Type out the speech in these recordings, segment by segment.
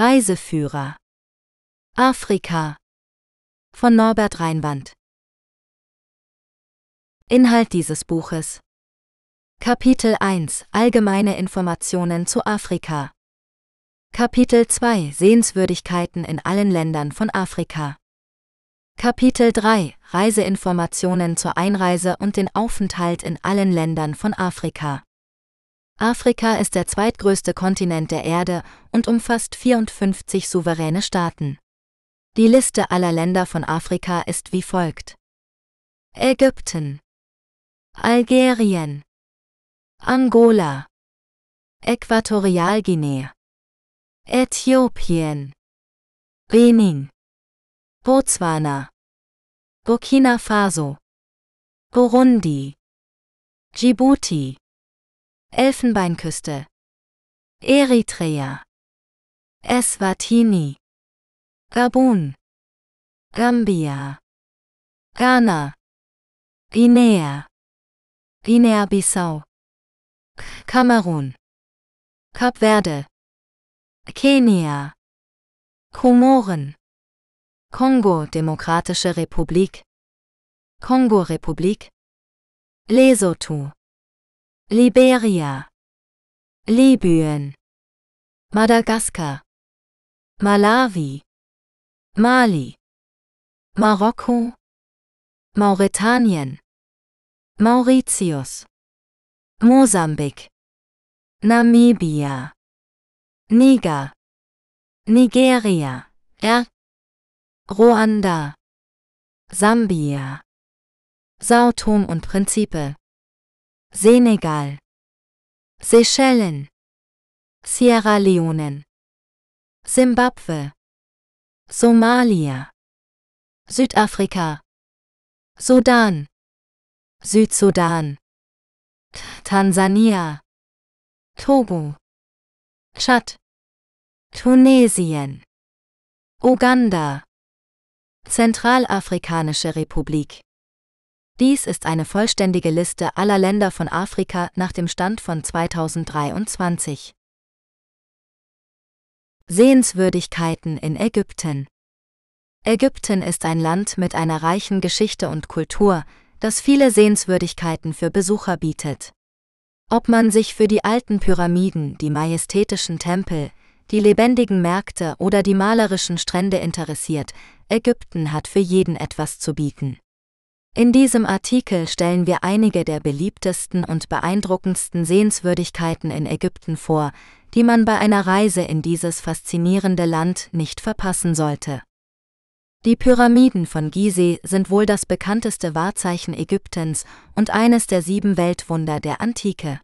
Reiseführer. Afrika. Von Norbert Reinwand. Inhalt dieses Buches. Kapitel 1 Allgemeine Informationen zu Afrika. Kapitel 2 Sehenswürdigkeiten in allen Ländern von Afrika. Kapitel 3 Reiseinformationen zur Einreise und den Aufenthalt in allen Ländern von Afrika Afrika ist der zweitgrößte Kontinent der Erde und umfasst 54 souveräne Staaten. Die Liste aller Länder von Afrika ist wie folgt. Ägypten. Algerien. Angola. Äquatorialguinea Äthiopien. Benin. Botswana. Burkina Faso. Burundi. Djibouti Elfenbeinküste. Eritrea. Eswatini. Gabun. Gambia. Ghana. Guinea. Guinea-Bissau. Kamerun. Kap Verde. Kenia. Komoren Kongo Demokratische Republik. Kongo Republik. Lesotho Liberia. Libyen. Madagaskar. Malawi. Mali. Marokko. Mauretanien. Mauritius. Mosambik. Namibia. Niger. Nigeria. R Ruanda. Sambia Sao Tome und Prinzipe Senegal. Seychellen. Sierra Leone Simbabwe. Somalia. Südafrika. Sudan. Südsudan. Tansania. Togo. Tschad. Tunesien. Uganda. Zentralafrikanische Republik Dies ist eine vollständige Liste aller Länder von Afrika nach dem Stand von 2023. Sehenswürdigkeiten in Ägypten Ägypten ist ein Land mit einer reichen Geschichte und Kultur, das viele Sehenswürdigkeiten für Besucher bietet. Ob man sich für die alten Pyramiden, die majestätischen Tempel, die lebendigen Märkte oder die malerischen Strände interessiert, Ägypten hat für jeden etwas zu bieten. In diesem Artikel stellen wir einige der beliebtesten und beeindruckendsten Sehenswürdigkeiten in Ägypten vor, die man bei einer Reise in dieses faszinierende Land nicht verpassen sollte. Die Pyramiden von Gizeh sind wohl das bekannteste Wahrzeichen Ägyptens und eines der sieben Weltwunder der Antike.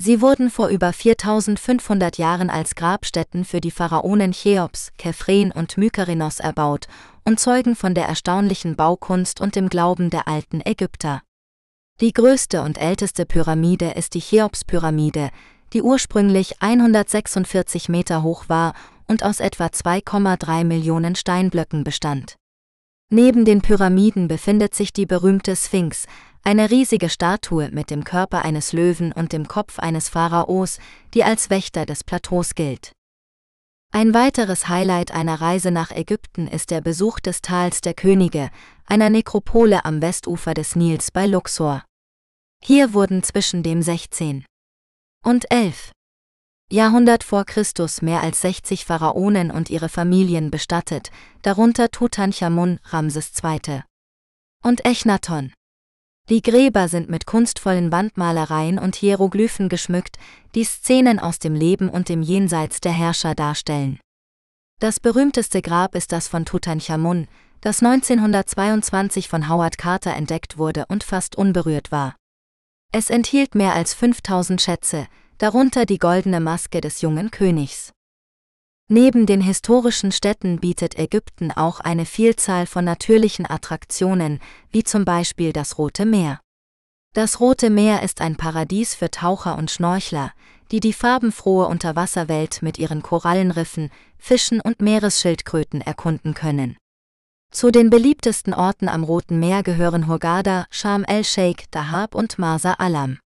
Sie wurden vor über 4500 Jahren als Grabstätten für die Pharaonen Cheops, Kephren und Mykerinos erbaut und zeugen von der erstaunlichen Baukunst und dem Glauben der alten Ägypter. Die größte und älteste Pyramide ist die Cheops-Pyramide, die ursprünglich 146 Meter hoch war und aus etwa 2,3 Millionen Steinblöcken bestand. Neben den Pyramiden befindet sich die berühmte Sphinx, eine riesige Statue mit dem Körper eines Löwen und dem Kopf eines Pharaos, die als Wächter des Plateaus gilt. Ein weiteres Highlight einer Reise nach Ägypten ist der Besuch des Tals der Könige, einer Nekropole am Westufer des Nils bei Luxor. Hier wurden zwischen dem 16. und 11. Jahrhundert vor Christus mehr als 60 Pharaonen und ihre Familien bestattet, darunter Tutanchamun, Ramses II. und Echnaton. Die Gräber sind mit kunstvollen Wandmalereien und Hieroglyphen geschmückt, die Szenen aus dem Leben und dem Jenseits der Herrscher darstellen. Das berühmteste Grab ist das von Tutanchamun, das 1922 von Howard Carter entdeckt wurde und fast unberührt war. Es enthielt mehr als 5000 Schätze, darunter die goldene Maske des jungen Königs. Neben den historischen Städten bietet Ägypten auch eine Vielzahl von natürlichen Attraktionen, wie zum Beispiel das Rote Meer. Das Rote Meer ist ein Paradies für Taucher und Schnorchler, die die farbenfrohe Unterwasserwelt mit ihren Korallenriffen, Fischen und Meeresschildkröten erkunden können. Zu den beliebtesten Orten am Roten Meer gehören Hurghada, Sharm el-Sheikh, Dahab und Marsa Alam.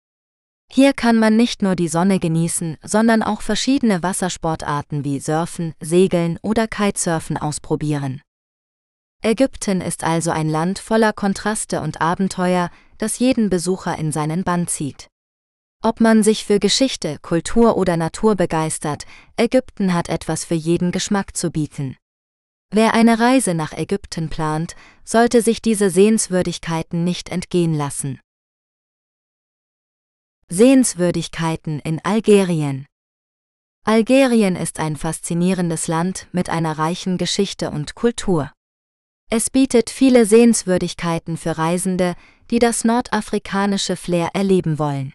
Hier kann man nicht nur die Sonne genießen, sondern auch verschiedene Wassersportarten wie Surfen, Segeln oder Kitesurfen ausprobieren. Ägypten ist also ein Land voller Kontraste und Abenteuer, das jeden Besucher in seinen Bann zieht. Ob man sich für Geschichte, Kultur oder Natur begeistert, Ägypten hat etwas für jeden Geschmack zu bieten. Wer eine Reise nach Ägypten plant, sollte sich diese Sehenswürdigkeiten nicht entgehen lassen. Sehenswürdigkeiten in Algerien Algerien ist ein faszinierendes Land mit einer reichen Geschichte und Kultur. Es bietet viele Sehenswürdigkeiten für Reisende, die das nordafrikanische Flair erleben wollen.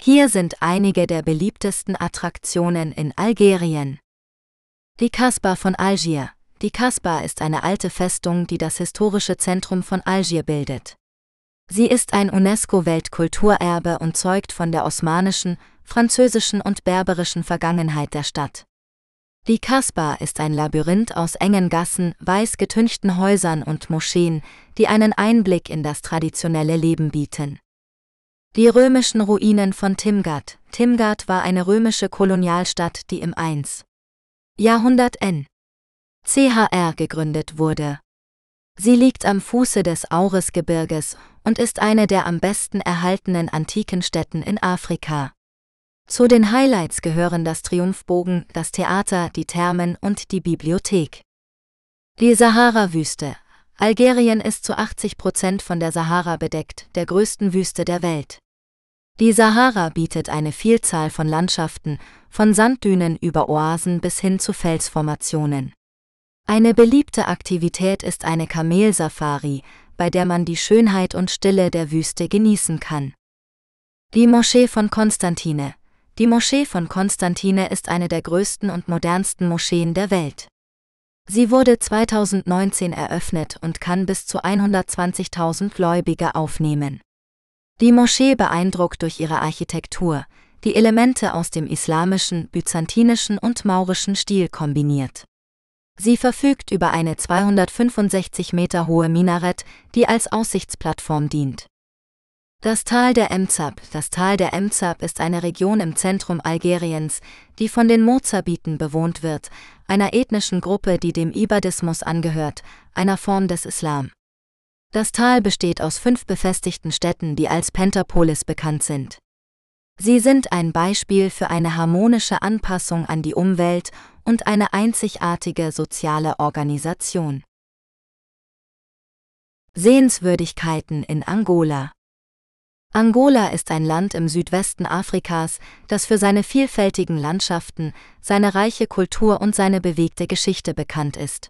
Hier sind einige der beliebtesten Attraktionen in Algerien. Die Kasbah von Algier. Die Kasbah ist eine alte Festung, die das historische Zentrum von Algier bildet. Sie ist ein UNESCO-Weltkulturerbe und zeugt von der osmanischen, französischen und berberischen Vergangenheit der Stadt. Die Kasbah ist ein Labyrinth aus engen Gassen, weiß getünchten Häusern und Moscheen, die einen Einblick in das traditionelle Leben bieten. Die römischen Ruinen von Timgad. Timgad war eine römische Kolonialstadt, die im 1. Jahrhundert n. CHR gegründet wurde. Sie liegt am Fuße des Aurisgebirges und ist eine der am besten erhaltenen antiken Städten in Afrika. Zu den Highlights gehören das Triumphbogen, das Theater, die Thermen und die Bibliothek. Die Sahara-Wüste. Algerien ist zu 80 Prozent von der Sahara bedeckt, der größten Wüste der Welt. Die Sahara bietet eine Vielzahl von Landschaften, von Sanddünen über Oasen bis hin zu Felsformationen. Eine beliebte Aktivität ist eine Kamelsafari, bei der man die Schönheit und Stille der Wüste genießen kann. Die Moschee von Konstantine. Die Moschee von Konstantine ist eine der größten und modernsten Moscheen der Welt. Sie wurde 2019 eröffnet und kann bis zu 120.000 Gläubige aufnehmen. Die Moschee beeindruckt durch ihre Architektur, die Elemente aus dem islamischen, byzantinischen und maurischen Stil kombiniert. Sie verfügt über eine 265 Meter hohe Minarett, die als Aussichtsplattform dient. Das Tal der Emzab Das Tal der Emzab ist eine Region im Zentrum Algeriens, die von den Mozabiten bewohnt wird, einer ethnischen Gruppe, die dem Ibadismus angehört, einer Form des Islam. Das Tal besteht aus fünf befestigten Städten, die als Pentapolis bekannt sind. Sie sind ein Beispiel für eine harmonische Anpassung an die Umwelt und eine einzigartige soziale Organisation. Sehenswürdigkeiten in Angola Angola ist ein Land im Südwesten Afrikas, das für seine vielfältigen Landschaften, seine reiche Kultur und seine bewegte Geschichte bekannt ist.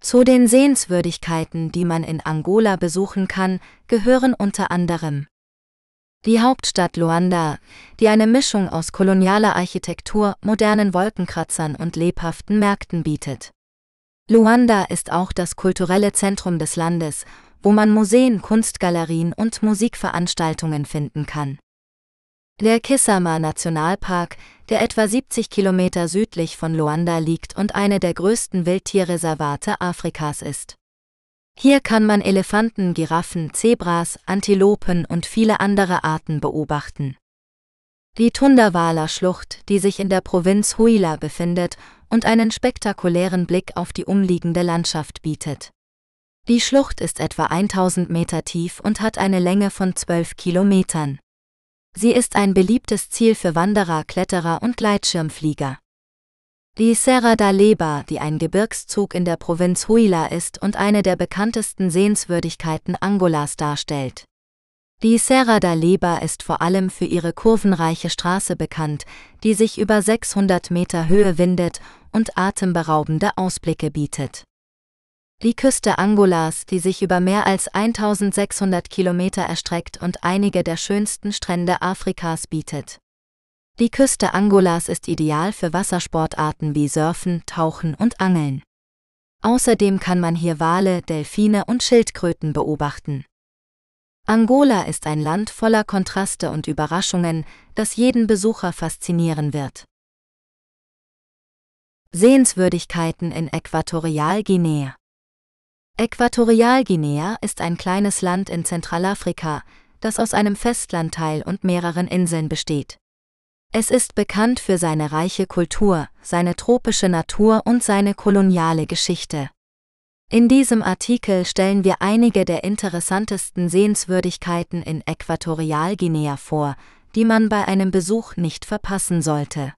Zu den Sehenswürdigkeiten, die man in Angola besuchen kann, gehören unter anderem die Hauptstadt Luanda, die eine Mischung aus kolonialer Architektur, modernen Wolkenkratzern und lebhaften Märkten bietet. Luanda ist auch das kulturelle Zentrum des Landes, wo man Museen, Kunstgalerien und Musikveranstaltungen finden kann. Der Kisama Nationalpark, der etwa 70 Kilometer südlich von Luanda liegt und eine der größten Wildtierreservate Afrikas ist. Hier kann man Elefanten, Giraffen, Zebras, Antilopen und viele andere Arten beobachten. Die Tundawaler Schlucht, die sich in der Provinz Huila befindet und einen spektakulären Blick auf die umliegende Landschaft bietet. Die Schlucht ist etwa 1000 Meter tief und hat eine Länge von 12 Kilometern. Sie ist ein beliebtes Ziel für Wanderer, Kletterer und Gleitschirmflieger. Die Serra da Leba, die ein Gebirgszug in der Provinz Huila ist und eine der bekanntesten Sehenswürdigkeiten Angolas darstellt. Die Serra da Leba ist vor allem für ihre kurvenreiche Straße bekannt, die sich über 600 Meter Höhe windet und atemberaubende Ausblicke bietet. Die Küste Angolas, die sich über mehr als 1600 Kilometer erstreckt und einige der schönsten Strände Afrikas bietet. Die Küste Angolas ist ideal für Wassersportarten wie Surfen, Tauchen und Angeln. Außerdem kann man hier Wale, Delfine und Schildkröten beobachten. Angola ist ein Land voller Kontraste und Überraschungen, das jeden Besucher faszinieren wird. Sehenswürdigkeiten in Äquatorialguinea Äquatorialguinea ist ein kleines Land in Zentralafrika, das aus einem Festlandteil und mehreren Inseln besteht. Es ist bekannt für seine reiche Kultur, seine tropische Natur und seine koloniale Geschichte. In diesem Artikel stellen wir einige der interessantesten Sehenswürdigkeiten in Äquatorialguinea vor, die man bei einem Besuch nicht verpassen sollte.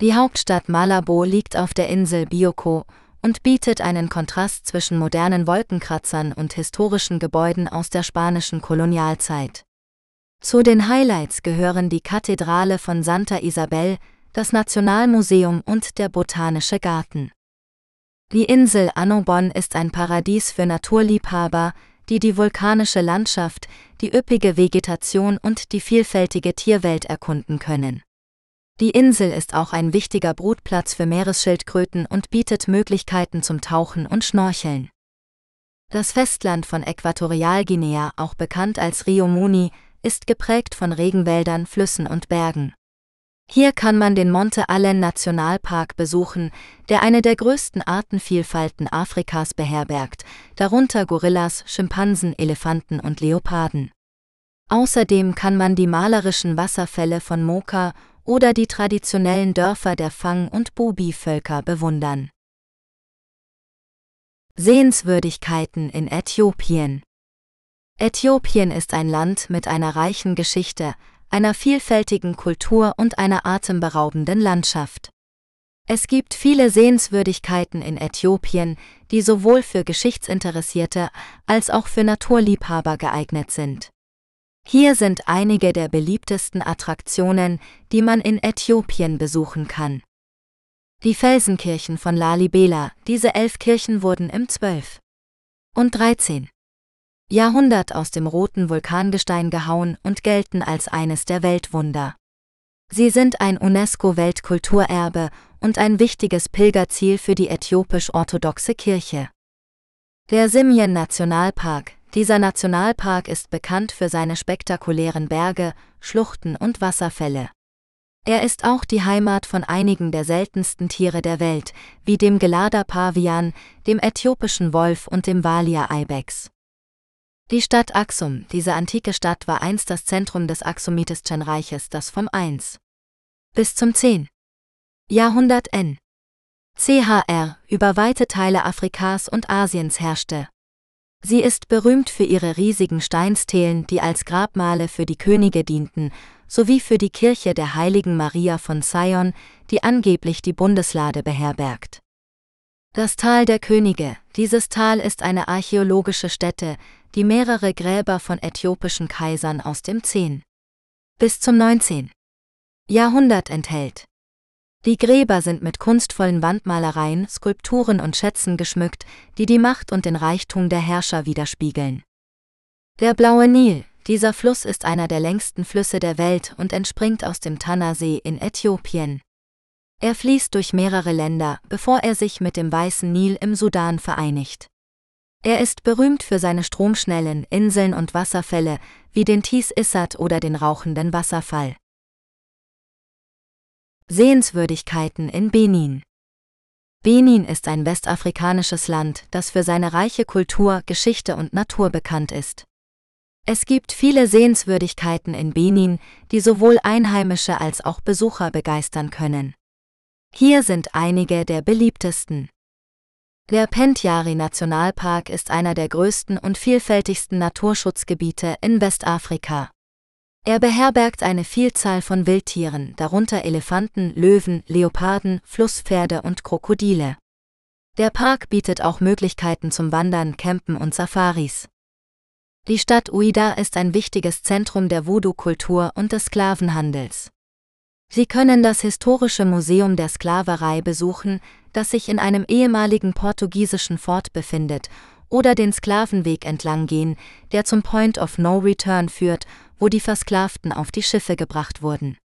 Die Hauptstadt Malabo liegt auf der Insel Bioko und bietet einen Kontrast zwischen modernen Wolkenkratzern und historischen Gebäuden aus der spanischen Kolonialzeit. Zu den Highlights gehören die Kathedrale von Santa Isabel, das Nationalmuseum und der Botanische Garten. Die Insel Annobon ist ein Paradies für Naturliebhaber, die die vulkanische Landschaft, die üppige Vegetation und die vielfältige Tierwelt erkunden können. Die Insel ist auch ein wichtiger Brutplatz für Meeresschildkröten und bietet Möglichkeiten zum Tauchen und Schnorcheln. Das Festland von Äquatorialguinea, auch bekannt als Rio Muni, ist geprägt von Regenwäldern, Flüssen und Bergen. Hier kann man den Monte Allen Nationalpark besuchen, der eine der größten Artenvielfalten Afrikas beherbergt, darunter Gorillas, Schimpansen, Elefanten und Leoparden. Außerdem kann man die malerischen Wasserfälle von Moka oder die traditionellen Dörfer der Fang- und Bubi-Völker bewundern. Sehenswürdigkeiten in Äthiopien Äthiopien ist ein Land mit einer reichen Geschichte, einer vielfältigen Kultur und einer atemberaubenden Landschaft. Es gibt viele Sehenswürdigkeiten in Äthiopien, die sowohl für Geschichtsinteressierte als auch für Naturliebhaber geeignet sind. Hier sind einige der beliebtesten Attraktionen, die man in Äthiopien besuchen kann. Die Felsenkirchen von Lalibela, diese elf Kirchen wurden im 12. und 13. Jahrhundert aus dem roten Vulkangestein gehauen und gelten als eines der Weltwunder. Sie sind ein UNESCO-Weltkulturerbe und ein wichtiges Pilgerziel für die äthiopisch-orthodoxe Kirche. Der Simien-Nationalpark, dieser Nationalpark ist bekannt für seine spektakulären Berge, Schluchten und Wasserfälle. Er ist auch die Heimat von einigen der seltensten Tiere der Welt, wie dem Gelada-Pavian, dem äthiopischen Wolf und dem Walia-Ibex. Die Stadt Axum, diese antike Stadt war einst das Zentrum des Axumitischen Reiches, das vom 1. bis zum 10. Jahrhundert N. CHR über weite Teile Afrikas und Asiens herrschte. Sie ist berühmt für ihre riesigen Steinstelen, die als Grabmale für die Könige dienten, sowie für die Kirche der heiligen Maria von Sion, die angeblich die Bundeslade beherbergt. Das Tal der Könige, dieses Tal ist eine archäologische Stätte, die mehrere Gräber von äthiopischen Kaisern aus dem 10. bis zum 19. Jahrhundert enthält. Die Gräber sind mit kunstvollen Wandmalereien, Skulpturen und Schätzen geschmückt, die die Macht und den Reichtum der Herrscher widerspiegeln. Der blaue Nil, dieser Fluss ist einer der längsten Flüsse der Welt und entspringt aus dem Tana-See in Äthiopien. Er fließt durch mehrere Länder, bevor er sich mit dem Weißen Nil im Sudan vereinigt. Er ist berühmt für seine stromschnellen Inseln und Wasserfälle, wie den Tis Issat oder den rauchenden Wasserfall. Sehenswürdigkeiten in Benin Benin ist ein westafrikanisches Land, das für seine reiche Kultur, Geschichte und Natur bekannt ist. Es gibt viele Sehenswürdigkeiten in Benin, die sowohl Einheimische als auch Besucher begeistern können. Hier sind einige der beliebtesten. Der Pentjari-Nationalpark ist einer der größten und vielfältigsten Naturschutzgebiete in Westafrika. Er beherbergt eine Vielzahl von Wildtieren, darunter Elefanten, Löwen, Leoparden, Flusspferde und Krokodile. Der Park bietet auch Möglichkeiten zum Wandern, Campen und Safaris. Die Stadt Uida ist ein wichtiges Zentrum der Voodoo-Kultur und des Sklavenhandels. Sie können das historische Museum der Sklaverei besuchen, das sich in einem ehemaligen portugiesischen Fort befindet, oder den Sklavenweg entlang gehen, der zum Point of No Return führt, wo die Versklavten auf die Schiffe gebracht wurden.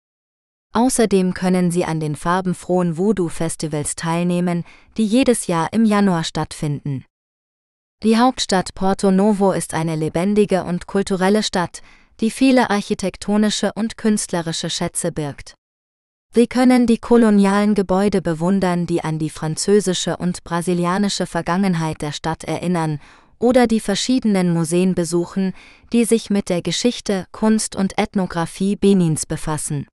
Außerdem können sie an den farbenfrohen Voodoo-Festivals teilnehmen, die jedes Jahr im Januar stattfinden. Die Hauptstadt Porto Novo ist eine lebendige und kulturelle Stadt, die viele architektonische und künstlerische Schätze birgt. Sie können die kolonialen Gebäude bewundern, die an die französische und brasilianische Vergangenheit der Stadt erinnern, oder die verschiedenen Museen besuchen, die sich mit der Geschichte, Kunst und Ethnographie Benins befassen.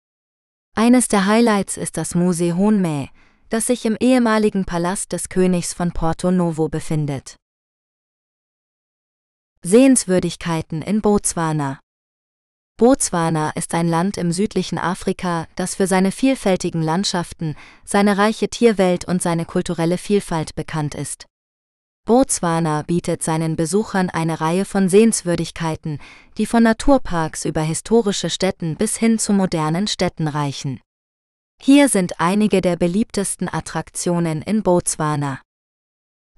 Eines der Highlights ist das Musée Honmé, das sich im ehemaligen Palast des Königs von Porto Novo befindet. Sehenswürdigkeiten in Botswana Botswana ist ein Land im südlichen Afrika, das für seine vielfältigen Landschaften, seine reiche Tierwelt und seine kulturelle Vielfalt bekannt ist. Botswana bietet seinen Besuchern eine Reihe von Sehenswürdigkeiten, die von Naturparks über historische Städten bis hin zu modernen Städten reichen. Hier sind einige der beliebtesten Attraktionen in Botswana.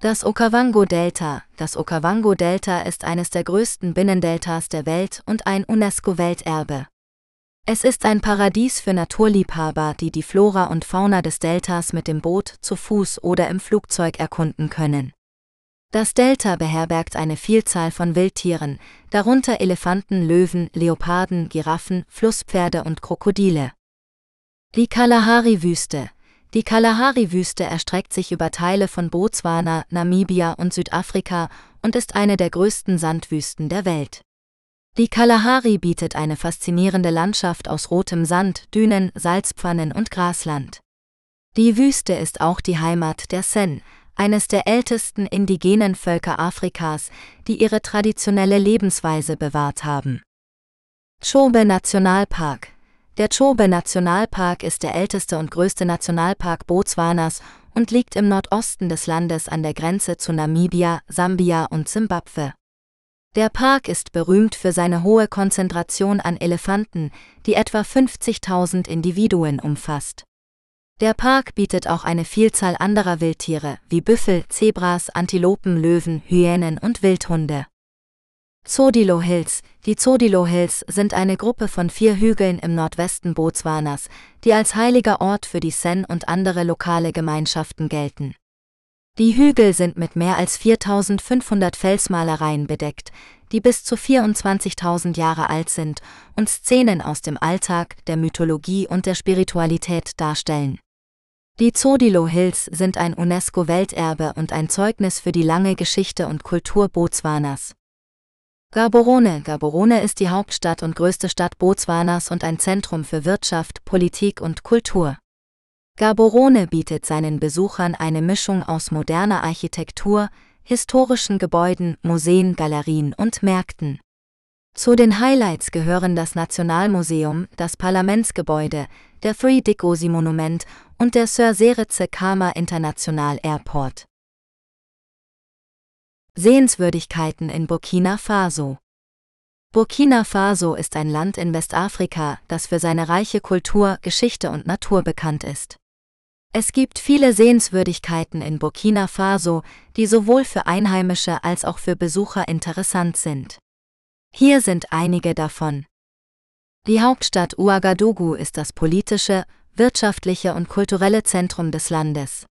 Das Okavango-Delta. Das Okavango-Delta ist eines der größten Binnendeltas der Welt und ein UNESCO-Welterbe. Es ist ein Paradies für Naturliebhaber, die die Flora und Fauna des Deltas mit dem Boot, zu Fuß oder im Flugzeug erkunden können. Das Delta beherbergt eine Vielzahl von Wildtieren, darunter Elefanten, Löwen, Leoparden, Giraffen, Flusspferde und Krokodile. Die Kalahari-Wüste. Die Kalahari-Wüste erstreckt sich über Teile von Botswana, Namibia und Südafrika und ist eine der größten Sandwüsten der Welt. Die Kalahari bietet eine faszinierende Landschaft aus rotem Sand, Dünen, Salzpfannen und Grasland. Die Wüste ist auch die Heimat der Sen, eines der ältesten indigenen Völker Afrikas, die ihre traditionelle Lebensweise bewahrt haben. Chobe Nationalpark der Chobe Nationalpark ist der älteste und größte Nationalpark Botswanas und liegt im Nordosten des Landes an der Grenze zu Namibia, Sambia und Simbabwe. Der Park ist berühmt für seine hohe Konzentration an Elefanten, die etwa 50.000 Individuen umfasst. Der Park bietet auch eine Vielzahl anderer Wildtiere wie Büffel, Zebras, Antilopen, Löwen, Hyänen und Wildhunde. Zodilo Hills Die Zodilo Hills sind eine Gruppe von vier Hügeln im Nordwesten Botswanas, die als heiliger Ort für die Sen und andere lokale Gemeinschaften gelten. Die Hügel sind mit mehr als 4500 Felsmalereien bedeckt, die bis zu 24.000 Jahre alt sind und Szenen aus dem Alltag, der Mythologie und der Spiritualität darstellen. Die Zodilo Hills sind ein UNESCO-Welterbe und ein Zeugnis für die lange Geschichte und Kultur Botswanas. Gaborone Gaborone ist die Hauptstadt und größte Stadt Botswanas und ein Zentrum für Wirtschaft, Politik und Kultur. Gaborone bietet seinen Besuchern eine Mischung aus moderner Architektur, historischen Gebäuden, Museen, Galerien und Märkten. Zu den Highlights gehören das Nationalmuseum, das Parlamentsgebäude, der Free Dikosi Monument und der Sir Seretse Khama International Airport. Sehenswürdigkeiten in Burkina Faso Burkina Faso ist ein Land in Westafrika, das für seine reiche Kultur, Geschichte und Natur bekannt ist. Es gibt viele Sehenswürdigkeiten in Burkina Faso, die sowohl für Einheimische als auch für Besucher interessant sind. Hier sind einige davon. Die Hauptstadt Ouagadougou ist das politische, wirtschaftliche und kulturelle Zentrum des Landes.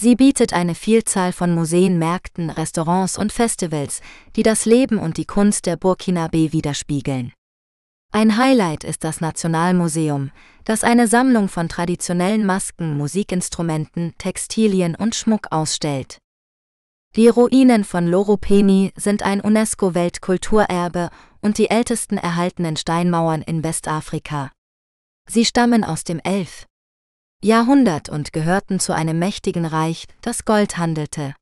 Sie bietet eine Vielzahl von Museen, Märkten, Restaurants und Festivals, die das Leben und die Kunst der Burkinabe widerspiegeln. Ein Highlight ist das Nationalmuseum, das eine Sammlung von traditionellen Masken, Musikinstrumenten, Textilien und Schmuck ausstellt. Die Ruinen von Loropeni sind ein UNESCO-Weltkulturerbe und die ältesten erhaltenen Steinmauern in Westafrika. Sie stammen aus dem 11. Jahrhundert und gehörten zu einem mächtigen Reich, das Gold handelte.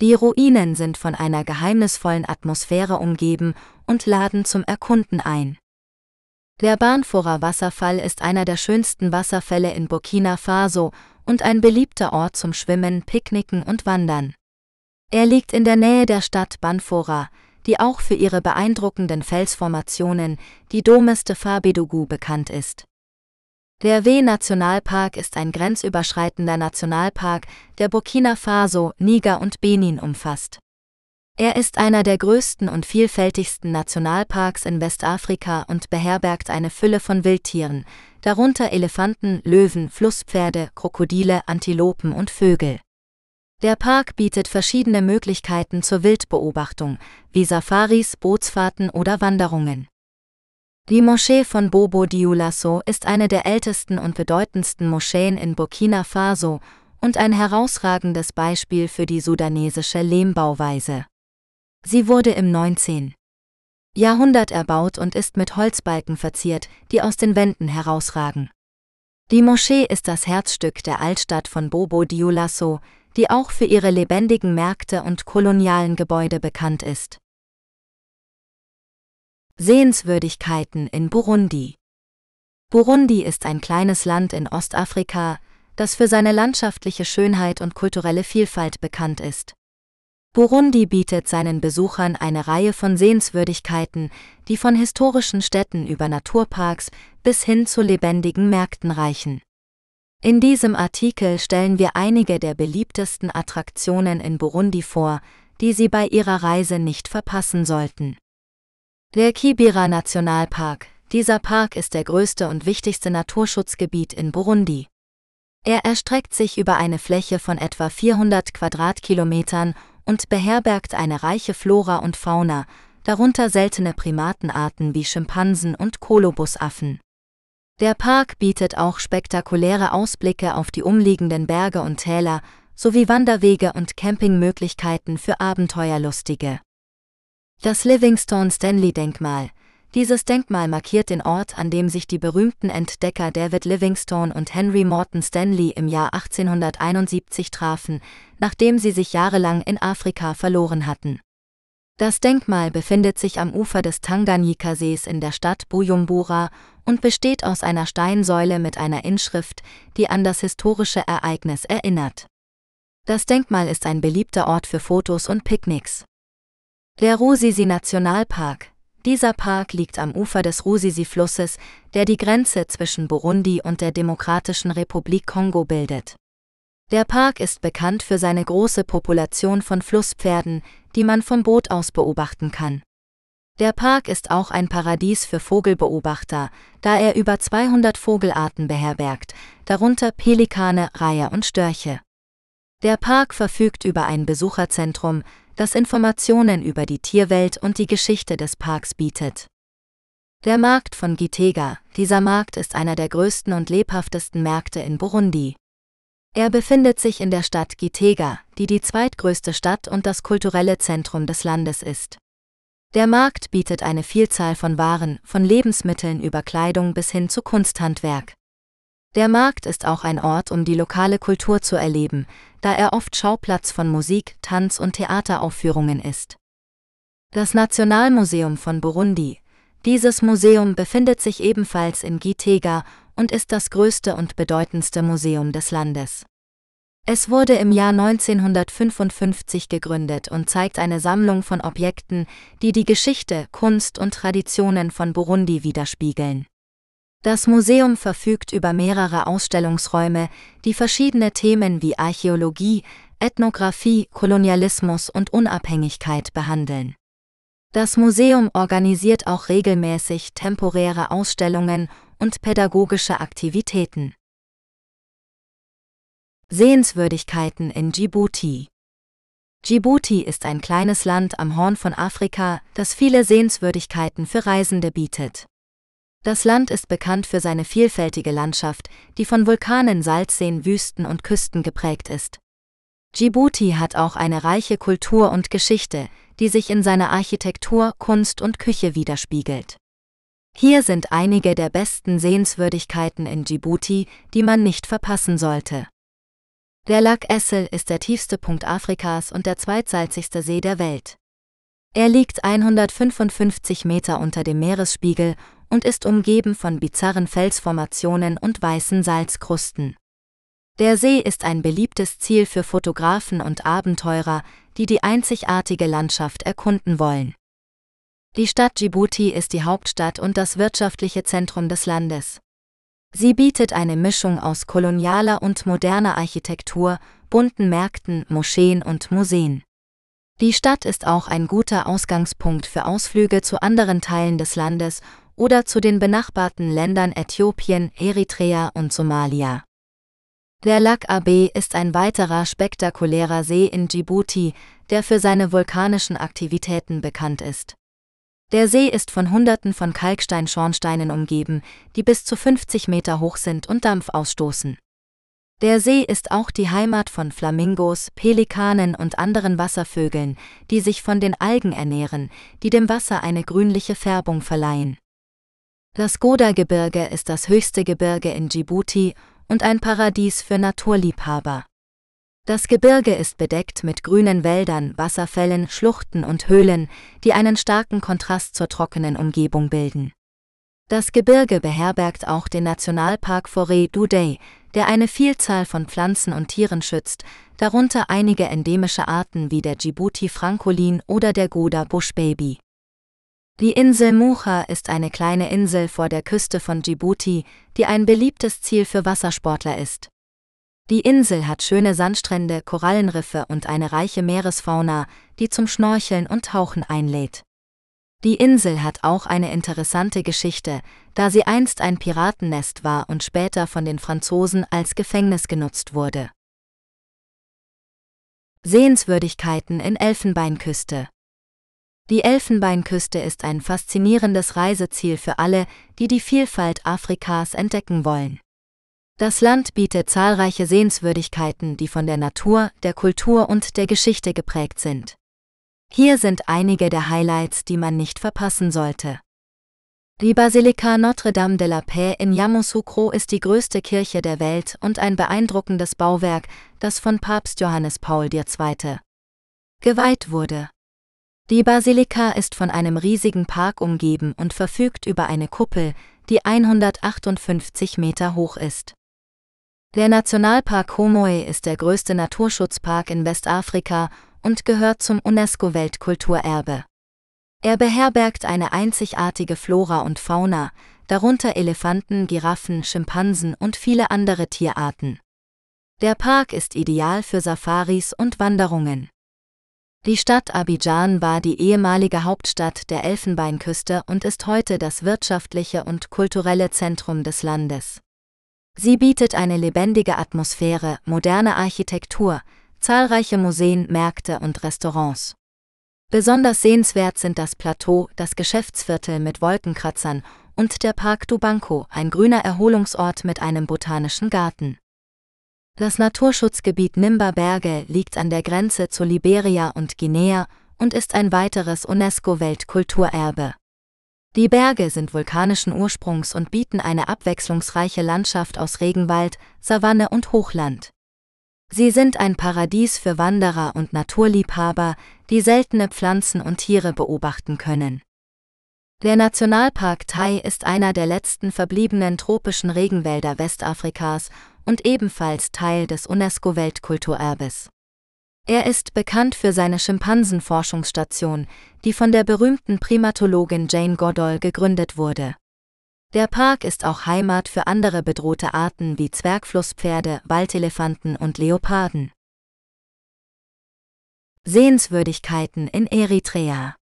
Die Ruinen sind von einer geheimnisvollen Atmosphäre umgeben und laden zum Erkunden ein. Der Banforer Wasserfall ist einer der schönsten Wasserfälle in Burkina Faso und ein beliebter Ort zum Schwimmen, Picknicken und Wandern. Er liegt in der Nähe der Stadt Banfora, die auch für ihre beeindruckenden Felsformationen, die Domes de Fabedougou, bekannt ist. Der W-Nationalpark ist ein grenzüberschreitender Nationalpark, der Burkina Faso, Niger und Benin umfasst. Er ist einer der größten und vielfältigsten Nationalparks in Westafrika und beherbergt eine Fülle von Wildtieren, darunter Elefanten, Löwen, Flusspferde, Krokodile, Antilopen und Vögel. Der Park bietet verschiedene Möglichkeiten zur Wildbeobachtung, wie Safaris, Bootsfahrten oder Wanderungen. Die Moschee von Bobo Dioulasso ist eine der ältesten und bedeutendsten Moscheen in Burkina Faso und ein herausragendes Beispiel für die sudanesische Lehmbauweise. Sie wurde im 19. Jahrhundert erbaut und ist mit Holzbalken verziert, die aus den Wänden herausragen. Die Moschee ist das Herzstück der Altstadt von Bobo Dioulasso, die auch für ihre lebendigen Märkte und kolonialen Gebäude bekannt ist. Sehenswürdigkeiten in Burundi Burundi ist ein kleines Land in Ostafrika, das für seine landschaftliche Schönheit und kulturelle Vielfalt bekannt ist. Burundi bietet seinen Besuchern eine Reihe von Sehenswürdigkeiten, die von historischen Städten über Naturparks bis hin zu lebendigen Märkten reichen. In diesem Artikel stellen wir einige der beliebtesten Attraktionen in Burundi vor, die Sie bei Ihrer Reise nicht verpassen sollten. Der Kibira Nationalpark. Dieser Park ist der größte und wichtigste Naturschutzgebiet in Burundi. Er erstreckt sich über eine Fläche von etwa 400 Quadratkilometern und beherbergt eine reiche Flora und Fauna, darunter seltene Primatenarten wie Schimpansen und Kolobusaffen. Der Park bietet auch spektakuläre Ausblicke auf die umliegenden Berge und Täler sowie Wanderwege und Campingmöglichkeiten für Abenteuerlustige. Das Livingstone Stanley Denkmal. Dieses Denkmal markiert den Ort, an dem sich die berühmten Entdecker David Livingstone und Henry Morton Stanley im Jahr 1871 trafen, nachdem sie sich jahrelang in Afrika verloren hatten. Das Denkmal befindet sich am Ufer des Tanganyika-Sees in der Stadt Bujumbura und besteht aus einer Steinsäule mit einer Inschrift, die an das historische Ereignis erinnert. Das Denkmal ist ein beliebter Ort für Fotos und Picknicks. Der Rusisi Nationalpark. Dieser Park liegt am Ufer des Rusisi-Flusses, der die Grenze zwischen Burundi und der Demokratischen Republik Kongo bildet. Der Park ist bekannt für seine große Population von Flusspferden, die man vom Boot aus beobachten kann. Der Park ist auch ein Paradies für Vogelbeobachter, da er über 200 Vogelarten beherbergt, darunter Pelikane, Reiher und Störche. Der Park verfügt über ein Besucherzentrum, das Informationen über die Tierwelt und die Geschichte des Parks bietet. Der Markt von Gitega, dieser Markt ist einer der größten und lebhaftesten Märkte in Burundi. Er befindet sich in der Stadt Gitega, die die zweitgrößte Stadt und das kulturelle Zentrum des Landes ist. Der Markt bietet eine Vielzahl von Waren, von Lebensmitteln über Kleidung bis hin zu Kunsthandwerk. Der Markt ist auch ein Ort, um die lokale Kultur zu erleben, da er oft Schauplatz von Musik, Tanz und Theateraufführungen ist. Das Nationalmuseum von Burundi. Dieses Museum befindet sich ebenfalls in Gitega und ist das größte und bedeutendste Museum des Landes. Es wurde im Jahr 1955 gegründet und zeigt eine Sammlung von Objekten, die die Geschichte, Kunst und Traditionen von Burundi widerspiegeln. Das Museum verfügt über mehrere Ausstellungsräume, die verschiedene Themen wie Archäologie, Ethnographie, Kolonialismus und Unabhängigkeit behandeln. Das Museum organisiert auch regelmäßig temporäre Ausstellungen und pädagogische Aktivitäten. Sehenswürdigkeiten in Djibouti Djibouti ist ein kleines Land am Horn von Afrika, das viele Sehenswürdigkeiten für Reisende bietet. Das Land ist bekannt für seine vielfältige Landschaft, die von Vulkanen, Salzseen, Wüsten und Küsten geprägt ist. Djibouti hat auch eine reiche Kultur und Geschichte, die sich in seiner Architektur, Kunst und Küche widerspiegelt. Hier sind einige der besten Sehenswürdigkeiten in Djibouti, die man nicht verpassen sollte. Der Lac Essel ist der tiefste Punkt Afrikas und der zweitsalzigste See der Welt. Er liegt 155 Meter unter dem Meeresspiegel und ist umgeben von bizarren Felsformationen und weißen Salzkrusten. Der See ist ein beliebtes Ziel für Fotografen und Abenteurer, die die einzigartige Landschaft erkunden wollen. Die Stadt Djibouti ist die Hauptstadt und das wirtschaftliche Zentrum des Landes. Sie bietet eine Mischung aus kolonialer und moderner Architektur, bunten Märkten, Moscheen und Museen. Die Stadt ist auch ein guter Ausgangspunkt für Ausflüge zu anderen Teilen des Landes oder zu den benachbarten Ländern Äthiopien, Eritrea und Somalia. Der Lac Abe ist ein weiterer spektakulärer See in Djibouti, der für seine vulkanischen Aktivitäten bekannt ist. Der See ist von Hunderten von Kalksteinschornsteinen umgeben, die bis zu 50 Meter hoch sind und Dampf ausstoßen. Der See ist auch die Heimat von Flamingos, Pelikanen und anderen Wasservögeln, die sich von den Algen ernähren, die dem Wasser eine grünliche Färbung verleihen. Das Goda-Gebirge ist das höchste Gebirge in Djibouti und ein Paradies für Naturliebhaber. Das Gebirge ist bedeckt mit grünen Wäldern, Wasserfällen, Schluchten und Höhlen, die einen starken Kontrast zur trockenen Umgebung bilden. Das Gebirge beherbergt auch den Nationalpark Forêt Dudey, der eine Vielzahl von Pflanzen und Tieren schützt, darunter einige endemische Arten wie der Djibouti Frankolin oder der Goda Buschbaby. Die Insel Mucha ist eine kleine Insel vor der Küste von Djibouti, die ein beliebtes Ziel für Wassersportler ist. Die Insel hat schöne Sandstrände, Korallenriffe und eine reiche Meeresfauna, die zum Schnorcheln und Tauchen einlädt. Die Insel hat auch eine interessante Geschichte, da sie einst ein Piratennest war und später von den Franzosen als Gefängnis genutzt wurde. Sehenswürdigkeiten in Elfenbeinküste Die Elfenbeinküste ist ein faszinierendes Reiseziel für alle, die die Vielfalt Afrikas entdecken wollen. Das Land bietet zahlreiche Sehenswürdigkeiten, die von der Natur, der Kultur und der Geschichte geprägt sind. Hier sind einige der Highlights, die man nicht verpassen sollte. Die Basilika Notre-Dame de la Paix in Yamoussoukro ist die größte Kirche der Welt und ein beeindruckendes Bauwerk, das von Papst Johannes Paul II. geweiht wurde. Die Basilika ist von einem riesigen Park umgeben und verfügt über eine Kuppel, die 158 Meter hoch ist. Der Nationalpark Comoé ist der größte Naturschutzpark in Westafrika und gehört zum UNESCO-Weltkulturerbe. Er beherbergt eine einzigartige Flora und Fauna, darunter Elefanten, Giraffen, Schimpansen und viele andere Tierarten. Der Park ist ideal für Safaris und Wanderungen. Die Stadt Abidjan war die ehemalige Hauptstadt der Elfenbeinküste und ist heute das wirtschaftliche und kulturelle Zentrum des Landes. Sie bietet eine lebendige Atmosphäre, moderne Architektur, zahlreiche Museen, Märkte und Restaurants. Besonders sehenswert sind das Plateau, das Geschäftsviertel mit Wolkenkratzern und der Park Dubanco, ein grüner Erholungsort mit einem botanischen Garten. Das Naturschutzgebiet Nimba Berge liegt an der Grenze zu Liberia und Guinea und ist ein weiteres UNESCO-Weltkulturerbe. Die Berge sind vulkanischen Ursprungs und bieten eine abwechslungsreiche Landschaft aus Regenwald, Savanne und Hochland. Sie sind ein Paradies für Wanderer und Naturliebhaber, die seltene Pflanzen und Tiere beobachten können. Der Nationalpark Tai ist einer der letzten verbliebenen tropischen Regenwälder Westafrikas und ebenfalls Teil des UNESCO-Weltkulturerbes. Er ist bekannt für seine Schimpansenforschungsstation, die von der berühmten Primatologin Jane Goodall gegründet wurde. Der Park ist auch Heimat für andere bedrohte Arten wie Zwergflusspferde, Waldelefanten und Leoparden. Sehenswürdigkeiten in Eritrea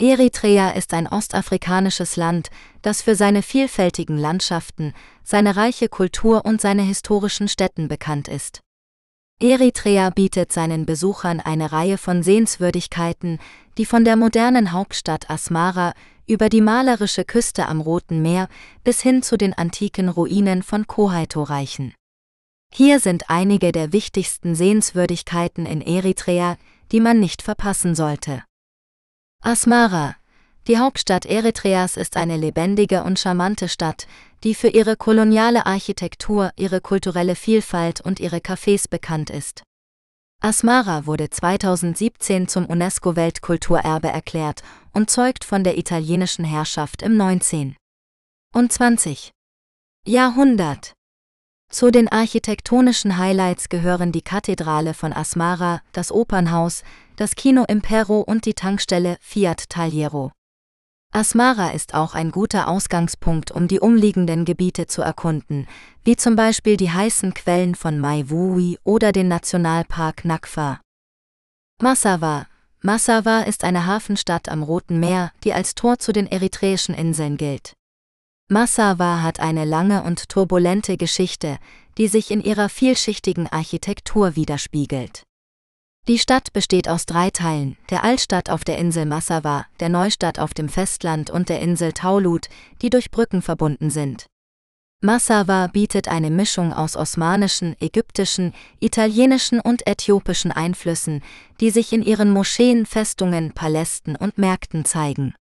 Eritrea ist ein ostafrikanisches Land, das für seine vielfältigen Landschaften, seine reiche Kultur und seine historischen Städten bekannt ist. Eritrea bietet seinen Besuchern eine Reihe von Sehenswürdigkeiten, die von der modernen Hauptstadt Asmara über die malerische Küste am Roten Meer bis hin zu den antiken Ruinen von Kohaito reichen. Hier sind einige der wichtigsten Sehenswürdigkeiten in Eritrea, die man nicht verpassen sollte. Asmara, die Hauptstadt Eritreas, ist eine lebendige und charmante Stadt, die für ihre koloniale Architektur, ihre kulturelle Vielfalt und ihre Cafés bekannt ist. Asmara wurde 2017 zum UNESCO-Weltkulturerbe erklärt und zeugt von der italienischen Herrschaft im 19. und 20. Jahrhundert. Zu den architektonischen Highlights gehören die Kathedrale von Asmara, das Opernhaus, das Kino Impero und die Tankstelle Fiat Tagliero. Asmara ist auch ein guter Ausgangspunkt, um die umliegenden Gebiete zu erkunden, wie zum Beispiel die heißen Quellen von Mai Wui oder den Nationalpark Nakfa. Massawa Massawa ist eine Hafenstadt am Roten Meer, die als Tor zu den eritreischen Inseln gilt. Massawa hat eine lange und turbulente Geschichte, die sich in ihrer vielschichtigen Architektur widerspiegelt. Die Stadt besteht aus drei Teilen, der Altstadt auf der Insel Massawa, der Neustadt auf dem Festland und der Insel Taulut, die durch Brücken verbunden sind. Massawa bietet eine Mischung aus osmanischen, ägyptischen, italienischen und äthiopischen Einflüssen, die sich in ihren Moscheen, Festungen, Palästen und Märkten zeigen.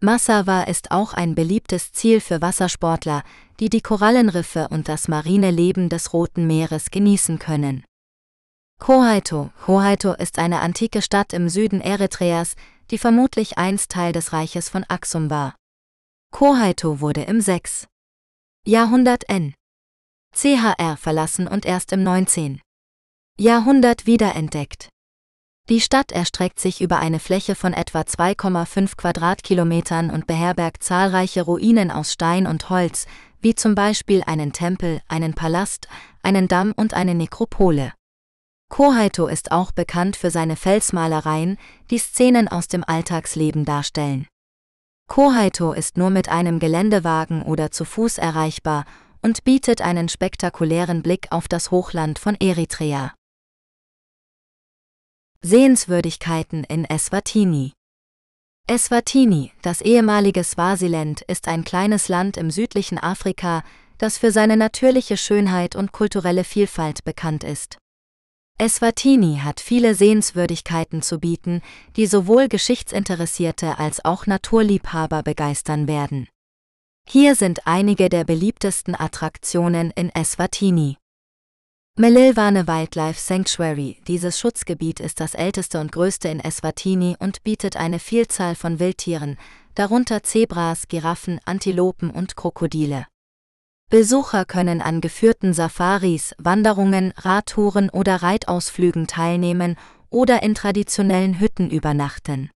Massawa ist auch ein beliebtes Ziel für Wassersportler, die die Korallenriffe und das marine Leben des Roten Meeres genießen können. Kohaito Kohaito ist eine antike Stadt im Süden Eritreas, die vermutlich einst Teil des Reiches von Aksum war. Kohaito wurde im 6. Jahrhundert N. CHR verlassen und erst im 19. Jahrhundert wiederentdeckt. Die Stadt erstreckt sich über eine Fläche von etwa 2,5 Quadratkilometern und beherbergt zahlreiche Ruinen aus Stein und Holz, wie zum Beispiel einen Tempel, einen Palast, einen Damm und eine Nekropole. Kohaito ist auch bekannt für seine Felsmalereien, die Szenen aus dem Alltagsleben darstellen. Kohaito ist nur mit einem Geländewagen oder zu Fuß erreichbar und bietet einen spektakulären Blick auf das Hochland von Eritrea. Sehenswürdigkeiten in Eswatini Eswatini, das ehemalige Swasiland, ist ein kleines Land im südlichen Afrika, das für seine natürliche Schönheit und kulturelle Vielfalt bekannt ist. Eswatini hat viele Sehenswürdigkeiten zu bieten, die sowohl Geschichtsinteressierte als auch Naturliebhaber begeistern werden. Hier sind einige der beliebtesten Attraktionen in Eswatini. Melilwane Wildlife Sanctuary Dieses Schutzgebiet ist das älteste und größte in Eswatini und bietet eine Vielzahl von Wildtieren, darunter Zebras, Giraffen, Antilopen und Krokodile. Besucher können an geführten Safaris, Wanderungen, Radtouren oder Reitausflügen teilnehmen oder in traditionellen Hütten übernachten.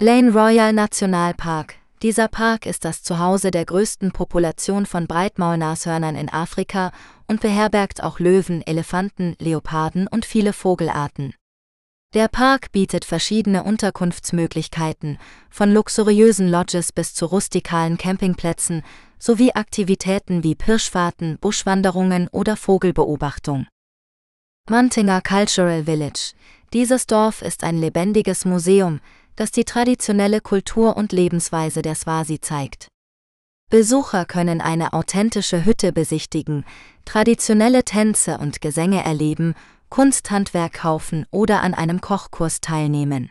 Lane Royal Nationalpark Dieser Park ist das Zuhause der größten Population von Breitmaulnashörnern in Afrika und beherbergt auch Löwen, Elefanten, Leoparden und viele Vogelarten. Der Park bietet verschiedene Unterkunftsmöglichkeiten, von luxuriösen Lodges bis zu rustikalen Campingplätzen, sowie Aktivitäten wie Pirschfahrten, Buschwanderungen oder Vogelbeobachtung. Mantinga Cultural Village. Dieses Dorf ist ein lebendiges Museum, das die traditionelle Kultur und Lebensweise der Swasi zeigt. Besucher können eine authentische Hütte besichtigen, traditionelle Tänze und Gesänge erleben, Kunsthandwerk kaufen oder an einem Kochkurs teilnehmen.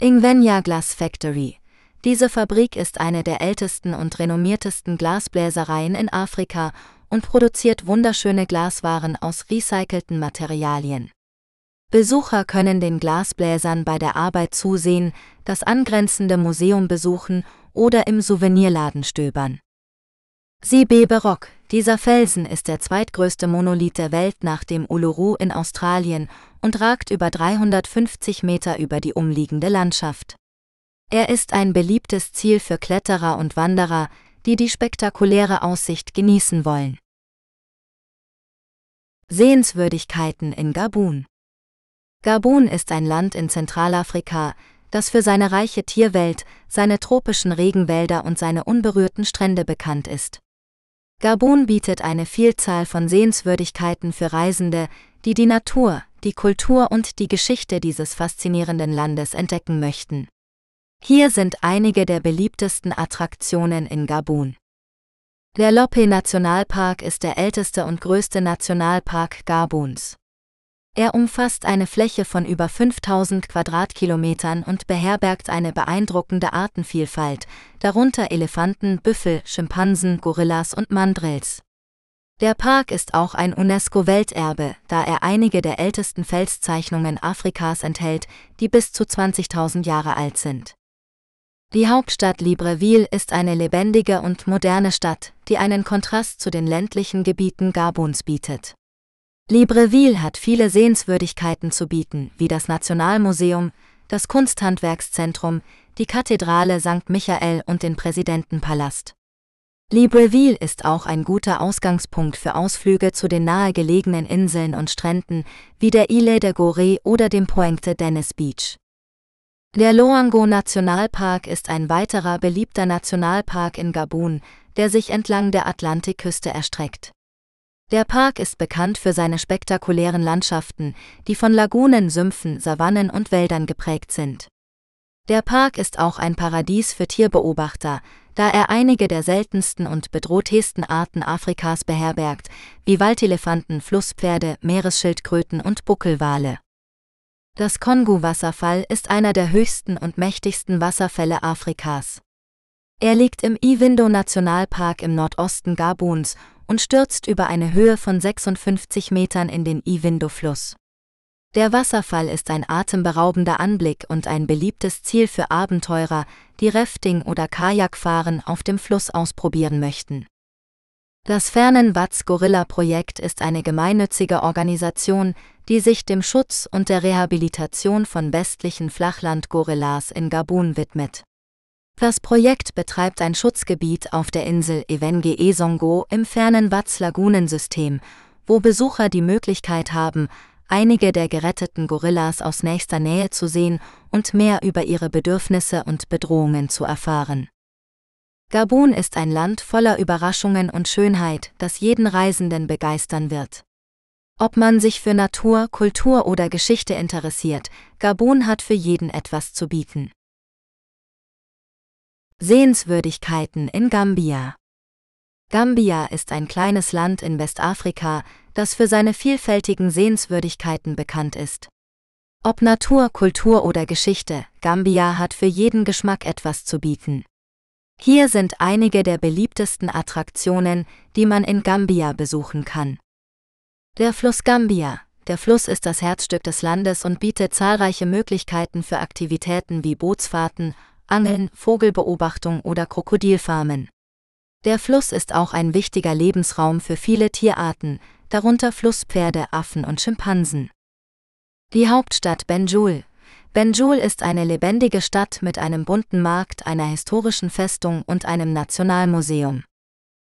Ingvenia Glass Factory diese Fabrik ist eine der ältesten und renommiertesten Glasbläsereien in Afrika und produziert wunderschöne Glaswaren aus recycelten Materialien. Besucher können den Glasbläsern bei der Arbeit zusehen, das angrenzende Museum besuchen oder im Souvenirladen stöbern. Sibebe Rock. Dieser Felsen ist der zweitgrößte Monolith der Welt nach dem Uluru in Australien und ragt über 350 Meter über die umliegende Landschaft. Er ist ein beliebtes Ziel für Kletterer und Wanderer, die die spektakuläre Aussicht genießen wollen. Sehenswürdigkeiten in Gabun Gabun ist ein Land in Zentralafrika, das für seine reiche Tierwelt, seine tropischen Regenwälder und seine unberührten Strände bekannt ist. Gabun bietet eine Vielzahl von Sehenswürdigkeiten für Reisende, die die Natur, die Kultur und die Geschichte dieses faszinierenden Landes entdecken möchten. Hier sind einige der beliebtesten Attraktionen in Gabun. Der Lope Nationalpark ist der älteste und größte Nationalpark Gabuns. Er umfasst eine Fläche von über 5000 Quadratkilometern und beherbergt eine beeindruckende Artenvielfalt, darunter Elefanten, Büffel, Schimpansen, Gorillas und Mandrills. Der Park ist auch ein UNESCO-Welterbe, da er einige der ältesten Felszeichnungen Afrikas enthält, die bis zu 20.000 Jahre alt sind. Die Hauptstadt Libreville ist eine lebendige und moderne Stadt, die einen Kontrast zu den ländlichen Gebieten Gabuns bietet. Libreville hat viele Sehenswürdigkeiten zu bieten, wie das Nationalmuseum, das Kunsthandwerkszentrum, die Kathedrale St. Michael und den Präsidentenpalast. Libreville ist auch ein guter Ausgangspunkt für Ausflüge zu den nahegelegenen Inseln und Stränden wie der Ile de Gorée oder dem Pointe Dennis Beach. Der Loango Nationalpark ist ein weiterer beliebter Nationalpark in Gabun, der sich entlang der Atlantikküste erstreckt. Der Park ist bekannt für seine spektakulären Landschaften, die von Lagunen, Sümpfen, Savannen und Wäldern geprägt sind. Der Park ist auch ein Paradies für Tierbeobachter, da er einige der seltensten und bedrohtesten Arten Afrikas beherbergt, wie Waldelefanten, Flusspferde, Meeresschildkröten und Buckelwale. Das Kongo-Wasserfall ist einer der höchsten und mächtigsten Wasserfälle Afrikas. Er liegt im Ivindo-Nationalpark im Nordosten Gabuns und stürzt über eine Höhe von 56 Metern in den Ivindo-Fluss. Der Wasserfall ist ein atemberaubender Anblick und ein beliebtes Ziel für Abenteurer, die Rafting oder Kajakfahren auf dem Fluss ausprobieren möchten. Das Fernen-Watz-Gorilla-Projekt ist eine gemeinnützige Organisation, die sich dem Schutz und der Rehabilitation von westlichen Flachland-Gorillas in Gabun widmet. Das Projekt betreibt ein Schutzgebiet auf der Insel Evenge Esongo im fernen Watz-Lagunensystem, wo Besucher die Möglichkeit haben, einige der geretteten Gorillas aus nächster Nähe zu sehen und mehr über ihre Bedürfnisse und Bedrohungen zu erfahren. Gabun ist ein Land voller Überraschungen und Schönheit, das jeden Reisenden begeistern wird. Ob man sich für Natur, Kultur oder Geschichte interessiert, Gabun hat für jeden etwas zu bieten. Sehenswürdigkeiten in Gambia Gambia ist ein kleines Land in Westafrika, das für seine vielfältigen Sehenswürdigkeiten bekannt ist. Ob Natur, Kultur oder Geschichte, Gambia hat für jeden Geschmack etwas zu bieten. Hier sind einige der beliebtesten Attraktionen, die man in Gambia besuchen kann. Der Fluss Gambia. Der Fluss ist das Herzstück des Landes und bietet zahlreiche Möglichkeiten für Aktivitäten wie Bootsfahrten, Angeln, Vogelbeobachtung oder Krokodilfarmen. Der Fluss ist auch ein wichtiger Lebensraum für viele Tierarten, darunter Flusspferde, Affen und Schimpansen. Die Hauptstadt Benjul. Benjul ist eine lebendige Stadt mit einem bunten Markt, einer historischen Festung und einem Nationalmuseum.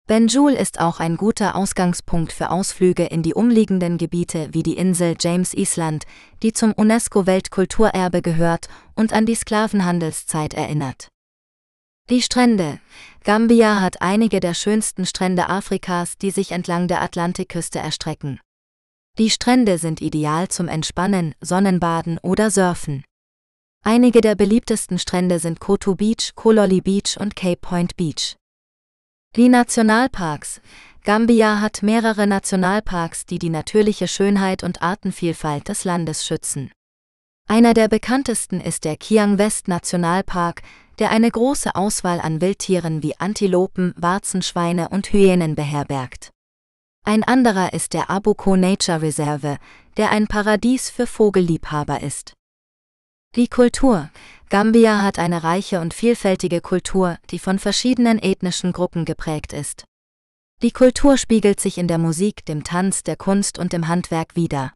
Benjul ist auch ein guter Ausgangspunkt für Ausflüge in die umliegenden Gebiete wie die Insel James Island, die zum UNESCO-Weltkulturerbe gehört und an die Sklavenhandelszeit erinnert. Die Strände. Gambia hat einige der schönsten Strände Afrikas, die sich entlang der Atlantikküste erstrecken. Die Strände sind ideal zum Entspannen, Sonnenbaden oder Surfen. Einige der beliebtesten Strände sind Koto Beach, Kololi Beach und Cape Point Beach. Die Nationalparks. Gambia hat mehrere Nationalparks, die die natürliche Schönheit und Artenvielfalt des Landes schützen. Einer der bekanntesten ist der Kiang West Nationalpark, der eine große Auswahl an Wildtieren wie Antilopen, Warzenschweine und Hyänen beherbergt. Ein anderer ist der Abuko Nature Reserve, der ein Paradies für Vogelliebhaber ist. Die Kultur. Gambia hat eine reiche und vielfältige Kultur, die von verschiedenen ethnischen Gruppen geprägt ist. Die Kultur spiegelt sich in der Musik, dem Tanz, der Kunst und im Handwerk wider.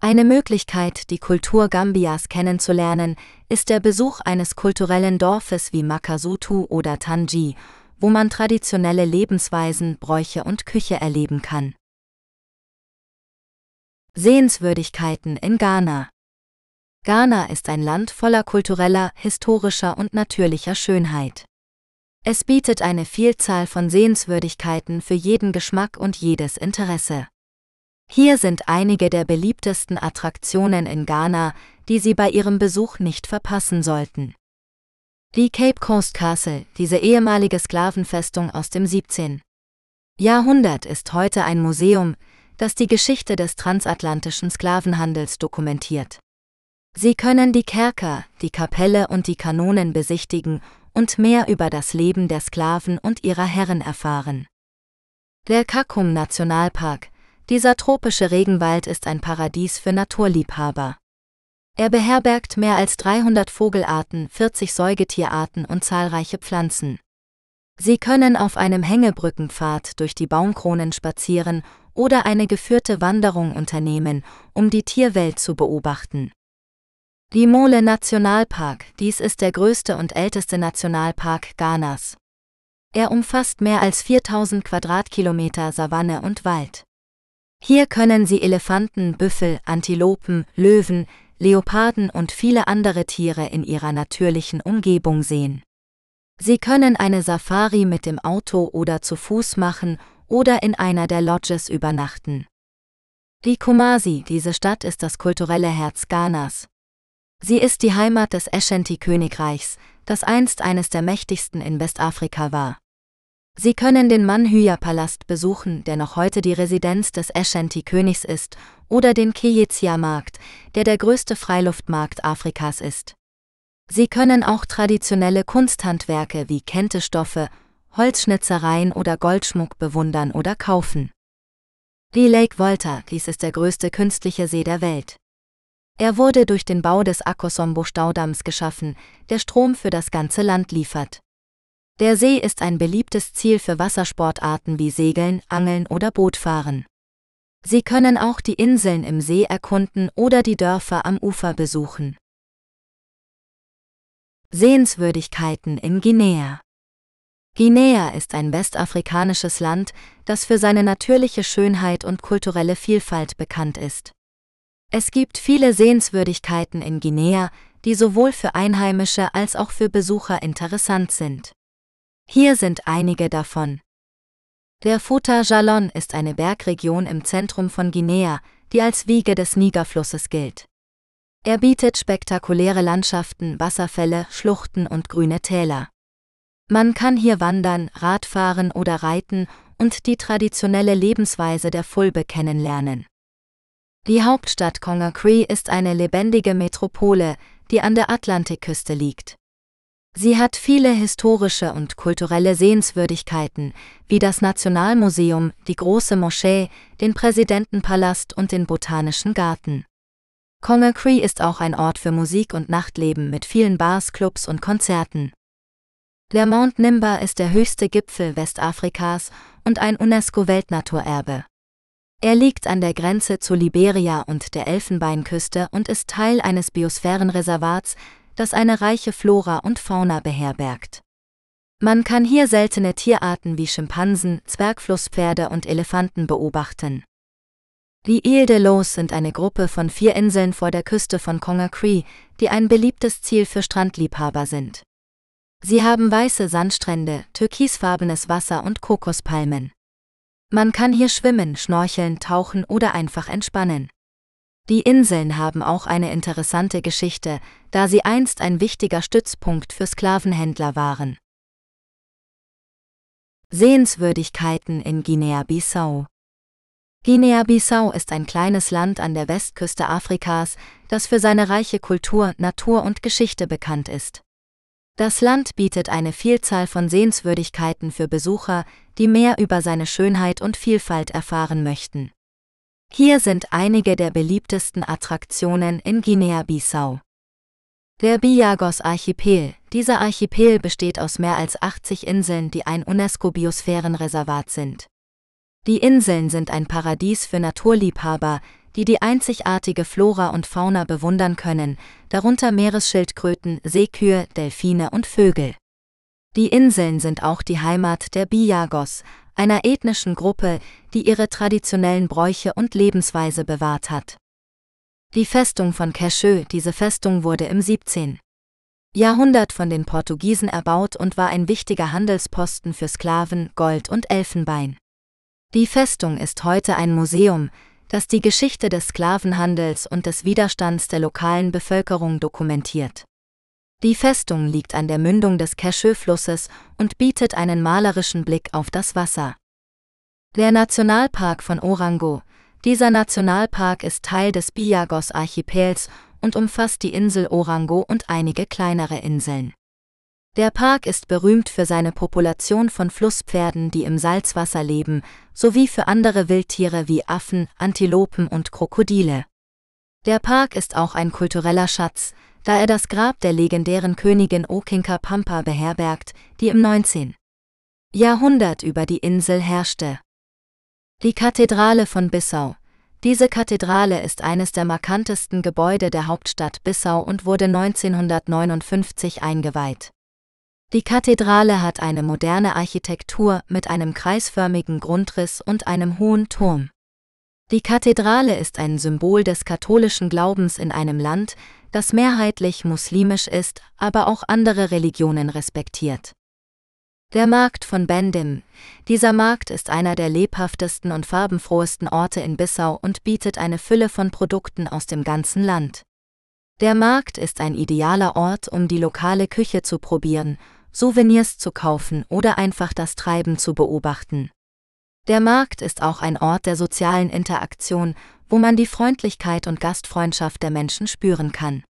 Eine Möglichkeit, die Kultur Gambias kennenzulernen, ist der Besuch eines kulturellen Dorfes wie Makasutu oder Tanji, wo man traditionelle Lebensweisen, Bräuche und Küche erleben kann. Sehenswürdigkeiten in Ghana Ghana ist ein Land voller kultureller, historischer und natürlicher Schönheit. Es bietet eine Vielzahl von Sehenswürdigkeiten für jeden Geschmack und jedes Interesse. Hier sind einige der beliebtesten Attraktionen in Ghana, die Sie bei Ihrem Besuch nicht verpassen sollten. Die Cape Coast Castle, diese ehemalige Sklavenfestung aus dem 17. Jahrhundert, ist heute ein Museum, das die Geschichte des transatlantischen Sklavenhandels dokumentiert. Sie können die Kerker, die Kapelle und die Kanonen besichtigen und mehr über das Leben der Sklaven und ihrer Herren erfahren. Der Kakum Nationalpark, dieser tropische Regenwald ist ein Paradies für Naturliebhaber. Er beherbergt mehr als 300 Vogelarten, 40 Säugetierarten und zahlreiche Pflanzen. Sie können auf einem Hängebrückenpfad durch die Baumkronen spazieren oder eine geführte Wanderung unternehmen, um die Tierwelt zu beobachten. Limole Nationalpark, dies ist der größte und älteste Nationalpark Ghanas. Er umfasst mehr als 4000 Quadratkilometer Savanne und Wald. Hier können Sie Elefanten, Büffel, Antilopen, Löwen, Leoparden und viele andere Tiere in ihrer natürlichen Umgebung sehen. Sie können eine Safari mit dem Auto oder zu Fuß machen oder in einer der Lodges übernachten. Die Kumasi, diese Stadt ist das kulturelle Herz Ghanas. Sie ist die Heimat des Ashanti-Königreichs, das einst eines der mächtigsten in Westafrika war. Sie können den Manhyja-Palast besuchen, der noch heute die Residenz des Ashanti-Königs ist, oder den Kiyezia-Markt, der der größte Freiluftmarkt Afrikas ist. Sie können auch traditionelle Kunsthandwerke wie Kentestoffe, Holzschnitzereien oder Goldschmuck bewundern oder kaufen. Die Lake Volta, dies ist der größte künstliche See der Welt. Er wurde durch den Bau des Akosombo-Staudamms geschaffen, der Strom für das ganze Land liefert. Der See ist ein beliebtes Ziel für Wassersportarten wie Segeln, Angeln oder Bootfahren. Sie können auch die Inseln im See erkunden oder die Dörfer am Ufer besuchen. Sehenswürdigkeiten in Guinea Guinea ist ein westafrikanisches Land, das für seine natürliche Schönheit und kulturelle Vielfalt bekannt ist. Es gibt viele Sehenswürdigkeiten in Guinea, die sowohl für Einheimische als auch für Besucher interessant sind. Hier sind einige davon. Der Fouta Jalon ist eine Bergregion im Zentrum von Guinea, die als Wiege des Nigerflusses gilt. Er bietet spektakuläre Landschaften, Wasserfälle, Schluchten und grüne Täler. Man kann hier wandern, Radfahren oder reiten und die traditionelle Lebensweise der Fulbe kennenlernen. Die Hauptstadt Conakry ist eine lebendige Metropole, die an der Atlantikküste liegt. Sie hat viele historische und kulturelle Sehenswürdigkeiten, wie das Nationalmuseum, die große Moschee, den Präsidentenpalast und den Botanischen Garten. Conakry ist auch ein Ort für Musik und Nachtleben mit vielen Bars, Clubs und Konzerten. Der Mount Nimba ist der höchste Gipfel Westafrikas und ein UNESCO-Weltnaturerbe. Er liegt an der Grenze zu Liberia und der Elfenbeinküste und ist Teil eines Biosphärenreservats, das eine reiche Flora und Fauna beherbergt. Man kann hier seltene Tierarten wie Schimpansen, Zwergflusspferde und Elefanten beobachten. Die Ile de Los sind eine Gruppe von vier Inseln vor der Küste von Conakry, die ein beliebtes Ziel für Strandliebhaber sind. Sie haben weiße Sandstrände, türkisfarbenes Wasser und Kokospalmen. Man kann hier schwimmen, schnorcheln, tauchen oder einfach entspannen. Die Inseln haben auch eine interessante Geschichte, da sie einst ein wichtiger Stützpunkt für Sklavenhändler waren. Sehenswürdigkeiten in Guinea-Bissau Guinea-Bissau ist ein kleines Land an der Westküste Afrikas, das für seine reiche Kultur, Natur und Geschichte bekannt ist. Das Land bietet eine Vielzahl von Sehenswürdigkeiten für Besucher, die mehr über seine Schönheit und Vielfalt erfahren möchten. Hier sind einige der beliebtesten Attraktionen in Guinea-Bissau. Der Biagos-Archipel. Dieser Archipel besteht aus mehr als 80 Inseln, die ein UNESCO-Biosphärenreservat sind. Die Inseln sind ein Paradies für Naturliebhaber, die die einzigartige Flora und Fauna bewundern können, darunter Meeresschildkröten, Seekühe, Delfine und Vögel. Die Inseln sind auch die Heimat der Biagos, einer ethnischen Gruppe, die ihre traditionellen Bräuche und Lebensweise bewahrt hat. Die Festung von Cacheux, diese Festung wurde im 17. Jahrhundert von den Portugiesen erbaut und war ein wichtiger Handelsposten für Sklaven, Gold und Elfenbein. Die Festung ist heute ein Museum, das die Geschichte des Sklavenhandels und des Widerstands der lokalen Bevölkerung dokumentiert. Die Festung liegt an der Mündung des Cacheux-Flusses und bietet einen malerischen Blick auf das Wasser. Der Nationalpark von Orango. Dieser Nationalpark ist Teil des Biagos-Archipels und umfasst die Insel Orango und einige kleinere Inseln. Der Park ist berühmt für seine Population von Flusspferden, die im Salzwasser leben, sowie für andere Wildtiere wie Affen, Antilopen und Krokodile. Der Park ist auch ein kultureller Schatz, da er das Grab der legendären Königin Okinka Pampa beherbergt, die im 19. Jahrhundert über die Insel herrschte. Die Kathedrale von Bissau. Diese Kathedrale ist eines der markantesten Gebäude der Hauptstadt Bissau und wurde 1959 eingeweiht. Die Kathedrale hat eine moderne Architektur mit einem kreisförmigen Grundriss und einem hohen Turm. Die Kathedrale ist ein Symbol des katholischen Glaubens in einem Land, das mehrheitlich muslimisch ist, aber auch andere Religionen respektiert. Der Markt von Bendim. Dieser Markt ist einer der lebhaftesten und farbenfrohesten Orte in Bissau und bietet eine Fülle von Produkten aus dem ganzen Land. Der Markt ist ein idealer Ort, um die lokale Küche zu probieren, Souvenirs zu kaufen oder einfach das Treiben zu beobachten. Der Markt ist auch ein Ort der sozialen Interaktion, wo man die Freundlichkeit und Gastfreundschaft der Menschen spüren kann.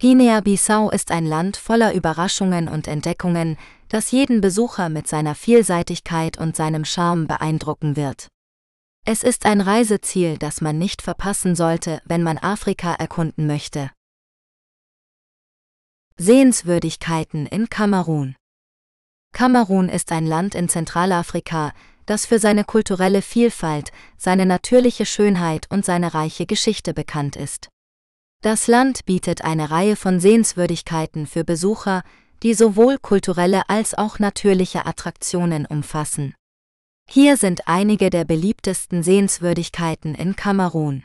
Guinea-Bissau ist ein Land voller Überraschungen und Entdeckungen, das jeden Besucher mit seiner Vielseitigkeit und seinem Charme beeindrucken wird. Es ist ein Reiseziel, das man nicht verpassen sollte, wenn man Afrika erkunden möchte. Sehenswürdigkeiten in Kamerun Kamerun ist ein Land in Zentralafrika, das für seine kulturelle Vielfalt, seine natürliche Schönheit und seine reiche Geschichte bekannt ist. Das Land bietet eine Reihe von Sehenswürdigkeiten für Besucher, die sowohl kulturelle als auch natürliche Attraktionen umfassen. Hier sind einige der beliebtesten Sehenswürdigkeiten in Kamerun.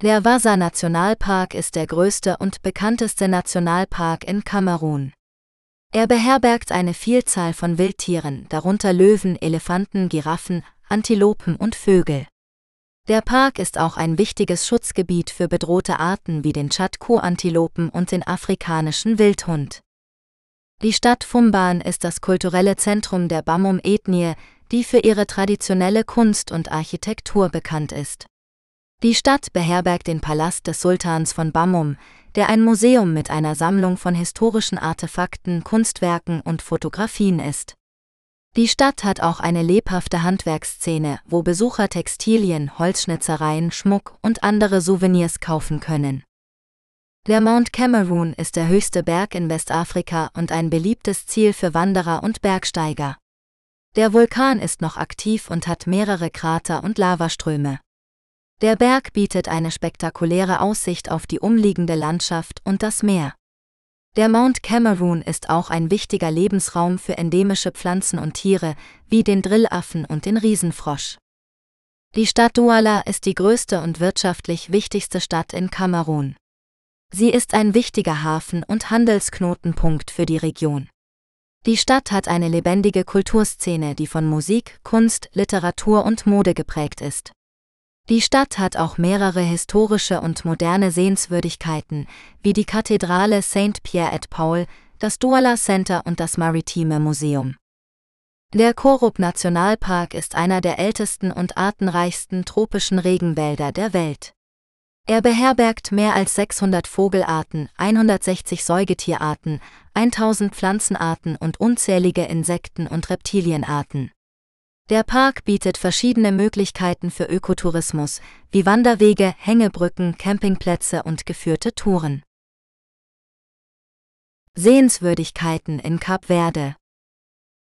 Der Wasa Nationalpark ist der größte und bekannteste Nationalpark in Kamerun. Er beherbergt eine Vielzahl von Wildtieren, darunter Löwen, Elefanten, Giraffen, Antilopen und Vögel. Der Park ist auch ein wichtiges Schutzgebiet für bedrohte Arten wie den Tschad-Kuh-Antilopen und den afrikanischen Wildhund. Die Stadt Fumban ist das kulturelle Zentrum der Bamum-Ethnie, die für ihre traditionelle Kunst und Architektur bekannt ist. Die Stadt beherbergt den Palast des Sultans von Bamum, der ein Museum mit einer Sammlung von historischen Artefakten, Kunstwerken und Fotografien ist. Die Stadt hat auch eine lebhafte Handwerksszene, wo Besucher Textilien, Holzschnitzereien, Schmuck und andere Souvenirs kaufen können. Der Mount Cameroon ist der höchste Berg in Westafrika und ein beliebtes Ziel für Wanderer und Bergsteiger. Der Vulkan ist noch aktiv und hat mehrere Krater und Lavaströme. Der Berg bietet eine spektakuläre Aussicht auf die umliegende Landschaft und das Meer. Der Mount Cameroon ist auch ein wichtiger Lebensraum für endemische Pflanzen und Tiere, wie den Drillaffen und den Riesenfrosch. Die Stadt Douala ist die größte und wirtschaftlich wichtigste Stadt in Kamerun. Sie ist ein wichtiger Hafen und Handelsknotenpunkt für die Region. Die Stadt hat eine lebendige Kulturszene, die von Musik, Kunst, Literatur und Mode geprägt ist. Die Stadt hat auch mehrere historische und moderne Sehenswürdigkeiten, wie die Kathedrale St. Pierre et Paul, das Douala Center und das Maritime Museum. Der Korup Nationalpark ist einer der ältesten und artenreichsten tropischen Regenwälder der Welt. Er beherbergt mehr als 600 Vogelarten, 160 Säugetierarten, 1000 Pflanzenarten und unzählige Insekten- und Reptilienarten. Der Park bietet verschiedene Möglichkeiten für Ökotourismus, wie Wanderwege, Hängebrücken, Campingplätze und geführte Touren. Sehenswürdigkeiten in Kap Verde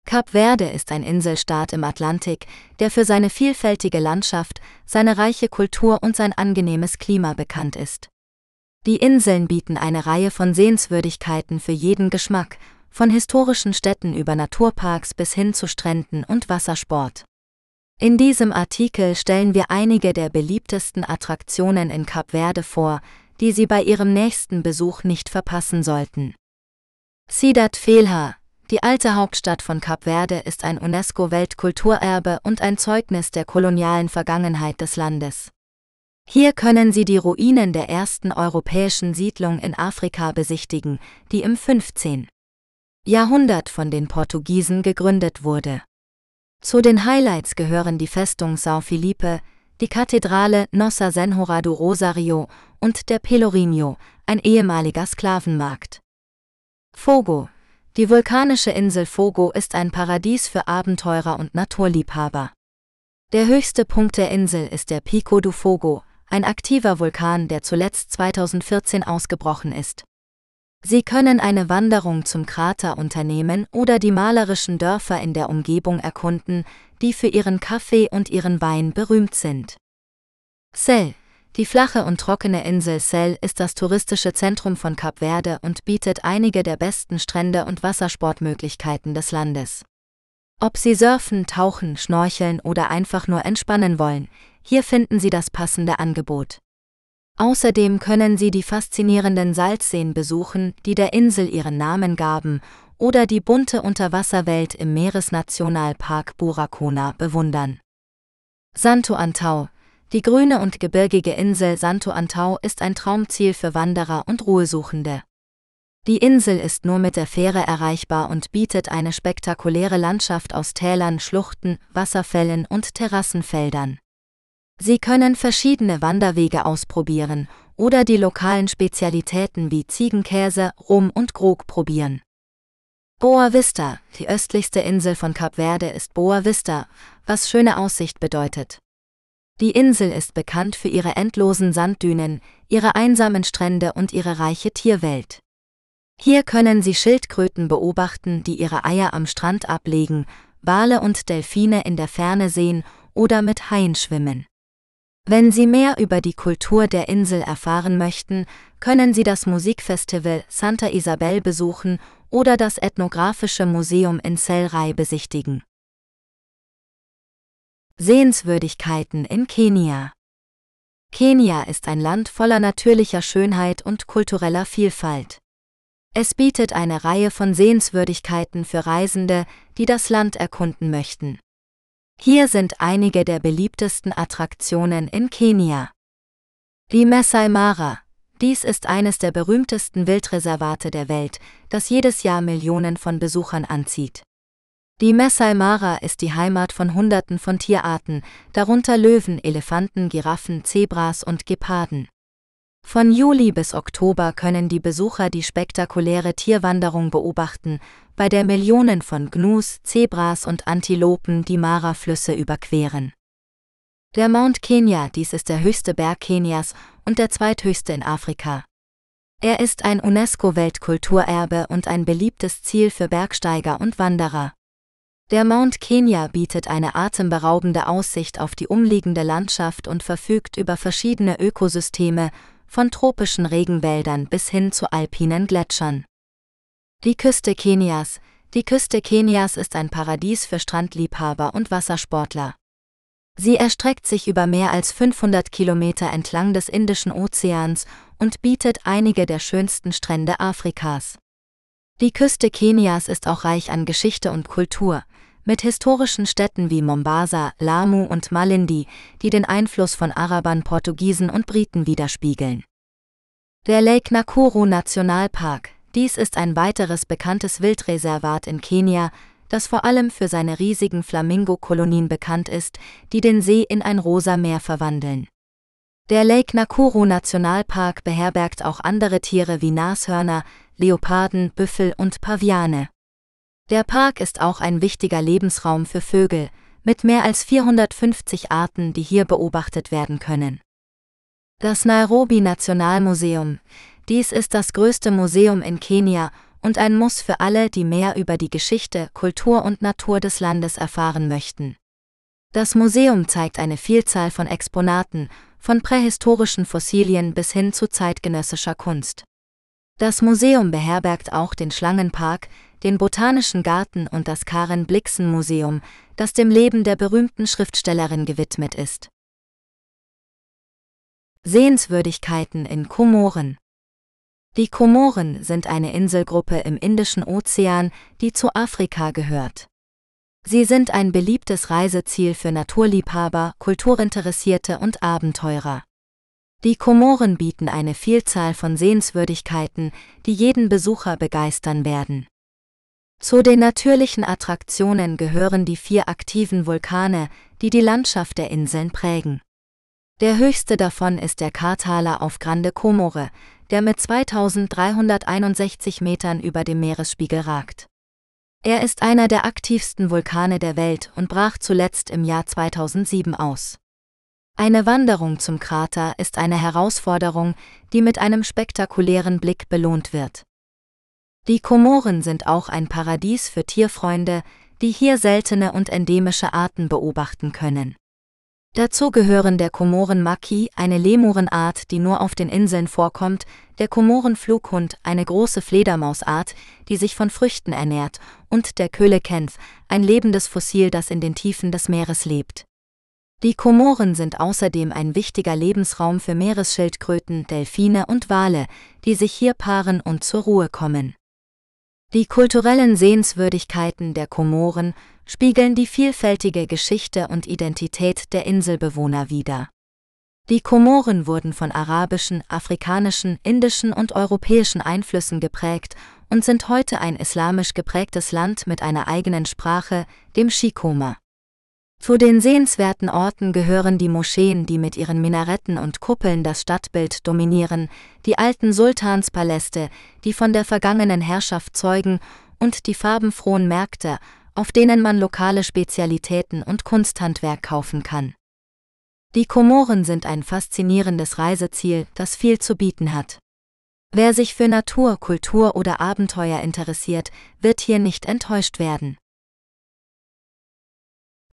Kap Verde ist ein Inselstaat im Atlantik, der für seine vielfältige Landschaft, seine reiche Kultur und sein angenehmes Klima bekannt ist. Die Inseln bieten eine Reihe von Sehenswürdigkeiten für jeden Geschmack von historischen Städten über Naturparks bis hin zu Stränden und Wassersport. In diesem Artikel stellen wir einige der beliebtesten Attraktionen in Kap Verde vor, die Sie bei Ihrem nächsten Besuch nicht verpassen sollten. Ciudad Felha, die alte Hauptstadt von Kap Verde, ist ein UNESCO-Weltkulturerbe und ein Zeugnis der kolonialen Vergangenheit des Landes. Hier können Sie die Ruinen der ersten europäischen Siedlung in Afrika besichtigen, die im 15. Jahrhundert von den Portugiesen gegründet wurde. Zu den Highlights gehören die Festung São Felipe, die Kathedrale Nossa Senhora do Rosario und der Pelourinho, ein ehemaliger Sklavenmarkt. Fogo Die vulkanische Insel Fogo ist ein Paradies für Abenteurer und Naturliebhaber. Der höchste Punkt der Insel ist der Pico do Fogo, ein aktiver Vulkan, der zuletzt 2014 ausgebrochen ist. Sie können eine Wanderung zum Krater unternehmen oder die malerischen Dörfer in der Umgebung erkunden, die für ihren Kaffee und ihren Wein berühmt sind. Sel, die flache und trockene Insel Sel ist das touristische Zentrum von Kap Verde und bietet einige der besten Strände und Wassersportmöglichkeiten des Landes. Ob Sie surfen, tauchen, schnorcheln oder einfach nur entspannen wollen, hier finden Sie das passende Angebot. Außerdem können Sie die faszinierenden Salzseen besuchen, die der Insel ihren Namen gaben, oder die bunte Unterwasserwelt im Meeresnationalpark Burakona bewundern. Santo Antau, Die grüne und gebirgige Insel Santo Antau ist ein Traumziel für Wanderer und Ruhesuchende. Die Insel ist nur mit der Fähre erreichbar und bietet eine spektakuläre Landschaft aus Tälern, Schluchten, Wasserfällen und Terrassenfeldern. Sie können verschiedene Wanderwege ausprobieren oder die lokalen Spezialitäten wie Ziegenkäse, Rum und Grog probieren. Boa Vista, die östlichste Insel von Kap Verde ist Boa Vista, was schöne Aussicht bedeutet. Die Insel ist bekannt für ihre endlosen Sanddünen, ihre einsamen Strände und ihre reiche Tierwelt. Hier können Sie Schildkröten beobachten, die ihre Eier am Strand ablegen, Wale und Delfine in der Ferne sehen oder mit Haien schwimmen. Wenn Sie mehr über die Kultur der Insel erfahren möchten, können Sie das Musikfestival Santa Isabel besuchen oder das Ethnographische Museum in Selrai besichtigen. Sehenswürdigkeiten in Kenia Kenia ist ein Land voller natürlicher Schönheit und kultureller Vielfalt. Es bietet eine Reihe von Sehenswürdigkeiten für Reisende, die das Land erkunden möchten. Hier sind einige der beliebtesten Attraktionen in Kenia. Die Masai Mara. Dies ist eines der berühmtesten Wildreservate der Welt, das jedes Jahr Millionen von Besuchern anzieht. Die Masai Mara ist die Heimat von Hunderten von Tierarten, darunter Löwen, Elefanten, Giraffen, Zebras und Geparden. Von Juli bis Oktober können die Besucher die spektakuläre Tierwanderung beobachten, bei der Millionen von Gnus, Zebras und Antilopen die Mara-Flüsse überqueren. Der Mount Kenya, dies ist der höchste Berg Kenias und der zweithöchste in Afrika. Er ist ein UNESCO-Weltkulturerbe und ein beliebtes Ziel für Bergsteiger und Wanderer. Der Mount Kenya bietet eine atemberaubende Aussicht auf die umliegende Landschaft und verfügt über verschiedene Ökosysteme, von tropischen Regenwäldern bis hin zu alpinen Gletschern. Die Küste Kenias. Die Küste Kenias ist ein Paradies für Strandliebhaber und Wassersportler. Sie erstreckt sich über mehr als 500 Kilometer entlang des Indischen Ozeans und bietet einige der schönsten Strände Afrikas. Die Küste Kenias ist auch reich an Geschichte und Kultur, mit historischen Städten wie Mombasa, Lamu und Malindi, die den Einfluss von Arabern, Portugiesen und Briten widerspiegeln. Der Lake Nakuru Nationalpark, dies ist ein weiteres bekanntes Wildreservat in Kenia, das vor allem für seine riesigen Flamingo-Kolonien bekannt ist, die den See in ein rosa Meer verwandeln. Der Lake Nakuru Nationalpark beherbergt auch andere Tiere wie Nashörner, Leoparden, Büffel und Paviane. Der Park ist auch ein wichtiger Lebensraum für Vögel, mit mehr als 450 Arten, die hier beobachtet werden können. Das Nairobi Nationalmuseum. Dies ist das größte Museum in Kenia und ein Muss für alle, die mehr über die Geschichte, Kultur und Natur des Landes erfahren möchten. Das Museum zeigt eine Vielzahl von Exponaten, von prähistorischen Fossilien bis hin zu zeitgenössischer Kunst. Das Museum beherbergt auch den Schlangenpark, den Botanischen Garten und das Karen Blixen Museum, das dem Leben der berühmten Schriftstellerin gewidmet ist. Sehenswürdigkeiten in Komoren Die Komoren sind eine Inselgruppe im Indischen Ozean, die zu Afrika gehört. Sie sind ein beliebtes Reiseziel für Naturliebhaber, Kulturinteressierte und Abenteurer. Die Komoren bieten eine Vielzahl von Sehenswürdigkeiten, die jeden Besucher begeistern werden. Zu den natürlichen Attraktionen gehören die vier aktiven Vulkane, die die Landschaft der Inseln prägen. Der höchste davon ist der Kartaler auf Grande Comore, der mit 2361 Metern über dem Meeresspiegel ragt. Er ist einer der aktivsten Vulkane der Welt und brach zuletzt im Jahr 2007 aus. Eine Wanderung zum Krater ist eine Herausforderung, die mit einem spektakulären Blick belohnt wird. Die Komoren sind auch ein Paradies für Tierfreunde, die hier seltene und endemische Arten beobachten können. Dazu gehören der Komoren-Maki, eine Lemurenart, die nur auf den Inseln vorkommt, der Komoren-Flughund, eine große Fledermausart, die sich von Früchten ernährt, und der Kölekenf, ein lebendes Fossil, das in den Tiefen des Meeres lebt. Die Komoren sind außerdem ein wichtiger Lebensraum für Meeresschildkröten, Delfine und Wale, die sich hier paaren und zur Ruhe kommen. Die kulturellen Sehenswürdigkeiten der Komoren spiegeln die vielfältige Geschichte und Identität der Inselbewohner wider Die Komoren wurden von arabischen, afrikanischen, indischen und europäischen Einflüssen geprägt und sind heute ein islamisch geprägtes Land mit einer eigenen Sprache, dem Shikoma. Zu den sehenswerten Orten gehören die Moscheen, die mit ihren Minaretten und Kuppeln das Stadtbild dominieren, die alten Sultanspaläste, die von der vergangenen Herrschaft zeugen, und die farbenfrohen Märkte, auf denen man lokale Spezialitäten und Kunsthandwerk kaufen kann. Die Komoren sind ein faszinierendes Reiseziel, das viel zu bieten hat. Wer sich für Natur, Kultur oder Abenteuer interessiert, wird hier nicht enttäuscht werden.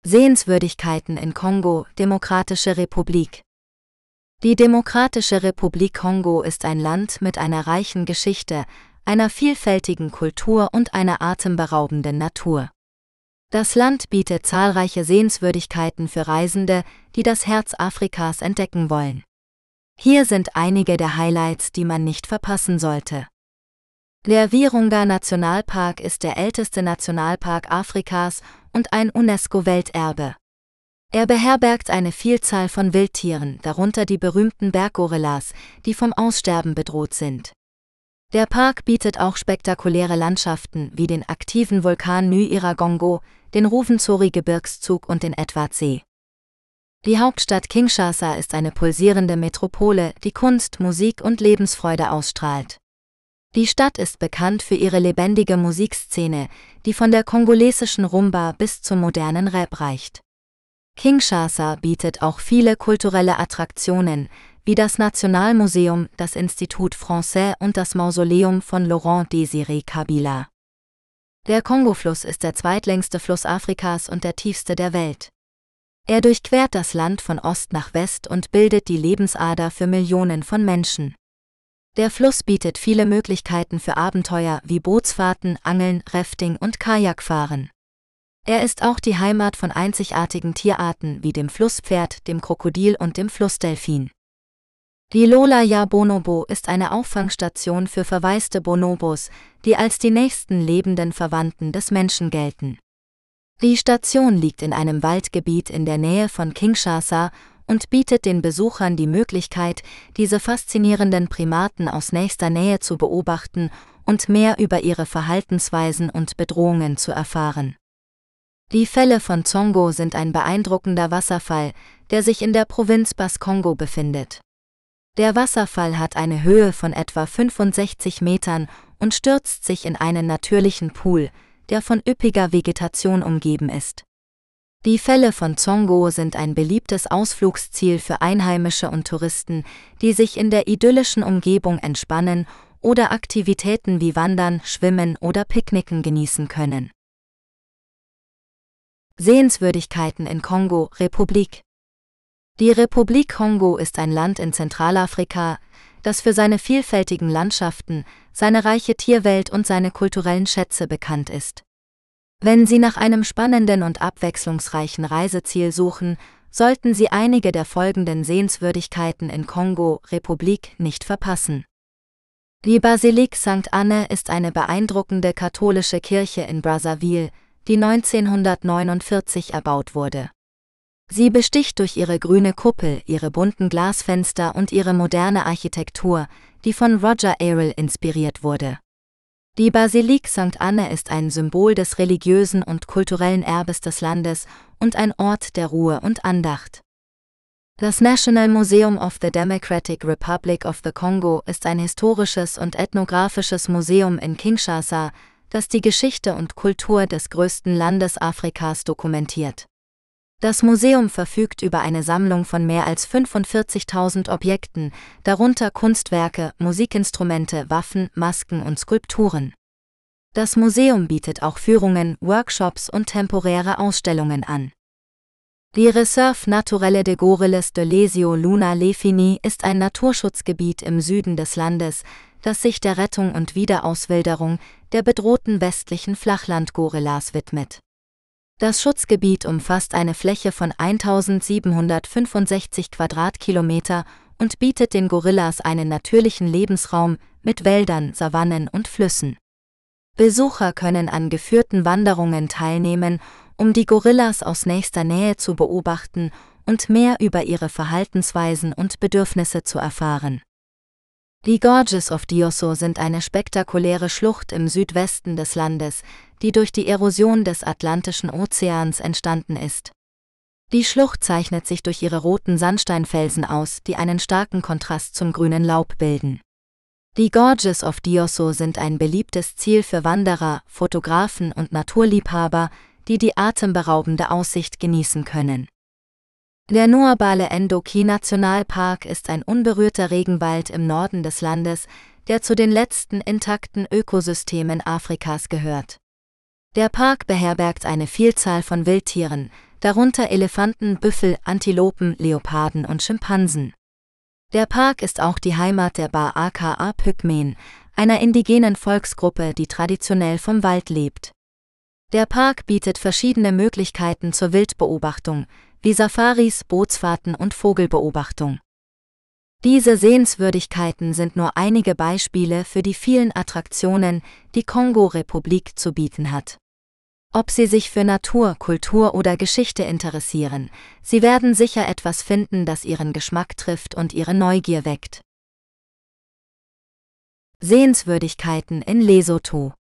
Sehenswürdigkeiten in Kongo, Demokratische Republik. Die Demokratische Republik Kongo ist ein Land mit einer reichen Geschichte, einer vielfältigen Kultur und einer atemberaubenden Natur. Das Land bietet zahlreiche Sehenswürdigkeiten für Reisende, die das Herz Afrikas entdecken wollen. Hier sind einige der Highlights, die man nicht verpassen sollte. Der Virunga Nationalpark ist der älteste Nationalpark Afrikas und ein UNESCO-Welterbe. Er beherbergt eine Vielzahl von Wildtieren, darunter die berühmten Berggorillas, die vom Aussterben bedroht sind. Der Park bietet auch spektakuläre Landschaften wie den aktiven Vulkan Ny-Iragongo, den Ruvenzori-Gebirgszug und den Edwardsee. Die Hauptstadt Kinshasa ist eine pulsierende Metropole, die Kunst, Musik und Lebensfreude ausstrahlt. Die Stadt ist bekannt für ihre lebendige Musikszene, die von der kongolesischen Rumba bis zum modernen Rap reicht. Kinshasa bietet auch viele kulturelle Attraktionen, wie das Nationalmuseum, das Institut Français und das Mausoleum von Laurent Désiré Kabila. Der Kongofluss ist der zweitlängste Fluss Afrikas und der tiefste der Welt. Er durchquert das Land von Ost nach West und bildet die Lebensader für Millionen von Menschen. Der Fluss bietet viele Möglichkeiten für Abenteuer wie Bootsfahrten, Angeln, Rafting und Kajakfahren. Er ist auch die Heimat von einzigartigen Tierarten wie dem Flusspferd, dem Krokodil und dem Flussdelfin. Die Lola Ya Bonobo ist eine Auffangstation für verwaiste Bonobos, die als die nächsten lebenden Verwandten des Menschen gelten. Die Station liegt in einem Waldgebiet in der Nähe von Kinshasa und bietet den Besuchern die Möglichkeit, diese faszinierenden Primaten aus nächster Nähe zu beobachten und mehr über ihre Verhaltensweisen und Bedrohungen zu erfahren. Die Fälle von Zongo sind ein beeindruckender Wasserfall, der sich in der Provinz Bas-Kongo befindet. Der Wasserfall hat eine Höhe von etwa 65 Metern und stürzt sich in einen natürlichen Pool, der von üppiger Vegetation umgeben ist. Die Fälle von Zongo sind ein beliebtes Ausflugsziel für Einheimische und Touristen, die sich in der idyllischen Umgebung entspannen oder Aktivitäten wie Wandern, Schwimmen oder Picknicken genießen können. Sehenswürdigkeiten in Kongo, Republik die Republik Kongo ist ein Land in Zentralafrika, das für seine vielfältigen Landschaften, seine reiche Tierwelt und seine kulturellen Schätze bekannt ist. Wenn Sie nach einem spannenden und abwechslungsreichen Reiseziel suchen, sollten Sie einige der folgenden Sehenswürdigkeiten in Kongo, Republik, nicht verpassen. Die Basilike St. Anne ist eine beeindruckende katholische Kirche in Brazzaville, die 1949 erbaut wurde. Sie besticht durch ihre grüne Kuppel, ihre bunten Glasfenster und ihre moderne Architektur, die von Roger Arel inspiriert wurde. Die Basilike St. Anne ist ein Symbol des religiösen und kulturellen Erbes des Landes und ein Ort der Ruhe und Andacht. Das National Museum of the Democratic Republic of the Congo ist ein historisches und ethnografisches Museum in Kinshasa, das die Geschichte und Kultur des größten Landes Afrikas dokumentiert. Das Museum verfügt über eine Sammlung von mehr als 45.000 Objekten, darunter Kunstwerke, Musikinstrumente, Waffen, Masken und Skulpturen. Das Museum bietet auch Führungen, Workshops und temporäre Ausstellungen an. Die Reserve Naturelle de Gorilles de Lesio Luna Lefini ist ein Naturschutzgebiet im Süden des Landes, das sich der Rettung und Wiederauswilderung der bedrohten westlichen Flachlandgorillas widmet. Das Schutzgebiet umfasst eine Fläche von 1765 Quadratkilometer und bietet den Gorillas einen natürlichen Lebensraum mit Wäldern, Savannen und Flüssen. Besucher können an geführten Wanderungen teilnehmen, um die Gorillas aus nächster Nähe zu beobachten und mehr über ihre Verhaltensweisen und Bedürfnisse zu erfahren. Die Gorges of Diosso sind eine spektakuläre Schlucht im Südwesten des Landes, die durch die Erosion des Atlantischen Ozeans entstanden ist. Die Schlucht zeichnet sich durch ihre roten Sandsteinfelsen aus, die einen starken Kontrast zum grünen Laub bilden. Die Gorges of Diosso sind ein beliebtes Ziel für Wanderer, Fotografen und Naturliebhaber, die die atemberaubende Aussicht genießen können. Der Noabale Endoki Nationalpark ist ein unberührter Regenwald im Norden des Landes, der zu den letzten intakten Ökosystemen Afrikas gehört. Der Park beherbergt eine Vielzahl von Wildtieren, darunter Elefanten, Büffel, Antilopen, Leoparden und Schimpansen. Der Park ist auch die Heimat der Ba-Aka Pygmen, einer indigenen Volksgruppe, die traditionell vom Wald lebt. Der Park bietet verschiedene Möglichkeiten zur Wildbeobachtung, wie Safaris, Bootsfahrten und Vogelbeobachtung. Diese Sehenswürdigkeiten sind nur einige Beispiele für die vielen Attraktionen, die Kongo-Republik zu bieten hat. Ob Sie sich für Natur, Kultur oder Geschichte interessieren, Sie werden sicher etwas finden, das Ihren Geschmack trifft und Ihre Neugier weckt. Sehenswürdigkeiten in Lesotho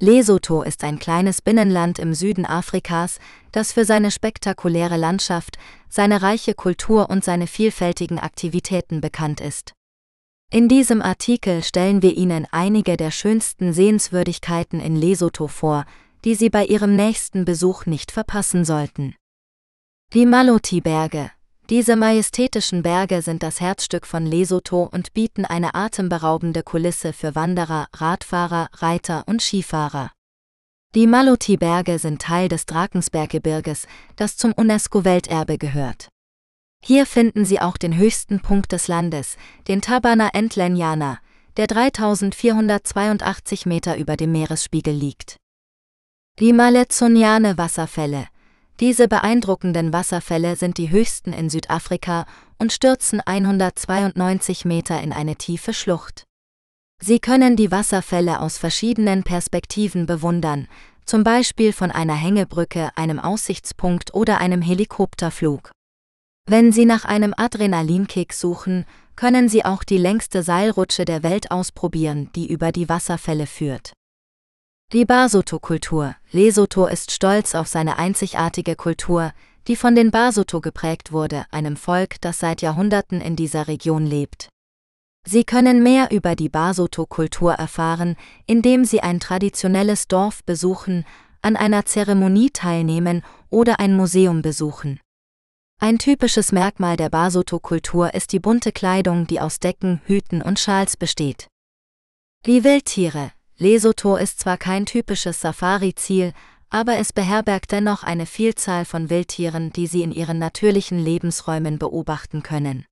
Lesotho ist ein kleines Binnenland im Süden Afrikas, das für seine spektakuläre Landschaft, seine reiche Kultur und seine vielfältigen Aktivitäten bekannt ist. In diesem Artikel stellen wir Ihnen einige der schönsten Sehenswürdigkeiten in Lesotho vor, die Sie bei Ihrem nächsten Besuch nicht verpassen sollten. Die Maloti-Berge. Diese majestätischen Berge sind das Herzstück von Lesotho und bieten eine atemberaubende Kulisse für Wanderer, Radfahrer, Reiter und Skifahrer. Die Maloti-Berge sind Teil des Drakensberggebirges, das zum UNESCO-Welterbe gehört. Hier finden Sie auch den höchsten Punkt des Landes, den Tabana Entlenyana, der 3482 Meter über dem Meeresspiegel liegt. Die Malezoniane Wasserfälle. Diese beeindruckenden Wasserfälle sind die höchsten in Südafrika und stürzen 192 Meter in eine tiefe Schlucht. Sie können die Wasserfälle aus verschiedenen Perspektiven bewundern, zum Beispiel von einer Hängebrücke, einem Aussichtspunkt oder einem Helikopterflug. Wenn Sie nach einem Adrenalinkick suchen, können Sie auch die längste Seilrutsche der Welt ausprobieren, die über die Wasserfälle führt. Die Basotho-Kultur. Lesotho ist stolz auf seine einzigartige Kultur, die von den Basotho geprägt wurde, einem Volk, das seit Jahrhunderten in dieser Region lebt. Sie können mehr über die Basotho-Kultur erfahren, indem Sie ein traditionelles Dorf besuchen, an einer Zeremonie teilnehmen oder ein Museum besuchen. Ein typisches Merkmal der Basotho-Kultur ist die bunte Kleidung, die aus Decken, Hüten und Schals besteht. Die Wildtiere. Lesotho ist zwar kein typisches Safari-Ziel, aber es beherbergt dennoch eine Vielzahl von Wildtieren, die Sie in ihren natürlichen Lebensräumen beobachten können.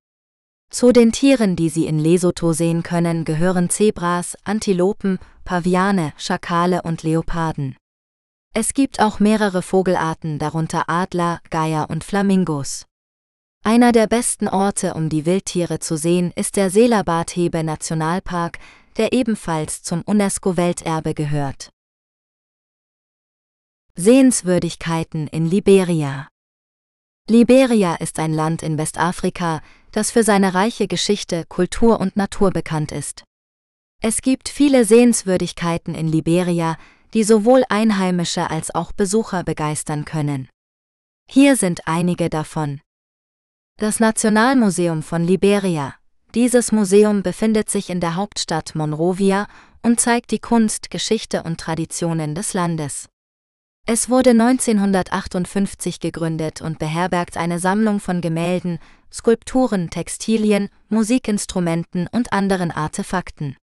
Zu den Tieren, die Sie in Lesotho sehen können, gehören Zebras, Antilopen, Paviane, Schakale und Leoparden. Es gibt auch mehrere Vogelarten, darunter Adler, Geier und Flamingos. Einer der besten Orte, um die Wildtiere zu sehen, ist der Selabathebe Nationalpark, der ebenfalls zum UNESCO-Welterbe gehört. Sehenswürdigkeiten in Liberia Liberia ist ein Land in Westafrika, das für seine reiche Geschichte, Kultur und Natur bekannt ist. Es gibt viele Sehenswürdigkeiten in Liberia, die sowohl Einheimische als auch Besucher begeistern können. Hier sind einige davon. Das Nationalmuseum von Liberia, dieses Museum befindet sich in der Hauptstadt Monrovia und zeigt die Kunst, Geschichte und Traditionen des Landes. Es wurde 1958 gegründet und beherbergt eine Sammlung von Gemälden, Skulpturen, Textilien, Musikinstrumenten und anderen Artefakten.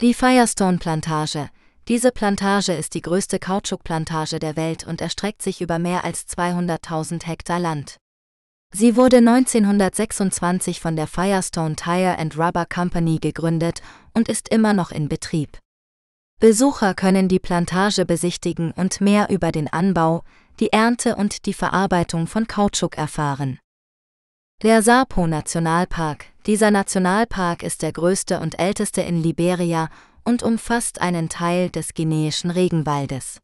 Die Firestone Plantage. Diese Plantage ist die größte Kautschukplantage der Welt und erstreckt sich über mehr als 200.000 Hektar Land. Sie wurde 1926 von der Firestone Tire and Rubber Company gegründet und ist immer noch in Betrieb. Besucher können die Plantage besichtigen und mehr über den Anbau, die Ernte und die Verarbeitung von Kautschuk erfahren. Der Sapo Nationalpark. Dieser Nationalpark ist der größte und älteste in Liberia und umfasst einen Teil des guineischen Regenwaldes.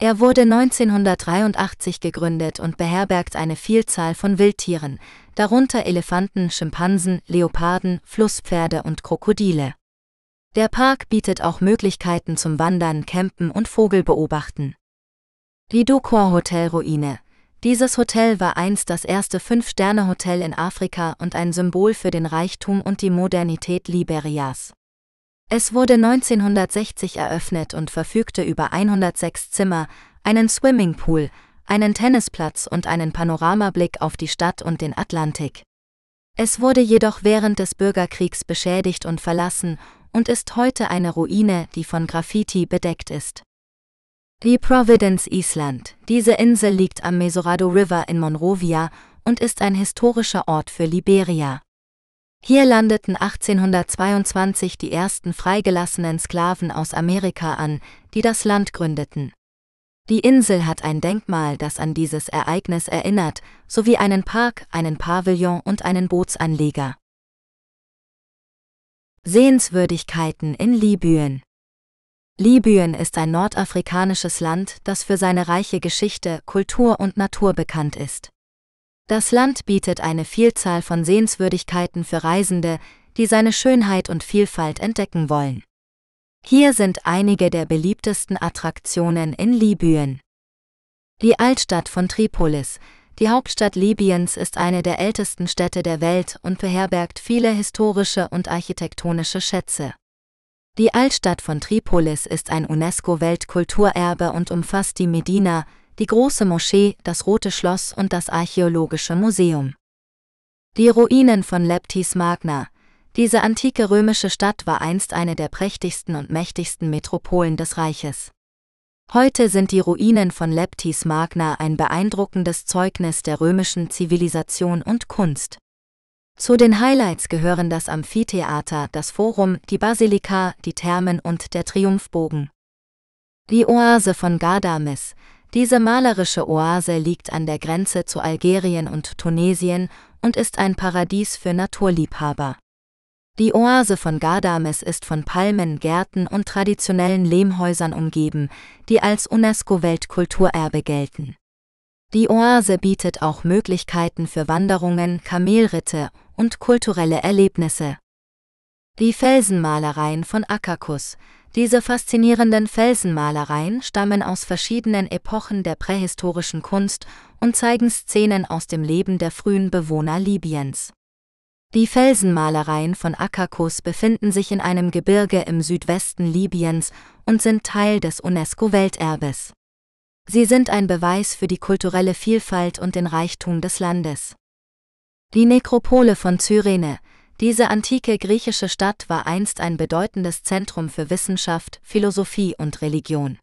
Er wurde 1983 gegründet und beherbergt eine Vielzahl von Wildtieren, darunter Elefanten, Schimpansen, Leoparden, Flusspferde und Krokodile. Der Park bietet auch Möglichkeiten zum Wandern, Campen und Vogelbeobachten. Die Dokor Hotel Ruine. Dieses Hotel war einst das erste Fünf-Sterne-Hotel in Afrika und ein Symbol für den Reichtum und die Modernität Liberias. Es wurde 1960 eröffnet und verfügte über 106 Zimmer, einen Swimmingpool, einen Tennisplatz und einen Panoramablick auf die Stadt und den Atlantik. Es wurde jedoch während des Bürgerkriegs beschädigt und verlassen und ist heute eine Ruine, die von Graffiti bedeckt ist. Die Providence Island. Diese Insel liegt am Mesorado River in Monrovia und ist ein historischer Ort für Liberia. Hier landeten 1822 die ersten freigelassenen Sklaven aus Amerika an, die das Land gründeten. Die Insel hat ein Denkmal, das an dieses Ereignis erinnert, sowie einen Park, einen Pavillon und einen Bootsanleger. Sehenswürdigkeiten in Libyen Libyen ist ein nordafrikanisches Land, das für seine reiche Geschichte, Kultur und Natur bekannt ist. Das Land bietet eine Vielzahl von Sehenswürdigkeiten für Reisende, die seine Schönheit und Vielfalt entdecken wollen. Hier sind einige der beliebtesten Attraktionen in Libyen. Die Altstadt von Tripolis, die Hauptstadt Libyens, ist eine der ältesten Städte der Welt und beherbergt viele historische und architektonische Schätze. Die Altstadt von Tripolis ist ein UNESCO-Weltkulturerbe und umfasst die Medina, die große Moschee, das Rote Schloss und das Archäologische Museum. Die Ruinen von Leptis Magna. Diese antike römische Stadt war einst eine der prächtigsten und mächtigsten Metropolen des Reiches. Heute sind die Ruinen von Leptis Magna ein beeindruckendes Zeugnis der römischen Zivilisation und Kunst. Zu den Highlights gehören das Amphitheater, das Forum, die Basilika, die Thermen und der Triumphbogen. Die Oase von Gardamis, diese malerische Oase liegt an der Grenze zu Algerien und Tunesien und ist ein Paradies für Naturliebhaber. Die Oase von Gardames ist von Palmen, Gärten und traditionellen Lehmhäusern umgeben, die als UNESCO-Weltkulturerbe gelten. Die Oase bietet auch Möglichkeiten für Wanderungen, Kamelritte und kulturelle Erlebnisse. Die Felsenmalereien von Akakus, diese faszinierenden Felsenmalereien stammen aus verschiedenen Epochen der prähistorischen Kunst und zeigen Szenen aus dem Leben der frühen Bewohner Libyens. Die Felsenmalereien von Akakos befinden sich in einem Gebirge im Südwesten Libyens und sind Teil des UNESCO-Welterbes. Sie sind ein Beweis für die kulturelle Vielfalt und den Reichtum des Landes. Die Nekropole von Cyrene, diese antike griechische Stadt war einst ein bedeutendes Zentrum für Wissenschaft, Philosophie und Religion.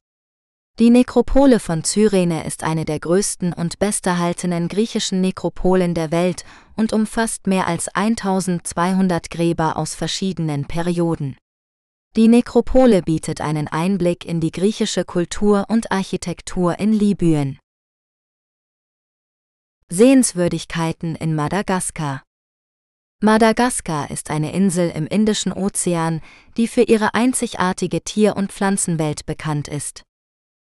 Die Nekropole von Cyrene ist eine der größten und besterhaltenen griechischen Nekropolen der Welt und umfasst mehr als 1200 Gräber aus verschiedenen Perioden. Die Nekropole bietet einen Einblick in die griechische Kultur und Architektur in Libyen. Sehenswürdigkeiten in Madagaskar Madagaskar ist eine Insel im Indischen Ozean, die für ihre einzigartige Tier- und Pflanzenwelt bekannt ist.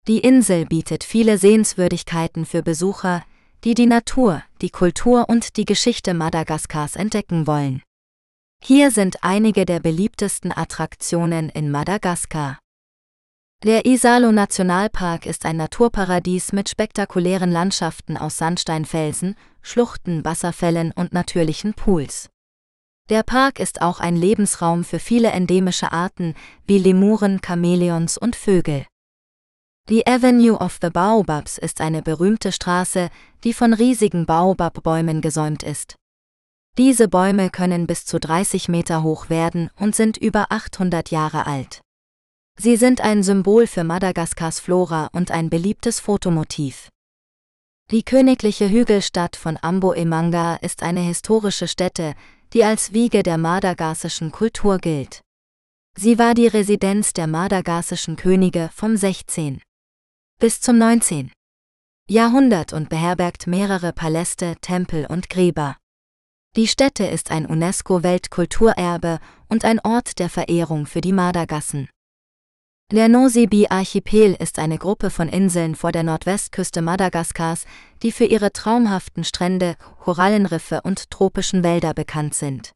Die Insel bietet viele Sehenswürdigkeiten für Besucher, die die Natur, die Kultur und die Geschichte Madagaskars entdecken wollen. Hier sind einige der beliebtesten Attraktionen in Madagaskar. Der Isalo Nationalpark ist ein Naturparadies mit spektakulären Landschaften aus Sandsteinfelsen, Schluchten, Wasserfällen und natürlichen Pools. Der Park ist auch ein Lebensraum für viele endemische Arten wie Lemuren, Chamäleons und Vögel. Die Avenue of the Baobabs ist eine berühmte Straße, die von riesigen Baobabbäumen gesäumt ist. Diese Bäume können bis zu 30 Meter hoch werden und sind über 800 Jahre alt. Sie sind ein Symbol für Madagaskars Flora und ein beliebtes Fotomotiv. Die königliche Hügelstadt von Ambo Emanga ist eine historische Stätte, die als Wiege der madagassischen Kultur gilt. Sie war die Residenz der madagassischen Könige vom 16. bis zum 19. Jahrhundert und beherbergt mehrere Paläste, Tempel und Gräber. Die Stätte ist ein UNESCO-Weltkulturerbe und ein Ort der Verehrung für die Madagassen. Der Nosy-Be-Archipel ist eine Gruppe von Inseln vor der Nordwestküste Madagaskars, die für ihre traumhaften Strände, Korallenriffe und tropischen Wälder bekannt sind.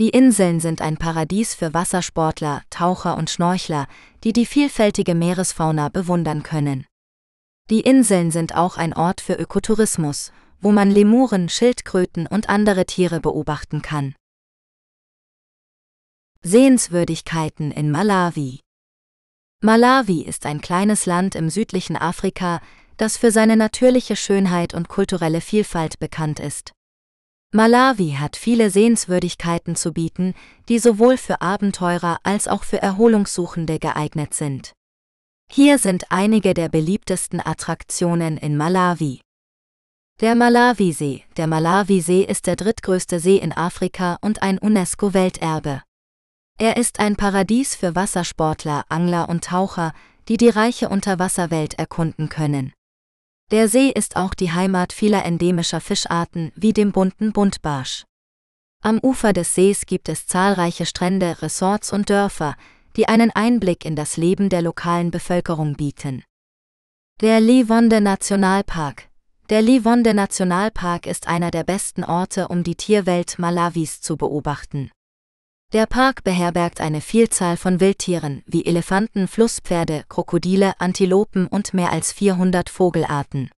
Die Inseln sind ein Paradies für Wassersportler, Taucher und Schnorchler, die die vielfältige Meeresfauna bewundern können. Die Inseln sind auch ein Ort für Ökotourismus, wo man Lemuren, Schildkröten und andere Tiere beobachten kann. Sehenswürdigkeiten in Malawi Malawi ist ein kleines Land im südlichen Afrika, das für seine natürliche Schönheit und kulturelle Vielfalt bekannt ist. Malawi hat viele Sehenswürdigkeiten zu bieten, die sowohl für Abenteurer als auch für Erholungssuchende geeignet sind. Hier sind einige der beliebtesten Attraktionen in Malawi. Der Malawisee. Der Malawisee ist der drittgrößte See in Afrika und ein UNESCO-Welterbe. Er ist ein Paradies für Wassersportler, Angler und Taucher, die die reiche Unterwasserwelt erkunden können. Der See ist auch die Heimat vieler endemischer Fischarten wie dem bunten Buntbarsch. Am Ufer des Sees gibt es zahlreiche Strände, Resorts und Dörfer, die einen Einblick in das Leben der lokalen Bevölkerung bieten. Der Livonde Nationalpark Der Livonde Nationalpark ist einer der besten Orte, um die Tierwelt Malawis zu beobachten. Der Park beherbergt eine Vielzahl von Wildtieren wie Elefanten, Flusspferde, Krokodile, Antilopen und mehr als 400 Vogelarten.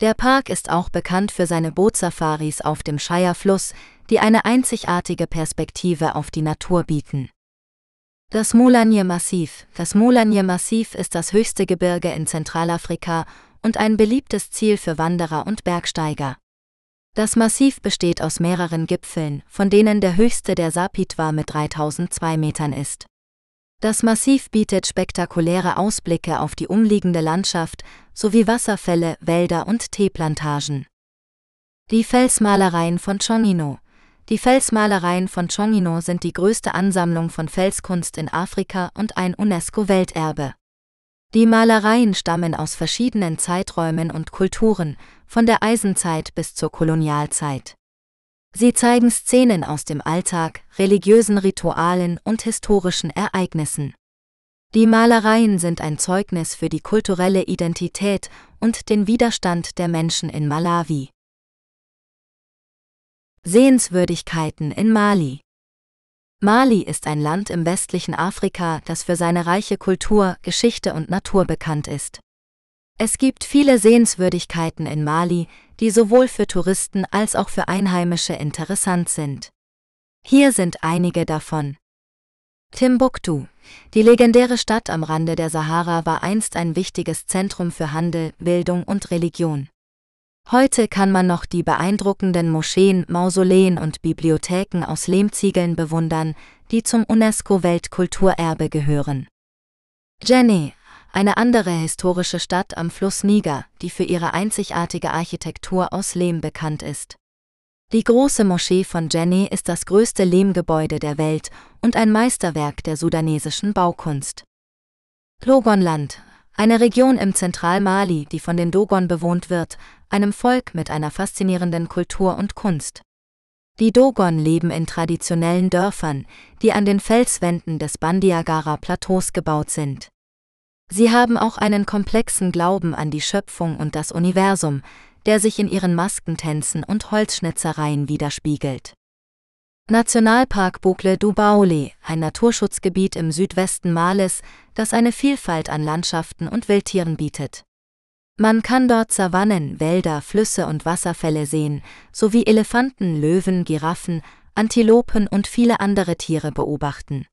Der Park ist auch bekannt für seine Bootsafaris auf dem Shire-Fluss, die eine einzigartige Perspektive auf die Natur bieten. Das Mulanje-Massiv Das Mulanje-Massiv ist das höchste Gebirge in Zentralafrika und ein beliebtes Ziel für Wanderer und Bergsteiger. Das Massiv besteht aus mehreren Gipfeln, von denen der höchste der Sapitwa mit 3002 Metern ist. Das Massiv bietet spektakuläre Ausblicke auf die umliegende Landschaft sowie Wasserfälle, Wälder und Teeplantagen. Die Felsmalereien von Chongino Die Felsmalereien von Chongino sind die größte Ansammlung von Felskunst in Afrika und ein UNESCO-Welterbe. Die Malereien stammen aus verschiedenen Zeiträumen und Kulturen, von der Eisenzeit bis zur Kolonialzeit. Sie zeigen Szenen aus dem Alltag, religiösen Ritualen und historischen Ereignissen. Die Malereien sind ein Zeugnis für die kulturelle Identität und den Widerstand der Menschen in Malawi. Sehenswürdigkeiten in Mali Mali ist ein Land im westlichen Afrika, das für seine reiche Kultur, Geschichte und Natur bekannt ist. Es gibt viele Sehenswürdigkeiten in Mali, die sowohl für Touristen als auch für Einheimische interessant sind. Hier sind einige davon. Timbuktu. Die legendäre Stadt am Rande der Sahara war einst ein wichtiges Zentrum für Handel, Bildung und Religion. Heute kann man noch die beeindruckenden Moscheen, Mausoleen und Bibliotheken aus Lehmziegeln bewundern, die zum UNESCO-Weltkulturerbe gehören. Jenny, eine andere historische Stadt am Fluss Niger, die für ihre einzigartige Architektur aus Lehm bekannt ist. Die große Moschee von Jenny ist das größte Lehmgebäude der Welt und ein Meisterwerk der sudanesischen Baukunst. Logonland, eine Region im Zentralmali, die von den Dogon bewohnt wird, einem Volk mit einer faszinierenden Kultur und Kunst. Die Dogon leben in traditionellen Dörfern, die an den Felswänden des Bandiagara-Plateaus gebaut sind. Sie haben auch einen komplexen Glauben an die Schöpfung und das Universum, der sich in ihren Maskentänzen und Holzschnitzereien widerspiegelt. Nationalpark Boucle du Baoulé, ein Naturschutzgebiet im Südwesten Malis, das eine Vielfalt an Landschaften und Wildtieren bietet. Man kann dort Savannen, Wälder, Flüsse und Wasserfälle sehen, sowie Elefanten, Löwen, Giraffen, Antilopen und viele andere Tiere beobachten.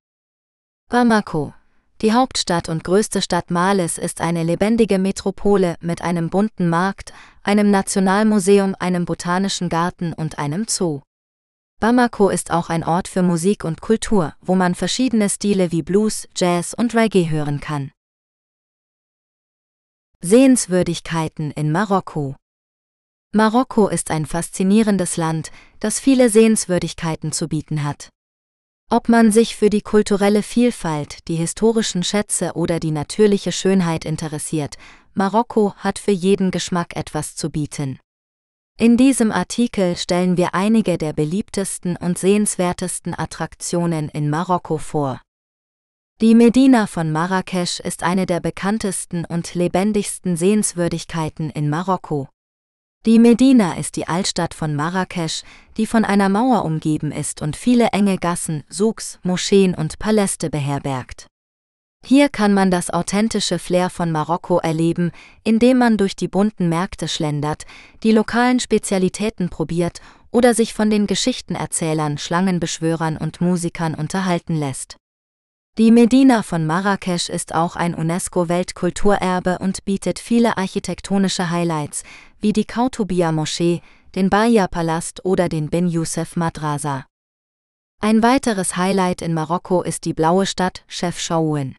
Bamako, die Hauptstadt und größte Stadt Malis ist eine lebendige Metropole mit einem bunten Markt, einem Nationalmuseum, einem botanischen Garten und einem Zoo. Bamako ist auch ein Ort für Musik und Kultur, wo man verschiedene Stile wie Blues, Jazz und Reggae hören kann. Sehenswürdigkeiten in Marokko Marokko ist ein faszinierendes Land, das viele Sehenswürdigkeiten zu bieten hat. Ob man sich für die kulturelle Vielfalt, die historischen Schätze oder die natürliche Schönheit interessiert, Marokko hat für jeden Geschmack etwas zu bieten. In diesem Artikel stellen wir einige der beliebtesten und sehenswertesten Attraktionen in Marokko vor. Die Medina von Marrakesch ist eine der bekanntesten und lebendigsten Sehenswürdigkeiten in Marokko. Die Medina ist die Altstadt von Marrakesch, die von einer Mauer umgeben ist und viele enge Gassen, Souks, Moscheen und Paläste beherbergt. Hier kann man das authentische Flair von Marokko erleben, indem man durch die bunten Märkte schlendert, die lokalen Spezialitäten probiert oder sich von den Geschichtenerzählern, Schlangenbeschwörern und Musikern unterhalten lässt. Die Medina von Marrakesch ist auch ein UNESCO-Weltkulturerbe und bietet viele architektonische Highlights, wie die Kautubia-Moschee, den Baia-Palast oder den Bin Youssef Madrasa. Ein weiteres Highlight in Marokko ist die blaue Stadt Chefchaouen.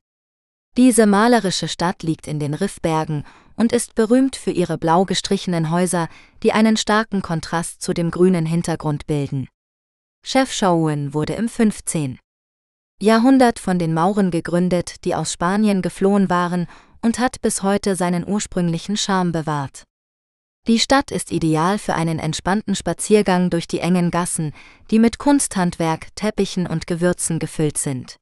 Diese malerische Stadt liegt in den Riffbergen und ist berühmt für ihre blau gestrichenen Häuser, die einen starken Kontrast zu dem grünen Hintergrund bilden. Chefchaouen wurde im 15. Jahrhundert von den Mauren gegründet, die aus Spanien geflohen waren, und hat bis heute seinen ursprünglichen Charme bewahrt. Die Stadt ist ideal für einen entspannten Spaziergang durch die engen Gassen, die mit Kunsthandwerk, Teppichen und Gewürzen gefüllt sind.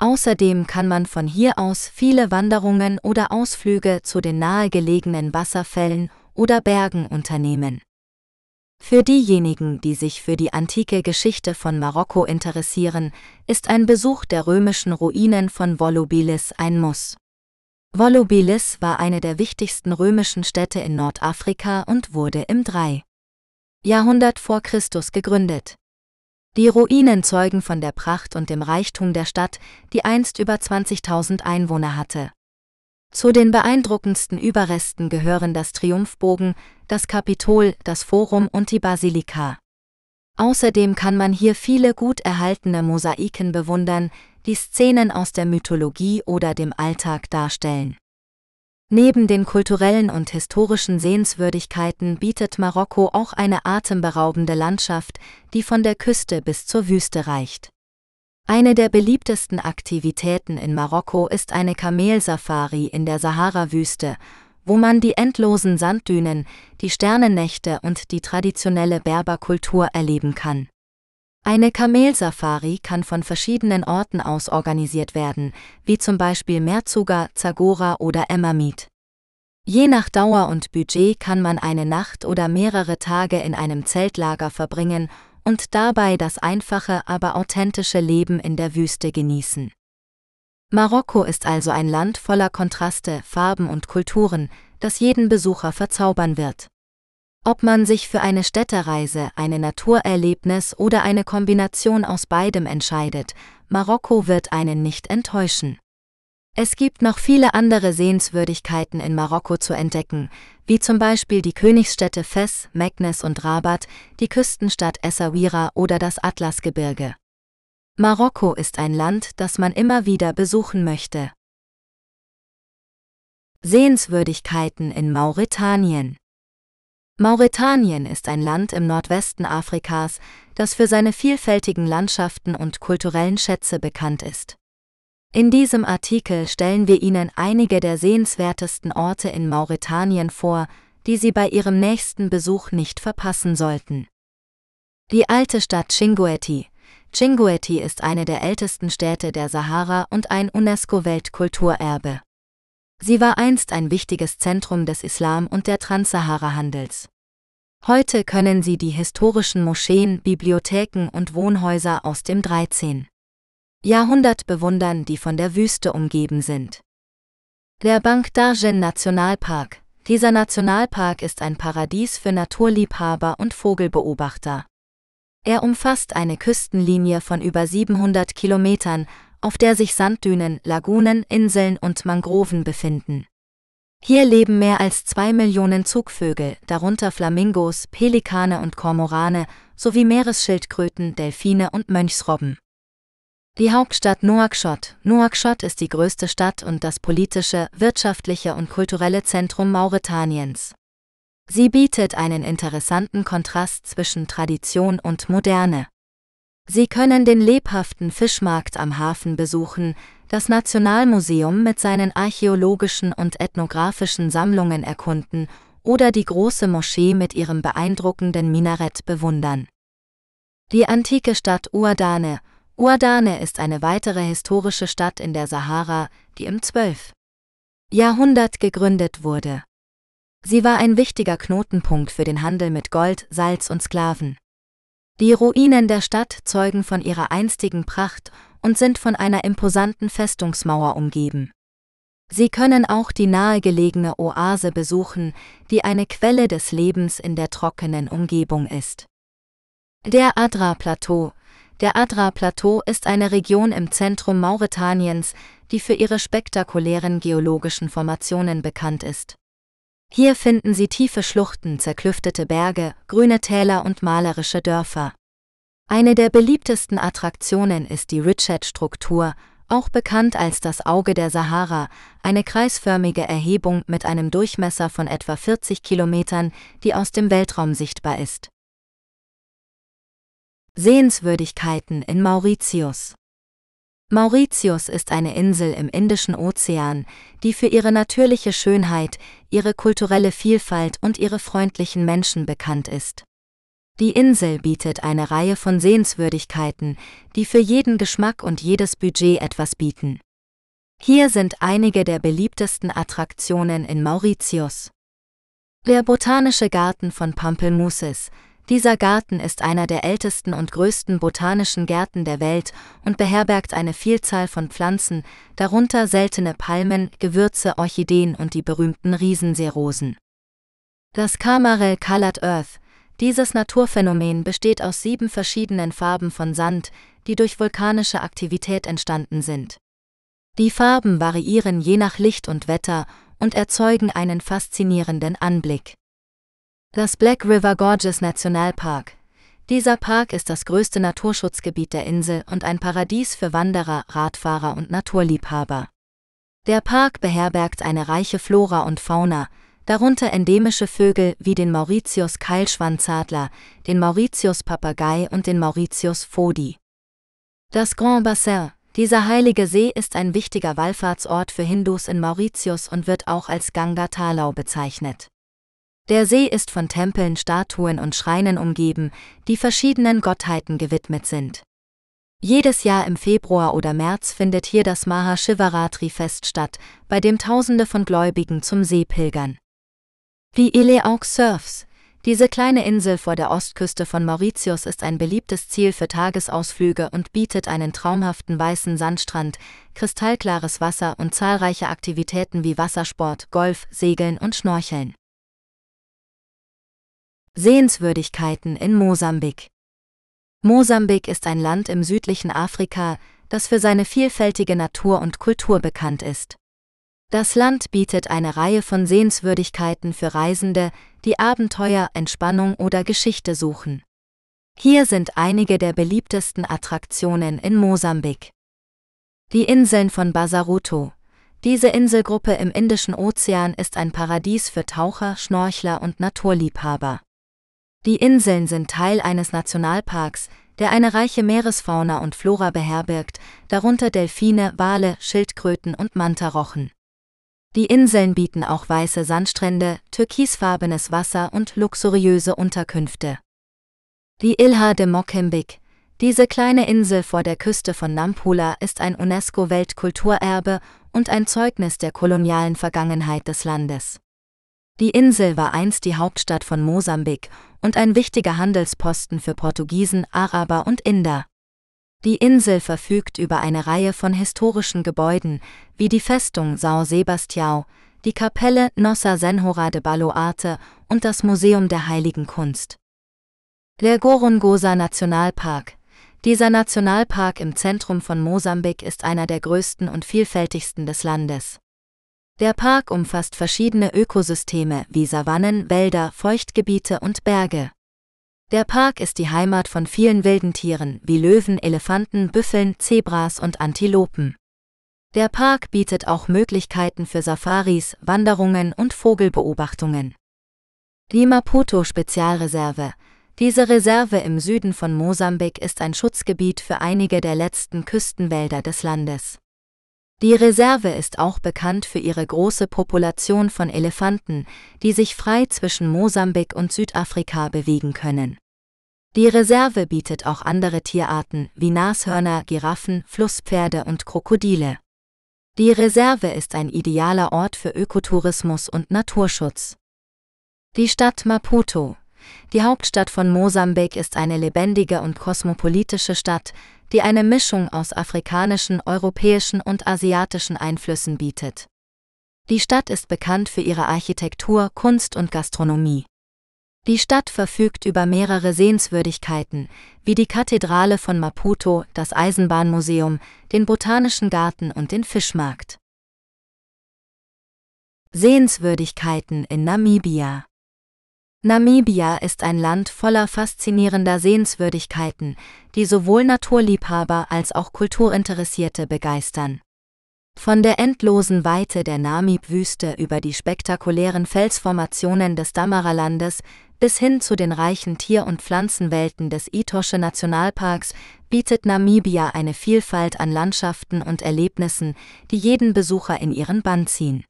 Außerdem kann man von hier aus viele Wanderungen oder Ausflüge zu den nahegelegenen Wasserfällen oder Bergen unternehmen. Für diejenigen, die sich für die antike Geschichte von Marokko interessieren, ist ein Besuch der römischen Ruinen von Volubilis ein Muss. Volubilis war eine der wichtigsten römischen Städte in Nordafrika und wurde im 3. Jahrhundert vor Christus gegründet. Die Ruinen zeugen von der Pracht und dem Reichtum der Stadt, die einst über 20.000 Einwohner hatte. Zu den beeindruckendsten Überresten gehören das Triumphbogen, das Kapitol, das Forum und die Basilika. Außerdem kann man hier viele gut erhaltene Mosaiken bewundern, die Szenen aus der Mythologie oder dem Alltag darstellen. Neben den kulturellen und historischen Sehenswürdigkeiten bietet Marokko auch eine atemberaubende Landschaft, die von der Küste bis zur Wüste reicht. Eine der beliebtesten Aktivitäten in Marokko ist eine Kamelsafari in der Sahara-Wüste, wo man die endlosen Sanddünen, die Sternennächte und die traditionelle Berberkultur erleben kann. Eine Kamelsafari kann von verschiedenen Orten aus organisiert werden, wie zum Beispiel Merzuga, Zagora oder Emmermiet. Je nach Dauer und Budget kann man eine Nacht oder mehrere Tage in einem Zeltlager verbringen und dabei das einfache, aber authentische Leben in der Wüste genießen. Marokko ist also ein Land voller Kontraste, Farben und Kulturen, das jeden Besucher verzaubern wird. Ob man sich für eine Städtereise, eine Naturerlebnis oder eine Kombination aus beidem entscheidet, Marokko wird einen nicht enttäuschen. Es gibt noch viele andere Sehenswürdigkeiten in Marokko zu entdecken, wie zum Beispiel die Königsstädte Fes, Meknes und Rabat, die Küstenstadt Essaouira oder das Atlasgebirge. Marokko ist ein Land, das man immer wieder besuchen möchte. Sehenswürdigkeiten in Mauretanien Mauretanien ist ein Land im Nordwesten Afrikas, das für seine vielfältigen Landschaften und kulturellen Schätze bekannt ist. In diesem Artikel stellen wir Ihnen einige der sehenswertesten Orte in Mauretanien vor, die Sie bei Ihrem nächsten Besuch nicht verpassen sollten. Die alte Stadt Chinguetti. Chinguetti ist eine der ältesten Städte der Sahara und ein UNESCO-Weltkulturerbe. Sie war einst ein wichtiges Zentrum des Islam und der Transsahara-Handels. Heute können Sie die historischen Moscheen, Bibliotheken und Wohnhäuser aus dem 13. Jahrhundert bewundern, die von der Wüste umgeben sind. Der Bank Darjen Nationalpark. Dieser Nationalpark ist ein Paradies für Naturliebhaber und Vogelbeobachter. Er umfasst eine Küstenlinie von über 700 Kilometern auf der sich Sanddünen, Lagunen, Inseln und Mangroven befinden. Hier leben mehr als zwei Millionen Zugvögel, darunter Flamingos, Pelikane und Kormorane, sowie Meeresschildkröten, Delfine und Mönchsrobben. Die Hauptstadt Nouakchott. Nouakchott ist die größte Stadt und das politische, wirtschaftliche und kulturelle Zentrum Mauretaniens. Sie bietet einen interessanten Kontrast zwischen Tradition und Moderne. Sie können den lebhaften Fischmarkt am Hafen besuchen, das Nationalmuseum mit seinen archäologischen und ethnografischen Sammlungen erkunden oder die große Moschee mit ihrem beeindruckenden Minarett bewundern. Die antike Stadt Uadane. Ouadane ist eine weitere historische Stadt in der Sahara, die im 12. Jahrhundert gegründet wurde. Sie war ein wichtiger Knotenpunkt für den Handel mit Gold, Salz und Sklaven. Die Ruinen der Stadt zeugen von ihrer einstigen Pracht und sind von einer imposanten Festungsmauer umgeben. Sie können auch die nahegelegene Oase besuchen, die eine Quelle des Lebens in der trockenen Umgebung ist. Der Adra-Plateau Der Adra-Plateau ist eine Region im Zentrum Mauretaniens, die für ihre spektakulären geologischen Formationen bekannt ist. Hier finden Sie tiefe Schluchten, zerklüftete Berge, grüne Täler und malerische Dörfer. Eine der beliebtesten Attraktionen ist die Richet-Struktur, auch bekannt als das Auge der Sahara, eine kreisförmige Erhebung mit einem Durchmesser von etwa 40 Kilometern, die aus dem Weltraum sichtbar ist. Sehenswürdigkeiten in Mauritius Mauritius ist eine Insel im Indischen Ozean, die für ihre natürliche Schönheit, ihre kulturelle Vielfalt und ihre freundlichen Menschen bekannt ist. Die Insel bietet eine Reihe von Sehenswürdigkeiten, die für jeden Geschmack und jedes Budget etwas bieten. Hier sind einige der beliebtesten Attraktionen in Mauritius. Der Botanische Garten von Pampelmuses, dieser Garten ist einer der ältesten und größten botanischen Gärten der Welt und beherbergt eine Vielzahl von Pflanzen, darunter seltene Palmen, Gewürze, Orchideen und die berühmten Riesenseerosen. Das Kamarel Colored Earth, dieses Naturphänomen besteht aus sieben verschiedenen Farben von Sand, die durch vulkanische Aktivität entstanden sind. Die Farben variieren je nach Licht und Wetter und erzeugen einen faszinierenden Anblick. Das Black River Gorges Nationalpark. Dieser Park ist das größte Naturschutzgebiet der Insel und ein Paradies für Wanderer, Radfahrer und Naturliebhaber. Der Park beherbergt eine reiche Flora und Fauna, darunter endemische Vögel wie den Mauritius Keilschwanzadler, den Mauritius Papagei und den Mauritius Fodi. Das Grand Bassin. Dieser heilige See ist ein wichtiger Wallfahrtsort für Hindus in Mauritius und wird auch als Ganga Talau bezeichnet. Der See ist von Tempeln, Statuen und Schreinen umgeben, die verschiedenen Gottheiten gewidmet sind. Jedes Jahr im Februar oder März findet hier das Maha Shivaratri Fest statt, bei dem Tausende von Gläubigen zum See pilgern. Wie Ile Surfs. Diese kleine Insel vor der Ostküste von Mauritius ist ein beliebtes Ziel für Tagesausflüge und bietet einen traumhaften weißen Sandstrand, kristallklares Wasser und zahlreiche Aktivitäten wie Wassersport, Golf, Segeln und Schnorcheln. Sehenswürdigkeiten in Mosambik Mosambik ist ein Land im südlichen Afrika, das für seine vielfältige Natur und Kultur bekannt ist. Das Land bietet eine Reihe von Sehenswürdigkeiten für Reisende, die Abenteuer, Entspannung oder Geschichte suchen. Hier sind einige der beliebtesten Attraktionen in Mosambik. Die Inseln von Basaruto. Diese Inselgruppe im Indischen Ozean ist ein Paradies für Taucher, Schnorchler und Naturliebhaber. Die Inseln sind Teil eines Nationalparks, der eine reiche Meeresfauna und Flora beherbergt, darunter Delfine, Wale, Schildkröten und Mantarochen. Die Inseln bieten auch weiße Sandstrände, türkisfarbenes Wasser und luxuriöse Unterkünfte. Die Ilha de Mokembik, diese kleine Insel vor der Küste von Nampula ist ein UNESCO-Weltkulturerbe und ein Zeugnis der kolonialen Vergangenheit des Landes. Die Insel war einst die Hauptstadt von Mosambik und ein wichtiger Handelsposten für Portugiesen, Araber und Inder. Die Insel verfügt über eine Reihe von historischen Gebäuden, wie die Festung São Sebastião, die Kapelle Nossa Senhora de Baloarte und das Museum der Heiligen Kunst. Der Gorongosa Nationalpark. Dieser Nationalpark im Zentrum von Mosambik ist einer der größten und vielfältigsten des Landes. Der Park umfasst verschiedene Ökosysteme wie Savannen, Wälder, Feuchtgebiete und Berge. Der Park ist die Heimat von vielen wilden Tieren wie Löwen, Elefanten, Büffeln, Zebras und Antilopen. Der Park bietet auch Möglichkeiten für Safaris, Wanderungen und Vogelbeobachtungen. Die Maputo Spezialreserve. Diese Reserve im Süden von Mosambik ist ein Schutzgebiet für einige der letzten Küstenwälder des Landes. Die Reserve ist auch bekannt für ihre große Population von Elefanten, die sich frei zwischen Mosambik und Südafrika bewegen können. Die Reserve bietet auch andere Tierarten wie Nashörner, Giraffen, Flusspferde und Krokodile. Die Reserve ist ein idealer Ort für Ökotourismus und Naturschutz. Die Stadt Maputo. Die Hauptstadt von Mosambik ist eine lebendige und kosmopolitische Stadt, die eine Mischung aus afrikanischen, europäischen und asiatischen Einflüssen bietet. Die Stadt ist bekannt für ihre Architektur, Kunst und Gastronomie. Die Stadt verfügt über mehrere Sehenswürdigkeiten, wie die Kathedrale von Maputo, das Eisenbahnmuseum, den Botanischen Garten und den Fischmarkt. Sehenswürdigkeiten in Namibia Namibia ist ein Land voller faszinierender Sehenswürdigkeiten, die sowohl Naturliebhaber als auch Kulturinteressierte begeistern. Von der endlosen Weite der Namib-Wüste über die spektakulären Felsformationen des Damaralandes bis hin zu den reichen Tier- und Pflanzenwelten des Itosche Nationalparks bietet Namibia eine Vielfalt an Landschaften und Erlebnissen, die jeden Besucher in ihren Bann ziehen.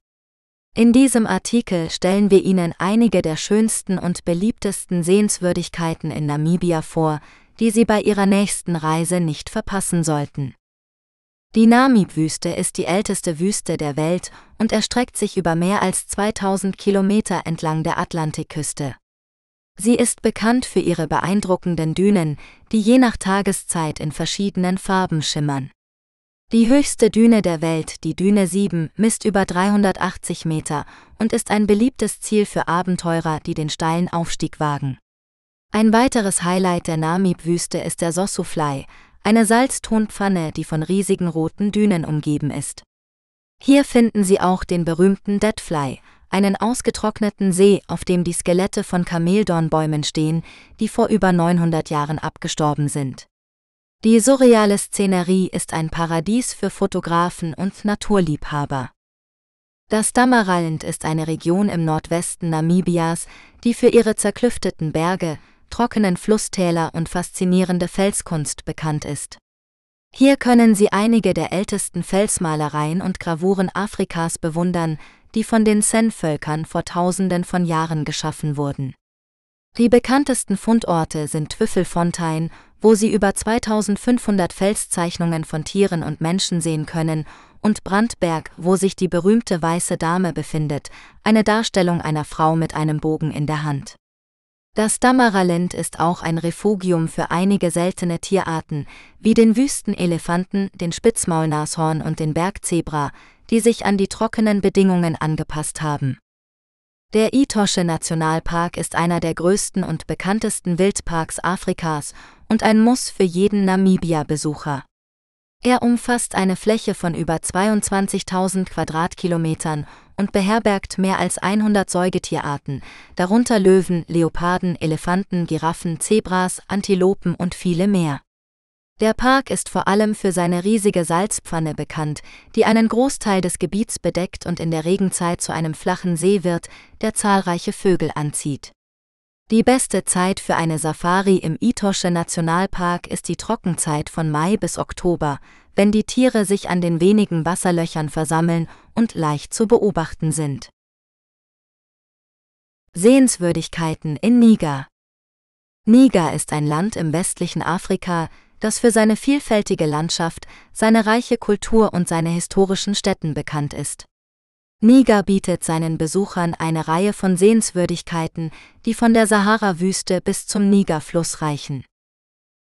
In diesem Artikel stellen wir Ihnen einige der schönsten und beliebtesten Sehenswürdigkeiten in Namibia vor, die Sie bei Ihrer nächsten Reise nicht verpassen sollten. Die Namib-Wüste ist die älteste Wüste der Welt und erstreckt sich über mehr als 2000 Kilometer entlang der Atlantikküste. Sie ist bekannt für ihre beeindruckenden Dünen, die je nach Tageszeit in verschiedenen Farben schimmern. Die höchste Düne der Welt, die Düne 7, misst über 380 Meter und ist ein beliebtes Ziel für Abenteurer, die den steilen Aufstieg wagen. Ein weiteres Highlight der Namib-Wüste ist der Sossufly, eine Salztonpfanne, die von riesigen roten Dünen umgeben ist. Hier finden Sie auch den berühmten Deadfly, einen ausgetrockneten See, auf dem die Skelette von Kameldornbäumen stehen, die vor über 900 Jahren abgestorben sind. Die surreale Szenerie ist ein Paradies für Fotografen und Naturliebhaber. Das Damaraland ist eine Region im Nordwesten Namibias, die für ihre zerklüfteten Berge, trockenen Flusstäler und faszinierende Felskunst bekannt ist. Hier können Sie einige der ältesten Felsmalereien und Gravuren Afrikas bewundern, die von den Sen-Völkern vor Tausenden von Jahren geschaffen wurden. Die bekanntesten Fundorte sind Twiffelfontein, wo Sie über 2500 Felszeichnungen von Tieren und Menschen sehen können, und Brandberg, wo sich die berühmte Weiße Dame befindet, eine Darstellung einer Frau mit einem Bogen in der Hand. Das Damaraland ist auch ein Refugium für einige seltene Tierarten, wie den Wüstenelefanten, den Spitzmaulnashorn und den Bergzebra, die sich an die trockenen Bedingungen angepasst haben. Der Itosche Nationalpark ist einer der größten und bekanntesten Wildparks Afrikas und ein Muss für jeden Namibia-Besucher. Er umfasst eine Fläche von über 22.000 Quadratkilometern und beherbergt mehr als 100 Säugetierarten, darunter Löwen, Leoparden, Elefanten, Giraffen, Zebras, Antilopen und viele mehr. Der Park ist vor allem für seine riesige Salzpfanne bekannt, die einen Großteil des Gebiets bedeckt und in der Regenzeit zu einem flachen See wird, der zahlreiche Vögel anzieht. Die beste Zeit für eine Safari im Itosche Nationalpark ist die Trockenzeit von Mai bis Oktober, wenn die Tiere sich an den wenigen Wasserlöchern versammeln und leicht zu beobachten sind. Sehenswürdigkeiten in Niger Niger ist ein Land im westlichen Afrika, das für seine vielfältige Landschaft, seine reiche Kultur und seine historischen Städten bekannt ist. Niger bietet seinen Besuchern eine Reihe von Sehenswürdigkeiten, die von der Sahara-Wüste bis zum Nigerfluss reichen.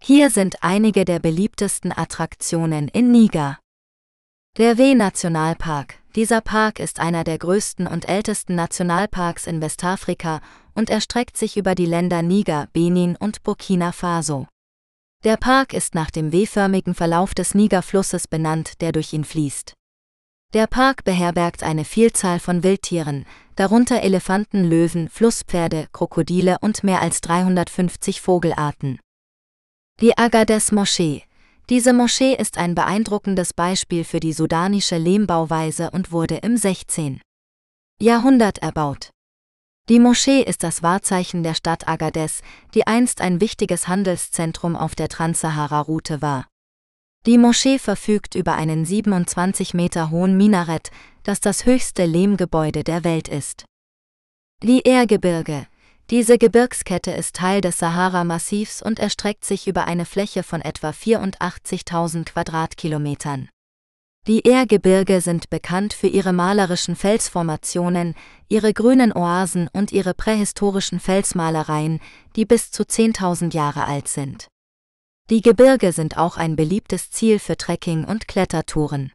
Hier sind einige der beliebtesten Attraktionen in Niger. Der W-Nationalpark. Dieser Park ist einer der größten und ältesten Nationalparks in Westafrika und erstreckt sich über die Länder Niger, Benin und Burkina Faso. Der Park ist nach dem W-förmigen Verlauf des Nigerflusses benannt, der durch ihn fließt. Der Park beherbergt eine Vielzahl von Wildtieren, darunter Elefanten, Löwen, Flusspferde, Krokodile und mehr als 350 Vogelarten. Die Agadez Moschee. Diese Moschee ist ein beeindruckendes Beispiel für die sudanische Lehmbauweise und wurde im 16. Jahrhundert erbaut. Die Moschee ist das Wahrzeichen der Stadt Agadez, die einst ein wichtiges Handelszentrum auf der Transsahara-Route war. Die Moschee verfügt über einen 27 Meter hohen Minarett, das das höchste Lehmgebäude der Welt ist. Die Ehrgebirge. Diese Gebirgskette ist Teil des Sahara-Massivs und erstreckt sich über eine Fläche von etwa 84.000 Quadratkilometern. Die Ehrgebirge sind bekannt für ihre malerischen Felsformationen, ihre grünen Oasen und ihre prähistorischen Felsmalereien, die bis zu 10.000 Jahre alt sind. Die Gebirge sind auch ein beliebtes Ziel für Trekking- und Klettertouren.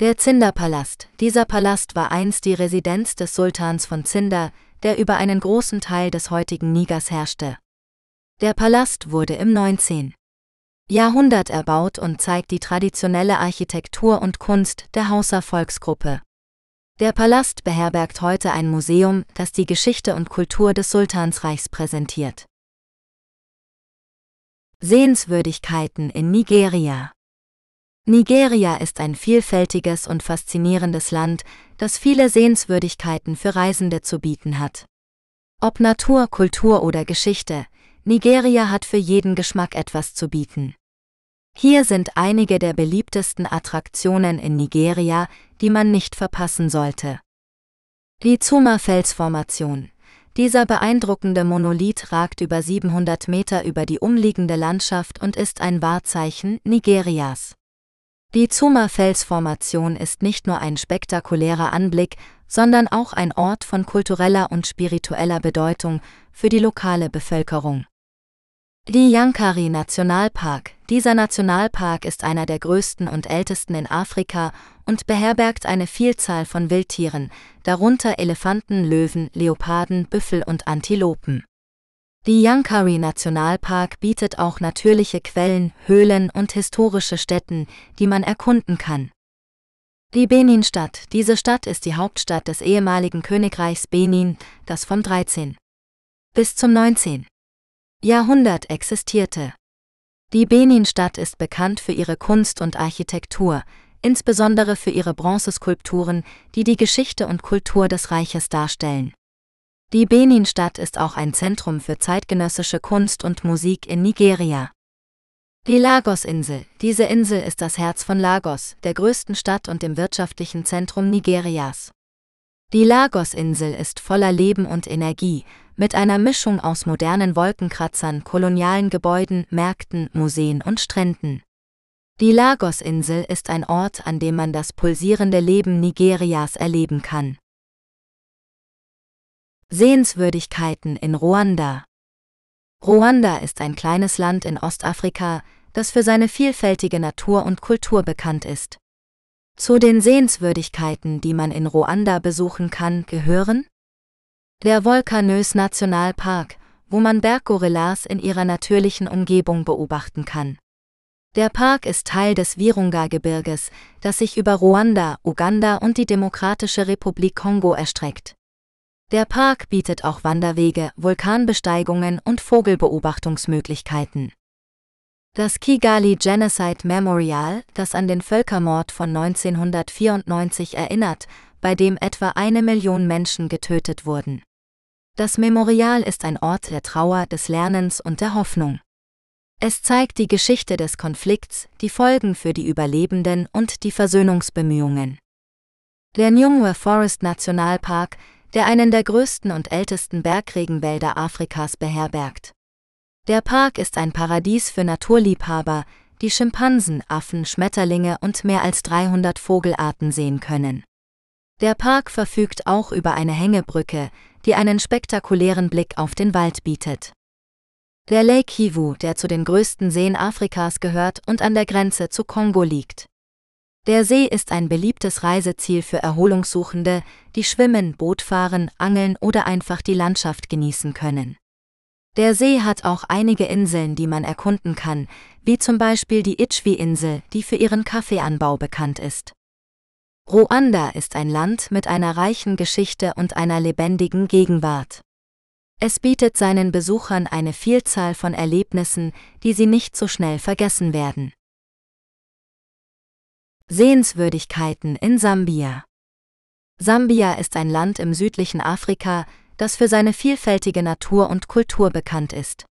Der Zinder-Palast. Dieser Palast war einst die Residenz des Sultans von Zinder, der über einen großen Teil des heutigen Nigers herrschte. Der Palast wurde im 19. Jahrhundert erbaut und zeigt die traditionelle Architektur und Kunst der Hauser Volksgruppe. Der Palast beherbergt heute ein Museum, das die Geschichte und Kultur des Sultansreichs präsentiert. Sehenswürdigkeiten in Nigeria Nigeria ist ein vielfältiges und faszinierendes Land, das viele Sehenswürdigkeiten für Reisende zu bieten hat. Ob Natur, Kultur oder Geschichte, Nigeria hat für jeden Geschmack etwas zu bieten. Hier sind einige der beliebtesten Attraktionen in Nigeria, die man nicht verpassen sollte. Die Zuma-Felsformation. Dieser beeindruckende Monolith ragt über 700 Meter über die umliegende Landschaft und ist ein Wahrzeichen Nigerias. Die Zuma-Felsformation ist nicht nur ein spektakulärer Anblick, sondern auch ein Ort von kultureller und spiritueller Bedeutung für die lokale Bevölkerung. Die Yankari Nationalpark. Dieser Nationalpark ist einer der größten und ältesten in Afrika und beherbergt eine Vielzahl von Wildtieren, darunter Elefanten, Löwen, Leoparden, Büffel und Antilopen. Die Yankari Nationalpark bietet auch natürliche Quellen, Höhlen und historische Stätten, die man erkunden kann. Die Benin-Stadt. Diese Stadt ist die Hauptstadt des ehemaligen Königreichs Benin, das vom 13. bis zum 19. Jahrhundert existierte. Die Benin-Stadt ist bekannt für ihre Kunst und Architektur, insbesondere für ihre Bronzeskulpturen, die die Geschichte und Kultur des Reiches darstellen. Die Benin-Stadt ist auch ein Zentrum für zeitgenössische Kunst und Musik in Nigeria. Die Lagos-Insel. Diese Insel ist das Herz von Lagos, der größten Stadt und dem wirtschaftlichen Zentrum Nigerias. Die Lagos-Insel ist voller Leben und Energie, mit einer Mischung aus modernen Wolkenkratzern, kolonialen Gebäuden, Märkten, Museen und Stränden. Die Lagos-Insel ist ein Ort, an dem man das pulsierende Leben Nigerias erleben kann. Sehenswürdigkeiten in Ruanda Ruanda ist ein kleines Land in Ostafrika, das für seine vielfältige Natur und Kultur bekannt ist. Zu den Sehenswürdigkeiten, die man in Ruanda besuchen kann, gehören der Volkanös Nationalpark, wo man Berggorillas in ihrer natürlichen Umgebung beobachten kann. Der Park ist Teil des Virunga-Gebirges, das sich über Ruanda, Uganda und die Demokratische Republik Kongo erstreckt. Der Park bietet auch Wanderwege, Vulkanbesteigungen und Vogelbeobachtungsmöglichkeiten. Das Kigali Genocide Memorial, das an den Völkermord von 1994 erinnert, bei dem etwa eine Million Menschen getötet wurden. Das Memorial ist ein Ort der Trauer, des Lernens und der Hoffnung. Es zeigt die Geschichte des Konflikts, die Folgen für die Überlebenden und die Versöhnungsbemühungen. Der Nyungwe Forest Nationalpark der einen der größten und ältesten Bergregenwälder Afrikas beherbergt. Der Park ist ein Paradies für Naturliebhaber, die Schimpansen, Affen, Schmetterlinge und mehr als 300 Vogelarten sehen können. Der Park verfügt auch über eine Hängebrücke, die einen spektakulären Blick auf den Wald bietet. Der Lake Kivu, der zu den größten Seen Afrikas gehört und an der Grenze zu Kongo liegt. Der See ist ein beliebtes Reiseziel für Erholungssuchende, die schwimmen, Boot fahren, angeln oder einfach die Landschaft genießen können. Der See hat auch einige Inseln, die man erkunden kann, wie zum Beispiel die Ichwi-Insel, die für ihren Kaffeeanbau bekannt ist. Ruanda ist ein Land mit einer reichen Geschichte und einer lebendigen Gegenwart. Es bietet seinen Besuchern eine Vielzahl von Erlebnissen, die sie nicht so schnell vergessen werden. Sehenswürdigkeiten in Sambia Sambia ist ein Land im südlichen Afrika, das für seine vielfältige Natur und Kultur bekannt ist.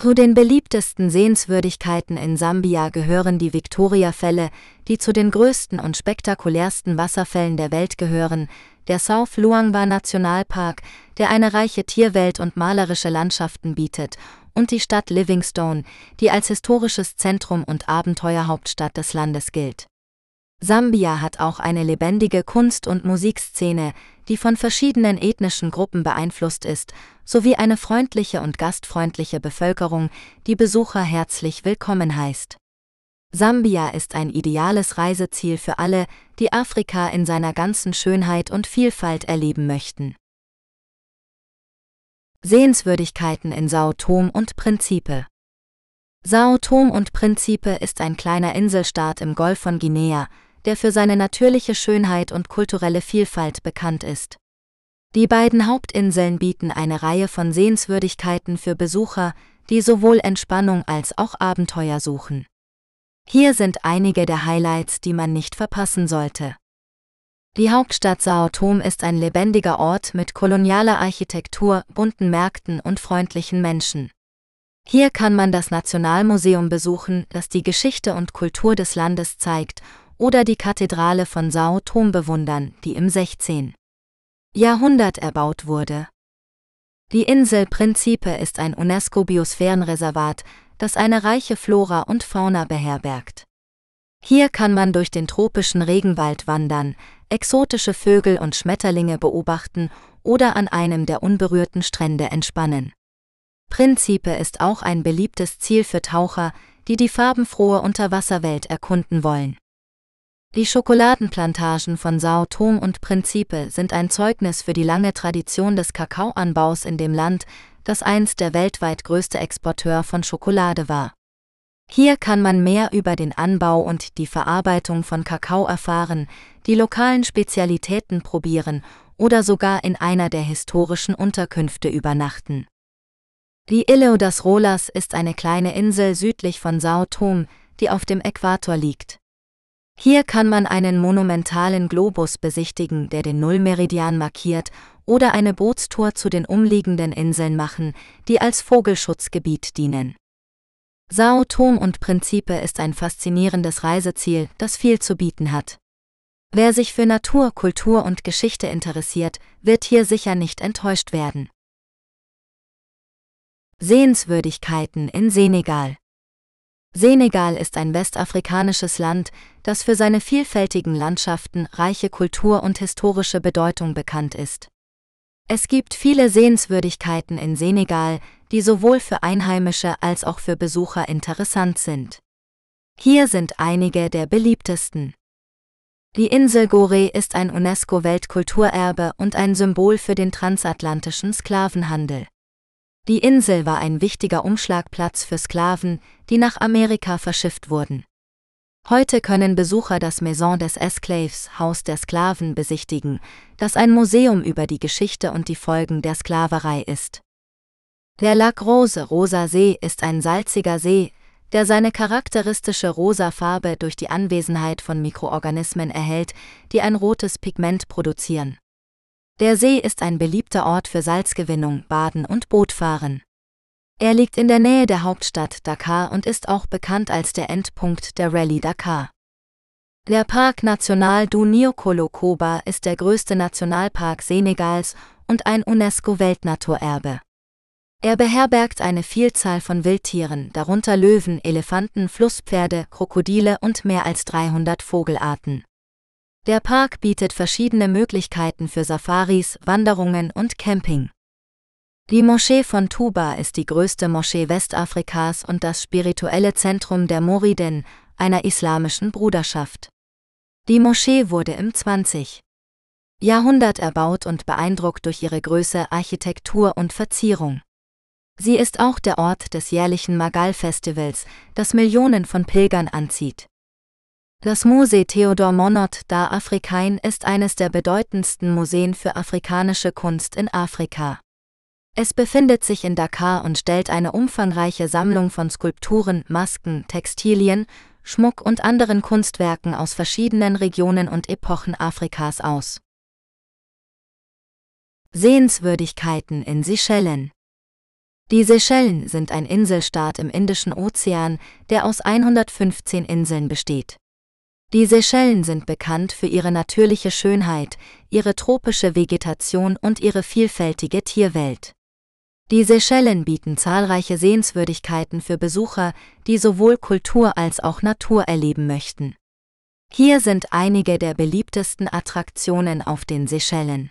Zu den beliebtesten Sehenswürdigkeiten in Sambia gehören die Victoria-Fälle, die zu den größten und spektakulärsten Wasserfällen der Welt gehören, der South Luangwa Nationalpark, der eine reiche Tierwelt und malerische Landschaften bietet, und die Stadt Livingstone, die als historisches Zentrum und Abenteuerhauptstadt des Landes gilt. Sambia hat auch eine lebendige Kunst- und Musikszene, die von verschiedenen ethnischen Gruppen beeinflusst ist, sowie eine freundliche und gastfreundliche Bevölkerung, die Besucher herzlich willkommen heißt. Sambia ist ein ideales Reiseziel für alle, die Afrika in seiner ganzen Schönheit und Vielfalt erleben möchten. Sehenswürdigkeiten in Sao Tome und Principe Sao Tome und Principe ist ein kleiner Inselstaat im Golf von Guinea, der für seine natürliche Schönheit und kulturelle Vielfalt bekannt ist. Die beiden Hauptinseln bieten eine Reihe von Sehenswürdigkeiten für Besucher, die sowohl Entspannung als auch Abenteuer suchen. Hier sind einige der Highlights, die man nicht verpassen sollte. Die Hauptstadt Sao Tome ist ein lebendiger Ort mit kolonialer Architektur, bunten Märkten und freundlichen Menschen. Hier kann man das Nationalmuseum besuchen, das die Geschichte und Kultur des Landes zeigt oder die Kathedrale von Sao Tome bewundern, die im 16. Jahrhundert erbaut wurde. Die Insel Principe ist ein UNESCO-Biosphärenreservat, das eine reiche Flora und Fauna beherbergt. Hier kann man durch den tropischen Regenwald wandern, exotische Vögel und Schmetterlinge beobachten oder an einem der unberührten Strände entspannen. Principe ist auch ein beliebtes Ziel für Taucher, die die farbenfrohe Unterwasserwelt erkunden wollen. Die Schokoladenplantagen von Sao Tome und Principe sind ein Zeugnis für die lange Tradition des Kakaoanbaus in dem Land, das einst der weltweit größte Exporteur von Schokolade war. Hier kann man mehr über den Anbau und die Verarbeitung von Kakao erfahren, die lokalen Spezialitäten probieren oder sogar in einer der historischen Unterkünfte übernachten. Die Ilho das Rolas ist eine kleine Insel südlich von Sao Tome, die auf dem Äquator liegt. Hier kann man einen monumentalen Globus besichtigen, der den Nullmeridian markiert, oder eine Bootstour zu den umliegenden Inseln machen, die als Vogelschutzgebiet dienen. Sao Tome und Principe ist ein faszinierendes Reiseziel, das viel zu bieten hat. Wer sich für Natur, Kultur und Geschichte interessiert, wird hier sicher nicht enttäuscht werden. Sehenswürdigkeiten in Senegal Senegal ist ein westafrikanisches Land, das für seine vielfältigen Landschaften, reiche Kultur und historische Bedeutung bekannt ist. Es gibt viele Sehenswürdigkeiten in Senegal, die sowohl für Einheimische als auch für Besucher interessant sind. Hier sind einige der beliebtesten. Die Insel Goree ist ein UNESCO-Weltkulturerbe und ein Symbol für den transatlantischen Sklavenhandel. Die Insel war ein wichtiger Umschlagplatz für Sklaven, die nach Amerika verschifft wurden. Heute können Besucher das Maison des Esclaves, Haus der Sklaven, besichtigen, das ein Museum über die Geschichte und die Folgen der Sklaverei ist. Der Lac Rose, Rosa See, ist ein salziger See, der seine charakteristische rosa Farbe durch die Anwesenheit von Mikroorganismen erhält, die ein rotes Pigment produzieren. Der See ist ein beliebter Ort für Salzgewinnung, Baden und Bootfahren. Er liegt in der Nähe der Hauptstadt Dakar und ist auch bekannt als der Endpunkt der Rallye Dakar. Der Park National du Niokolo-Koba ist der größte Nationalpark Senegals und ein UNESCO-Weltnaturerbe. Er beherbergt eine Vielzahl von Wildtieren, darunter Löwen, Elefanten, Flusspferde, Krokodile und mehr als 300 Vogelarten. Der Park bietet verschiedene Möglichkeiten für Safaris, Wanderungen und Camping. Die Moschee von Tuba ist die größte Moschee Westafrikas und das spirituelle Zentrum der Moriden, einer islamischen Bruderschaft. Die Moschee wurde im 20. Jahrhundert erbaut und beeindruckt durch ihre Größe, Architektur und Verzierung. Sie ist auch der Ort des jährlichen Magal-Festivals, das Millionen von Pilgern anzieht. Das Musée Theodor Monod da Afrikain ist eines der bedeutendsten Museen für afrikanische Kunst in Afrika. Es befindet sich in Dakar und stellt eine umfangreiche Sammlung von Skulpturen, Masken, Textilien, Schmuck und anderen Kunstwerken aus verschiedenen Regionen und Epochen Afrikas aus. Sehenswürdigkeiten in Seychellen Die Seychellen sind ein Inselstaat im Indischen Ozean, der aus 115 Inseln besteht. Die Seychellen sind bekannt für ihre natürliche Schönheit, ihre tropische Vegetation und ihre vielfältige Tierwelt. Die Seychellen bieten zahlreiche Sehenswürdigkeiten für Besucher, die sowohl Kultur als auch Natur erleben möchten. Hier sind einige der beliebtesten Attraktionen auf den Seychellen.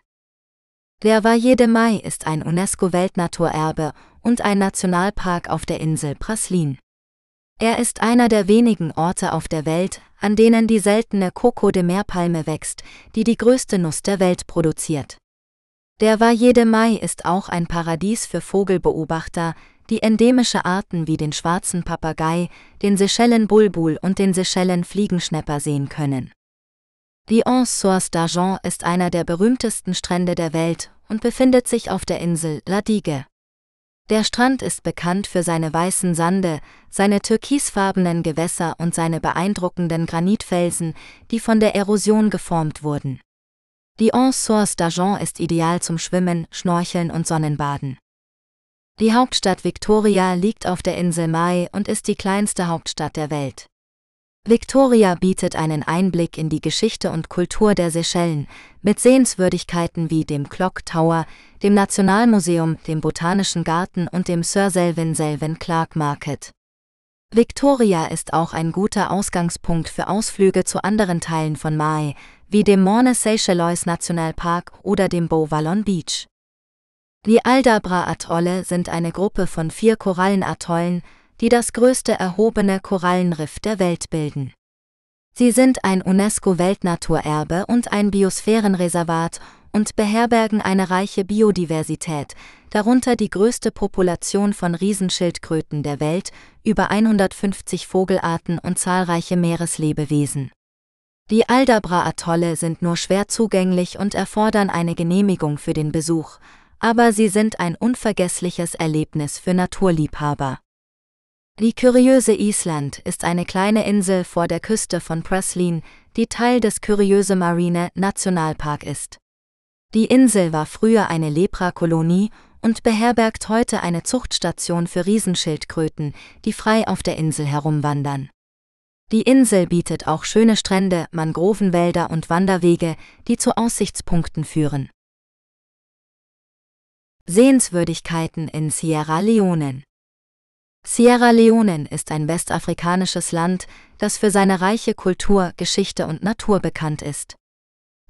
Der Valle de Mai ist ein UNESCO-Weltnaturerbe und ein Nationalpark auf der Insel Praslin. Er ist einer der wenigen Orte auf der Welt, an denen die seltene Coco de Meerpalme wächst, die die größte Nuss der Welt produziert. Der Valle de Mai ist auch ein Paradies für Vogelbeobachter, die endemische Arten wie den schwarzen Papagei, den Seychellen-Bulbul und den Seychellen-Fliegenschnepper sehen können. Die Anse d'Argent ist einer der berühmtesten Strände der Welt und befindet sich auf der Insel La Digue. Der Strand ist bekannt für seine weißen Sande, seine türkisfarbenen Gewässer und seine beeindruckenden Granitfelsen, die von der Erosion geformt wurden. Die Anse Source d'Argent ist ideal zum Schwimmen, Schnorcheln und Sonnenbaden. Die Hauptstadt Victoria liegt auf der Insel Mai und ist die kleinste Hauptstadt der Welt. Victoria bietet einen Einblick in die Geschichte und Kultur der Seychellen mit Sehenswürdigkeiten wie dem Clock Tower, dem Nationalmuseum, dem Botanischen Garten und dem Sir Selwyn Selwyn Clark Market. Victoria ist auch ein guter Ausgangspunkt für Ausflüge zu anderen Teilen von Mai, wie dem Morne Seychellois Nationalpark oder dem Beau-Vallon Beach. Die Aldabra-Atolle sind eine Gruppe von vier Korallenatollen, die das größte erhobene Korallenriff der Welt bilden. Sie sind ein UNESCO-Weltnaturerbe und ein Biosphärenreservat und beherbergen eine reiche Biodiversität, darunter die größte Population von Riesenschildkröten der Welt, über 150 Vogelarten und zahlreiche Meereslebewesen. Die Aldabra-Atolle sind nur schwer zugänglich und erfordern eine Genehmigung für den Besuch, aber sie sind ein unvergessliches Erlebnis für Naturliebhaber. Die Kuriöse Island ist eine kleine Insel vor der Küste von Praslin, die Teil des Kuriöse Marine Nationalpark ist. Die Insel war früher eine Leprakolonie und beherbergt heute eine Zuchtstation für Riesenschildkröten, die frei auf der Insel herumwandern. Die Insel bietet auch schöne Strände, Mangrovenwälder und Wanderwege, die zu Aussichtspunkten führen. Sehenswürdigkeiten in Sierra Leone Sierra Leone ist ein westafrikanisches Land, das für seine reiche Kultur, Geschichte und Natur bekannt ist.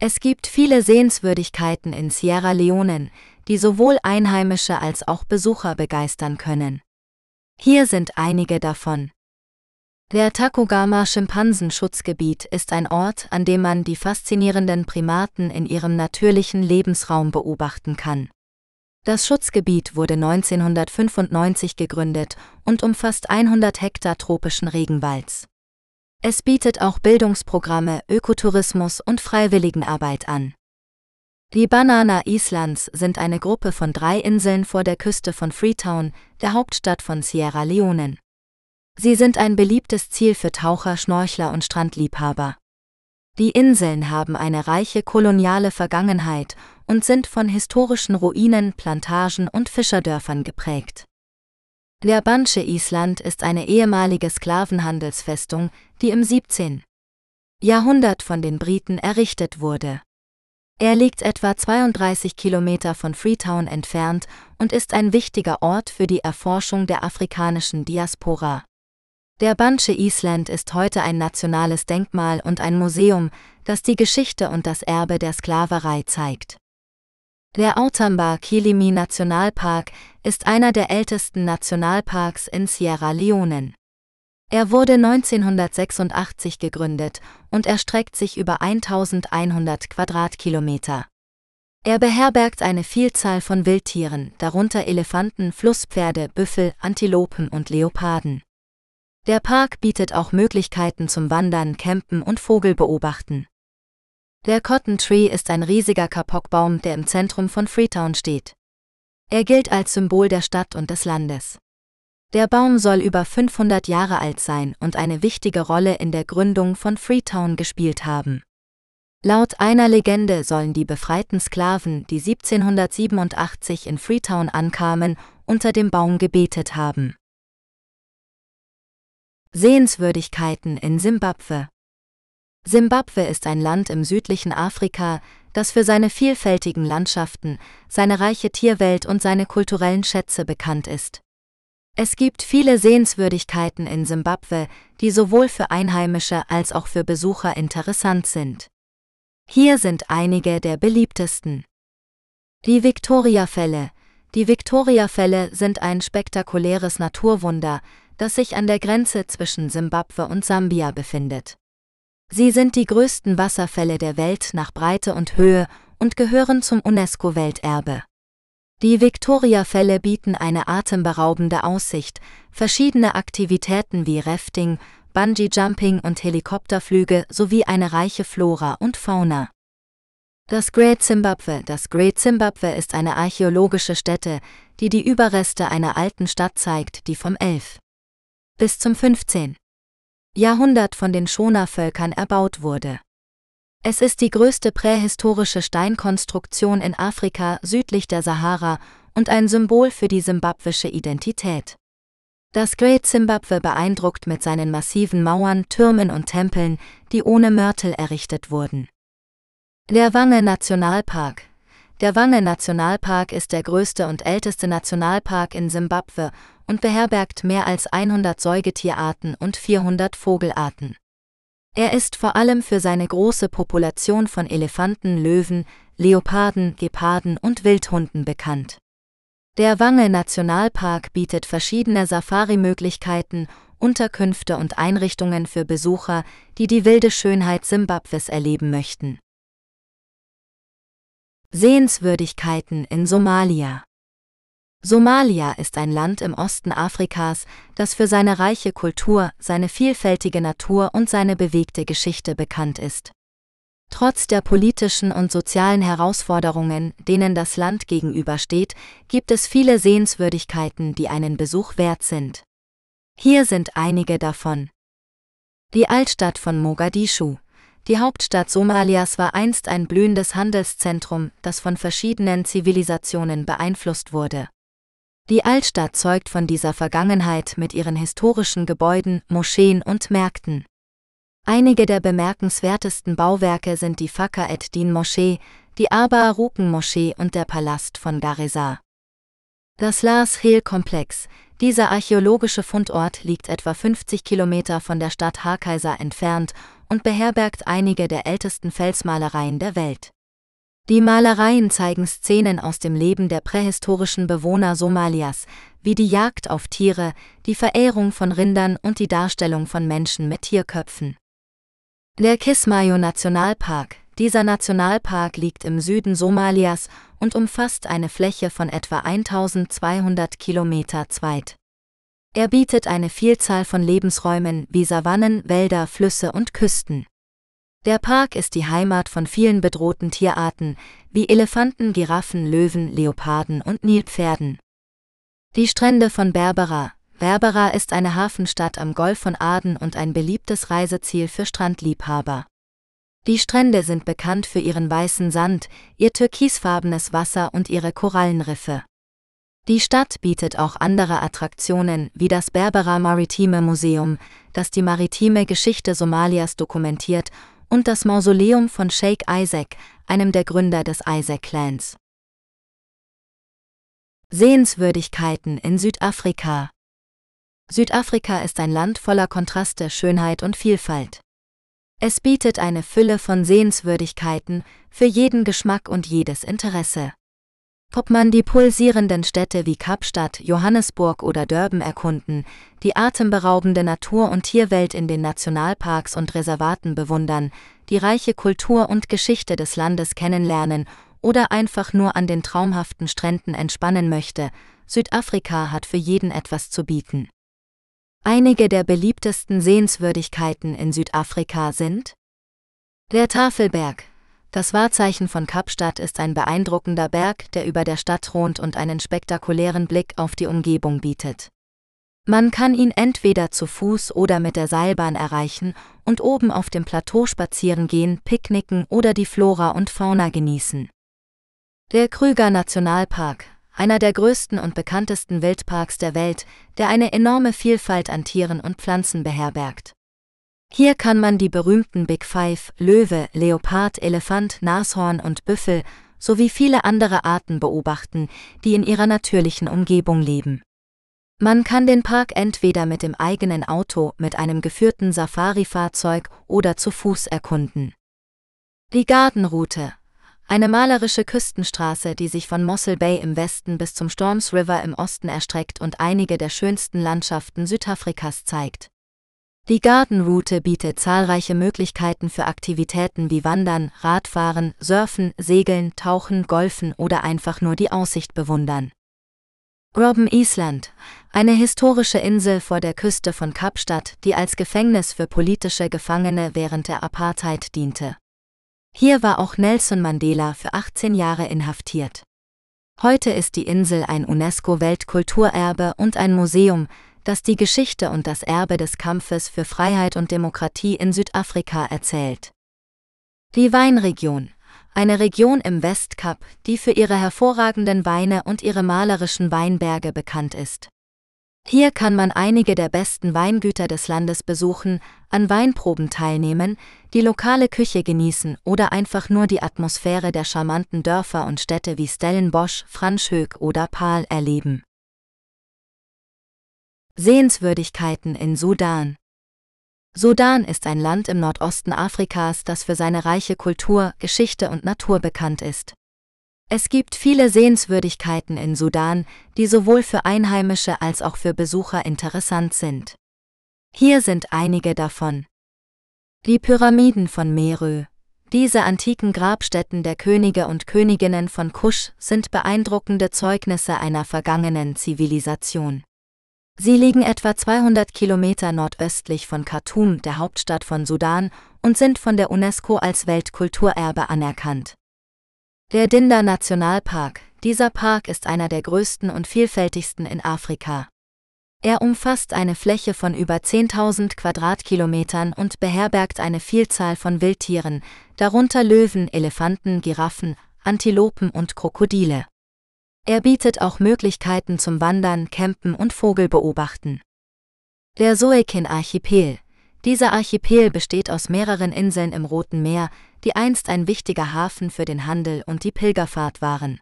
Es gibt viele Sehenswürdigkeiten in Sierra Leone, die sowohl Einheimische als auch Besucher begeistern können. Hier sind einige davon. Der Takogama Schimpansenschutzgebiet ist ein Ort, an dem man die faszinierenden Primaten in ihrem natürlichen Lebensraum beobachten kann. Das Schutzgebiet wurde 1995 gegründet und umfasst 100 Hektar tropischen Regenwalds. Es bietet auch Bildungsprogramme, Ökotourismus und Freiwilligenarbeit an. Die Banana Islands sind eine Gruppe von drei Inseln vor der Küste von Freetown, der Hauptstadt von Sierra Leone. Sie sind ein beliebtes Ziel für Taucher, Schnorchler und Strandliebhaber. Die Inseln haben eine reiche koloniale Vergangenheit und sind von historischen Ruinen, Plantagen und Fischerdörfern geprägt. Der Banche Island ist eine ehemalige Sklavenhandelsfestung, die im 17. Jahrhundert von den Briten errichtet wurde. Er liegt etwa 32 Kilometer von Freetown entfernt und ist ein wichtiger Ort für die Erforschung der afrikanischen Diaspora. Der Banche Island ist heute ein nationales Denkmal und ein Museum, das die Geschichte und das Erbe der Sklaverei zeigt. Der Outamba Kilimi Nationalpark ist einer der ältesten Nationalparks in Sierra Leone. Er wurde 1986 gegründet und erstreckt sich über 1100 Quadratkilometer. Er beherbergt eine Vielzahl von Wildtieren, darunter Elefanten, Flusspferde, Büffel, Antilopen und Leoparden. Der Park bietet auch Möglichkeiten zum Wandern, Campen und Vogelbeobachten. Der Cotton Tree ist ein riesiger Kapokbaum, der im Zentrum von Freetown steht. Er gilt als Symbol der Stadt und des Landes. Der Baum soll über 500 Jahre alt sein und eine wichtige Rolle in der Gründung von Freetown gespielt haben. Laut einer Legende sollen die befreiten Sklaven, die 1787 in Freetown ankamen, unter dem Baum gebetet haben. Sehenswürdigkeiten in Simbabwe Simbabwe ist ein Land im südlichen Afrika, das für seine vielfältigen Landschaften, seine reiche Tierwelt und seine kulturellen Schätze bekannt ist. Es gibt viele Sehenswürdigkeiten in Simbabwe, die sowohl für Einheimische als auch für Besucher interessant sind. Hier sind einige der beliebtesten. Die Victoria-Fälle. Die Victoria-Fälle sind ein spektakuläres Naturwunder, das sich an der Grenze zwischen Simbabwe und Sambia befindet. Sie sind die größten Wasserfälle der Welt nach Breite und Höhe und gehören zum UNESCO-Welterbe. Die Victoria-Fälle bieten eine atemberaubende Aussicht, verschiedene Aktivitäten wie Rafting, Bungee-Jumping und Helikopterflüge sowie eine reiche Flora und Fauna. Das Great Zimbabwe Das Great Zimbabwe ist eine archäologische Stätte, die die Überreste einer alten Stadt zeigt, die vom 11. bis zum 15. Jahrhundert von den Shona-Völkern erbaut wurde. Es ist die größte prähistorische Steinkonstruktion in Afrika südlich der Sahara und ein Symbol für die simbabwische Identität. Das Great Zimbabwe beeindruckt mit seinen massiven Mauern, Türmen und Tempeln, die ohne Mörtel errichtet wurden. Der Wange Nationalpark Der Wange Nationalpark ist der größte und älteste Nationalpark in Simbabwe und beherbergt mehr als 100 Säugetierarten und 400 Vogelarten. Er ist vor allem für seine große Population von Elefanten, Löwen, Leoparden, Geparden und Wildhunden bekannt. Der Wange Nationalpark bietet verschiedene Safari-Möglichkeiten, Unterkünfte und Einrichtungen für Besucher, die die wilde Schönheit Simbabwes erleben möchten. Sehenswürdigkeiten in Somalia Somalia ist ein Land im Osten Afrikas, das für seine reiche Kultur, seine vielfältige Natur und seine bewegte Geschichte bekannt ist. Trotz der politischen und sozialen Herausforderungen, denen das Land gegenübersteht, gibt es viele Sehenswürdigkeiten, die einen Besuch wert sind. Hier sind einige davon. Die Altstadt von Mogadischu. Die Hauptstadt Somalias war einst ein blühendes Handelszentrum, das von verschiedenen Zivilisationen beeinflusst wurde. Die Altstadt zeugt von dieser Vergangenheit mit ihren historischen Gebäuden, Moscheen und Märkten. Einige der bemerkenswertesten Bauwerke sind die Fakka et-Din Moschee, die Aba Aruken Moschee und der Palast von Gareza. Das Lars Hill Komplex, dieser archäologische Fundort liegt etwa 50 Kilometer von der Stadt Harkaiser entfernt und beherbergt einige der ältesten Felsmalereien der Welt. Die Malereien zeigen Szenen aus dem Leben der prähistorischen Bewohner Somalias, wie die Jagd auf Tiere, die Verehrung von Rindern und die Darstellung von Menschen mit Tierköpfen. Der Kismayo Nationalpark. Dieser Nationalpark liegt im Süden Somalias und umfasst eine Fläche von etwa 1200 Kilometer zweit. Er bietet eine Vielzahl von Lebensräumen wie Savannen, Wälder, Flüsse und Küsten. Der Park ist die Heimat von vielen bedrohten Tierarten, wie Elefanten, Giraffen, Löwen, Leoparden und Nilpferden. Die Strände von Berbera. Berbera ist eine Hafenstadt am Golf von Aden und ein beliebtes Reiseziel für Strandliebhaber. Die Strände sind bekannt für ihren weißen Sand, ihr türkisfarbenes Wasser und ihre Korallenriffe. Die Stadt bietet auch andere Attraktionen wie das Berbera Maritime Museum, das die maritime Geschichte Somalias dokumentiert und das Mausoleum von Sheikh Isaac, einem der Gründer des Isaac-Clans. Sehenswürdigkeiten in Südafrika Südafrika ist ein Land voller Kontraste, Schönheit und Vielfalt. Es bietet eine Fülle von Sehenswürdigkeiten für jeden Geschmack und jedes Interesse. Ob man die pulsierenden Städte wie Kapstadt, Johannesburg oder Durban erkunden, die atemberaubende Natur- und Tierwelt in den Nationalparks und Reservaten bewundern, die reiche Kultur und Geschichte des Landes kennenlernen oder einfach nur an den traumhaften Stränden entspannen möchte, Südafrika hat für jeden etwas zu bieten. Einige der beliebtesten Sehenswürdigkeiten in Südafrika sind der Tafelberg, das Wahrzeichen von Kapstadt ist ein beeindruckender Berg, der über der Stadt thront und einen spektakulären Blick auf die Umgebung bietet. Man kann ihn entweder zu Fuß oder mit der Seilbahn erreichen und oben auf dem Plateau spazieren gehen, picknicken oder die Flora und Fauna genießen. Der Krüger Nationalpark. einer der größten und bekanntesten Wildparks der Welt, der eine enorme Vielfalt an Tieren und Pflanzen beherbergt. Hier kann man die berühmten Big Five, Löwe, Leopard, Elefant, Nashorn und Büffel sowie viele andere Arten beobachten, die in ihrer natürlichen Umgebung leben. Man kann den Park entweder mit dem eigenen Auto, mit einem geführten Safari-Fahrzeug oder zu Fuß erkunden. Die Gardenroute, eine malerische Küstenstraße, die sich von Mossel Bay im Westen bis zum Storms River im Osten erstreckt und einige der schönsten Landschaften Südafrikas zeigt. Die Gardenroute bietet zahlreiche Möglichkeiten für Aktivitäten wie Wandern, Radfahren, Surfen, Segeln, Tauchen, Golfen oder einfach nur die Aussicht bewundern. Robben Island, eine historische Insel vor der Küste von Kapstadt, die als Gefängnis für politische Gefangene während der Apartheid diente. Hier war auch Nelson Mandela für 18 Jahre inhaftiert. Heute ist die Insel ein UNESCO-Weltkulturerbe und ein Museum, das die Geschichte und das Erbe des Kampfes für Freiheit und Demokratie in Südafrika erzählt. Die Weinregion, eine Region im Westkap, die für ihre hervorragenden Weine und ihre malerischen Weinberge bekannt ist. Hier kann man einige der besten Weingüter des Landes besuchen, an Weinproben teilnehmen, die lokale Küche genießen oder einfach nur die Atmosphäre der charmanten Dörfer und Städte wie Stellenbosch, Franschhoek oder Paal erleben. Sehenswürdigkeiten in Sudan Sudan ist ein Land im Nordosten Afrikas, das für seine reiche Kultur, Geschichte und Natur bekannt ist. Es gibt viele Sehenswürdigkeiten in Sudan, die sowohl für Einheimische als auch für Besucher interessant sind. Hier sind einige davon. Die Pyramiden von Merö. Diese antiken Grabstätten der Könige und Königinnen von Kusch sind beeindruckende Zeugnisse einer vergangenen Zivilisation. Sie liegen etwa 200 Kilometer nordöstlich von Khartoum, der Hauptstadt von Sudan, und sind von der UNESCO als Weltkulturerbe anerkannt. Der Dinda Nationalpark, dieser Park ist einer der größten und vielfältigsten in Afrika. Er umfasst eine Fläche von über 10.000 Quadratkilometern und beherbergt eine Vielzahl von Wildtieren, darunter Löwen, Elefanten, Giraffen, Antilopen und Krokodile. Er bietet auch Möglichkeiten zum Wandern, Campen und Vogelbeobachten. Der Soekin-Archipel. Dieser Archipel besteht aus mehreren Inseln im Roten Meer, die einst ein wichtiger Hafen für den Handel und die Pilgerfahrt waren.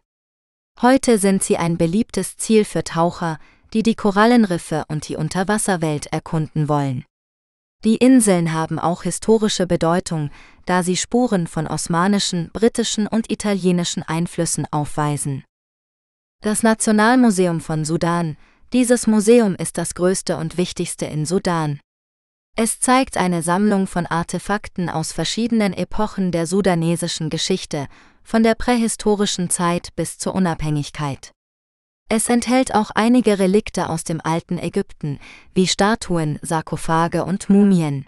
Heute sind sie ein beliebtes Ziel für Taucher, die die Korallenriffe und die Unterwasserwelt erkunden wollen. Die Inseln haben auch historische Bedeutung, da sie Spuren von osmanischen, britischen und italienischen Einflüssen aufweisen. Das Nationalmuseum von Sudan. Dieses Museum ist das größte und wichtigste in Sudan. Es zeigt eine Sammlung von Artefakten aus verschiedenen Epochen der sudanesischen Geschichte, von der prähistorischen Zeit bis zur Unabhängigkeit. Es enthält auch einige Relikte aus dem alten Ägypten, wie Statuen, Sarkophage und Mumien.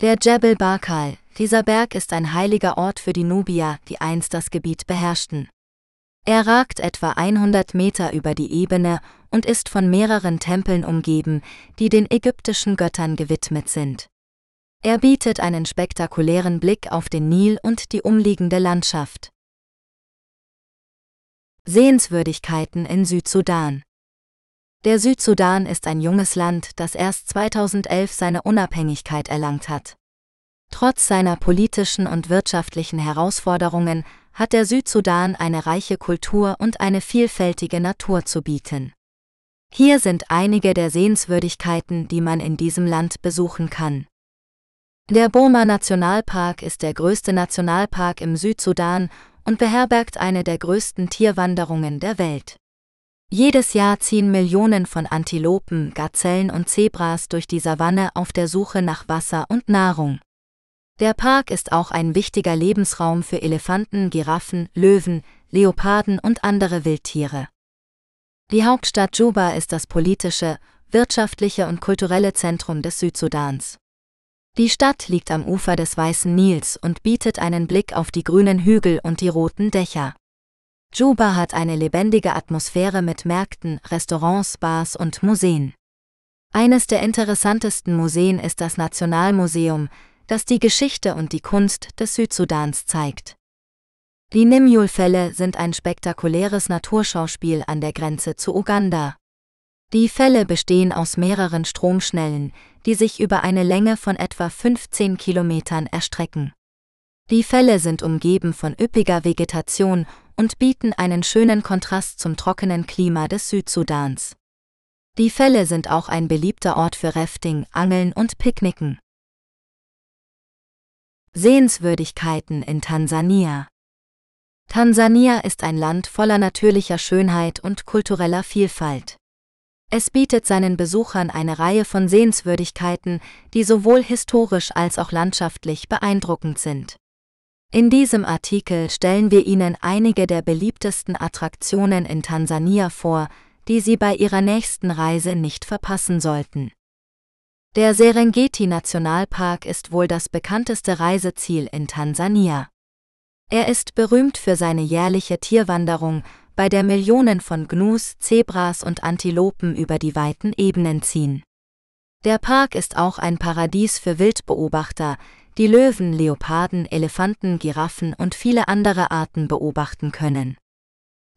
Der Jebel Barkal, dieser Berg ist ein heiliger Ort für die Nubier, die einst das Gebiet beherrschten. Er ragt etwa 100 Meter über die Ebene und ist von mehreren Tempeln umgeben, die den ägyptischen Göttern gewidmet sind. Er bietet einen spektakulären Blick auf den Nil und die umliegende Landschaft. Sehenswürdigkeiten in Südsudan Der Südsudan ist ein junges Land, das erst 2011 seine Unabhängigkeit erlangt hat. Trotz seiner politischen und wirtschaftlichen Herausforderungen hat der Südsudan eine reiche Kultur und eine vielfältige Natur zu bieten. Hier sind einige der Sehenswürdigkeiten, die man in diesem Land besuchen kann. Der Boma Nationalpark ist der größte Nationalpark im Südsudan und beherbergt eine der größten Tierwanderungen der Welt. Jedes Jahr ziehen Millionen von Antilopen, Gazellen und Zebras durch die Savanne auf der Suche nach Wasser und Nahrung. Der Park ist auch ein wichtiger Lebensraum für Elefanten, Giraffen, Löwen, Leoparden und andere Wildtiere. Die Hauptstadt Juba ist das politische, wirtschaftliche und kulturelle Zentrum des Südsudans. Die Stadt liegt am Ufer des Weißen Nils und bietet einen Blick auf die grünen Hügel und die roten Dächer. Juba hat eine lebendige Atmosphäre mit Märkten, Restaurants, Bars und Museen. Eines der interessantesten Museen ist das Nationalmuseum, das die Geschichte und die Kunst des Südsudans zeigt. Die Nimjul-Fälle sind ein spektakuläres Naturschauspiel an der Grenze zu Uganda. Die Fälle bestehen aus mehreren Stromschnellen, die sich über eine Länge von etwa 15 Kilometern erstrecken. Die Fälle sind umgeben von üppiger Vegetation und bieten einen schönen Kontrast zum trockenen Klima des Südsudans. Die Fälle sind auch ein beliebter Ort für Rafting, Angeln und Picknicken. Sehenswürdigkeiten in Tansania Tansania ist ein Land voller natürlicher Schönheit und kultureller Vielfalt. Es bietet seinen Besuchern eine Reihe von Sehenswürdigkeiten, die sowohl historisch als auch landschaftlich beeindruckend sind. In diesem Artikel stellen wir Ihnen einige der beliebtesten Attraktionen in Tansania vor, die Sie bei Ihrer nächsten Reise nicht verpassen sollten. Der Serengeti Nationalpark ist wohl das bekannteste Reiseziel in Tansania. Er ist berühmt für seine jährliche Tierwanderung, bei der Millionen von Gnus, Zebras und Antilopen über die weiten Ebenen ziehen. Der Park ist auch ein Paradies für Wildbeobachter, die Löwen, Leoparden, Elefanten, Giraffen und viele andere Arten beobachten können.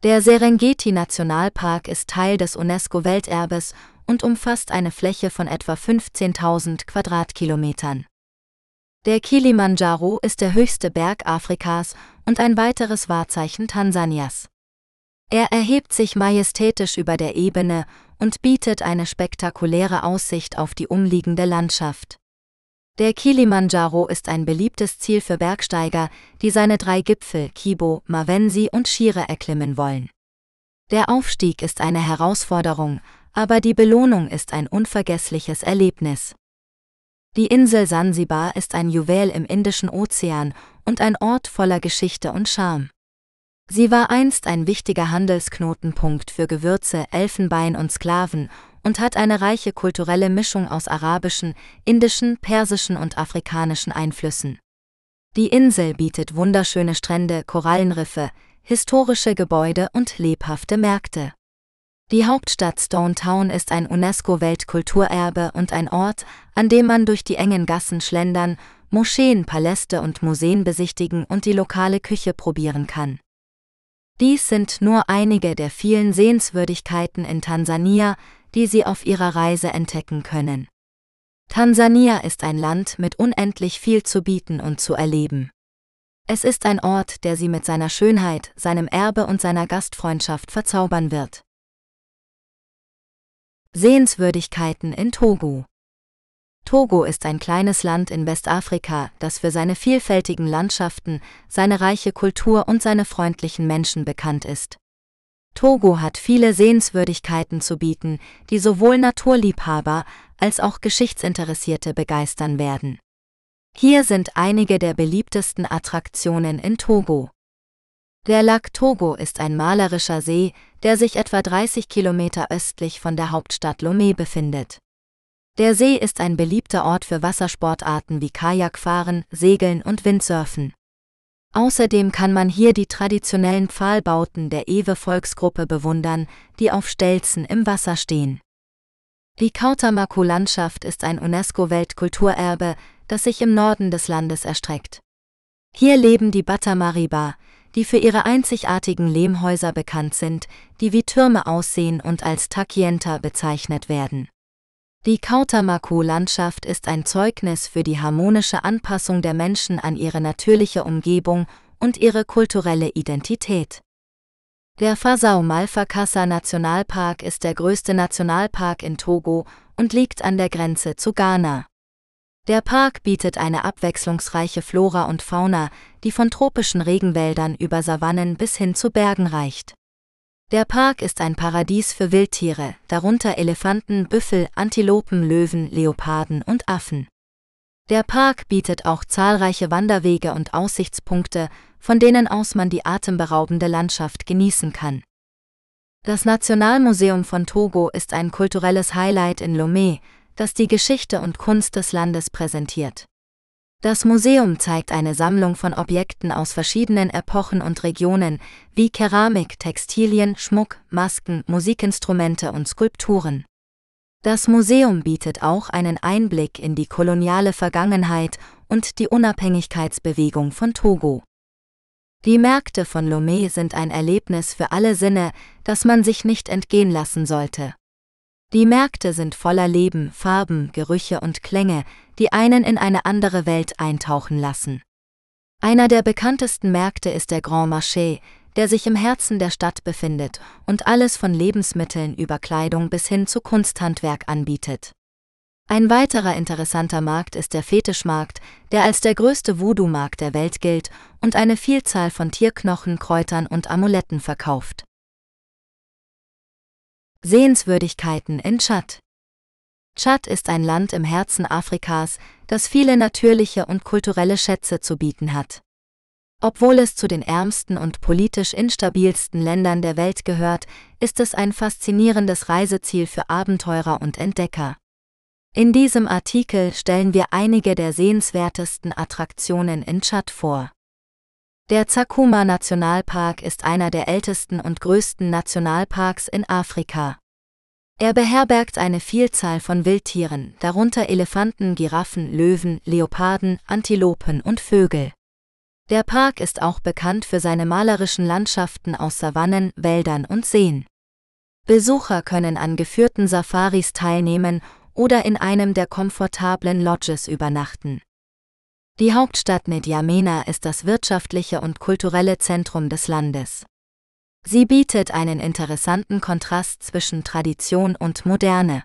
Der Serengeti Nationalpark ist Teil des UNESCO-Welterbes und umfasst eine Fläche von etwa 15.000 Quadratkilometern. Der Kilimanjaro ist der höchste Berg Afrikas und ein weiteres Wahrzeichen Tansanias. Er erhebt sich majestätisch über der Ebene und bietet eine spektakuläre Aussicht auf die umliegende Landschaft. Der Kilimanjaro ist ein beliebtes Ziel für Bergsteiger, die seine drei Gipfel Kibo, Mavensi und Shire erklimmen wollen. Der Aufstieg ist eine Herausforderung, aber die Belohnung ist ein unvergessliches Erlebnis. Die Insel Sansibar ist ein Juwel im Indischen Ozean und ein Ort voller Geschichte und Charme. Sie war einst ein wichtiger Handelsknotenpunkt für Gewürze, Elfenbein und Sklaven und hat eine reiche kulturelle Mischung aus arabischen, indischen, persischen und afrikanischen Einflüssen. Die Insel bietet wunderschöne Strände, Korallenriffe, historische Gebäude und lebhafte Märkte. Die Hauptstadt Stone Town ist ein UNESCO-Weltkulturerbe und ein Ort, an dem man durch die engen Gassen schlendern, Moscheen, Paläste und Museen besichtigen und die lokale Küche probieren kann. Dies sind nur einige der vielen Sehenswürdigkeiten in Tansania, die Sie auf Ihrer Reise entdecken können. Tansania ist ein Land mit unendlich viel zu bieten und zu erleben. Es ist ein Ort, der Sie mit seiner Schönheit, seinem Erbe und seiner Gastfreundschaft verzaubern wird. Sehenswürdigkeiten in Togo Togo ist ein kleines Land in Westafrika, das für seine vielfältigen Landschaften, seine reiche Kultur und seine freundlichen Menschen bekannt ist. Togo hat viele Sehenswürdigkeiten zu bieten, die sowohl Naturliebhaber als auch Geschichtsinteressierte begeistern werden. Hier sind einige der beliebtesten Attraktionen in Togo. Der Lac Togo ist ein malerischer See, der sich etwa 30 Kilometer östlich von der Hauptstadt Lomé befindet. Der See ist ein beliebter Ort für Wassersportarten wie Kajakfahren, Segeln und Windsurfen. Außerdem kann man hier die traditionellen Pfahlbauten der Ewe-Volksgruppe bewundern, die auf Stelzen im Wasser stehen. Die Kautamaku-Landschaft ist ein UNESCO-Weltkulturerbe, das sich im Norden des Landes erstreckt. Hier leben die Batamariba, die für ihre einzigartigen Lehmhäuser bekannt sind, die wie Türme aussehen und als Takienta bezeichnet werden. Die Kautamaku-Landschaft ist ein Zeugnis für die harmonische Anpassung der Menschen an ihre natürliche Umgebung und ihre kulturelle Identität. Der Fasau Malfakassa Nationalpark ist der größte Nationalpark in Togo und liegt an der Grenze zu Ghana. Der Park bietet eine abwechslungsreiche Flora und Fauna, die von tropischen Regenwäldern über Savannen bis hin zu Bergen reicht. Der Park ist ein Paradies für Wildtiere, darunter Elefanten, Büffel, Antilopen, Löwen, Leoparden und Affen. Der Park bietet auch zahlreiche Wanderwege und Aussichtspunkte, von denen aus man die atemberaubende Landschaft genießen kann. Das Nationalmuseum von Togo ist ein kulturelles Highlight in Lomé, das die Geschichte und Kunst des Landes präsentiert. Das Museum zeigt eine Sammlung von Objekten aus verschiedenen Epochen und Regionen, wie Keramik, Textilien, Schmuck, Masken, Musikinstrumente und Skulpturen. Das Museum bietet auch einen Einblick in die koloniale Vergangenheit und die Unabhängigkeitsbewegung von Togo. Die Märkte von Lomé sind ein Erlebnis für alle Sinne, das man sich nicht entgehen lassen sollte. Die Märkte sind voller Leben, Farben, Gerüche und Klänge, die einen in eine andere Welt eintauchen lassen. Einer der bekanntesten Märkte ist der Grand Marché, der sich im Herzen der Stadt befindet und alles von Lebensmitteln über Kleidung bis hin zu Kunsthandwerk anbietet. Ein weiterer interessanter Markt ist der Fetischmarkt, der als der größte Voodoo-Markt der Welt gilt und eine Vielzahl von Tierknochen, Kräutern und Amuletten verkauft. Sehenswürdigkeiten in Tschad Tschad ist ein Land im Herzen Afrikas, das viele natürliche und kulturelle Schätze zu bieten hat. Obwohl es zu den ärmsten und politisch instabilsten Ländern der Welt gehört, ist es ein faszinierendes Reiseziel für Abenteurer und Entdecker. In diesem Artikel stellen wir einige der sehenswertesten Attraktionen in Tschad vor. Der Zakuma Nationalpark ist einer der ältesten und größten Nationalparks in Afrika. Er beherbergt eine Vielzahl von Wildtieren, darunter Elefanten, Giraffen, Löwen, Leoparden, Antilopen und Vögel. Der Park ist auch bekannt für seine malerischen Landschaften aus Savannen, Wäldern und Seen. Besucher können an geführten Safaris teilnehmen oder in einem der komfortablen Lodges übernachten. Die Hauptstadt N'Djamena ist das wirtschaftliche und kulturelle Zentrum des Landes. Sie bietet einen interessanten Kontrast zwischen Tradition und Moderne.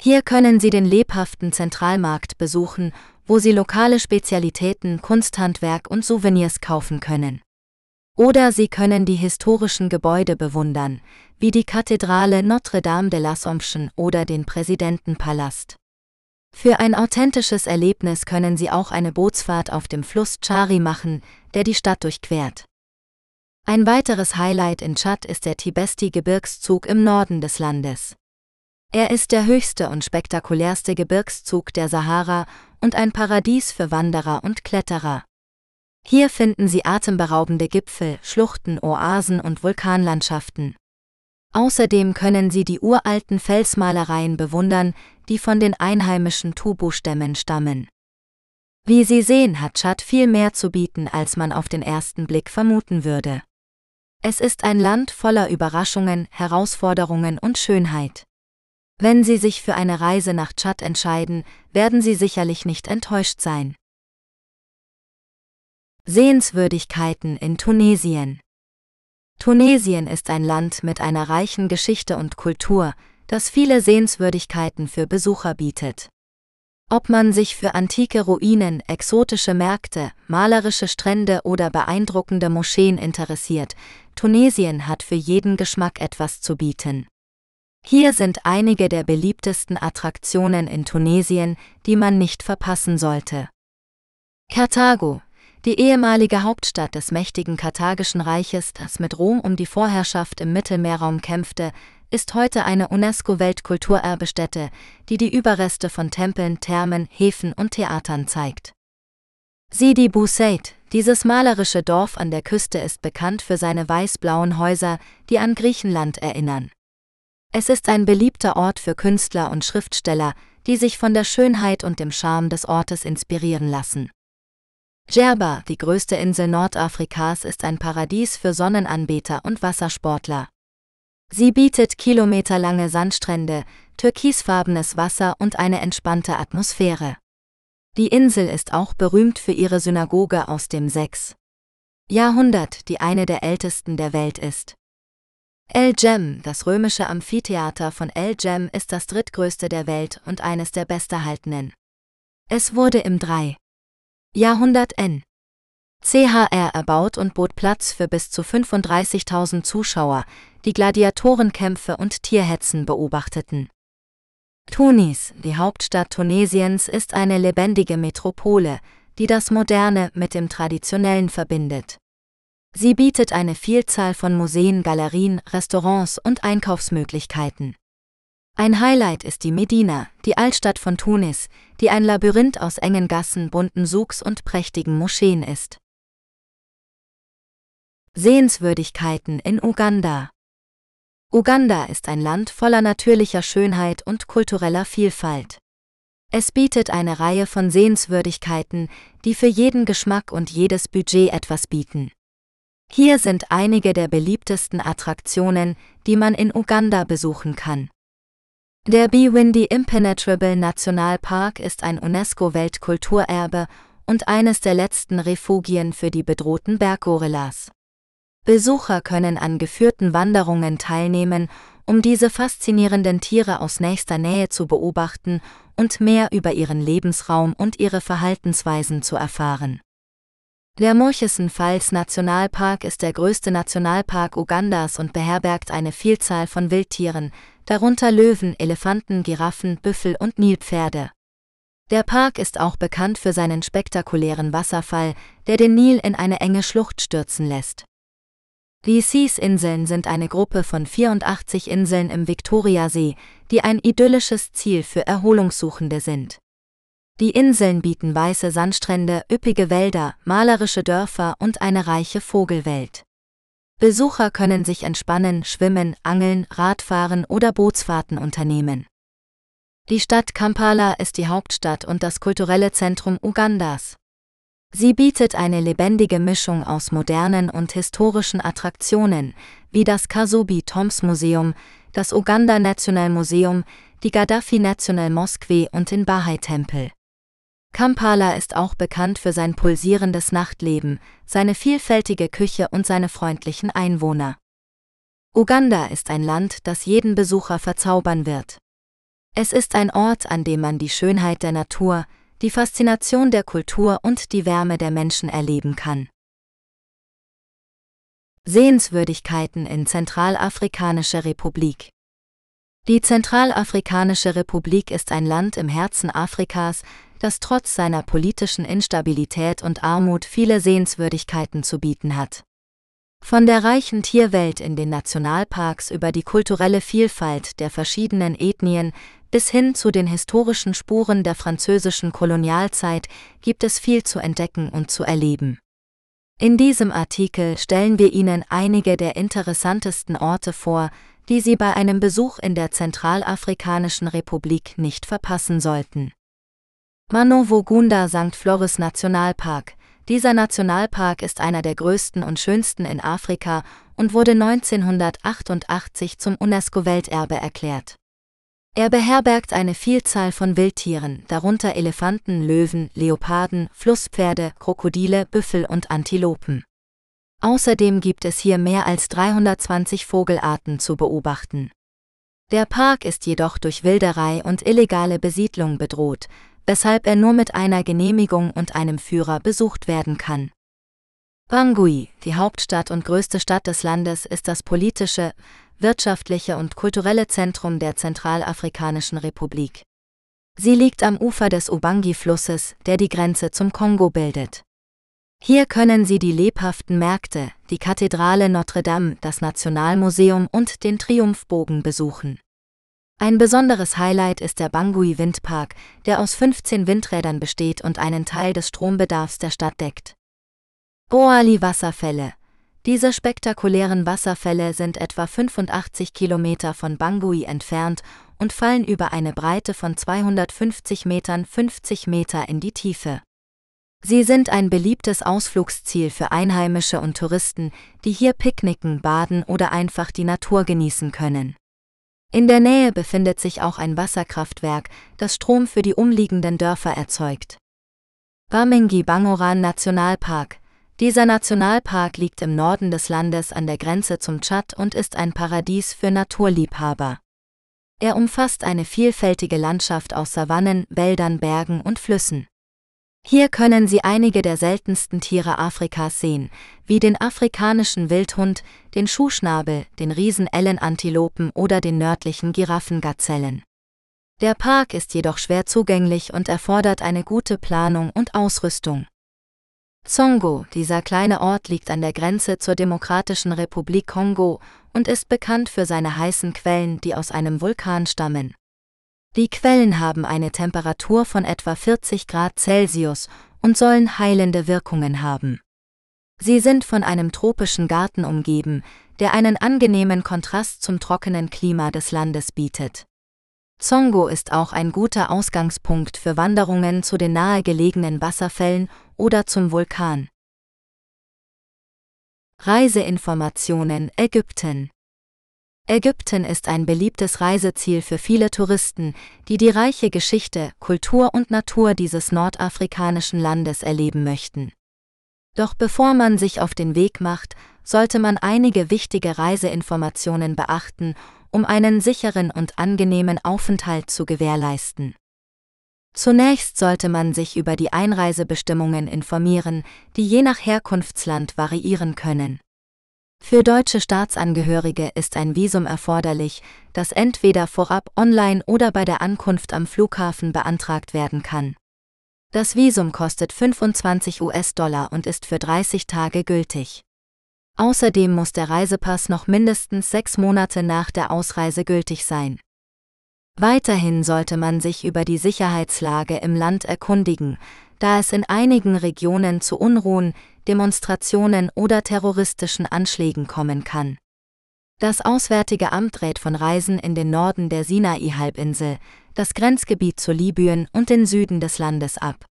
Hier können Sie den lebhaften Zentralmarkt besuchen wo Sie lokale Spezialitäten, Kunsthandwerk und Souvenirs kaufen können. Oder Sie können die historischen Gebäude bewundern, wie die Kathedrale Notre-Dame de l'Assomption oder den Präsidentenpalast. Für ein authentisches Erlebnis können Sie auch eine Bootsfahrt auf dem Fluss Chari machen, der die Stadt durchquert. Ein weiteres Highlight in Tschad ist der Tibesti-Gebirgszug im Norden des Landes. Er ist der höchste und spektakulärste Gebirgszug der Sahara und ein Paradies für Wanderer und Kletterer. Hier finden Sie atemberaubende Gipfel, Schluchten, Oasen und Vulkanlandschaften. Außerdem können Sie die uralten Felsmalereien bewundern, die von den einheimischen Tubu-Stämmen stammen. Wie Sie sehen, hat Tschad viel mehr zu bieten, als man auf den ersten Blick vermuten würde. Es ist ein Land voller Überraschungen, Herausforderungen und Schönheit. Wenn Sie sich für eine Reise nach Tschad entscheiden, werden Sie sicherlich nicht enttäuscht sein. Sehenswürdigkeiten in Tunesien Tunesien ist ein Land mit einer reichen Geschichte und Kultur, das viele Sehenswürdigkeiten für Besucher bietet. Ob man sich für antike Ruinen, exotische Märkte, malerische Strände oder beeindruckende Moscheen interessiert, Tunesien hat für jeden Geschmack etwas zu bieten. Hier sind einige der beliebtesten Attraktionen in Tunesien, die man nicht verpassen sollte. Karthago, die ehemalige Hauptstadt des mächtigen Karthagischen Reiches, das mit Rom um die Vorherrschaft im Mittelmeerraum kämpfte, ist heute eine UNESCO-Weltkulturerbestätte, die die Überreste von Tempeln, Thermen, Häfen und Theatern zeigt. Sidi Bou dieses malerische Dorf an der Küste ist bekannt für seine weiß-blauen Häuser, die an Griechenland erinnern. Es ist ein beliebter Ort für Künstler und Schriftsteller, die sich von der Schönheit und dem Charme des Ortes inspirieren lassen. Djerba, die größte Insel Nordafrikas, ist ein Paradies für Sonnenanbeter und Wassersportler. Sie bietet kilometerlange Sandstrände, türkisfarbenes Wasser und eine entspannte Atmosphäre. Die Insel ist auch berühmt für ihre Synagoge aus dem 6. Jahrhundert, die eine der ältesten der Welt ist. El Jem, das römische Amphitheater von El Jem, ist das drittgrößte der Welt und eines der besterhaltenen. Es wurde im 3. Jahrhundert N. CHR erbaut und bot Platz für bis zu 35.000 Zuschauer, die Gladiatorenkämpfe und Tierhetzen beobachteten. Tunis, die Hauptstadt Tunesiens, ist eine lebendige Metropole, die das Moderne mit dem Traditionellen verbindet. Sie bietet eine Vielzahl von Museen, Galerien, Restaurants und Einkaufsmöglichkeiten. Ein Highlight ist die Medina, die Altstadt von Tunis, die ein Labyrinth aus engen Gassen, bunten Souks und prächtigen Moscheen ist. Sehenswürdigkeiten in Uganda Uganda ist ein Land voller natürlicher Schönheit und kultureller Vielfalt. Es bietet eine Reihe von Sehenswürdigkeiten, die für jeden Geschmack und jedes Budget etwas bieten. Hier sind einige der beliebtesten Attraktionen, die man in Uganda besuchen kann. Der Bwindi Impenetrable Nationalpark ist ein UNESCO-Weltkulturerbe und eines der letzten Refugien für die bedrohten Berggorillas. Besucher können an geführten Wanderungen teilnehmen, um diese faszinierenden Tiere aus nächster Nähe zu beobachten und mehr über ihren Lebensraum und ihre Verhaltensweisen zu erfahren. Der Murchison-Falls Nationalpark ist der größte Nationalpark Ugandas und beherbergt eine Vielzahl von Wildtieren, darunter Löwen, Elefanten, Giraffen, Büffel und Nilpferde. Der Park ist auch bekannt für seinen spektakulären Wasserfall, der den Nil in eine enge Schlucht stürzen lässt. Die Seas-Inseln sind eine Gruppe von 84 Inseln im Viktoriasee, die ein idyllisches Ziel für Erholungssuchende sind. Die Inseln bieten weiße Sandstrände, üppige Wälder, malerische Dörfer und eine reiche Vogelwelt. Besucher können sich entspannen, schwimmen, angeln, Radfahren oder Bootsfahrten unternehmen. Die Stadt Kampala ist die Hauptstadt und das kulturelle Zentrum Ugandas. Sie bietet eine lebendige Mischung aus modernen und historischen Attraktionen, wie das Kasobi Toms Museum, das Uganda National Museum, die Gaddafi National Mosque und den Bahai-Tempel. Kampala ist auch bekannt für sein pulsierendes Nachtleben, seine vielfältige Küche und seine freundlichen Einwohner. Uganda ist ein Land, das jeden Besucher verzaubern wird. Es ist ein Ort, an dem man die Schönheit der Natur, die Faszination der Kultur und die Wärme der Menschen erleben kann. Sehenswürdigkeiten in Zentralafrikanische Republik Die Zentralafrikanische Republik ist ein Land im Herzen Afrikas, das trotz seiner politischen Instabilität und Armut viele Sehenswürdigkeiten zu bieten hat. Von der reichen Tierwelt in den Nationalparks über die kulturelle Vielfalt der verschiedenen Ethnien bis hin zu den historischen Spuren der französischen Kolonialzeit gibt es viel zu entdecken und zu erleben. In diesem Artikel stellen wir Ihnen einige der interessantesten Orte vor, die Sie bei einem Besuch in der Zentralafrikanischen Republik nicht verpassen sollten. Manovogunda St. Floris Nationalpark. Dieser Nationalpark ist einer der größten und schönsten in Afrika und wurde 1988 zum UNESCO-Welterbe erklärt. Er beherbergt eine Vielzahl von Wildtieren, darunter Elefanten, Löwen, Leoparden, Flusspferde, Krokodile, Büffel und Antilopen. Außerdem gibt es hier mehr als 320 Vogelarten zu beobachten. Der Park ist jedoch durch Wilderei und illegale Besiedlung bedroht, weshalb er nur mit einer Genehmigung und einem Führer besucht werden kann. Bangui, die Hauptstadt und größte Stadt des Landes, ist das politische, wirtschaftliche und kulturelle Zentrum der Zentralafrikanischen Republik. Sie liegt am Ufer des Ubangi-Flusses, der die Grenze zum Kongo bildet. Hier können Sie die lebhaften Märkte, die Kathedrale Notre Dame, das Nationalmuseum und den Triumphbogen besuchen. Ein besonderes Highlight ist der Bangui Windpark, der aus 15 Windrädern besteht und einen Teil des Strombedarfs der Stadt deckt. Boali Wasserfälle. Diese spektakulären Wasserfälle sind etwa 85 Kilometer von Bangui entfernt und fallen über eine Breite von 250 Metern 50 Meter in die Tiefe. Sie sind ein beliebtes Ausflugsziel für Einheimische und Touristen, die hier picknicken, baden oder einfach die Natur genießen können. In der Nähe befindet sich auch ein Wasserkraftwerk, das Strom für die umliegenden Dörfer erzeugt. Bamengi Bangoran Nationalpark. Dieser Nationalpark liegt im Norden des Landes an der Grenze zum Tschad und ist ein Paradies für Naturliebhaber. Er umfasst eine vielfältige Landschaft aus Savannen, Wäldern, Bergen und Flüssen. Hier können Sie einige der seltensten Tiere Afrikas sehen, wie den afrikanischen Wildhund, den Schuhschnabel, den Riesenellenantilopen oder den nördlichen Giraffengazellen. Der Park ist jedoch schwer zugänglich und erfordert eine gute Planung und Ausrüstung. Zongo, dieser kleine Ort liegt an der Grenze zur Demokratischen Republik Kongo und ist bekannt für seine heißen Quellen, die aus einem Vulkan stammen. Die Quellen haben eine Temperatur von etwa 40 Grad Celsius und sollen heilende Wirkungen haben. Sie sind von einem tropischen Garten umgeben, der einen angenehmen Kontrast zum trockenen Klima des Landes bietet. Zongo ist auch ein guter Ausgangspunkt für Wanderungen zu den nahegelegenen Wasserfällen oder zum Vulkan. Reiseinformationen Ägypten Ägypten ist ein beliebtes Reiseziel für viele Touristen, die die reiche Geschichte, Kultur und Natur dieses nordafrikanischen Landes erleben möchten. Doch bevor man sich auf den Weg macht, sollte man einige wichtige Reiseinformationen beachten, um einen sicheren und angenehmen Aufenthalt zu gewährleisten. Zunächst sollte man sich über die Einreisebestimmungen informieren, die je nach Herkunftsland variieren können. Für deutsche Staatsangehörige ist ein Visum erforderlich, das entweder vorab online oder bei der Ankunft am Flughafen beantragt werden kann. Das Visum kostet 25 US-Dollar und ist für 30 Tage gültig. Außerdem muss der Reisepass noch mindestens sechs Monate nach der Ausreise gültig sein. Weiterhin sollte man sich über die Sicherheitslage im Land erkundigen, da es in einigen Regionen zu Unruhen, Demonstrationen oder terroristischen Anschlägen kommen kann. Das Auswärtige Amt rät von Reisen in den Norden der Sinai-Halbinsel, das Grenzgebiet zu Libyen und den Süden des Landes ab.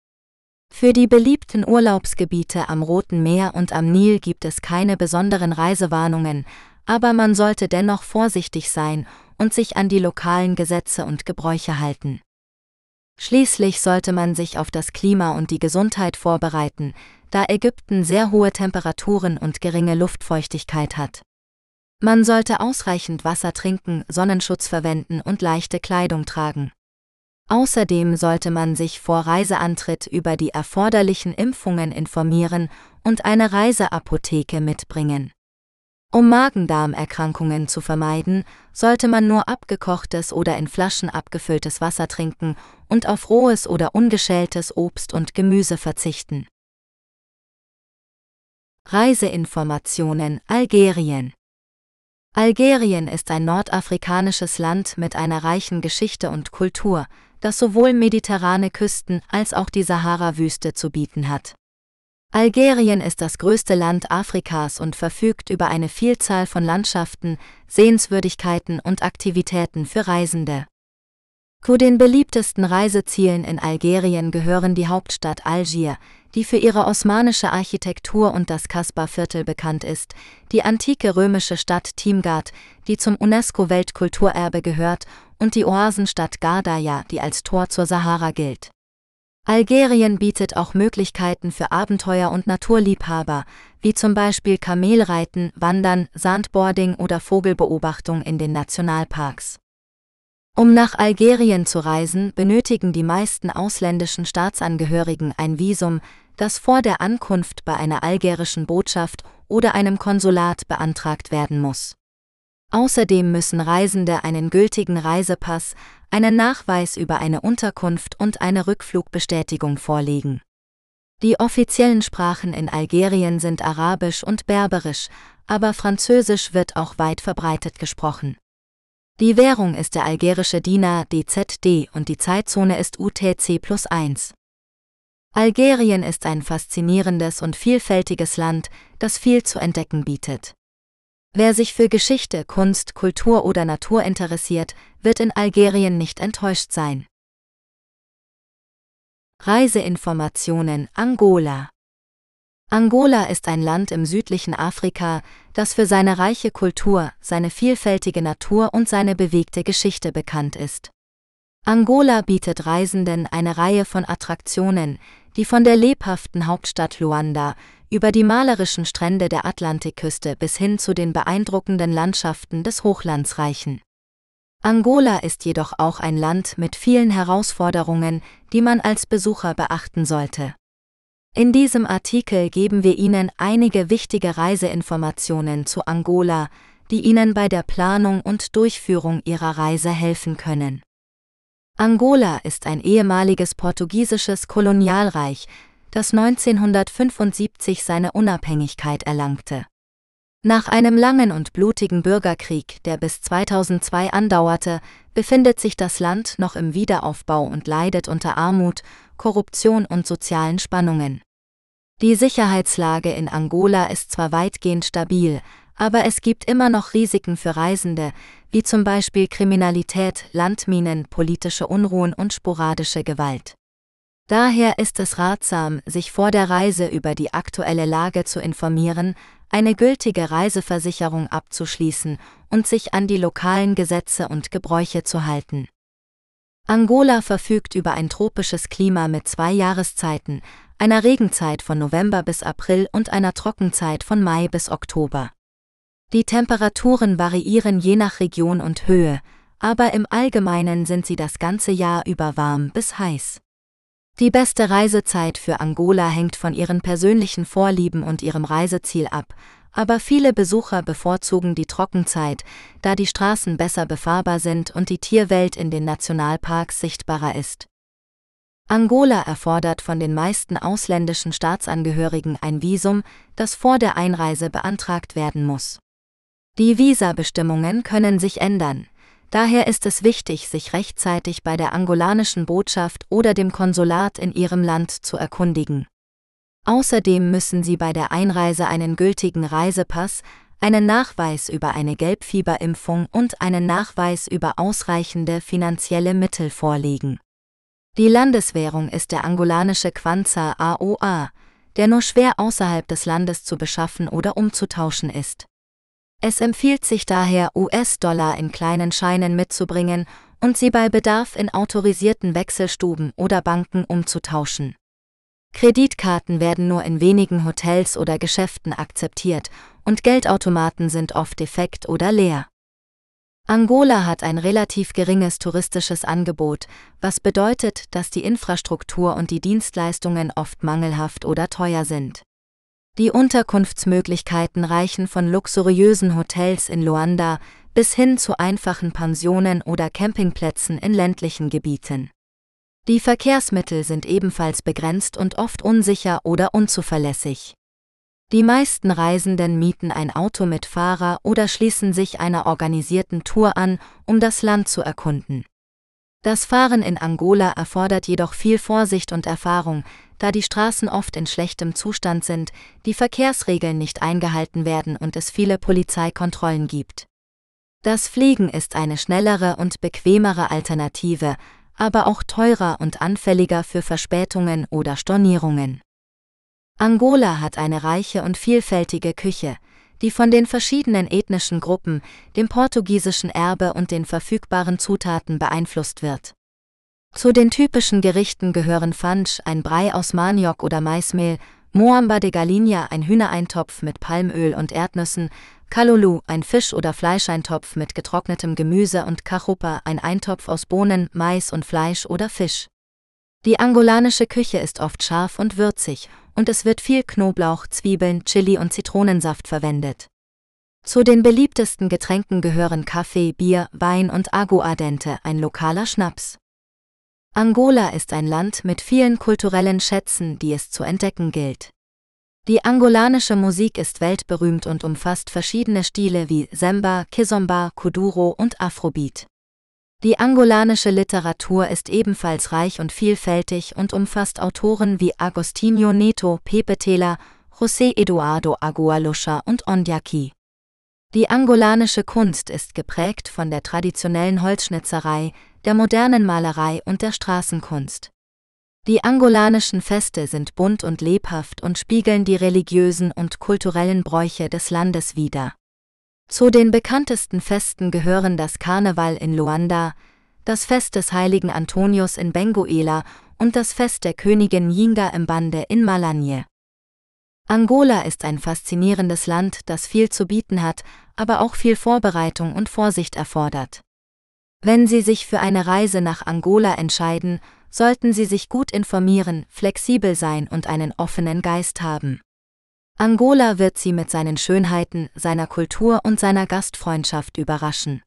Für die beliebten Urlaubsgebiete am Roten Meer und am Nil gibt es keine besonderen Reisewarnungen, aber man sollte dennoch vorsichtig sein und sich an die lokalen Gesetze und Gebräuche halten. Schließlich sollte man sich auf das Klima und die Gesundheit vorbereiten, da Ägypten sehr hohe Temperaturen und geringe Luftfeuchtigkeit hat. Man sollte ausreichend Wasser trinken, Sonnenschutz verwenden und leichte Kleidung tragen. Außerdem sollte man sich vor Reiseantritt über die erforderlichen Impfungen informieren und eine Reiseapotheke mitbringen. Um Magen-Darm-Erkrankungen zu vermeiden, sollte man nur abgekochtes oder in Flaschen abgefülltes Wasser trinken und auf rohes oder ungeschältes Obst und Gemüse verzichten. Reiseinformationen Algerien Algerien ist ein nordafrikanisches Land mit einer reichen Geschichte und Kultur, das sowohl mediterrane Küsten als auch die Sahara-Wüste zu bieten hat. Algerien ist das größte Land Afrikas und verfügt über eine Vielzahl von Landschaften, Sehenswürdigkeiten und Aktivitäten für Reisende. Zu den beliebtesten Reisezielen in Algerien gehören die Hauptstadt Algier, die für ihre osmanische Architektur und das Kasbah-Viertel bekannt ist, die antike römische Stadt Timgad, die zum UNESCO-Weltkulturerbe gehört, und die Oasenstadt Gardaya, die als Tor zur Sahara gilt. Algerien bietet auch Möglichkeiten für Abenteuer und Naturliebhaber, wie zum Beispiel Kamelreiten, Wandern, Sandboarding oder Vogelbeobachtung in den Nationalparks. Um nach Algerien zu reisen, benötigen die meisten ausländischen Staatsangehörigen ein Visum, das vor der Ankunft bei einer algerischen Botschaft oder einem Konsulat beantragt werden muss. Außerdem müssen Reisende einen gültigen Reisepass, einen Nachweis über eine Unterkunft und eine Rückflugbestätigung vorlegen. Die offiziellen Sprachen in Algerien sind Arabisch und Berberisch, aber Französisch wird auch weit verbreitet gesprochen. Die Währung ist der algerische Dinar DZD und die Zeitzone ist UTC plus 1. Algerien ist ein faszinierendes und vielfältiges Land, das viel zu entdecken bietet. Wer sich für Geschichte, Kunst, Kultur oder Natur interessiert, wird in Algerien nicht enttäuscht sein. Reiseinformationen Angola Angola ist ein Land im südlichen Afrika, das für seine reiche Kultur, seine vielfältige Natur und seine bewegte Geschichte bekannt ist. Angola bietet Reisenden eine Reihe von Attraktionen, die von der lebhaften Hauptstadt Luanda über die malerischen Strände der Atlantikküste bis hin zu den beeindruckenden Landschaften des Hochlands reichen. Angola ist jedoch auch ein Land mit vielen Herausforderungen, die man als Besucher beachten sollte. In diesem Artikel geben wir Ihnen einige wichtige Reiseinformationen zu Angola, die Ihnen bei der Planung und Durchführung Ihrer Reise helfen können. Angola ist ein ehemaliges portugiesisches Kolonialreich, das 1975 seine Unabhängigkeit erlangte. Nach einem langen und blutigen Bürgerkrieg, der bis 2002 andauerte, befindet sich das Land noch im Wiederaufbau und leidet unter Armut, Korruption und sozialen Spannungen. Die Sicherheitslage in Angola ist zwar weitgehend stabil, aber es gibt immer noch Risiken für Reisende, wie zum Beispiel Kriminalität, Landminen, politische Unruhen und sporadische Gewalt. Daher ist es ratsam, sich vor der Reise über die aktuelle Lage zu informieren, eine gültige Reiseversicherung abzuschließen und sich an die lokalen Gesetze und Gebräuche zu halten. Angola verfügt über ein tropisches Klima mit zwei Jahreszeiten, einer Regenzeit von November bis April und einer Trockenzeit von Mai bis Oktober. Die Temperaturen variieren je nach Region und Höhe, aber im Allgemeinen sind sie das ganze Jahr über warm bis heiß. Die beste Reisezeit für Angola hängt von ihren persönlichen Vorlieben und ihrem Reiseziel ab, aber viele Besucher bevorzugen die Trockenzeit, da die Straßen besser befahrbar sind und die Tierwelt in den Nationalparks sichtbarer ist. Angola erfordert von den meisten ausländischen Staatsangehörigen ein Visum, das vor der Einreise beantragt werden muss. Die Visabestimmungen können sich ändern, Daher ist es wichtig, sich rechtzeitig bei der angolanischen Botschaft oder dem Konsulat in Ihrem Land zu erkundigen. Außerdem müssen Sie bei der Einreise einen gültigen Reisepass, einen Nachweis über eine Gelbfieberimpfung und einen Nachweis über ausreichende finanzielle Mittel vorlegen. Die Landeswährung ist der angolanische Kwanza AOA, der nur schwer außerhalb des Landes zu beschaffen oder umzutauschen ist. Es empfiehlt sich daher, US-Dollar in kleinen Scheinen mitzubringen und sie bei Bedarf in autorisierten Wechselstuben oder Banken umzutauschen. Kreditkarten werden nur in wenigen Hotels oder Geschäften akzeptiert und Geldautomaten sind oft defekt oder leer. Angola hat ein relativ geringes touristisches Angebot, was bedeutet, dass die Infrastruktur und die Dienstleistungen oft mangelhaft oder teuer sind. Die Unterkunftsmöglichkeiten reichen von luxuriösen Hotels in Luanda bis hin zu einfachen Pensionen oder Campingplätzen in ländlichen Gebieten. Die Verkehrsmittel sind ebenfalls begrenzt und oft unsicher oder unzuverlässig. Die meisten Reisenden mieten ein Auto mit Fahrer oder schließen sich einer organisierten Tour an, um das Land zu erkunden. Das Fahren in Angola erfordert jedoch viel Vorsicht und Erfahrung, da die Straßen oft in schlechtem Zustand sind, die Verkehrsregeln nicht eingehalten werden und es viele Polizeikontrollen gibt. Das Fliegen ist eine schnellere und bequemere Alternative, aber auch teurer und anfälliger für Verspätungen oder Stornierungen. Angola hat eine reiche und vielfältige Küche, die von den verschiedenen ethnischen Gruppen, dem portugiesischen Erbe und den verfügbaren Zutaten beeinflusst wird. Zu den typischen Gerichten gehören Fanch, ein Brei aus Maniok oder Maismehl, Moamba de Galinha, ein Hühnereintopf mit Palmöl und Erdnüssen, Kalulu, ein Fisch- oder Fleischeintopf mit getrocknetem Gemüse und Kachupa, ein Eintopf aus Bohnen, Mais und Fleisch oder Fisch. Die angolanische Küche ist oft scharf und würzig, und es wird viel Knoblauch, Zwiebeln, Chili und Zitronensaft verwendet. Zu den beliebtesten Getränken gehören Kaffee, Bier, Wein und Aguardente, ein lokaler Schnaps. Angola ist ein Land mit vielen kulturellen Schätzen, die es zu entdecken gilt. Die angolanische Musik ist weltberühmt und umfasst verschiedene Stile wie Semba, Kizomba, Kuduro und Afrobeat. Die angolanische Literatur ist ebenfalls reich und vielfältig und umfasst Autoren wie Agostinho Neto, Pepe Tela, José Eduardo Agualusha und Ondiaki. Die angolanische Kunst ist geprägt von der traditionellen Holzschnitzerei, der modernen Malerei und der Straßenkunst. Die angolanischen Feste sind bunt und lebhaft und spiegeln die religiösen und kulturellen Bräuche des Landes wider. Zu den bekanntesten Festen gehören das Karneval in Luanda, das Fest des heiligen Antonius in Benguela und das Fest der Königin Yinga im Bande in Malanje. Angola ist ein faszinierendes Land, das viel zu bieten hat, aber auch viel Vorbereitung und Vorsicht erfordert. Wenn Sie sich für eine Reise nach Angola entscheiden, sollten Sie sich gut informieren, flexibel sein und einen offenen Geist haben. Angola wird Sie mit seinen Schönheiten, seiner Kultur und seiner Gastfreundschaft überraschen.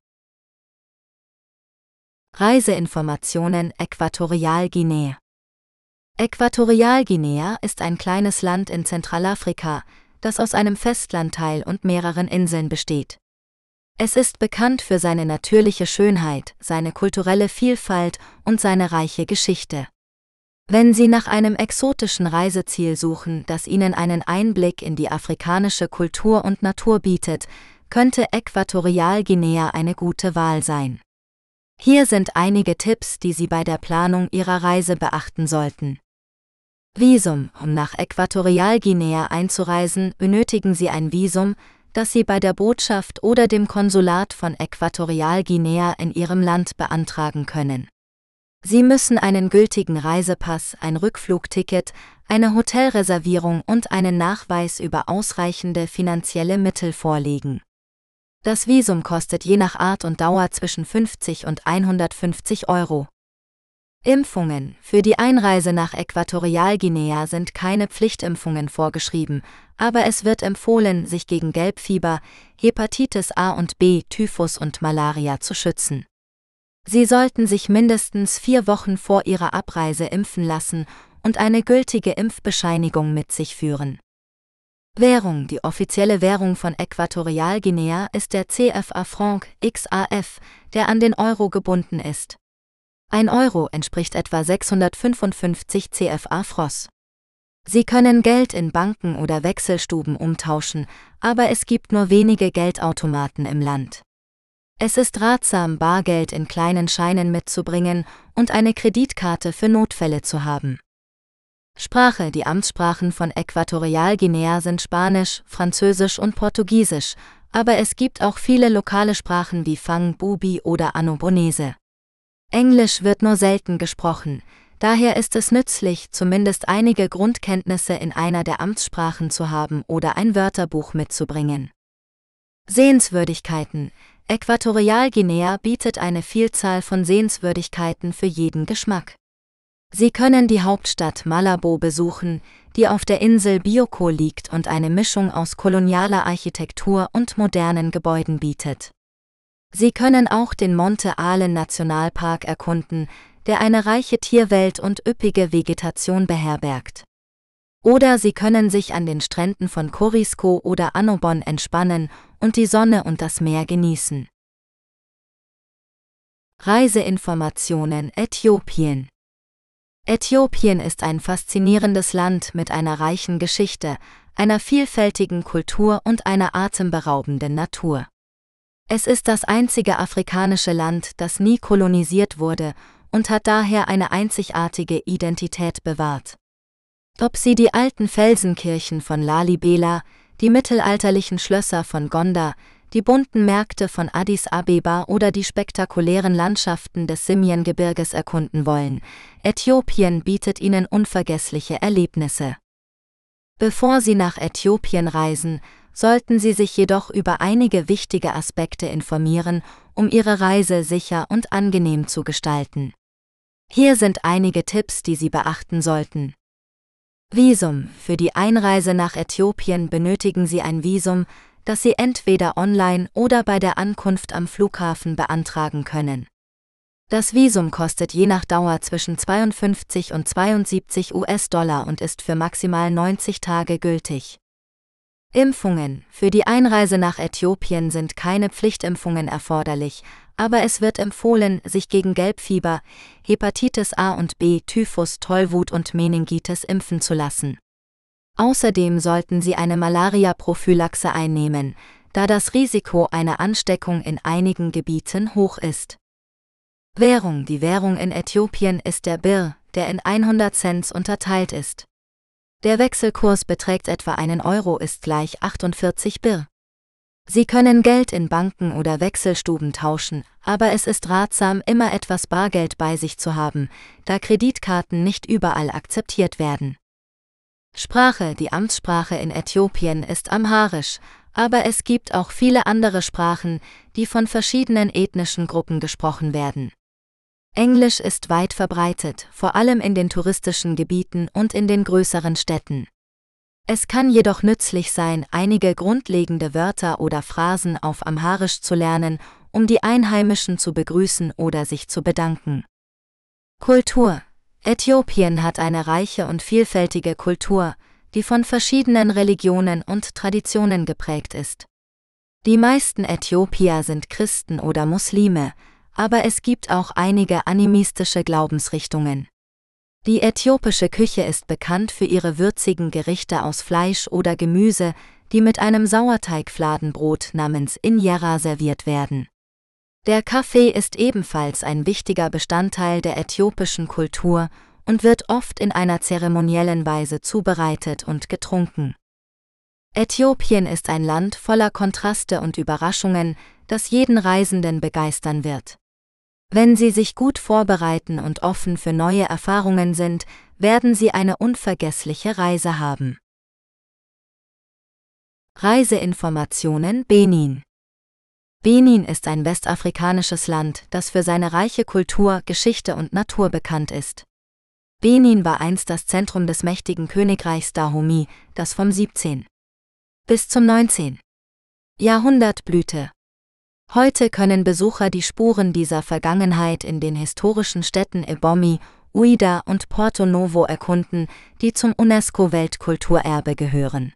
Reiseinformationen Äquatorialguinea Äquatorialguinea ist ein kleines Land in Zentralafrika, das aus einem Festlandteil und mehreren Inseln besteht. Es ist bekannt für seine natürliche Schönheit, seine kulturelle Vielfalt und seine reiche Geschichte. Wenn Sie nach einem exotischen Reiseziel suchen, das Ihnen einen Einblick in die afrikanische Kultur und Natur bietet, könnte Äquatorialguinea eine gute Wahl sein. Hier sind einige Tipps, die Sie bei der Planung Ihrer Reise beachten sollten. Visum. Um nach Äquatorialguinea einzureisen, benötigen Sie ein Visum, das Sie bei der Botschaft oder dem Konsulat von Äquatorialguinea in Ihrem Land beantragen können. Sie müssen einen gültigen Reisepass, ein Rückflugticket, eine Hotelreservierung und einen Nachweis über ausreichende finanzielle Mittel vorlegen. Das Visum kostet je nach Art und Dauer zwischen 50 und 150 Euro. Impfungen. Für die Einreise nach Äquatorialguinea sind keine Pflichtimpfungen vorgeschrieben, aber es wird empfohlen, sich gegen Gelbfieber, Hepatitis A und B, Typhus und Malaria zu schützen. Sie sollten sich mindestens vier Wochen vor ihrer Abreise impfen lassen und eine gültige Impfbescheinigung mit sich führen. Währung Die offizielle Währung von Äquatorialguinea ist der CFA Franc XAF, der an den Euro gebunden ist. Ein Euro entspricht etwa 655 CFA Fross. Sie können Geld in Banken oder Wechselstuben umtauschen, aber es gibt nur wenige Geldautomaten im Land. Es ist ratsam, Bargeld in kleinen Scheinen mitzubringen und eine Kreditkarte für Notfälle zu haben. Sprache Die Amtssprachen von Äquatorialguinea sind Spanisch, Französisch und Portugiesisch, aber es gibt auch viele lokale Sprachen wie Fang, Bubi oder Annobonese. Englisch wird nur selten gesprochen, daher ist es nützlich, zumindest einige Grundkenntnisse in einer der Amtssprachen zu haben oder ein Wörterbuch mitzubringen. Sehenswürdigkeiten Äquatorialguinea bietet eine Vielzahl von Sehenswürdigkeiten für jeden Geschmack. Sie können die Hauptstadt Malabo besuchen, die auf der Insel Bioko liegt und eine Mischung aus kolonialer Architektur und modernen Gebäuden bietet. Sie können auch den Monte Ahlen Nationalpark erkunden, der eine reiche Tierwelt und üppige Vegetation beherbergt. Oder Sie können sich an den Stränden von Corisco oder Annobon entspannen und die Sonne und das Meer genießen. Reiseinformationen Äthiopien Äthiopien ist ein faszinierendes Land mit einer reichen Geschichte, einer vielfältigen Kultur und einer atemberaubenden Natur. Es ist das einzige afrikanische Land, das nie kolonisiert wurde und hat daher eine einzigartige Identität bewahrt. Ob sie die alten Felsenkirchen von Lalibela, die mittelalterlichen Schlösser von Gonda, die bunten Märkte von Addis Abeba oder die spektakulären Landschaften des Simien-Gebirges erkunden wollen, Äthiopien bietet ihnen unvergessliche Erlebnisse. Bevor Sie nach Äthiopien reisen, sollten Sie sich jedoch über einige wichtige Aspekte informieren, um Ihre Reise sicher und angenehm zu gestalten. Hier sind einige Tipps, die Sie beachten sollten. Visum. Für die Einreise nach Äthiopien benötigen Sie ein Visum, das Sie entweder online oder bei der Ankunft am Flughafen beantragen können. Das Visum kostet je nach Dauer zwischen 52 und 72 US-Dollar und ist für maximal 90 Tage gültig. Impfungen. Für die Einreise nach Äthiopien sind keine Pflichtimpfungen erforderlich, aber es wird empfohlen, sich gegen Gelbfieber, Hepatitis A und B, Typhus, Tollwut und Meningitis impfen zu lassen. Außerdem sollten Sie eine Malaria-Prophylaxe einnehmen, da das Risiko einer Ansteckung in einigen Gebieten hoch ist. Währung Die Währung in Äthiopien ist der Bir, der in 100 Cent unterteilt ist. Der Wechselkurs beträgt etwa einen Euro ist gleich 48 Bir. Sie können Geld in Banken oder Wechselstuben tauschen, aber es ist ratsam, immer etwas Bargeld bei sich zu haben, da Kreditkarten nicht überall akzeptiert werden. Sprache Die Amtssprache in Äthiopien ist Amharisch, aber es gibt auch viele andere Sprachen, die von verschiedenen ethnischen Gruppen gesprochen werden. Englisch ist weit verbreitet, vor allem in den touristischen Gebieten und in den größeren Städten. Es kann jedoch nützlich sein, einige grundlegende Wörter oder Phrasen auf Amharisch zu lernen, um die Einheimischen zu begrüßen oder sich zu bedanken. Kultur Äthiopien hat eine reiche und vielfältige Kultur, die von verschiedenen Religionen und Traditionen geprägt ist. Die meisten Äthiopier sind Christen oder Muslime, aber es gibt auch einige animistische Glaubensrichtungen. Die äthiopische Küche ist bekannt für ihre würzigen Gerichte aus Fleisch oder Gemüse, die mit einem Sauerteigfladenbrot namens Injera serviert werden. Der Kaffee ist ebenfalls ein wichtiger Bestandteil der äthiopischen Kultur und wird oft in einer zeremoniellen Weise zubereitet und getrunken. Äthiopien ist ein Land voller Kontraste und Überraschungen, das jeden Reisenden begeistern wird. Wenn Sie sich gut vorbereiten und offen für neue Erfahrungen sind, werden Sie eine unvergessliche Reise haben. Reiseinformationen Benin Benin ist ein westafrikanisches Land, das für seine reiche Kultur, Geschichte und Natur bekannt ist. Benin war einst das Zentrum des mächtigen Königreichs Dahomey, das vom 17. bis zum 19. Jahrhundert blühte. Heute können Besucher die Spuren dieser Vergangenheit in den historischen Städten Ebomi, Uida und Porto Novo erkunden, die zum UNESCO-Weltkulturerbe gehören.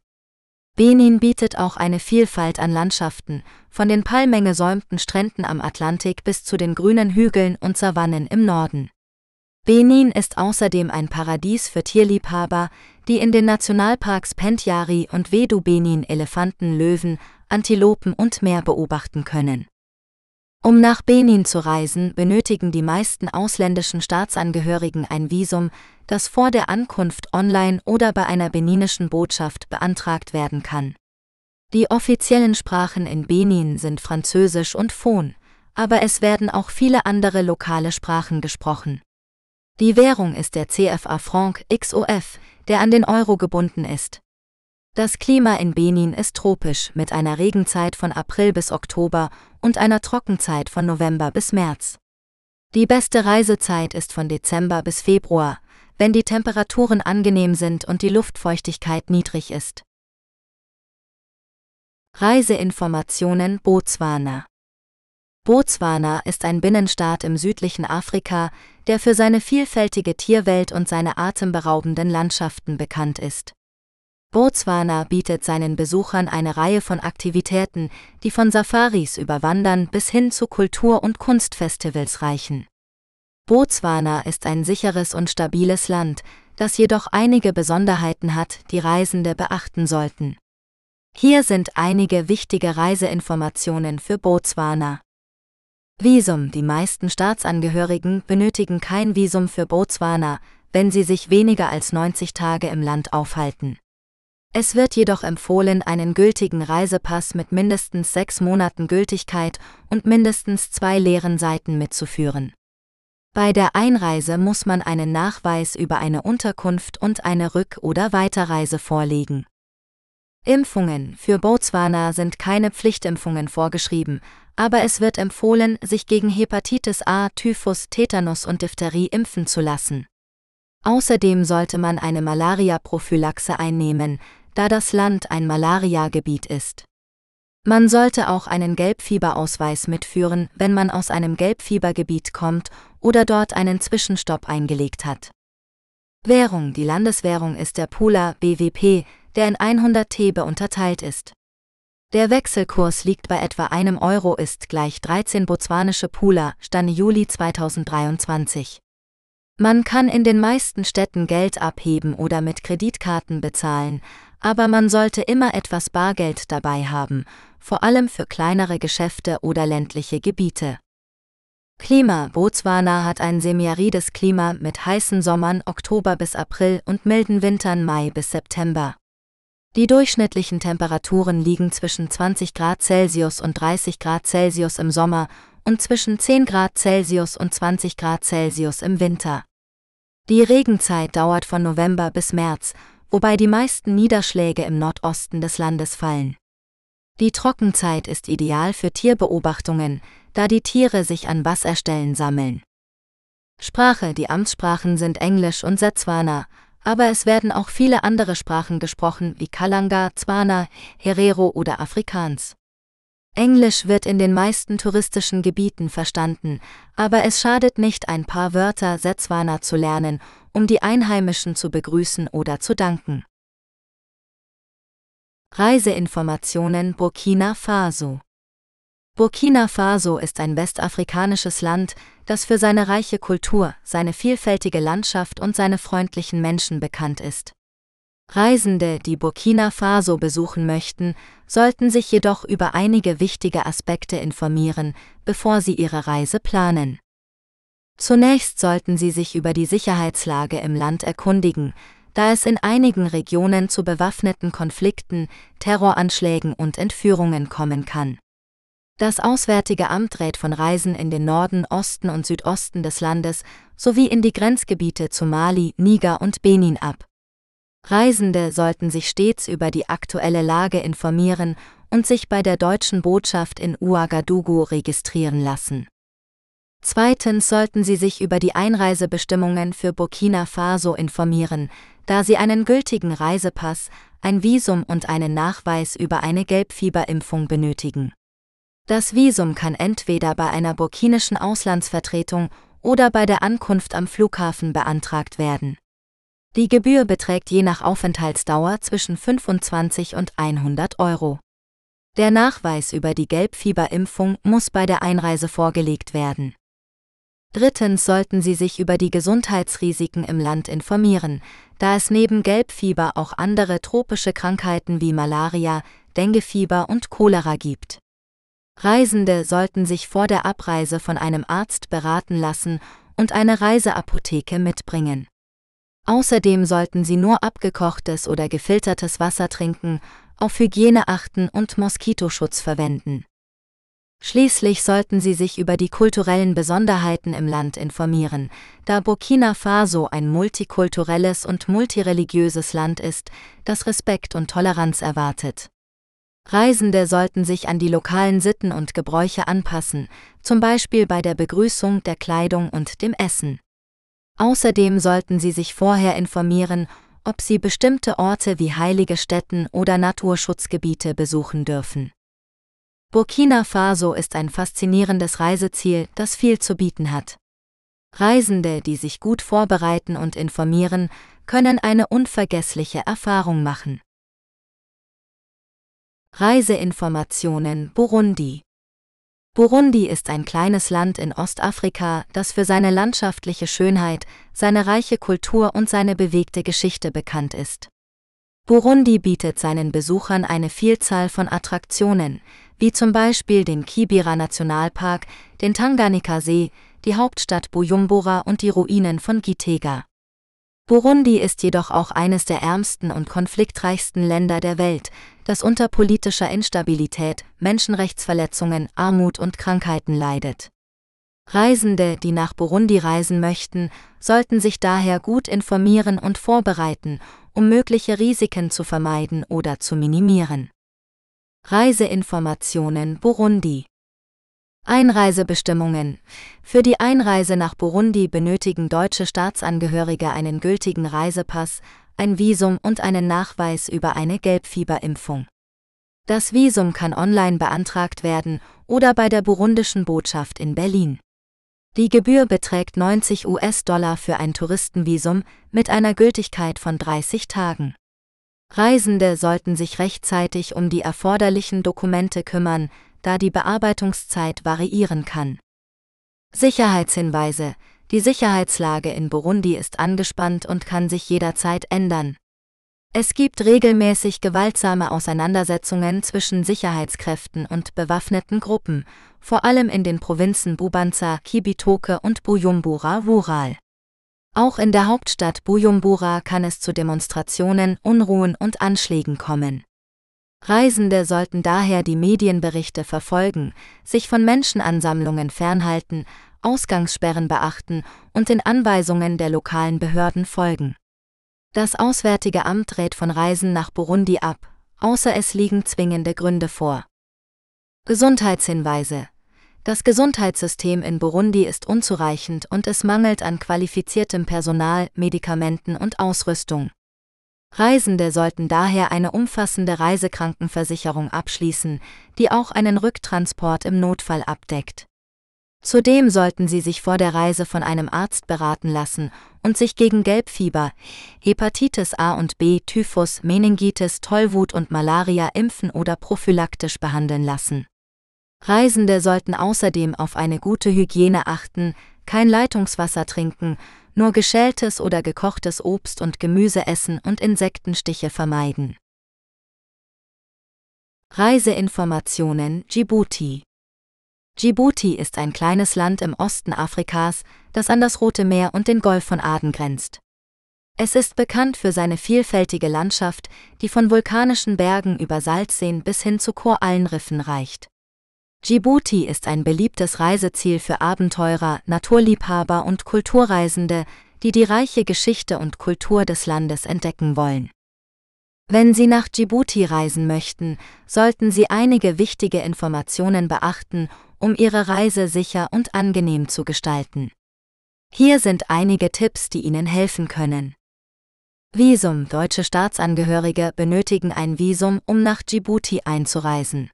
Benin bietet auch eine Vielfalt an Landschaften, von den palmengesäumten Stränden am Atlantik bis zu den grünen Hügeln und Savannen im Norden. Benin ist außerdem ein Paradies für Tierliebhaber, die in den Nationalparks Pentyari und Vedu Benin Elefanten, Löwen, Antilopen und mehr beobachten können. Um nach Benin zu reisen, benötigen die meisten ausländischen Staatsangehörigen ein Visum, das vor der Ankunft online oder bei einer beninischen Botschaft beantragt werden kann. Die offiziellen Sprachen in Benin sind Französisch und Fon, aber es werden auch viele andere lokale Sprachen gesprochen. Die Währung ist der CFA Franc XOF, der an den Euro gebunden ist. Das Klima in Benin ist tropisch mit einer Regenzeit von April bis Oktober und einer Trockenzeit von November bis März. Die beste Reisezeit ist von Dezember bis Februar, wenn die Temperaturen angenehm sind und die Luftfeuchtigkeit niedrig ist. Reiseinformationen Botswana Botswana ist ein Binnenstaat im südlichen Afrika, der für seine vielfältige Tierwelt und seine atemberaubenden Landschaften bekannt ist. Botswana bietet seinen Besuchern eine Reihe von Aktivitäten, die von Safaris über Wandern bis hin zu Kultur- und Kunstfestivals reichen. Botswana ist ein sicheres und stabiles Land, das jedoch einige Besonderheiten hat, die Reisende beachten sollten. Hier sind einige wichtige Reiseinformationen für Botswana. Visum Die meisten Staatsangehörigen benötigen kein Visum für Botswana, wenn sie sich weniger als 90 Tage im Land aufhalten. Es wird jedoch empfohlen, einen gültigen Reisepass mit mindestens sechs Monaten Gültigkeit und mindestens zwei leeren Seiten mitzuführen. Bei der Einreise muss man einen Nachweis über eine Unterkunft und eine Rück- oder Weiterreise vorlegen. Impfungen für Botswana sind keine Pflichtimpfungen vorgeschrieben, aber es wird empfohlen, sich gegen Hepatitis A, Typhus, Tetanus und Diphtherie impfen zu lassen. Außerdem sollte man eine Malaria-Prophylaxe einnehmen, da das Land ein Malariagebiet ist. Man sollte auch einen Gelbfieberausweis mitführen, wenn man aus einem Gelbfiebergebiet kommt oder dort einen Zwischenstopp eingelegt hat. Währung Die Landeswährung ist der Pula BWP, der in 100 Thebe unterteilt ist. Der Wechselkurs liegt bei etwa einem Euro ist gleich 13 botswanische Pula, Stand Juli 2023. Man kann in den meisten Städten Geld abheben oder mit Kreditkarten bezahlen, aber man sollte immer etwas Bargeld dabei haben, vor allem für kleinere Geschäfte oder ländliche Gebiete. Klima Botswana hat ein semiarides Klima mit heißen Sommern Oktober bis April und milden Wintern Mai bis September. Die durchschnittlichen Temperaturen liegen zwischen 20 Grad Celsius und 30 Grad Celsius im Sommer und zwischen 10 Grad Celsius und 20 Grad Celsius im Winter. Die Regenzeit dauert von November bis März wobei die meisten Niederschläge im Nordosten des Landes fallen. Die Trockenzeit ist ideal für Tierbeobachtungen, da die Tiere sich an Wasserstellen sammeln. Sprache Die Amtssprachen sind Englisch und Setswana, aber es werden auch viele andere Sprachen gesprochen wie Kalanga, Zwana, Herero oder Afrikaans. Englisch wird in den meisten touristischen Gebieten verstanden, aber es schadet nicht, ein paar Wörter Setswana zu lernen, um die Einheimischen zu begrüßen oder zu danken. Reiseinformationen Burkina Faso Burkina Faso ist ein westafrikanisches Land, das für seine reiche Kultur, seine vielfältige Landschaft und seine freundlichen Menschen bekannt ist. Reisende, die Burkina Faso besuchen möchten, sollten sich jedoch über einige wichtige Aspekte informieren, bevor sie ihre Reise planen. Zunächst sollten Sie sich über die Sicherheitslage im Land erkundigen, da es in einigen Regionen zu bewaffneten Konflikten, Terroranschlägen und Entführungen kommen kann. Das Auswärtige Amt rät von Reisen in den Norden, Osten und Südosten des Landes sowie in die Grenzgebiete zu Mali, Niger und Benin ab. Reisende sollten sich stets über die aktuelle Lage informieren und sich bei der deutschen Botschaft in Ouagadougou registrieren lassen. Zweitens sollten Sie sich über die Einreisebestimmungen für Burkina Faso informieren, da Sie einen gültigen Reisepass, ein Visum und einen Nachweis über eine Gelbfieberimpfung benötigen. Das Visum kann entweder bei einer burkinischen Auslandsvertretung oder bei der Ankunft am Flughafen beantragt werden. Die Gebühr beträgt je nach Aufenthaltsdauer zwischen 25 und 100 Euro. Der Nachweis über die Gelbfieberimpfung muss bei der Einreise vorgelegt werden. Drittens sollten Sie sich über die Gesundheitsrisiken im Land informieren, da es neben Gelbfieber auch andere tropische Krankheiten wie Malaria, Denguefieber und Cholera gibt. Reisende sollten sich vor der Abreise von einem Arzt beraten lassen und eine Reiseapotheke mitbringen. Außerdem sollten sie nur abgekochtes oder gefiltertes Wasser trinken, auf Hygiene achten und Moskitoschutz verwenden. Schließlich sollten sie sich über die kulturellen Besonderheiten im Land informieren, da Burkina Faso ein multikulturelles und multireligiöses Land ist, das Respekt und Toleranz erwartet. Reisende sollten sich an die lokalen Sitten und Gebräuche anpassen, zum Beispiel bei der Begrüßung, der Kleidung und dem Essen. Außerdem sollten sie sich vorher informieren, ob sie bestimmte Orte wie heilige Stätten oder Naturschutzgebiete besuchen dürfen. Burkina Faso ist ein faszinierendes Reiseziel, das viel zu bieten hat. Reisende, die sich gut vorbereiten und informieren, können eine unvergessliche Erfahrung machen. Reiseinformationen Burundi Burundi ist ein kleines Land in Ostafrika, das für seine landschaftliche Schönheit, seine reiche Kultur und seine bewegte Geschichte bekannt ist. Burundi bietet seinen Besuchern eine Vielzahl von Attraktionen, wie zum Beispiel den Kibira Nationalpark, den Tanganika-See, die Hauptstadt Bujumbura und die Ruinen von Gitega. Burundi ist jedoch auch eines der ärmsten und konfliktreichsten Länder der Welt, das unter politischer Instabilität, Menschenrechtsverletzungen, Armut und Krankheiten leidet. Reisende, die nach Burundi reisen möchten, sollten sich daher gut informieren und vorbereiten, um mögliche Risiken zu vermeiden oder zu minimieren. Reiseinformationen Burundi Einreisebestimmungen. Für die Einreise nach Burundi benötigen deutsche Staatsangehörige einen gültigen Reisepass, ein Visum und einen Nachweis über eine Gelbfieberimpfung. Das Visum kann online beantragt werden oder bei der burundischen Botschaft in Berlin. Die Gebühr beträgt 90 US-Dollar für ein Touristenvisum mit einer Gültigkeit von 30 Tagen. Reisende sollten sich rechtzeitig um die erforderlichen Dokumente kümmern, da die Bearbeitungszeit variieren kann. Sicherheitshinweise Die Sicherheitslage in Burundi ist angespannt und kann sich jederzeit ändern. Es gibt regelmäßig gewaltsame Auseinandersetzungen zwischen Sicherheitskräften und bewaffneten Gruppen, vor allem in den Provinzen Bubanza, Kibitoke und Bujumbura Wural. Auch in der Hauptstadt Bujumbura kann es zu Demonstrationen, Unruhen und Anschlägen kommen. Reisende sollten daher die Medienberichte verfolgen, sich von Menschenansammlungen fernhalten, Ausgangssperren beachten und den Anweisungen der lokalen Behörden folgen. Das Auswärtige Amt rät von Reisen nach Burundi ab, außer es liegen zwingende Gründe vor. Gesundheitshinweise Das Gesundheitssystem in Burundi ist unzureichend und es mangelt an qualifiziertem Personal, Medikamenten und Ausrüstung. Reisende sollten daher eine umfassende Reisekrankenversicherung abschließen, die auch einen Rücktransport im Notfall abdeckt. Zudem sollten Sie sich vor der Reise von einem Arzt beraten lassen und sich gegen Gelbfieber, Hepatitis A und B, Typhus, Meningitis, Tollwut und Malaria impfen oder prophylaktisch behandeln lassen. Reisende sollten außerdem auf eine gute Hygiene achten, kein Leitungswasser trinken nur geschältes oder gekochtes Obst und Gemüse essen und Insektenstiche vermeiden. Reiseinformationen Djibouti Djibouti ist ein kleines Land im Osten Afrikas, das an das Rote Meer und den Golf von Aden grenzt. Es ist bekannt für seine vielfältige Landschaft, die von vulkanischen Bergen über Salzseen bis hin zu Korallenriffen reicht. Djibouti ist ein beliebtes Reiseziel für Abenteurer, Naturliebhaber und Kulturreisende, die die reiche Geschichte und Kultur des Landes entdecken wollen. Wenn Sie nach Djibouti reisen möchten, sollten Sie einige wichtige Informationen beachten, um Ihre Reise sicher und angenehm zu gestalten. Hier sind einige Tipps, die Ihnen helfen können. Visum Deutsche Staatsangehörige benötigen ein Visum, um nach Djibouti einzureisen.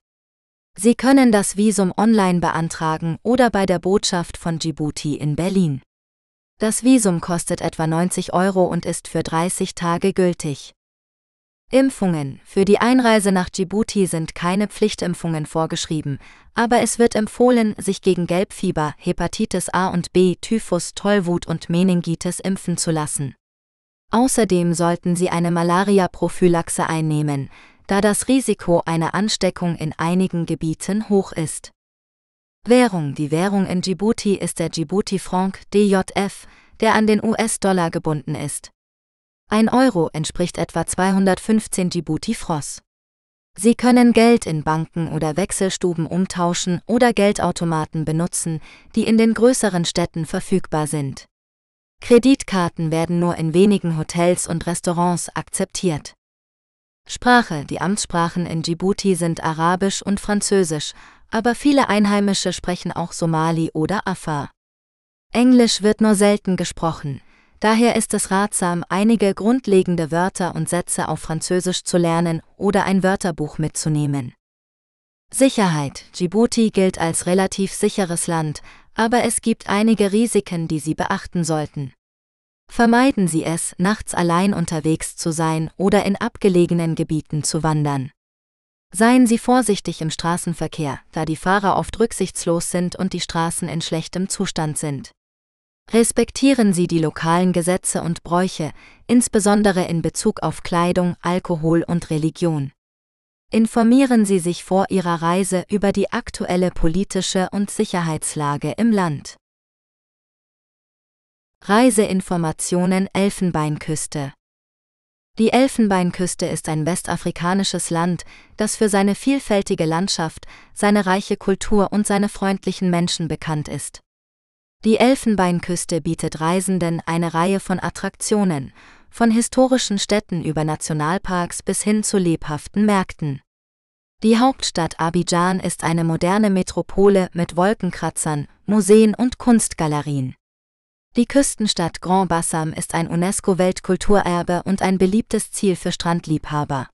Sie können das Visum online beantragen oder bei der Botschaft von Djibouti in Berlin. Das Visum kostet etwa 90 Euro und ist für 30 Tage gültig. Impfungen. Für die Einreise nach Djibouti sind keine Pflichtimpfungen vorgeschrieben, aber es wird empfohlen, sich gegen Gelbfieber, Hepatitis A und B, Typhus, Tollwut und Meningitis impfen zu lassen. Außerdem sollten Sie eine Malaria-Prophylaxe einnehmen, da das Risiko einer Ansteckung in einigen Gebieten hoch ist. Währung Die Währung in Djibouti ist der Djibouti-Franc DJF, der an den US-Dollar gebunden ist. Ein Euro entspricht etwa 215 Djibouti-Fros. Sie können Geld in Banken oder Wechselstuben umtauschen oder Geldautomaten benutzen, die in den größeren Städten verfügbar sind. Kreditkarten werden nur in wenigen Hotels und Restaurants akzeptiert. Sprache Die Amtssprachen in Djibouti sind Arabisch und Französisch, aber viele Einheimische sprechen auch Somali oder Afar. Englisch wird nur selten gesprochen, Daher ist es ratsam, einige grundlegende Wörter und Sätze auf Französisch zu lernen oder ein Wörterbuch mitzunehmen. Sicherheit. Djibouti gilt als relativ sicheres Land, aber es gibt einige Risiken, die Sie beachten sollten. Vermeiden Sie es, nachts allein unterwegs zu sein oder in abgelegenen Gebieten zu wandern. Seien Sie vorsichtig im Straßenverkehr, da die Fahrer oft rücksichtslos sind und die Straßen in schlechtem Zustand sind. Respektieren Sie die lokalen Gesetze und Bräuche, insbesondere in Bezug auf Kleidung, Alkohol und Religion. Informieren Sie sich vor Ihrer Reise über die aktuelle politische und Sicherheitslage im Land. Reiseinformationen Elfenbeinküste Die Elfenbeinküste ist ein westafrikanisches Land, das für seine vielfältige Landschaft, seine reiche Kultur und seine freundlichen Menschen bekannt ist. Die Elfenbeinküste bietet Reisenden eine Reihe von Attraktionen, von historischen Städten über Nationalparks bis hin zu lebhaften Märkten. Die Hauptstadt Abidjan ist eine moderne Metropole mit Wolkenkratzern, Museen und Kunstgalerien. Die Küstenstadt Grand Bassam ist ein UNESCO-Weltkulturerbe und ein beliebtes Ziel für Strandliebhaber.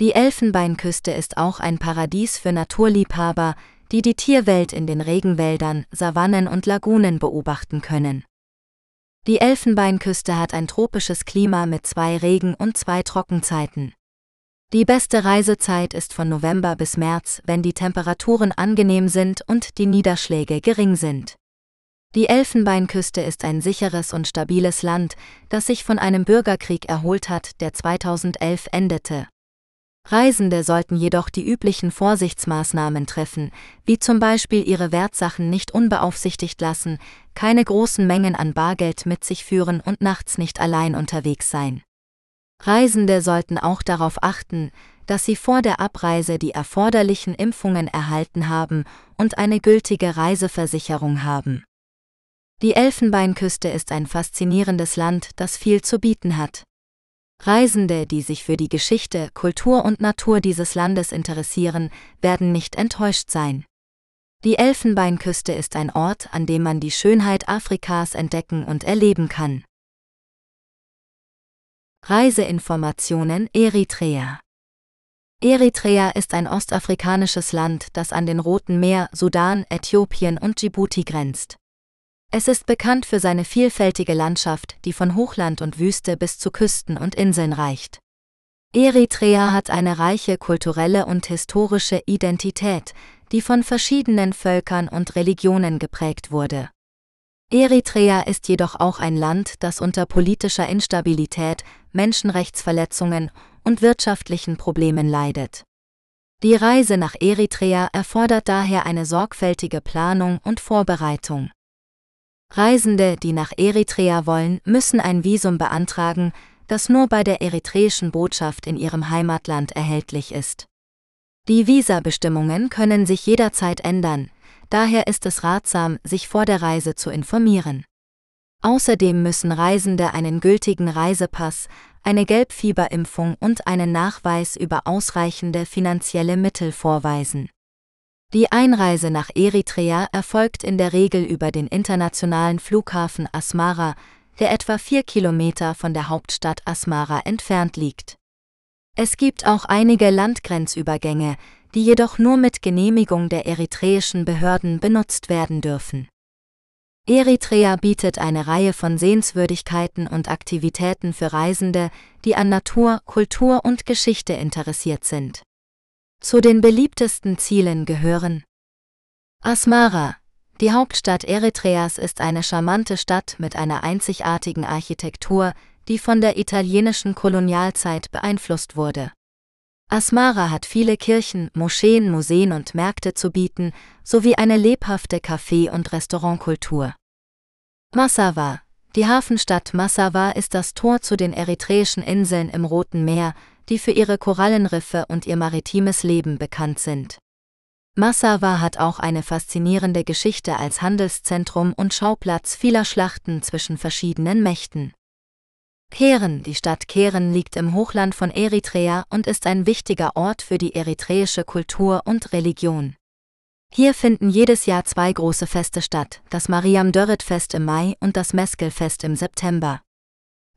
Die Elfenbeinküste ist auch ein Paradies für Naturliebhaber, die die Tierwelt in den Regenwäldern, Savannen und Lagunen beobachten können. Die Elfenbeinküste hat ein tropisches Klima mit zwei Regen- und zwei Trockenzeiten. Die beste Reisezeit ist von November bis März, wenn die Temperaturen angenehm sind und die Niederschläge gering sind. Die Elfenbeinküste ist ein sicheres und stabiles Land, das sich von einem Bürgerkrieg erholt hat, der 2011 endete. Reisende sollten jedoch die üblichen Vorsichtsmaßnahmen treffen, wie zum Beispiel ihre Wertsachen nicht unbeaufsichtigt lassen, keine großen Mengen an Bargeld mit sich führen und nachts nicht allein unterwegs sein. Reisende sollten auch darauf achten, dass sie vor der Abreise die erforderlichen Impfungen erhalten haben und eine gültige Reiseversicherung haben. Die Elfenbeinküste ist ein faszinierendes Land, das viel zu bieten hat. Reisende, die sich für die Geschichte, Kultur und Natur dieses Landes interessieren, werden nicht enttäuscht sein. Die Elfenbeinküste ist ein Ort, an dem man die Schönheit Afrikas entdecken und erleben kann. Reiseinformationen Eritrea Eritrea ist ein ostafrikanisches Land, das an den Roten Meer, Sudan, Äthiopien und Djibouti grenzt. Es ist bekannt für seine vielfältige Landschaft, die von Hochland und Wüste bis zu Küsten und Inseln reicht. Eritrea hat eine reiche kulturelle und historische Identität, die von verschiedenen Völkern und Religionen geprägt wurde. Eritrea ist jedoch auch ein Land, das unter politischer Instabilität, Menschenrechtsverletzungen und wirtschaftlichen Problemen leidet. Die Reise nach Eritrea erfordert daher eine sorgfältige Planung und Vorbereitung. Reisende, die nach Eritrea wollen, müssen ein Visum beantragen, das nur bei der eritreischen Botschaft in ihrem Heimatland erhältlich ist. Die Visabestimmungen können sich jederzeit ändern, daher ist es ratsam, sich vor der Reise zu informieren. Außerdem müssen Reisende einen gültigen Reisepass, eine Gelbfieberimpfung und einen Nachweis über ausreichende finanzielle Mittel vorweisen. Die Einreise nach Eritrea erfolgt in der Regel über den internationalen Flughafen Asmara, der etwa vier Kilometer von der Hauptstadt Asmara entfernt liegt. Es gibt auch einige Landgrenzübergänge, die jedoch nur mit Genehmigung der eritreischen Behörden benutzt werden dürfen. Eritrea bietet eine Reihe von Sehenswürdigkeiten und Aktivitäten für Reisende, die an Natur, Kultur und Geschichte interessiert sind. Zu den beliebtesten Zielen gehören Asmara, die Hauptstadt Eritreas ist eine charmante Stadt mit einer einzigartigen Architektur, die von der italienischen Kolonialzeit beeinflusst wurde. Asmara hat viele Kirchen, Moscheen, Museen und Märkte zu bieten, sowie eine lebhafte Café- und Restaurantkultur. Massawa Die Hafenstadt Massawa ist das Tor zu den eritreischen Inseln im Roten Meer, die für ihre Korallenriffe und ihr maritimes Leben bekannt sind. Massawa hat auch eine faszinierende Geschichte als Handelszentrum und Schauplatz vieler Schlachten zwischen verschiedenen Mächten. Keren, die Stadt Keren liegt im Hochland von Eritrea und ist ein wichtiger Ort für die eritreische Kultur und Religion. Hier finden jedes Jahr zwei große Feste statt, das Mariam Dörret Fest im Mai und das Meskel-Fest im September.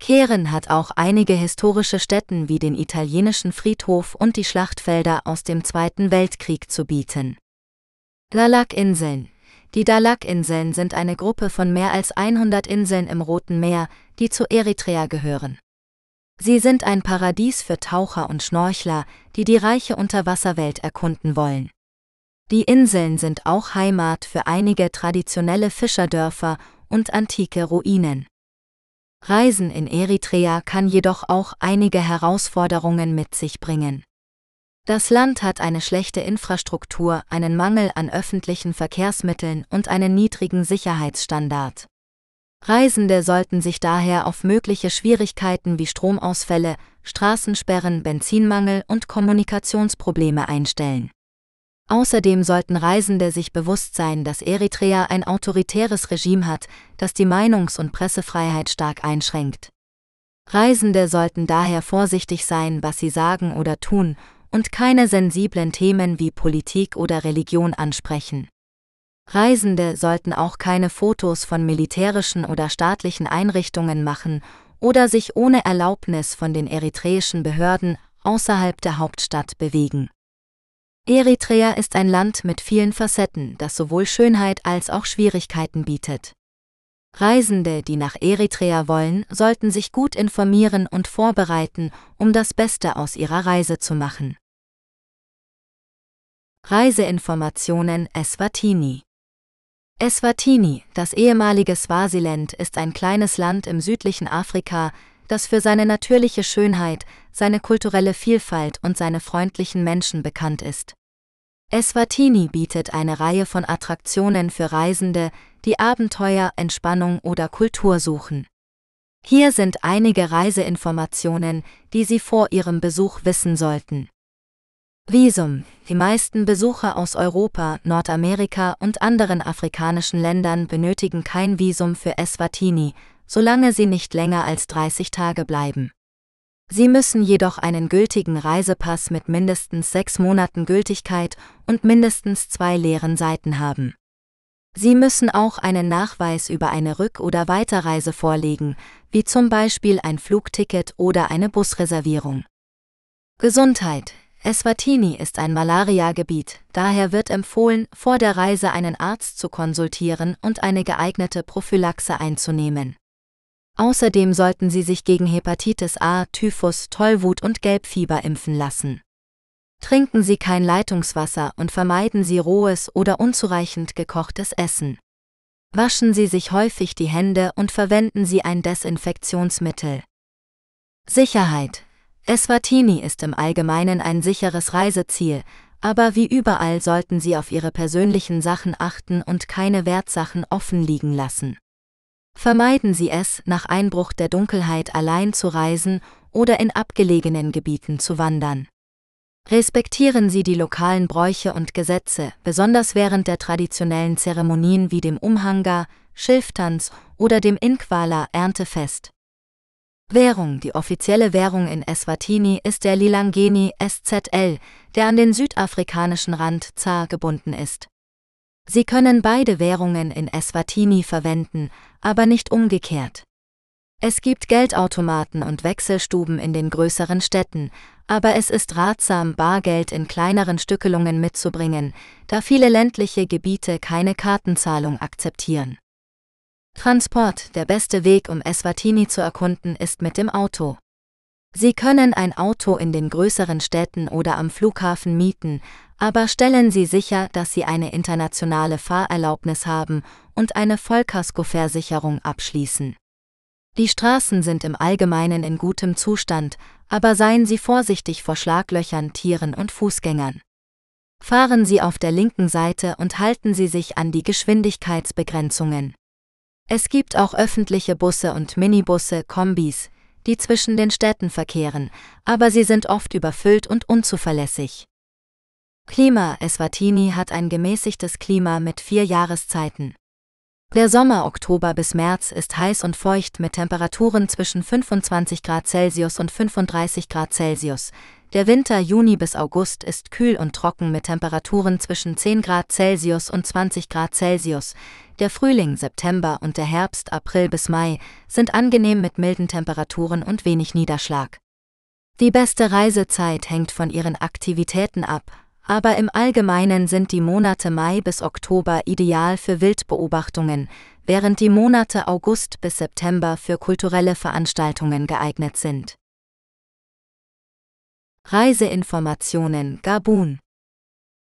Keren hat auch einige historische Stätten wie den italienischen Friedhof und die Schlachtfelder aus dem Zweiten Weltkrieg zu bieten. Lalak-Inseln Die Dalak-Inseln sind eine Gruppe von mehr als 100 Inseln im Roten Meer, die zu Eritrea gehören. Sie sind ein Paradies für Taucher und Schnorchler, die die reiche Unterwasserwelt erkunden wollen. Die Inseln sind auch Heimat für einige traditionelle Fischerdörfer und antike Ruinen. Reisen in Eritrea kann jedoch auch einige Herausforderungen mit sich bringen. Das Land hat eine schlechte Infrastruktur, einen Mangel an öffentlichen Verkehrsmitteln und einen niedrigen Sicherheitsstandard. Reisende sollten sich daher auf mögliche Schwierigkeiten wie Stromausfälle, Straßensperren, Benzinmangel und Kommunikationsprobleme einstellen. Außerdem sollten Reisende sich bewusst sein, dass Eritrea ein autoritäres Regime hat, das die Meinungs- und Pressefreiheit stark einschränkt. Reisende sollten daher vorsichtig sein, was sie sagen oder tun, und keine sensiblen Themen wie Politik oder Religion ansprechen. Reisende sollten auch keine Fotos von militärischen oder staatlichen Einrichtungen machen oder sich ohne Erlaubnis von den eritreischen Behörden außerhalb der Hauptstadt bewegen. Eritrea ist ein Land mit vielen Facetten, das sowohl Schönheit als auch Schwierigkeiten bietet. Reisende, die nach Eritrea wollen, sollten sich gut informieren und vorbereiten, um das Beste aus ihrer Reise zu machen. Reiseinformationen Eswatini Eswatini, das ehemalige Swasiland, ist ein kleines Land im südlichen Afrika, das für seine natürliche Schönheit, seine kulturelle Vielfalt und seine freundlichen Menschen bekannt ist. Eswatini bietet eine Reihe von Attraktionen für Reisende, die Abenteuer, Entspannung oder Kultur suchen. Hier sind einige Reiseinformationen, die Sie vor Ihrem Besuch wissen sollten. Visum. Die meisten Besucher aus Europa, Nordamerika und anderen afrikanischen Ländern benötigen kein Visum für Eswatini, solange sie nicht länger als 30 Tage bleiben. Sie müssen jedoch einen gültigen Reisepass mit mindestens sechs Monaten Gültigkeit und mindestens zwei leeren Seiten haben. Sie müssen auch einen Nachweis über eine Rück- oder Weiterreise vorlegen, wie zum Beispiel ein Flugticket oder eine Busreservierung. Gesundheit. Eswatini ist ein Malariagebiet, daher wird empfohlen, vor der Reise einen Arzt zu konsultieren und eine geeignete Prophylaxe einzunehmen. Außerdem sollten Sie sich gegen Hepatitis A, Typhus, Tollwut und Gelbfieber impfen lassen. Trinken Sie kein Leitungswasser und vermeiden Sie rohes oder unzureichend gekochtes Essen. Waschen Sie sich häufig die Hände und verwenden Sie ein Desinfektionsmittel. Sicherheit. Eswatini ist im Allgemeinen ein sicheres Reiseziel, aber wie überall sollten Sie auf Ihre persönlichen Sachen achten und keine Wertsachen offen liegen lassen. Vermeiden Sie es, nach Einbruch der Dunkelheit allein zu reisen oder in abgelegenen Gebieten zu wandern. Respektieren Sie die lokalen Bräuche und Gesetze, besonders während der traditionellen Zeremonien wie dem Umhanga, Schilftanz oder dem Inkwala Erntefest. Währung Die offizielle Währung in Eswatini ist der Lilangeni SZL, der an den südafrikanischen Rand zar gebunden ist. Sie können beide Währungen in Eswatini verwenden, aber nicht umgekehrt. Es gibt Geldautomaten und Wechselstuben in den größeren Städten, aber es ist ratsam, Bargeld in kleineren Stückelungen mitzubringen, da viele ländliche Gebiete keine Kartenzahlung akzeptieren. Transport Der beste Weg, um Eswatini zu erkunden, ist mit dem Auto. Sie können ein Auto in den größeren Städten oder am Flughafen mieten, aber stellen Sie sicher, dass Sie eine internationale Fahrerlaubnis haben und eine Vollkaskoversicherung abschließen. Die Straßen sind im Allgemeinen in gutem Zustand, aber seien Sie vorsichtig vor Schlaglöchern, Tieren und Fußgängern. Fahren Sie auf der linken Seite und halten Sie sich an die Geschwindigkeitsbegrenzungen. Es gibt auch öffentliche Busse und Minibusse, Kombis, die zwischen den Städten verkehren, aber sie sind oft überfüllt und unzuverlässig. Klima Eswatini hat ein gemäßigtes Klima mit vier Jahreszeiten. Der Sommer Oktober bis März ist heiß und feucht mit Temperaturen zwischen 25 Grad Celsius und 35 Grad Celsius. Der Winter Juni bis August ist kühl und trocken mit Temperaturen zwischen 10 Grad Celsius und 20 Grad Celsius. Der Frühling September und der Herbst April bis Mai sind angenehm mit milden Temperaturen und wenig Niederschlag. Die beste Reisezeit hängt von ihren Aktivitäten ab, aber im Allgemeinen sind die Monate Mai bis Oktober ideal für Wildbeobachtungen, während die Monate August bis September für kulturelle Veranstaltungen geeignet sind. Reiseinformationen Gabun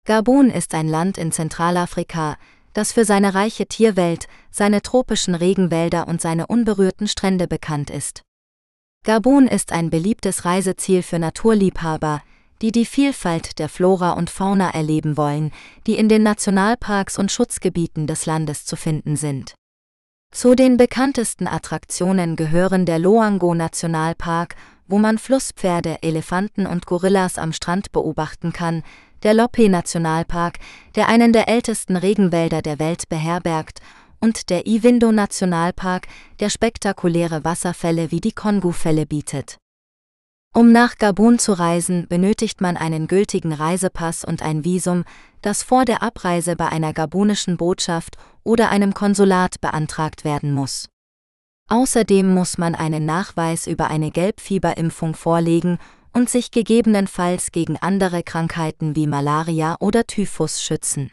Gabun ist ein Land in Zentralafrika, das für seine reiche Tierwelt, seine tropischen Regenwälder und seine unberührten Strände bekannt ist. Gabun ist ein beliebtes Reiseziel für Naturliebhaber, die die Vielfalt der Flora und Fauna erleben wollen, die in den Nationalparks und Schutzgebieten des Landes zu finden sind. Zu den bekanntesten Attraktionen gehören der Loango Nationalpark, wo man Flusspferde, Elefanten und Gorillas am Strand beobachten kann, der Loppe Nationalpark, der einen der ältesten Regenwälder der Welt beherbergt, und der Ivindo Nationalpark, der spektakuläre Wasserfälle wie die Kongu-Fälle bietet. Um nach Gabun zu reisen, benötigt man einen gültigen Reisepass und ein Visum, das vor der Abreise bei einer gabunischen Botschaft oder einem Konsulat beantragt werden muss. Außerdem muss man einen Nachweis über eine Gelbfieberimpfung vorlegen und sich gegebenenfalls gegen andere Krankheiten wie Malaria oder Typhus schützen.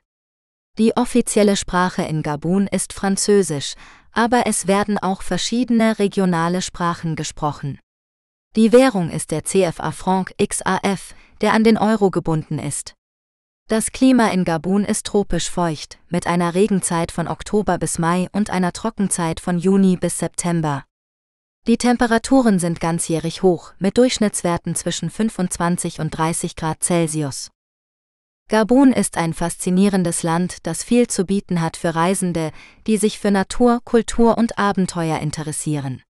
Die offizielle Sprache in Gabun ist Französisch, aber es werden auch verschiedene regionale Sprachen gesprochen. Die Währung ist der CFA Franc XAF, der an den Euro gebunden ist. Das Klima in Gabun ist tropisch feucht, mit einer Regenzeit von Oktober bis Mai und einer Trockenzeit von Juni bis September. Die Temperaturen sind ganzjährig hoch, mit Durchschnittswerten zwischen 25 und 30 Grad Celsius. Gabun ist ein faszinierendes Land, das viel zu bieten hat für Reisende, die sich für Natur, Kultur und Abenteuer interessieren.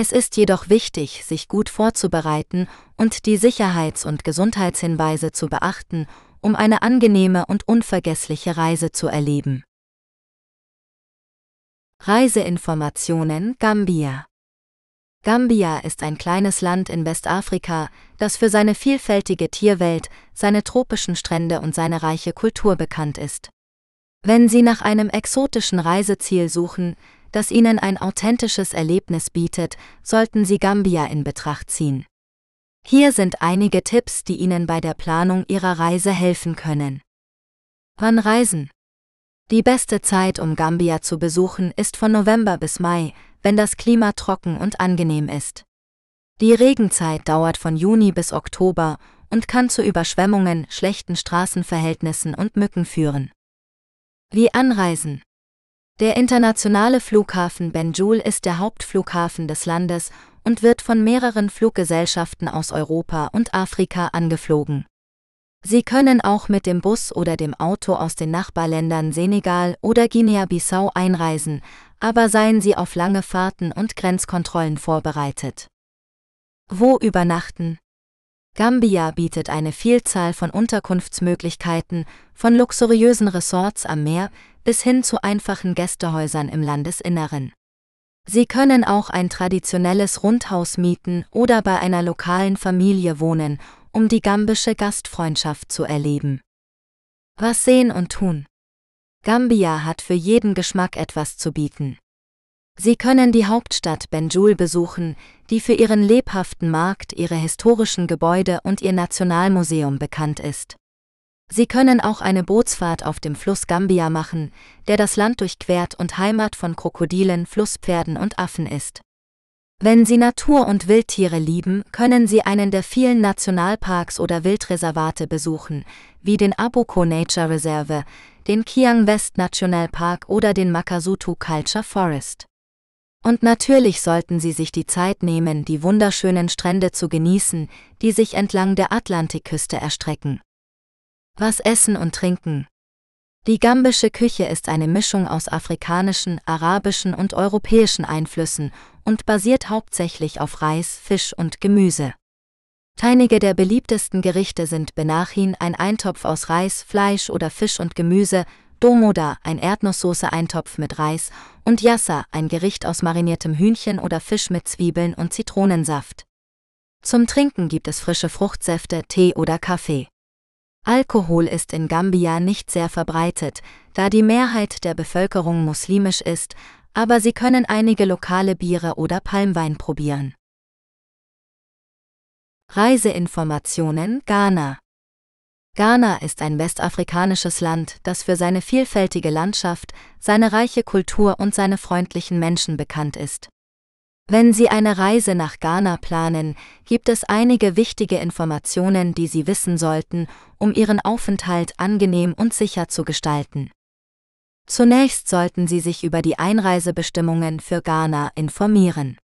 Es ist jedoch wichtig, sich gut vorzubereiten und die Sicherheits- und Gesundheitshinweise zu beachten, um eine angenehme und unvergessliche Reise zu erleben. Reiseinformationen Gambia Gambia ist ein kleines Land in Westafrika, das für seine vielfältige Tierwelt, seine tropischen Strände und seine reiche Kultur bekannt ist. Wenn Sie nach einem exotischen Reiseziel suchen, das Ihnen ein authentisches Erlebnis bietet, sollten Sie Gambia in Betracht ziehen. Hier sind einige Tipps, die Ihnen bei der Planung Ihrer Reise helfen können. Wann reisen? Die beste Zeit, um Gambia zu besuchen, ist von November bis Mai, wenn das Klima trocken und angenehm ist. Die Regenzeit dauert von Juni bis Oktober und kann zu Überschwemmungen, schlechten Straßenverhältnissen und Mücken führen. Wie anreisen? Der internationale Flughafen Banjul ist der Hauptflughafen des Landes und wird von mehreren Fluggesellschaften aus Europa und Afrika angeflogen. Sie können auch mit dem Bus oder dem Auto aus den Nachbarländern Senegal oder Guinea-Bissau einreisen, aber seien Sie auf lange Fahrten und Grenzkontrollen vorbereitet. Wo übernachten? Gambia bietet eine Vielzahl von Unterkunftsmöglichkeiten, von luxuriösen Resorts am Meer bis hin zu einfachen Gästehäusern im Landesinneren. Sie können auch ein traditionelles Rundhaus mieten oder bei einer lokalen Familie wohnen, um die gambische Gastfreundschaft zu erleben. Was sehen und tun? Gambia hat für jeden Geschmack etwas zu bieten. Sie können die Hauptstadt Banjul besuchen, die für ihren lebhaften Markt, ihre historischen Gebäude und ihr Nationalmuseum bekannt ist. Sie können auch eine Bootsfahrt auf dem Fluss Gambia machen, der das Land durchquert und Heimat von Krokodilen, Flusspferden und Affen ist. Wenn Sie Natur und Wildtiere lieben, können Sie einen der vielen Nationalparks oder Wildreservate besuchen, wie den Aboko Nature Reserve, den Kiang West National Park oder den Makasutu Culture Forest. Und natürlich sollten Sie sich die Zeit nehmen, die wunderschönen Strände zu genießen, die sich entlang der Atlantikküste erstrecken. Was essen und trinken? Die gambische Küche ist eine Mischung aus afrikanischen, arabischen und europäischen Einflüssen und basiert hauptsächlich auf Reis, Fisch und Gemüse. Einige der beliebtesten Gerichte sind Benachin, ein Eintopf aus Reis, Fleisch oder Fisch und Gemüse, Domoda, ein Erdnusssoße-Eintopf mit Reis, und Yassa, ein Gericht aus mariniertem Hühnchen oder Fisch mit Zwiebeln und Zitronensaft. Zum Trinken gibt es frische Fruchtsäfte, Tee oder Kaffee. Alkohol ist in Gambia nicht sehr verbreitet, da die Mehrheit der Bevölkerung muslimisch ist, aber Sie können einige lokale Biere oder Palmwein probieren. Reiseinformationen Ghana Ghana ist ein westafrikanisches Land, das für seine vielfältige Landschaft, seine reiche Kultur und seine freundlichen Menschen bekannt ist. Wenn Sie eine Reise nach Ghana planen, gibt es einige wichtige Informationen, die Sie wissen sollten, um Ihren Aufenthalt angenehm und sicher zu gestalten. Zunächst sollten Sie sich über die Einreisebestimmungen für Ghana informieren.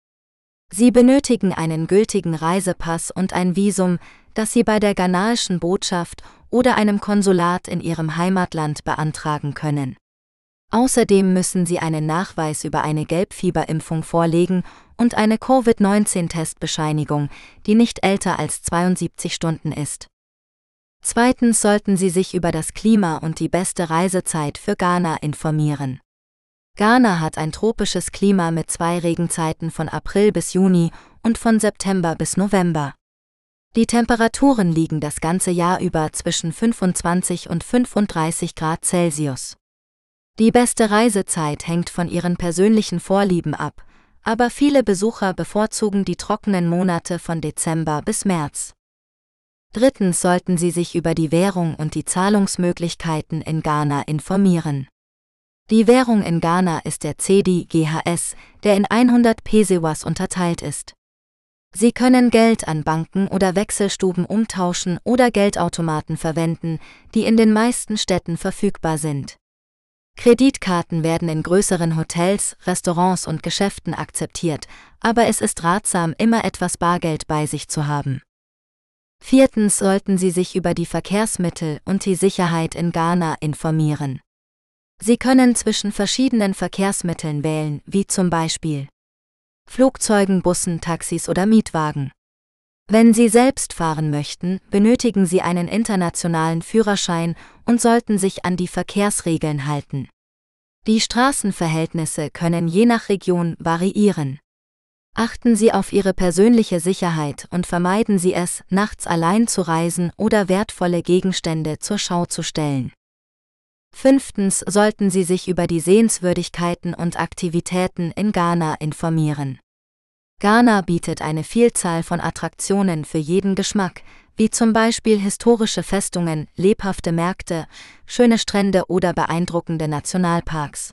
Sie benötigen einen gültigen Reisepass und ein Visum, das Sie bei der ghanaischen Botschaft oder einem Konsulat in Ihrem Heimatland beantragen können. Außerdem müssen Sie einen Nachweis über eine Gelbfieberimpfung vorlegen und eine Covid-19-Testbescheinigung, die nicht älter als 72 Stunden ist. Zweitens sollten Sie sich über das Klima und die beste Reisezeit für Ghana informieren. Ghana hat ein tropisches Klima mit zwei Regenzeiten von April bis Juni und von September bis November. Die Temperaturen liegen das ganze Jahr über zwischen 25 und 35 Grad Celsius. Die beste Reisezeit hängt von ihren persönlichen Vorlieben ab, aber viele Besucher bevorzugen die trockenen Monate von Dezember bis März. Drittens sollten Sie sich über die Währung und die Zahlungsmöglichkeiten in Ghana informieren. Die Währung in Ghana ist der CEDI GHS, der in 100 Pesewas unterteilt ist. Sie können Geld an Banken oder Wechselstuben umtauschen oder Geldautomaten verwenden, die in den meisten Städten verfügbar sind. Kreditkarten werden in größeren Hotels, Restaurants und Geschäften akzeptiert, aber es ist ratsam, immer etwas Bargeld bei sich zu haben. Viertens sollten Sie sich über die Verkehrsmittel und die Sicherheit in Ghana informieren. Sie können zwischen verschiedenen Verkehrsmitteln wählen, wie zum Beispiel Flugzeugen, Bussen, Taxis oder Mietwagen. Wenn Sie selbst fahren möchten, benötigen Sie einen internationalen Führerschein und sollten sich an die Verkehrsregeln halten. Die Straßenverhältnisse können je nach Region variieren. Achten Sie auf Ihre persönliche Sicherheit und vermeiden Sie es, nachts allein zu reisen oder wertvolle Gegenstände zur Schau zu stellen. Fünftens sollten Sie sich über die Sehenswürdigkeiten und Aktivitäten in Ghana informieren. Ghana bietet eine Vielzahl von Attraktionen für jeden Geschmack, wie zum Beispiel historische Festungen, lebhafte Märkte, schöne Strände oder beeindruckende Nationalparks.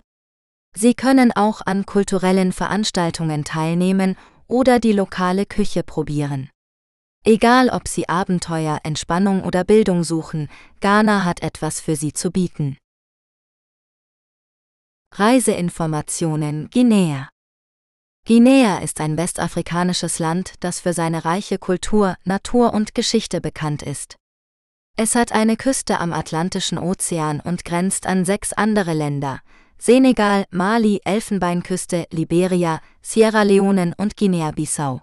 Sie können auch an kulturellen Veranstaltungen teilnehmen oder die lokale Küche probieren. Egal ob Sie Abenteuer, Entspannung oder Bildung suchen, Ghana hat etwas für Sie zu bieten. Reiseinformationen Guinea Guinea ist ein westafrikanisches Land, das für seine reiche Kultur, Natur und Geschichte bekannt ist. Es hat eine Küste am Atlantischen Ozean und grenzt an sechs andere Länder, Senegal, Mali, Elfenbeinküste, Liberia, Sierra Leone und Guinea-Bissau.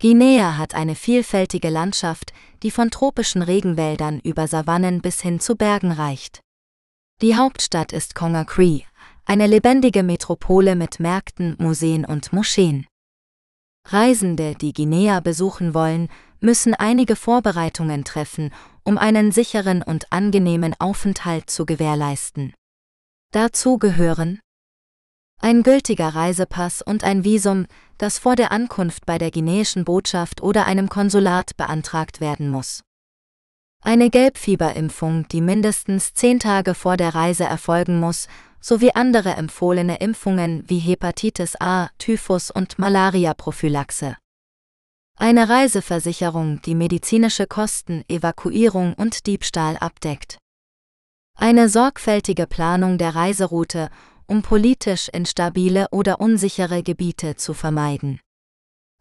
Guinea hat eine vielfältige Landschaft, die von tropischen Regenwäldern über Savannen bis hin zu Bergen reicht. Die Hauptstadt ist Conakry, eine lebendige Metropole mit Märkten, Museen und Moscheen. Reisende, die Guinea besuchen wollen, müssen einige Vorbereitungen treffen, um einen sicheren und angenehmen Aufenthalt zu gewährleisten. Dazu gehören ein gültiger Reisepass und ein Visum, das vor der Ankunft bei der guineischen Botschaft oder einem Konsulat beantragt werden muss. Eine Gelbfieberimpfung, die mindestens zehn Tage vor der Reise erfolgen muss, sowie andere empfohlene Impfungen wie Hepatitis A, Typhus und Malaria-Prophylaxe. Eine Reiseversicherung, die medizinische Kosten, Evakuierung und Diebstahl abdeckt. Eine sorgfältige Planung der Reiseroute, um politisch instabile oder unsichere Gebiete zu vermeiden.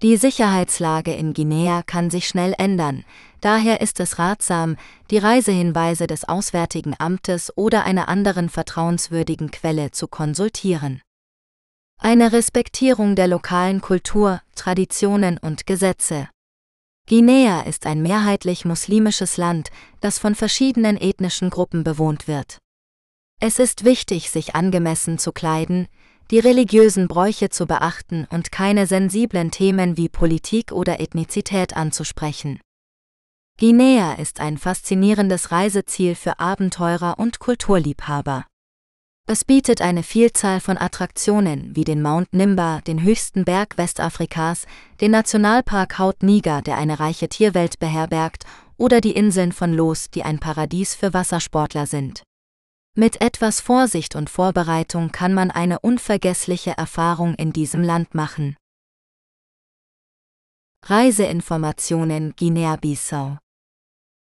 Die Sicherheitslage in Guinea kann sich schnell ändern, daher ist es ratsam, die Reisehinweise des Auswärtigen Amtes oder einer anderen vertrauenswürdigen Quelle zu konsultieren. Eine Respektierung der lokalen Kultur, Traditionen und Gesetze. Guinea ist ein mehrheitlich muslimisches Land, das von verschiedenen ethnischen Gruppen bewohnt wird. Es ist wichtig, sich angemessen zu kleiden, die religiösen Bräuche zu beachten und keine sensiblen Themen wie Politik oder Ethnizität anzusprechen. Guinea ist ein faszinierendes Reiseziel für Abenteurer und Kulturliebhaber. Es bietet eine Vielzahl von Attraktionen wie den Mount Nimba, den höchsten Berg Westafrikas, den Nationalpark Haut Niger, der eine reiche Tierwelt beherbergt, oder die Inseln von Los, die ein Paradies für Wassersportler sind. Mit etwas Vorsicht und Vorbereitung kann man eine unvergessliche Erfahrung in diesem Land machen. Reiseinformationen Guinea-Bissau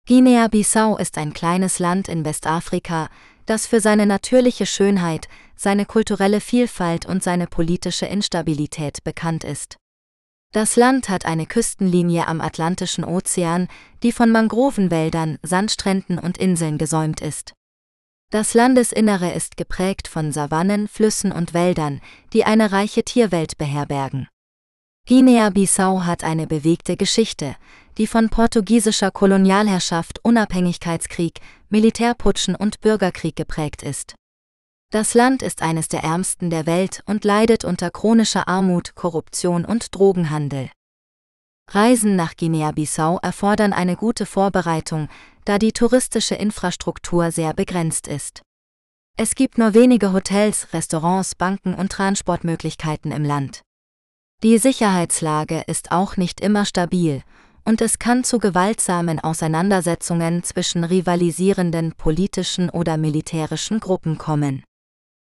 Guinea-Bissau ist ein kleines Land in Westafrika, das für seine natürliche Schönheit, seine kulturelle Vielfalt und seine politische Instabilität bekannt ist. Das Land hat eine Küstenlinie am Atlantischen Ozean, die von Mangrovenwäldern, Sandstränden und Inseln gesäumt ist. Das Landesinnere ist geprägt von Savannen, Flüssen und Wäldern, die eine reiche Tierwelt beherbergen. Guinea-Bissau hat eine bewegte Geschichte, die von portugiesischer Kolonialherrschaft, Unabhängigkeitskrieg, Militärputschen und Bürgerkrieg geprägt ist. Das Land ist eines der ärmsten der Welt und leidet unter chronischer Armut, Korruption und Drogenhandel. Reisen nach Guinea-Bissau erfordern eine gute Vorbereitung, da die touristische Infrastruktur sehr begrenzt ist. Es gibt nur wenige Hotels, Restaurants, Banken und Transportmöglichkeiten im Land. Die Sicherheitslage ist auch nicht immer stabil, und es kann zu gewaltsamen Auseinandersetzungen zwischen rivalisierenden politischen oder militärischen Gruppen kommen.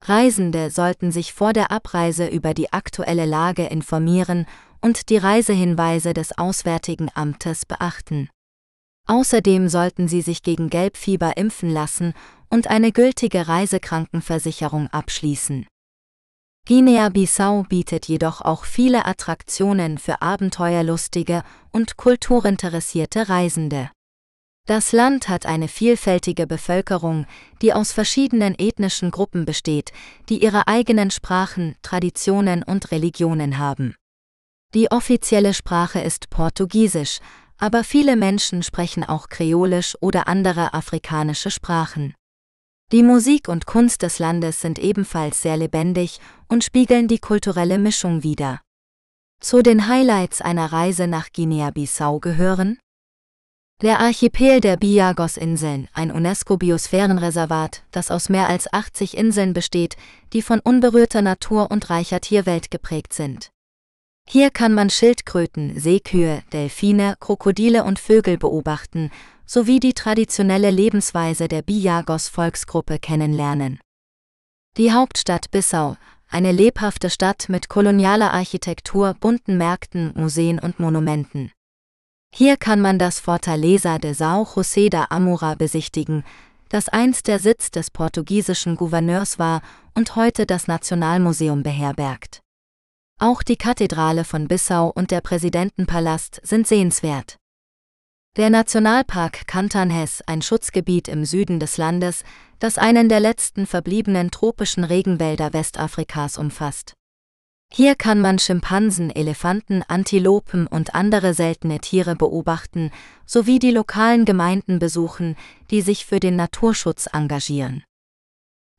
Reisende sollten sich vor der Abreise über die aktuelle Lage informieren und die Reisehinweise des Auswärtigen Amtes beachten. Außerdem sollten Sie sich gegen Gelbfieber impfen lassen und eine gültige Reisekrankenversicherung abschließen. Guinea-Bissau bietet jedoch auch viele Attraktionen für abenteuerlustige und kulturinteressierte Reisende. Das Land hat eine vielfältige Bevölkerung, die aus verschiedenen ethnischen Gruppen besteht, die ihre eigenen Sprachen, Traditionen und Religionen haben. Die offizielle Sprache ist Portugiesisch, aber viele Menschen sprechen auch Kreolisch oder andere afrikanische Sprachen. Die Musik und Kunst des Landes sind ebenfalls sehr lebendig und spiegeln die kulturelle Mischung wider. Zu den Highlights einer Reise nach Guinea-Bissau gehören der Archipel der Biagos-Inseln, ein UNESCO-Biosphärenreservat, das aus mehr als 80 Inseln besteht, die von unberührter Natur und reicher Tierwelt geprägt sind. Hier kann man Schildkröten, Seekühe, Delfine, Krokodile und Vögel beobachten, sowie die traditionelle Lebensweise der Biagos-Volksgruppe kennenlernen. Die Hauptstadt Bissau, eine lebhafte Stadt mit kolonialer Architektur, bunten Märkten, Museen und Monumenten. Hier kann man das Fortaleza de São José da Amora besichtigen, das einst der Sitz des portugiesischen Gouverneurs war und heute das Nationalmuseum beherbergt. Auch die Kathedrale von Bissau und der Präsidentenpalast sind sehenswert. Der Nationalpark Kantanhes, ein Schutzgebiet im Süden des Landes, das einen der letzten verbliebenen tropischen Regenwälder Westafrikas umfasst. Hier kann man Schimpansen, Elefanten, Antilopen und andere seltene Tiere beobachten, sowie die lokalen Gemeinden besuchen, die sich für den Naturschutz engagieren.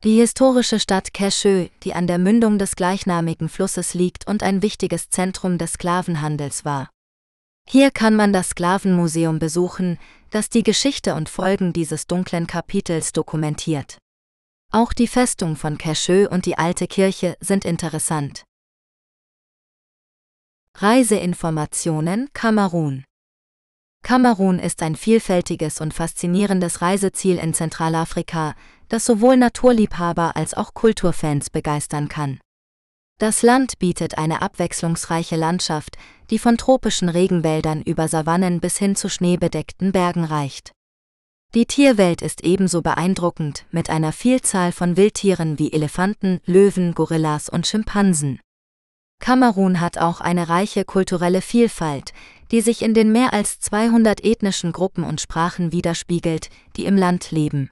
Die historische Stadt Cashö, die an der Mündung des gleichnamigen Flusses liegt und ein wichtiges Zentrum des Sklavenhandels war. Hier kann man das Sklavenmuseum besuchen, das die Geschichte und Folgen dieses dunklen Kapitels dokumentiert. Auch die Festung von Cashö und die alte Kirche sind interessant. Reiseinformationen Kamerun Kamerun ist ein vielfältiges und faszinierendes Reiseziel in Zentralafrika, das sowohl Naturliebhaber als auch Kulturfans begeistern kann. Das Land bietet eine abwechslungsreiche Landschaft, die von tropischen Regenwäldern über Savannen bis hin zu schneebedeckten Bergen reicht. Die Tierwelt ist ebenso beeindruckend mit einer Vielzahl von Wildtieren wie Elefanten, Löwen, Gorillas und Schimpansen. Kamerun hat auch eine reiche kulturelle Vielfalt, die sich in den mehr als 200 ethnischen Gruppen und Sprachen widerspiegelt, die im Land leben.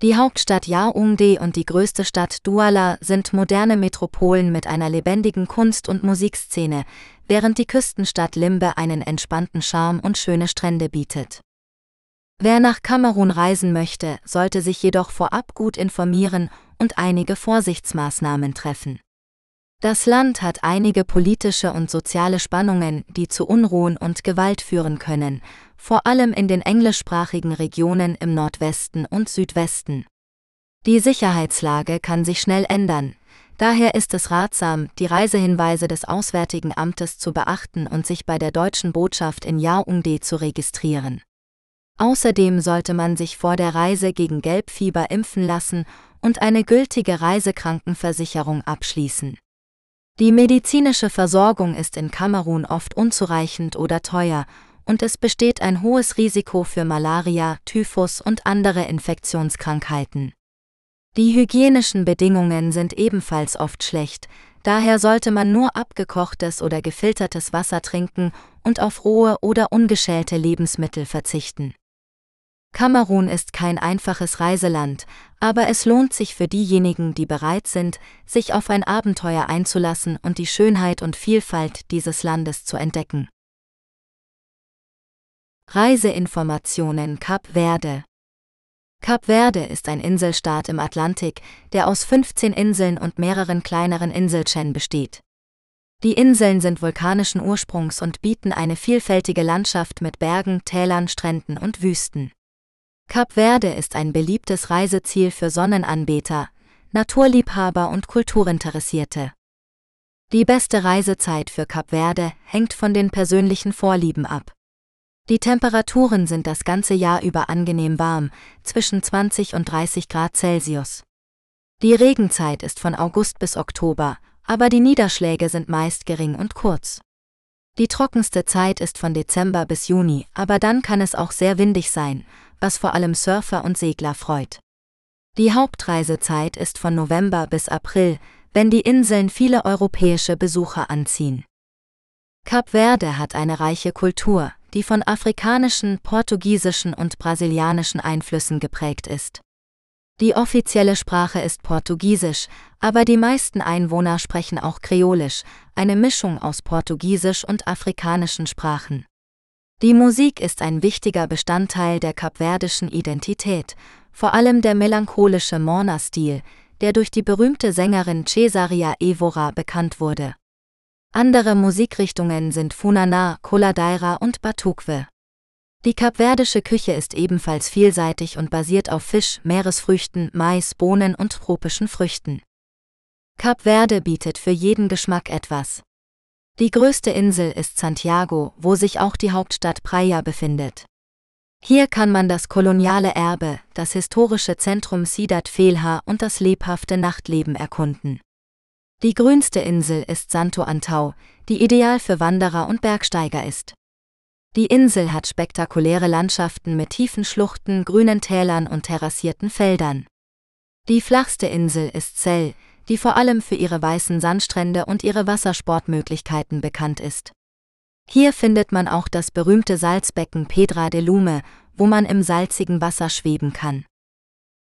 Die Hauptstadt Yaoundé und die größte Stadt Douala sind moderne Metropolen mit einer lebendigen Kunst- und Musikszene, während die Küstenstadt Limbe einen entspannten Charme und schöne Strände bietet. Wer nach Kamerun reisen möchte, sollte sich jedoch vorab gut informieren und einige Vorsichtsmaßnahmen treffen. Das Land hat einige politische und soziale Spannungen, die zu Unruhen und Gewalt führen können, vor allem in den englischsprachigen Regionen im Nordwesten und Südwesten. Die Sicherheitslage kann sich schnell ändern, daher ist es ratsam, die Reisehinweise des Auswärtigen Amtes zu beachten und sich bei der deutschen Botschaft in Yaoundé zu registrieren. Außerdem sollte man sich vor der Reise gegen Gelbfieber impfen lassen und eine gültige Reisekrankenversicherung abschließen. Die medizinische Versorgung ist in Kamerun oft unzureichend oder teuer und es besteht ein hohes Risiko für Malaria, Typhus und andere Infektionskrankheiten. Die hygienischen Bedingungen sind ebenfalls oft schlecht, daher sollte man nur abgekochtes oder gefiltertes Wasser trinken und auf rohe oder ungeschälte Lebensmittel verzichten. Kamerun ist kein einfaches Reiseland, aber es lohnt sich für diejenigen, die bereit sind, sich auf ein Abenteuer einzulassen und die Schönheit und Vielfalt dieses Landes zu entdecken. Reiseinformationen Kap Verde Kap Verde ist ein Inselstaat im Atlantik, der aus 15 Inseln und mehreren kleineren Inselchen besteht. Die Inseln sind vulkanischen Ursprungs und bieten eine vielfältige Landschaft mit Bergen, Tälern, Stränden und Wüsten. Kap Verde ist ein beliebtes Reiseziel für Sonnenanbeter, Naturliebhaber und Kulturinteressierte. Die beste Reisezeit für Kap Verde hängt von den persönlichen Vorlieben ab. Die Temperaturen sind das ganze Jahr über angenehm warm, zwischen 20 und 30 Grad Celsius. Die Regenzeit ist von August bis Oktober, aber die Niederschläge sind meist gering und kurz. Die trockenste Zeit ist von Dezember bis Juni, aber dann kann es auch sehr windig sein, was vor allem Surfer und Segler freut. Die Hauptreisezeit ist von November bis April, wenn die Inseln viele europäische Besucher anziehen. Kap Verde hat eine reiche Kultur, die von afrikanischen, portugiesischen und brasilianischen Einflüssen geprägt ist. Die offizielle Sprache ist Portugiesisch, aber die meisten Einwohner sprechen auch Kreolisch, eine Mischung aus Portugiesisch und afrikanischen Sprachen. Die Musik ist ein wichtiger Bestandteil der kapverdischen Identität, vor allem der melancholische Morna-Stil, der durch die berühmte Sängerin Cesaria Evora bekannt wurde. Andere Musikrichtungen sind Funana, Koladeira und Batukwe. Die kapverdische Küche ist ebenfalls vielseitig und basiert auf Fisch, Meeresfrüchten, Mais, Bohnen und tropischen Früchten. Kap Verde bietet für jeden Geschmack etwas. Die größte Insel ist Santiago, wo sich auch die Hauptstadt Praia befindet. Hier kann man das koloniale Erbe, das historische Zentrum Ciudad Felha und das lebhafte Nachtleben erkunden. Die grünste Insel ist Santo Antau, die ideal für Wanderer und Bergsteiger ist. Die Insel hat spektakuläre Landschaften mit tiefen Schluchten, grünen Tälern und terrassierten Feldern. Die flachste Insel ist Zell, die vor allem für ihre weißen Sandstrände und ihre Wassersportmöglichkeiten bekannt ist. Hier findet man auch das berühmte Salzbecken Pedra de Lume, wo man im salzigen Wasser schweben kann.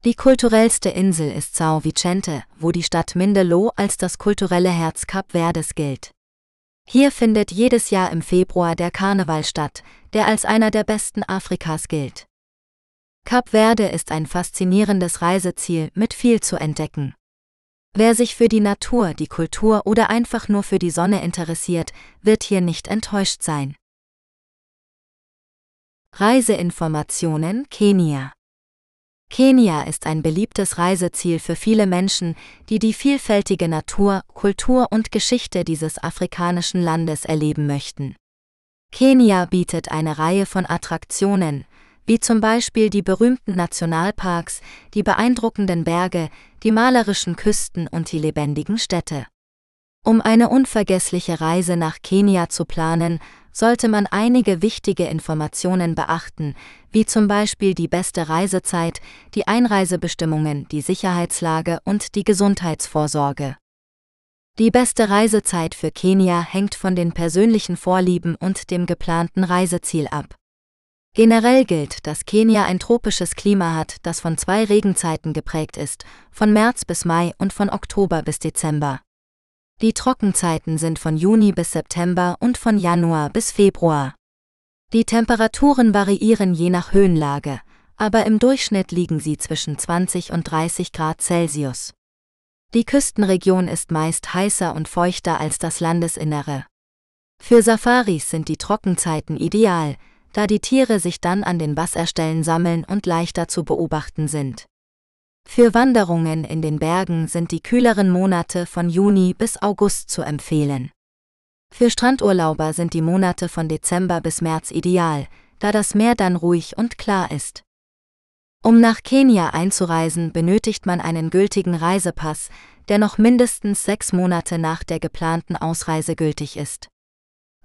Die kulturellste Insel ist São Vicente, wo die Stadt Mindelo als das kulturelle Herz Kap Verdes gilt. Hier findet jedes Jahr im Februar der Karneval statt, der als einer der besten Afrikas gilt. Kap Verde ist ein faszinierendes Reiseziel mit viel zu entdecken. Wer sich für die Natur, die Kultur oder einfach nur für die Sonne interessiert, wird hier nicht enttäuscht sein. Reiseinformationen Kenia Kenia ist ein beliebtes Reiseziel für viele Menschen, die die vielfältige Natur, Kultur und Geschichte dieses afrikanischen Landes erleben möchten. Kenia bietet eine Reihe von Attraktionen, wie zum Beispiel die berühmten Nationalparks, die beeindruckenden Berge, die malerischen Küsten und die lebendigen Städte. Um eine unvergessliche Reise nach Kenia zu planen, sollte man einige wichtige Informationen beachten, wie zum Beispiel die beste Reisezeit, die Einreisebestimmungen, die Sicherheitslage und die Gesundheitsvorsorge. Die beste Reisezeit für Kenia hängt von den persönlichen Vorlieben und dem geplanten Reiseziel ab. Generell gilt, dass Kenia ein tropisches Klima hat, das von zwei Regenzeiten geprägt ist, von März bis Mai und von Oktober bis Dezember. Die Trockenzeiten sind von Juni bis September und von Januar bis Februar. Die Temperaturen variieren je nach Höhenlage, aber im Durchschnitt liegen sie zwischen 20 und 30 Grad Celsius. Die Küstenregion ist meist heißer und feuchter als das Landesinnere. Für Safaris sind die Trockenzeiten ideal, da die Tiere sich dann an den Wasserstellen sammeln und leichter zu beobachten sind. Für Wanderungen in den Bergen sind die kühleren Monate von Juni bis August zu empfehlen. Für Strandurlauber sind die Monate von Dezember bis März ideal, da das Meer dann ruhig und klar ist. Um nach Kenia einzureisen, benötigt man einen gültigen Reisepass, der noch mindestens sechs Monate nach der geplanten Ausreise gültig ist.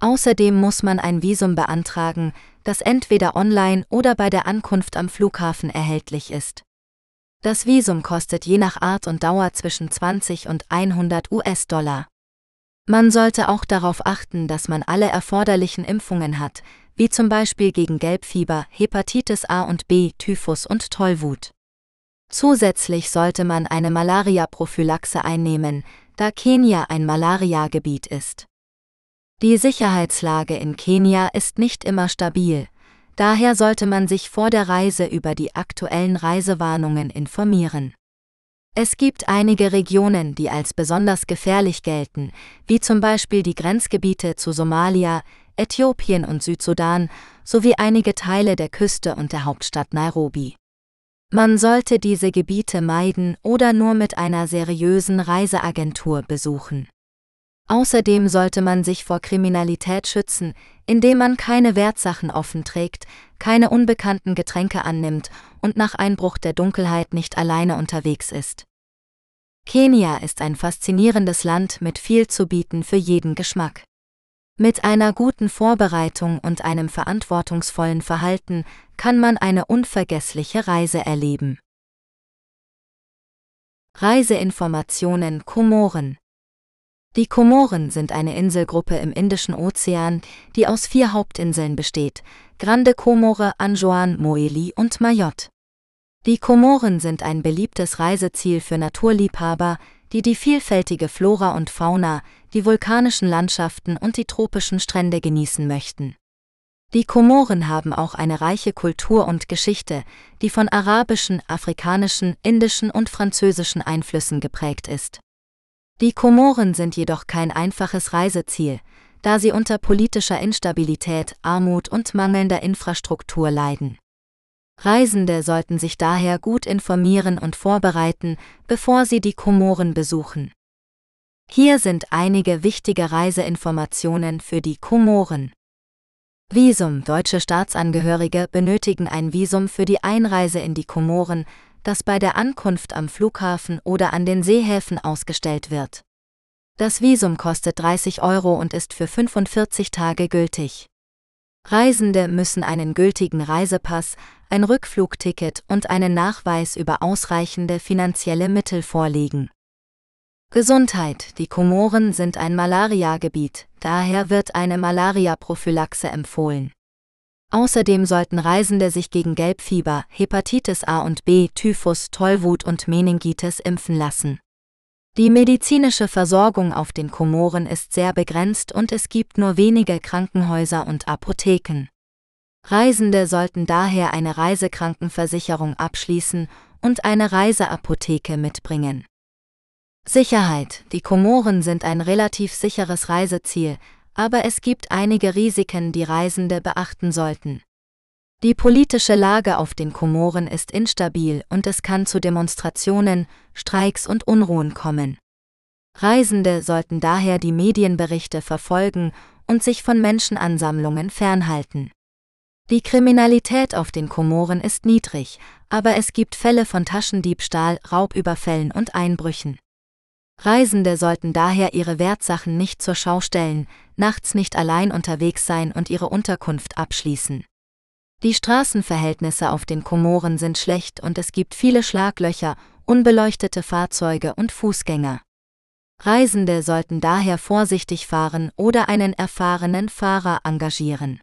Außerdem muss man ein Visum beantragen, das entweder online oder bei der Ankunft am Flughafen erhältlich ist. Das Visum kostet je nach Art und Dauer zwischen 20 und 100 US-Dollar. Man sollte auch darauf achten, dass man alle erforderlichen Impfungen hat, wie zum Beispiel gegen Gelbfieber, Hepatitis A und B, Typhus und Tollwut. Zusätzlich sollte man eine Malaria-Prophylaxe einnehmen, da Kenia ein Malariagebiet ist. Die Sicherheitslage in Kenia ist nicht immer stabil, Daher sollte man sich vor der Reise über die aktuellen Reisewarnungen informieren. Es gibt einige Regionen, die als besonders gefährlich gelten, wie zum Beispiel die Grenzgebiete zu Somalia, Äthiopien und Südsudan sowie einige Teile der Küste und der Hauptstadt Nairobi. Man sollte diese Gebiete meiden oder nur mit einer seriösen Reiseagentur besuchen. Außerdem sollte man sich vor Kriminalität schützen, indem man keine Wertsachen offen trägt, keine unbekannten Getränke annimmt und nach Einbruch der Dunkelheit nicht alleine unterwegs ist. Kenia ist ein faszinierendes Land mit viel zu bieten für jeden Geschmack. Mit einer guten Vorbereitung und einem verantwortungsvollen Verhalten kann man eine unvergessliche Reise erleben. Reiseinformationen Komoren die Komoren sind eine Inselgruppe im Indischen Ozean, die aus vier Hauptinseln besteht: Grande Comore, Anjouan, Moeli und Mayotte. Die Komoren sind ein beliebtes Reiseziel für Naturliebhaber, die die vielfältige Flora und Fauna, die vulkanischen Landschaften und die tropischen Strände genießen möchten. Die Komoren haben auch eine reiche Kultur und Geschichte, die von arabischen, afrikanischen, indischen und französischen Einflüssen geprägt ist. Die Komoren sind jedoch kein einfaches Reiseziel, da sie unter politischer Instabilität, Armut und mangelnder Infrastruktur leiden. Reisende sollten sich daher gut informieren und vorbereiten, bevor sie die Komoren besuchen. Hier sind einige wichtige Reiseinformationen für die Komoren. Visum Deutsche Staatsangehörige benötigen ein Visum für die Einreise in die Komoren, das bei der Ankunft am Flughafen oder an den Seehäfen ausgestellt wird. Das Visum kostet 30 Euro und ist für 45 Tage gültig. Reisende müssen einen gültigen Reisepass, ein Rückflugticket und einen Nachweis über ausreichende finanzielle Mittel vorlegen. Gesundheit. Die Komoren sind ein Malariagebiet, daher wird eine Malaria-Prophylaxe empfohlen. Außerdem sollten Reisende sich gegen Gelbfieber, Hepatitis A und B, Typhus, Tollwut und Meningitis impfen lassen. Die medizinische Versorgung auf den Komoren ist sehr begrenzt und es gibt nur wenige Krankenhäuser und Apotheken. Reisende sollten daher eine Reisekrankenversicherung abschließen und eine Reiseapotheke mitbringen. Sicherheit. Die Komoren sind ein relativ sicheres Reiseziel, aber es gibt einige Risiken, die Reisende beachten sollten. Die politische Lage auf den Komoren ist instabil und es kann zu Demonstrationen, Streiks und Unruhen kommen. Reisende sollten daher die Medienberichte verfolgen und sich von Menschenansammlungen fernhalten. Die Kriminalität auf den Komoren ist niedrig, aber es gibt Fälle von Taschendiebstahl, Raubüberfällen und Einbrüchen. Reisende sollten daher ihre Wertsachen nicht zur Schau stellen, nachts nicht allein unterwegs sein und ihre Unterkunft abschließen. Die Straßenverhältnisse auf den Komoren sind schlecht und es gibt viele Schlaglöcher, unbeleuchtete Fahrzeuge und Fußgänger. Reisende sollten daher vorsichtig fahren oder einen erfahrenen Fahrer engagieren.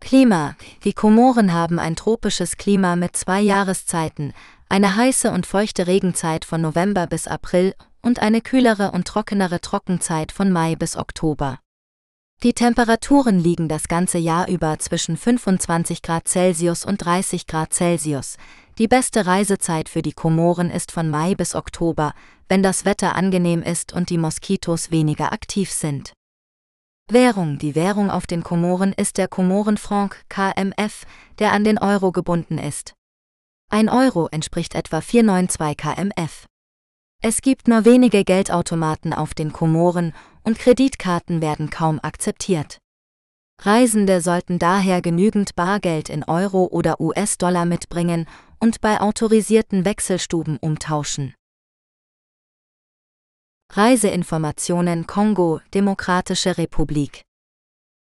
Klima. Die Komoren haben ein tropisches Klima mit zwei Jahreszeiten, eine heiße und feuchte Regenzeit von November bis April und eine kühlere und trockenere Trockenzeit von Mai bis Oktober. Die Temperaturen liegen das ganze Jahr über zwischen 25 Grad Celsius und 30 Grad Celsius. Die beste Reisezeit für die Komoren ist von Mai bis Oktober, wenn das Wetter angenehm ist und die Moskitos weniger aktiv sind. Währung Die Währung auf den Komoren ist der Komorenfranc KMF, der an den Euro gebunden ist. Ein Euro entspricht etwa 492 KMF. Es gibt nur wenige Geldautomaten auf den Komoren und Kreditkarten werden kaum akzeptiert. Reisende sollten daher genügend Bargeld in Euro oder US-Dollar mitbringen und bei autorisierten Wechselstuben umtauschen. Reiseinformationen Kongo, Demokratische Republik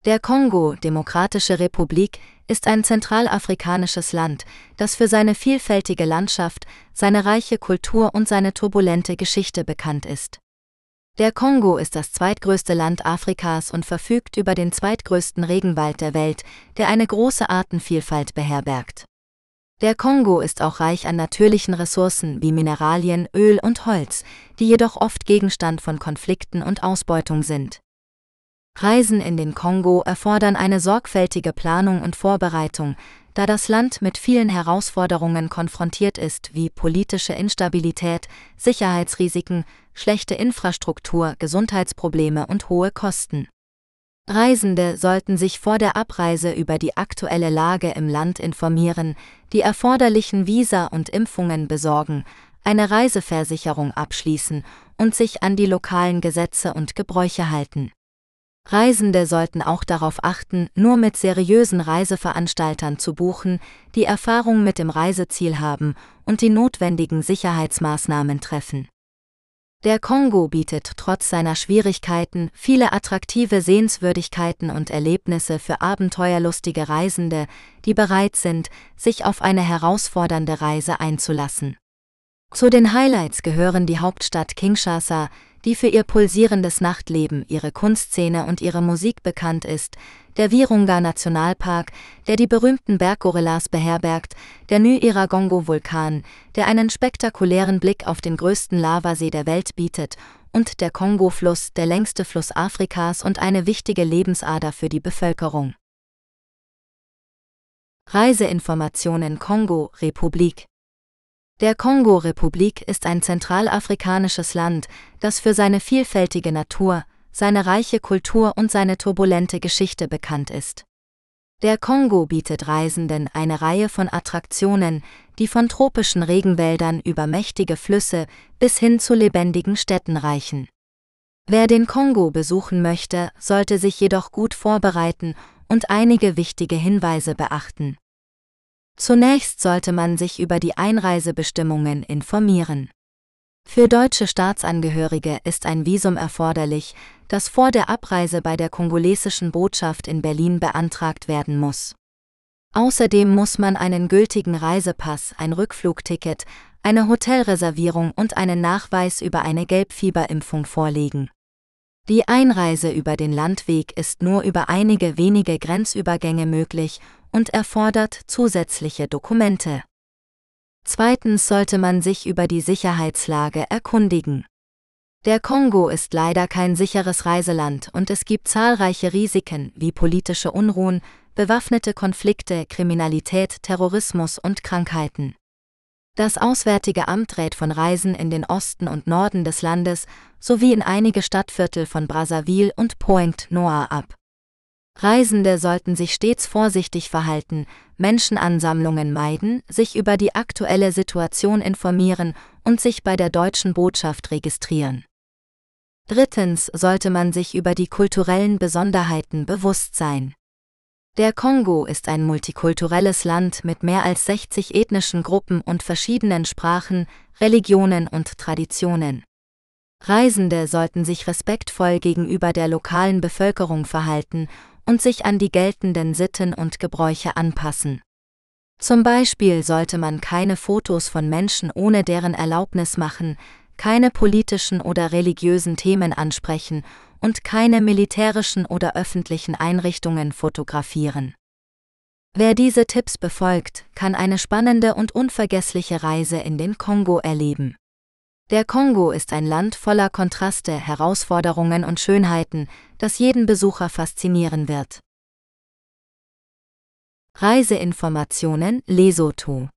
der Kongo, Demokratische Republik, ist ein zentralafrikanisches Land, das für seine vielfältige Landschaft, seine reiche Kultur und seine turbulente Geschichte bekannt ist. Der Kongo ist das zweitgrößte Land Afrikas und verfügt über den zweitgrößten Regenwald der Welt, der eine große Artenvielfalt beherbergt. Der Kongo ist auch reich an natürlichen Ressourcen wie Mineralien, Öl und Holz, die jedoch oft Gegenstand von Konflikten und Ausbeutung sind. Reisen in den Kongo erfordern eine sorgfältige Planung und Vorbereitung, da das Land mit vielen Herausforderungen konfrontiert ist, wie politische Instabilität, Sicherheitsrisiken, schlechte Infrastruktur, Gesundheitsprobleme und hohe Kosten. Reisende sollten sich vor der Abreise über die aktuelle Lage im Land informieren, die erforderlichen Visa und Impfungen besorgen, eine Reiseversicherung abschließen und sich an die lokalen Gesetze und Gebräuche halten. Reisende sollten auch darauf achten, nur mit seriösen Reiseveranstaltern zu buchen, die Erfahrung mit dem Reiseziel haben und die notwendigen Sicherheitsmaßnahmen treffen. Der Kongo bietet trotz seiner Schwierigkeiten viele attraktive Sehenswürdigkeiten und Erlebnisse für abenteuerlustige Reisende, die bereit sind, sich auf eine herausfordernde Reise einzulassen. Zu den Highlights gehören die Hauptstadt Kinshasa, die für ihr pulsierendes Nachtleben, ihre Kunstszene und ihre Musik bekannt ist, der Virunga Nationalpark, der die berühmten Berggorillas beherbergt, der Ny-Iragongo-Vulkan, der einen spektakulären Blick auf den größten Lavasee der Welt bietet, und der Kongo-Fluss, der längste Fluss Afrikas und eine wichtige Lebensader für die Bevölkerung. Reiseinformationen Kongo Republik der Kongo-Republik ist ein zentralafrikanisches Land, das für seine vielfältige Natur, seine reiche Kultur und seine turbulente Geschichte bekannt ist. Der Kongo bietet Reisenden eine Reihe von Attraktionen, die von tropischen Regenwäldern über mächtige Flüsse bis hin zu lebendigen Städten reichen. Wer den Kongo besuchen möchte, sollte sich jedoch gut vorbereiten und einige wichtige Hinweise beachten. Zunächst sollte man sich über die Einreisebestimmungen informieren. Für deutsche Staatsangehörige ist ein Visum erforderlich, das vor der Abreise bei der kongolesischen Botschaft in Berlin beantragt werden muss. Außerdem muss man einen gültigen Reisepass, ein Rückflugticket, eine Hotelreservierung und einen Nachweis über eine Gelbfieberimpfung vorlegen. Die Einreise über den Landweg ist nur über einige wenige Grenzübergänge möglich und erfordert zusätzliche Dokumente. Zweitens sollte man sich über die Sicherheitslage erkundigen. Der Kongo ist leider kein sicheres Reiseland und es gibt zahlreiche Risiken wie politische Unruhen, bewaffnete Konflikte, Kriminalität, Terrorismus und Krankheiten. Das Auswärtige Amt rät von Reisen in den Osten und Norden des Landes sowie in einige Stadtviertel von Brazzaville und Pointe Noire ab. Reisende sollten sich stets vorsichtig verhalten, Menschenansammlungen meiden, sich über die aktuelle Situation informieren und sich bei der deutschen Botschaft registrieren. Drittens sollte man sich über die kulturellen Besonderheiten bewusst sein. Der Kongo ist ein multikulturelles Land mit mehr als 60 ethnischen Gruppen und verschiedenen Sprachen, Religionen und Traditionen. Reisende sollten sich respektvoll gegenüber der lokalen Bevölkerung verhalten und sich an die geltenden Sitten und Gebräuche anpassen. Zum Beispiel sollte man keine Fotos von Menschen ohne deren Erlaubnis machen, keine politischen oder religiösen Themen ansprechen und keine militärischen oder öffentlichen Einrichtungen fotografieren. Wer diese Tipps befolgt, kann eine spannende und unvergessliche Reise in den Kongo erleben. Der Kongo ist ein Land voller Kontraste, Herausforderungen und Schönheiten, das jeden Besucher faszinieren wird. Reiseinformationen Lesotho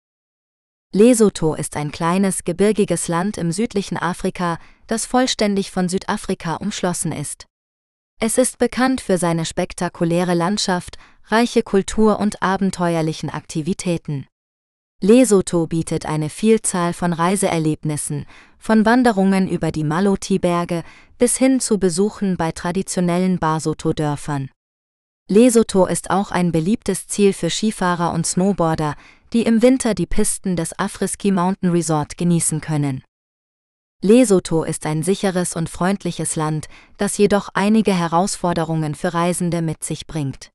Lesotho ist ein kleines, gebirgiges Land im südlichen Afrika, das vollständig von Südafrika umschlossen ist. Es ist bekannt für seine spektakuläre Landschaft, reiche Kultur und abenteuerlichen Aktivitäten. Lesotho bietet eine Vielzahl von Reiseerlebnissen, von Wanderungen über die Maloti-Berge bis hin zu Besuchen bei traditionellen Basotho-Dörfern. Lesotho ist auch ein beliebtes Ziel für Skifahrer und Snowboarder, die im Winter die Pisten des Afriski Mountain Resort genießen können. Lesotho ist ein sicheres und freundliches Land, das jedoch einige Herausforderungen für Reisende mit sich bringt.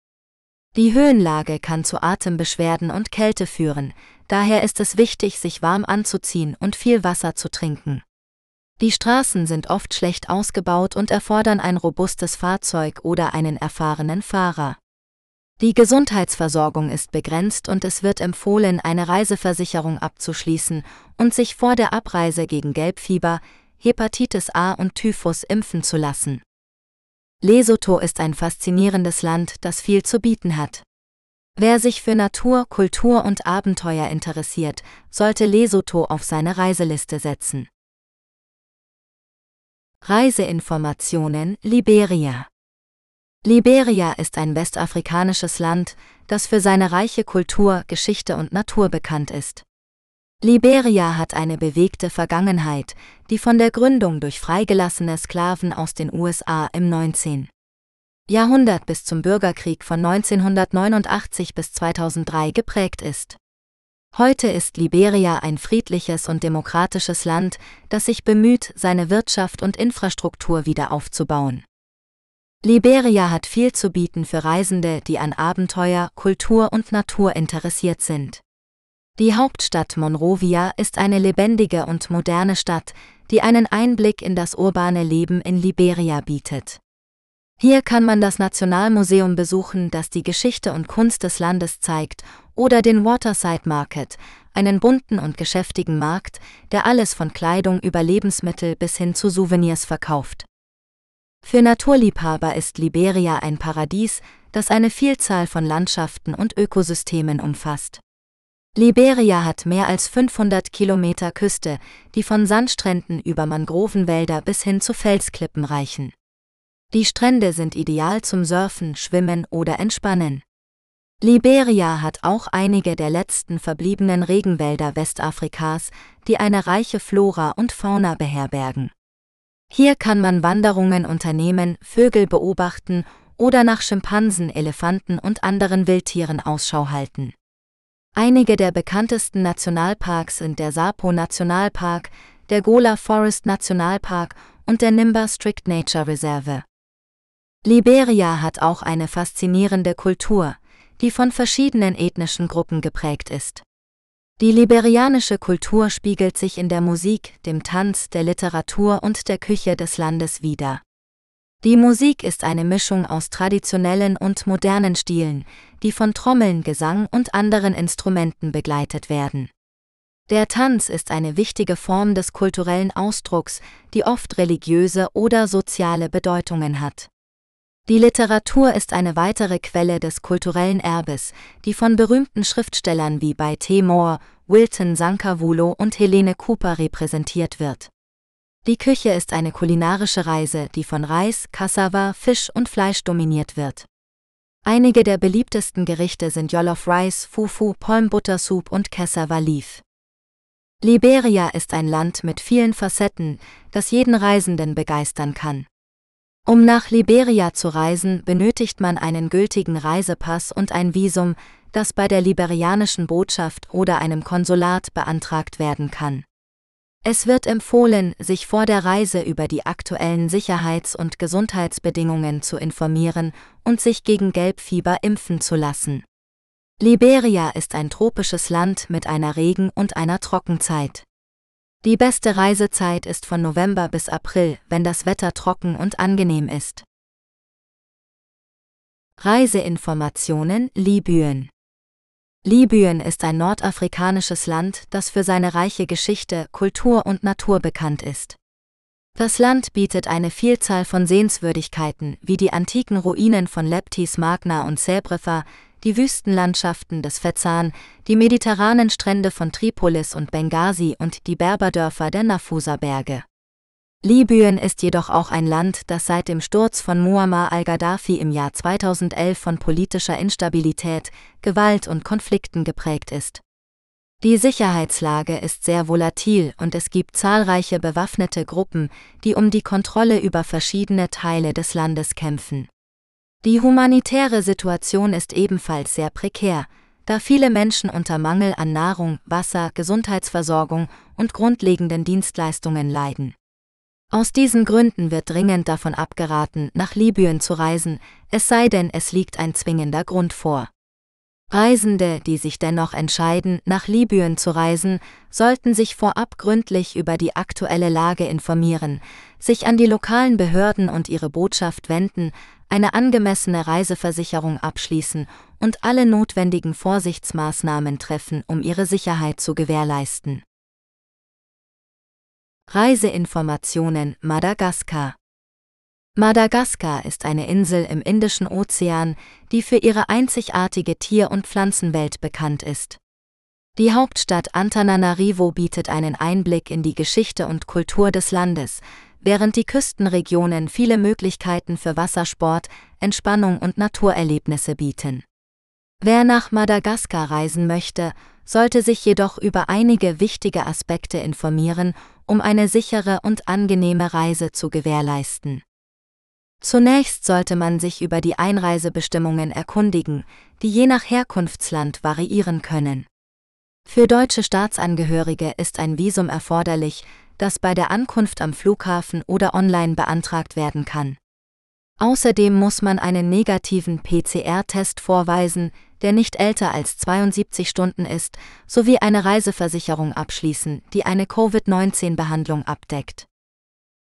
Die Höhenlage kann zu Atembeschwerden und Kälte führen, daher ist es wichtig, sich warm anzuziehen und viel Wasser zu trinken. Die Straßen sind oft schlecht ausgebaut und erfordern ein robustes Fahrzeug oder einen erfahrenen Fahrer. Die Gesundheitsversorgung ist begrenzt und es wird empfohlen, eine Reiseversicherung abzuschließen und sich vor der Abreise gegen Gelbfieber, Hepatitis A und Typhus impfen zu lassen. Lesotho ist ein faszinierendes Land, das viel zu bieten hat. Wer sich für Natur, Kultur und Abenteuer interessiert, sollte Lesotho auf seine Reiseliste setzen. Reiseinformationen Liberia Liberia ist ein westafrikanisches Land, das für seine reiche Kultur, Geschichte und Natur bekannt ist. Liberia hat eine bewegte Vergangenheit, die von der Gründung durch freigelassene Sklaven aus den USA im 19. Jahrhundert bis zum Bürgerkrieg von 1989 bis 2003 geprägt ist. Heute ist Liberia ein friedliches und demokratisches Land, das sich bemüht, seine Wirtschaft und Infrastruktur wieder aufzubauen. Liberia hat viel zu bieten für Reisende, die an Abenteuer, Kultur und Natur interessiert sind. Die Hauptstadt Monrovia ist eine lebendige und moderne Stadt, die einen Einblick in das urbane Leben in Liberia bietet. Hier kann man das Nationalmuseum besuchen, das die Geschichte und Kunst des Landes zeigt, oder den Waterside Market, einen bunten und geschäftigen Markt, der alles von Kleidung über Lebensmittel bis hin zu Souvenirs verkauft. Für Naturliebhaber ist Liberia ein Paradies, das eine Vielzahl von Landschaften und Ökosystemen umfasst. Liberia hat mehr als 500 Kilometer Küste, die von Sandstränden über Mangrovenwälder bis hin zu Felsklippen reichen. Die Strände sind ideal zum Surfen, Schwimmen oder Entspannen. Liberia hat auch einige der letzten verbliebenen Regenwälder Westafrikas, die eine reiche Flora und Fauna beherbergen. Hier kann man Wanderungen unternehmen, Vögel beobachten oder nach Schimpansen, Elefanten und anderen Wildtieren Ausschau halten. Einige der bekanntesten Nationalparks sind der Sapo Nationalpark, der Gola Forest Nationalpark und der Nimba Strict Nature Reserve. Liberia hat auch eine faszinierende Kultur, die von verschiedenen ethnischen Gruppen geprägt ist. Die liberianische Kultur spiegelt sich in der Musik, dem Tanz, der Literatur und der Küche des Landes wider. Die Musik ist eine Mischung aus traditionellen und modernen Stilen, die von Trommeln, Gesang und anderen Instrumenten begleitet werden. Der Tanz ist eine wichtige Form des kulturellen Ausdrucks, die oft religiöse oder soziale Bedeutungen hat. Die Literatur ist eine weitere Quelle des kulturellen Erbes, die von berühmten Schriftstellern wie bei Timor, Wilton Sankawulo und Helene Cooper repräsentiert wird. Die Küche ist eine kulinarische Reise, die von Reis, Cassava, Fisch und Fleisch dominiert wird. Einige der beliebtesten Gerichte sind Jollof Rice, Fufu, Soup und Cassava Leaf. Liberia ist ein Land mit vielen Facetten, das jeden Reisenden begeistern kann. Um nach Liberia zu reisen, benötigt man einen gültigen Reisepass und ein Visum, das bei der liberianischen Botschaft oder einem Konsulat beantragt werden kann. Es wird empfohlen, sich vor der Reise über die aktuellen Sicherheits- und Gesundheitsbedingungen zu informieren und sich gegen Gelbfieber impfen zu lassen. Liberia ist ein tropisches Land mit einer Regen- und einer Trockenzeit. Die beste Reisezeit ist von November bis April, wenn das Wetter trocken und angenehm ist. Reiseinformationen Libyen Libyen ist ein nordafrikanisches Land, das für seine reiche Geschichte, Kultur und Natur bekannt ist. Das Land bietet eine Vielzahl von Sehenswürdigkeiten wie die antiken Ruinen von Leptis Magna und Sebrefa, die Wüstenlandschaften des Fezzan, die mediterranen Strände von Tripolis und Benghazi und die Berberdörfer der Nafusa-Berge. Libyen ist jedoch auch ein Land, das seit dem Sturz von Muammar al-Gaddafi im Jahr 2011 von politischer Instabilität, Gewalt und Konflikten geprägt ist. Die Sicherheitslage ist sehr volatil und es gibt zahlreiche bewaffnete Gruppen, die um die Kontrolle über verschiedene Teile des Landes kämpfen. Die humanitäre Situation ist ebenfalls sehr prekär, da viele Menschen unter Mangel an Nahrung, Wasser, Gesundheitsversorgung und grundlegenden Dienstleistungen leiden. Aus diesen Gründen wird dringend davon abgeraten, nach Libyen zu reisen, es sei denn, es liegt ein zwingender Grund vor. Reisende, die sich dennoch entscheiden, nach Libyen zu reisen, sollten sich vorab gründlich über die aktuelle Lage informieren, sich an die lokalen Behörden und ihre Botschaft wenden, eine angemessene Reiseversicherung abschließen und alle notwendigen Vorsichtsmaßnahmen treffen, um ihre Sicherheit zu gewährleisten. Reiseinformationen Madagaskar Madagaskar ist eine Insel im Indischen Ozean, die für ihre einzigartige Tier- und Pflanzenwelt bekannt ist. Die Hauptstadt Antananarivo bietet einen Einblick in die Geschichte und Kultur des Landes, während die Küstenregionen viele Möglichkeiten für Wassersport, Entspannung und Naturerlebnisse bieten. Wer nach Madagaskar reisen möchte, sollte sich jedoch über einige wichtige Aspekte informieren, um eine sichere und angenehme Reise zu gewährleisten. Zunächst sollte man sich über die Einreisebestimmungen erkundigen, die je nach Herkunftsland variieren können. Für deutsche Staatsangehörige ist ein Visum erforderlich, das bei der Ankunft am Flughafen oder online beantragt werden kann. Außerdem muss man einen negativen PCR-Test vorweisen, der nicht älter als 72 Stunden ist, sowie eine Reiseversicherung abschließen, die eine Covid-19-Behandlung abdeckt.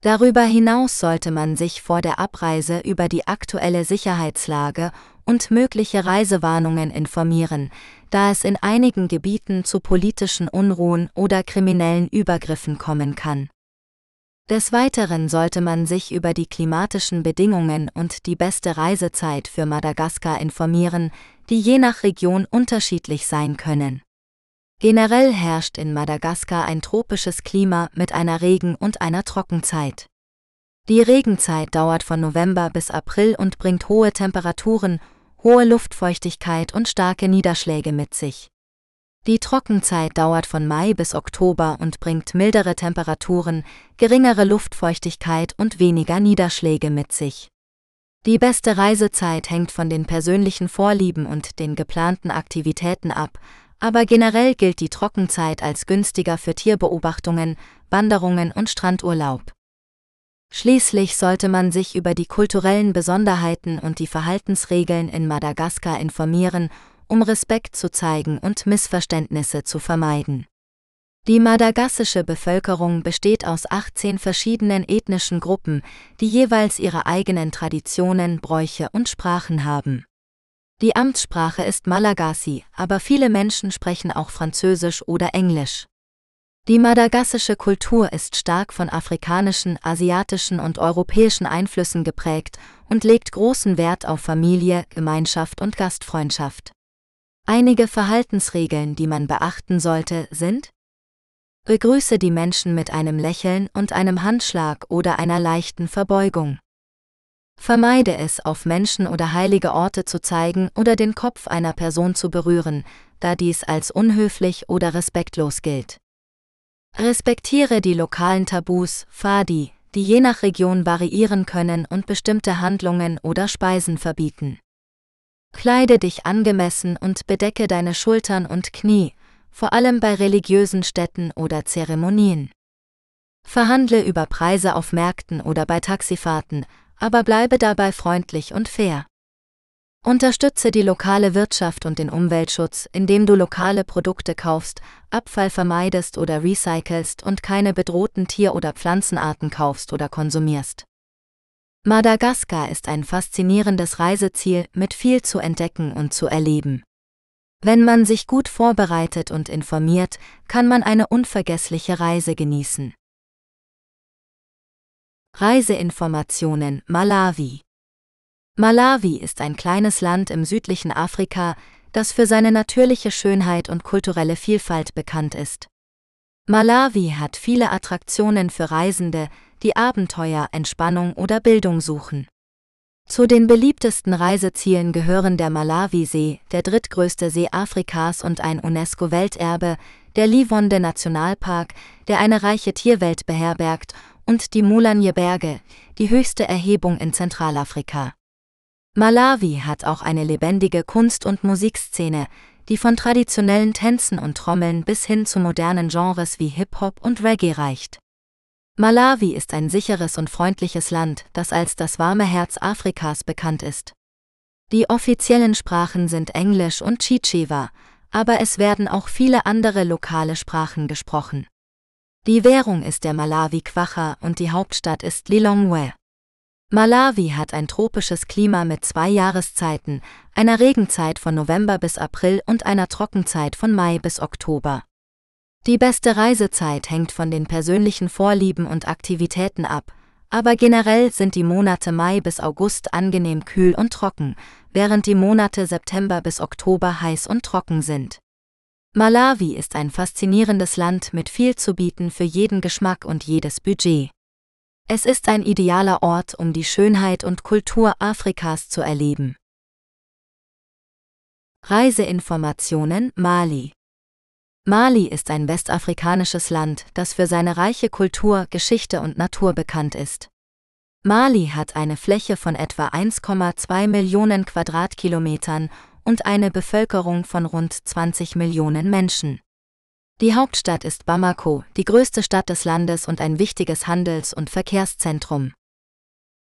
Darüber hinaus sollte man sich vor der Abreise über die aktuelle Sicherheitslage und mögliche Reisewarnungen informieren, da es in einigen Gebieten zu politischen Unruhen oder kriminellen Übergriffen kommen kann. Des Weiteren sollte man sich über die klimatischen Bedingungen und die beste Reisezeit für Madagaskar informieren, die je nach Region unterschiedlich sein können. Generell herrscht in Madagaskar ein tropisches Klima mit einer Regen- und einer Trockenzeit. Die Regenzeit dauert von November bis April und bringt hohe Temperaturen, hohe Luftfeuchtigkeit und starke Niederschläge mit sich. Die Trockenzeit dauert von Mai bis Oktober und bringt mildere Temperaturen, geringere Luftfeuchtigkeit und weniger Niederschläge mit sich. Die beste Reisezeit hängt von den persönlichen Vorlieben und den geplanten Aktivitäten ab, aber generell gilt die Trockenzeit als günstiger für Tierbeobachtungen, Wanderungen und Strandurlaub. Schließlich sollte man sich über die kulturellen Besonderheiten und die Verhaltensregeln in Madagaskar informieren um Respekt zu zeigen und Missverständnisse zu vermeiden. Die madagassische Bevölkerung besteht aus 18 verschiedenen ethnischen Gruppen, die jeweils ihre eigenen Traditionen, Bräuche und Sprachen haben. Die Amtssprache ist Malagasy, aber viele Menschen sprechen auch Französisch oder Englisch. Die madagassische Kultur ist stark von afrikanischen, asiatischen und europäischen Einflüssen geprägt und legt großen Wert auf Familie, Gemeinschaft und Gastfreundschaft. Einige Verhaltensregeln, die man beachten sollte, sind Begrüße die Menschen mit einem Lächeln und einem Handschlag oder einer leichten Verbeugung. Vermeide es, auf Menschen oder heilige Orte zu zeigen oder den Kopf einer Person zu berühren, da dies als unhöflich oder respektlos gilt. Respektiere die lokalen Tabus, Fadi, die je nach Region variieren können und bestimmte Handlungen oder Speisen verbieten. Kleide dich angemessen und bedecke deine Schultern und Knie, vor allem bei religiösen Stätten oder Zeremonien. Verhandle über Preise auf Märkten oder bei Taxifahrten, aber bleibe dabei freundlich und fair. Unterstütze die lokale Wirtschaft und den Umweltschutz, indem du lokale Produkte kaufst, Abfall vermeidest oder recycelst und keine bedrohten Tier- oder Pflanzenarten kaufst oder konsumierst. Madagaskar ist ein faszinierendes Reiseziel mit viel zu entdecken und zu erleben. Wenn man sich gut vorbereitet und informiert, kann man eine unvergessliche Reise genießen. Reiseinformationen Malawi Malawi ist ein kleines Land im südlichen Afrika, das für seine natürliche Schönheit und kulturelle Vielfalt bekannt ist. Malawi hat viele Attraktionen für Reisende, die Abenteuer, Entspannung oder Bildung suchen. Zu den beliebtesten Reisezielen gehören der Malawisee, der drittgrößte See Afrikas und ein UNESCO-Welterbe, der Livonde Nationalpark, der eine reiche Tierwelt beherbergt, und die Mulanje-Berge, die höchste Erhebung in Zentralafrika. Malawi hat auch eine lebendige Kunst- und Musikszene, die von traditionellen Tänzen und Trommeln bis hin zu modernen Genres wie Hip-Hop und Reggae reicht. Malawi ist ein sicheres und freundliches Land, das als das warme Herz Afrikas bekannt ist. Die offiziellen Sprachen sind Englisch und Chichewa, aber es werden auch viele andere lokale Sprachen gesprochen. Die Währung ist der Malawi-Kwacha und die Hauptstadt ist Lilongwe. Malawi hat ein tropisches Klima mit zwei Jahreszeiten, einer Regenzeit von November bis April und einer Trockenzeit von Mai bis Oktober. Die beste Reisezeit hängt von den persönlichen Vorlieben und Aktivitäten ab, aber generell sind die Monate Mai bis August angenehm kühl und trocken, während die Monate September bis Oktober heiß und trocken sind. Malawi ist ein faszinierendes Land mit viel zu bieten für jeden Geschmack und jedes Budget. Es ist ein idealer Ort, um die Schönheit und Kultur Afrikas zu erleben. Reiseinformationen Mali Mali ist ein westafrikanisches Land, das für seine reiche Kultur, Geschichte und Natur bekannt ist. Mali hat eine Fläche von etwa 1,2 Millionen Quadratkilometern und eine Bevölkerung von rund 20 Millionen Menschen. Die Hauptstadt ist Bamako, die größte Stadt des Landes und ein wichtiges Handels- und Verkehrszentrum.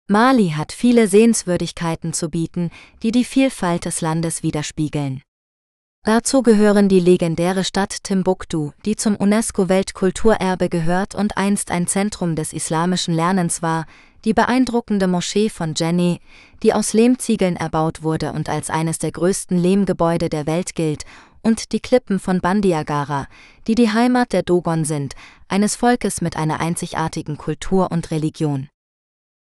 Mali hat viele Sehenswürdigkeiten zu bieten, die die Vielfalt des Landes widerspiegeln. Dazu gehören die legendäre Stadt Timbuktu, die zum UNESCO-Weltkulturerbe gehört und einst ein Zentrum des islamischen Lernens war, die beeindruckende Moschee von Jenny, die aus Lehmziegeln erbaut wurde und als eines der größten Lehmgebäude der Welt gilt, und die Klippen von Bandiagara, die die Heimat der Dogon sind, eines Volkes mit einer einzigartigen Kultur und Religion.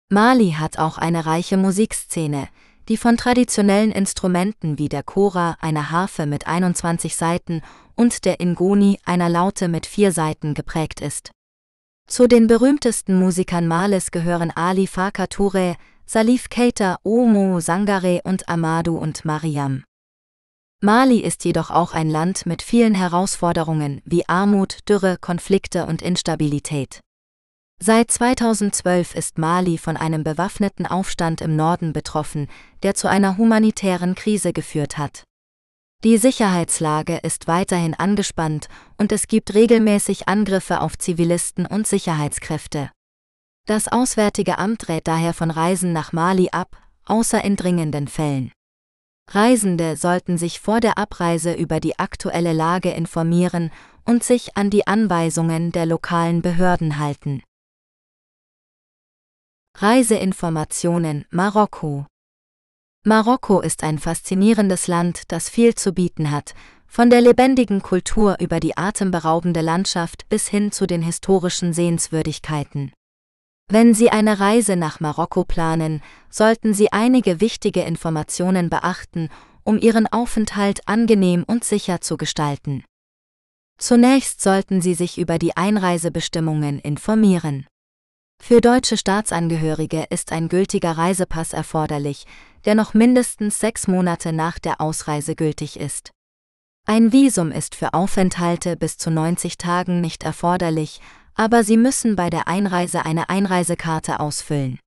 Mali hat auch eine reiche Musikszene, die von traditionellen Instrumenten wie der Kora, einer Harfe mit 21 Saiten, und der Ingoni, einer Laute mit vier Saiten geprägt ist. Zu den berühmtesten Musikern Males gehören Ali Farka Touré, Salif Keita, Omo Sangare und Amadou und Mariam. Mali ist jedoch auch ein Land mit vielen Herausforderungen wie Armut, Dürre, Konflikte und Instabilität. Seit 2012 ist Mali von einem bewaffneten Aufstand im Norden betroffen, der zu einer humanitären Krise geführt hat. Die Sicherheitslage ist weiterhin angespannt und es gibt regelmäßig Angriffe auf Zivilisten und Sicherheitskräfte. Das Auswärtige Amt rät daher von Reisen nach Mali ab, außer in dringenden Fällen. Reisende sollten sich vor der Abreise über die aktuelle Lage informieren und sich an die Anweisungen der lokalen Behörden halten. Reiseinformationen Marokko Marokko ist ein faszinierendes Land, das viel zu bieten hat, von der lebendigen Kultur über die atemberaubende Landschaft bis hin zu den historischen Sehenswürdigkeiten. Wenn Sie eine Reise nach Marokko planen, sollten Sie einige wichtige Informationen beachten, um Ihren Aufenthalt angenehm und sicher zu gestalten. Zunächst sollten Sie sich über die Einreisebestimmungen informieren. Für deutsche Staatsangehörige ist ein gültiger Reisepass erforderlich, der noch mindestens sechs Monate nach der Ausreise gültig ist. Ein Visum ist für Aufenthalte bis zu 90 Tagen nicht erforderlich, aber Sie müssen bei der Einreise eine Einreisekarte ausfüllen.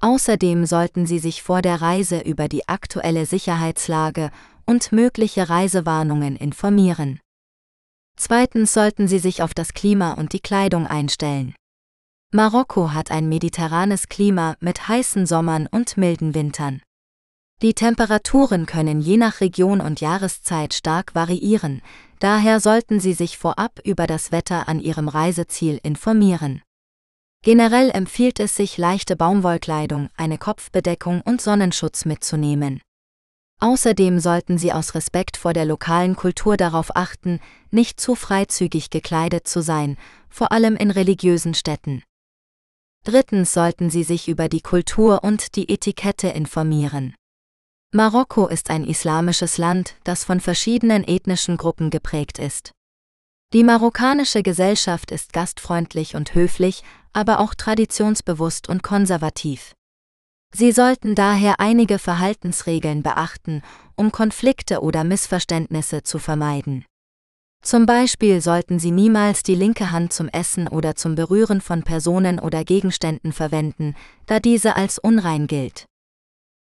Außerdem sollten Sie sich vor der Reise über die aktuelle Sicherheitslage und mögliche Reisewarnungen informieren. Zweitens sollten Sie sich auf das Klima und die Kleidung einstellen. Marokko hat ein mediterranes Klima mit heißen Sommern und milden Wintern. Die Temperaturen können je nach Region und Jahreszeit stark variieren, daher sollten Sie sich vorab über das Wetter an Ihrem Reiseziel informieren. Generell empfiehlt es sich, leichte Baumwollkleidung, eine Kopfbedeckung und Sonnenschutz mitzunehmen. Außerdem sollten Sie aus Respekt vor der lokalen Kultur darauf achten, nicht zu freizügig gekleidet zu sein, vor allem in religiösen Städten. Drittens sollten Sie sich über die Kultur und die Etikette informieren. Marokko ist ein islamisches Land, das von verschiedenen ethnischen Gruppen geprägt ist. Die marokkanische Gesellschaft ist gastfreundlich und höflich, aber auch traditionsbewusst und konservativ. Sie sollten daher einige Verhaltensregeln beachten, um Konflikte oder Missverständnisse zu vermeiden. Zum Beispiel sollten Sie niemals die linke Hand zum Essen oder zum Berühren von Personen oder Gegenständen verwenden, da diese als unrein gilt.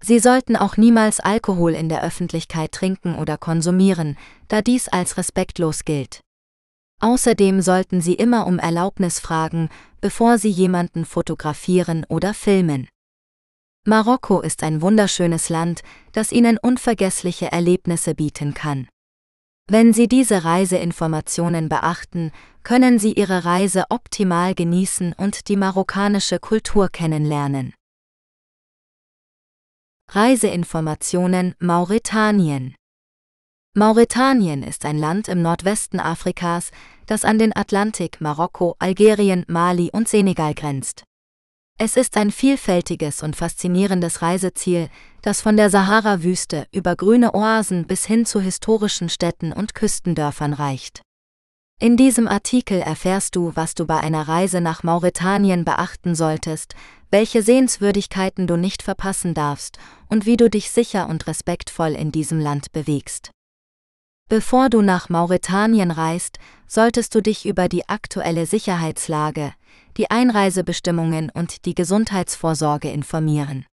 Sie sollten auch niemals Alkohol in der Öffentlichkeit trinken oder konsumieren, da dies als respektlos gilt. Außerdem sollten Sie immer um Erlaubnis fragen, bevor Sie jemanden fotografieren oder filmen. Marokko ist ein wunderschönes Land, das Ihnen unvergessliche Erlebnisse bieten kann. Wenn Sie diese Reiseinformationen beachten, können Sie Ihre Reise optimal genießen und die marokkanische Kultur kennenlernen. Reiseinformationen Mauretanien Mauretanien ist ein Land im Nordwesten Afrikas, das an den Atlantik, Marokko, Algerien, Mali und Senegal grenzt. Es ist ein vielfältiges und faszinierendes Reiseziel, das von der Sahara-Wüste über grüne Oasen bis hin zu historischen Städten und Küstendörfern reicht. In diesem Artikel erfährst du, was du bei einer Reise nach Mauretanien beachten solltest, welche Sehenswürdigkeiten du nicht verpassen darfst und wie du dich sicher und respektvoll in diesem Land bewegst. Bevor du nach Mauretanien reist, solltest du dich über die aktuelle Sicherheitslage, die Einreisebestimmungen und die Gesundheitsvorsorge informieren.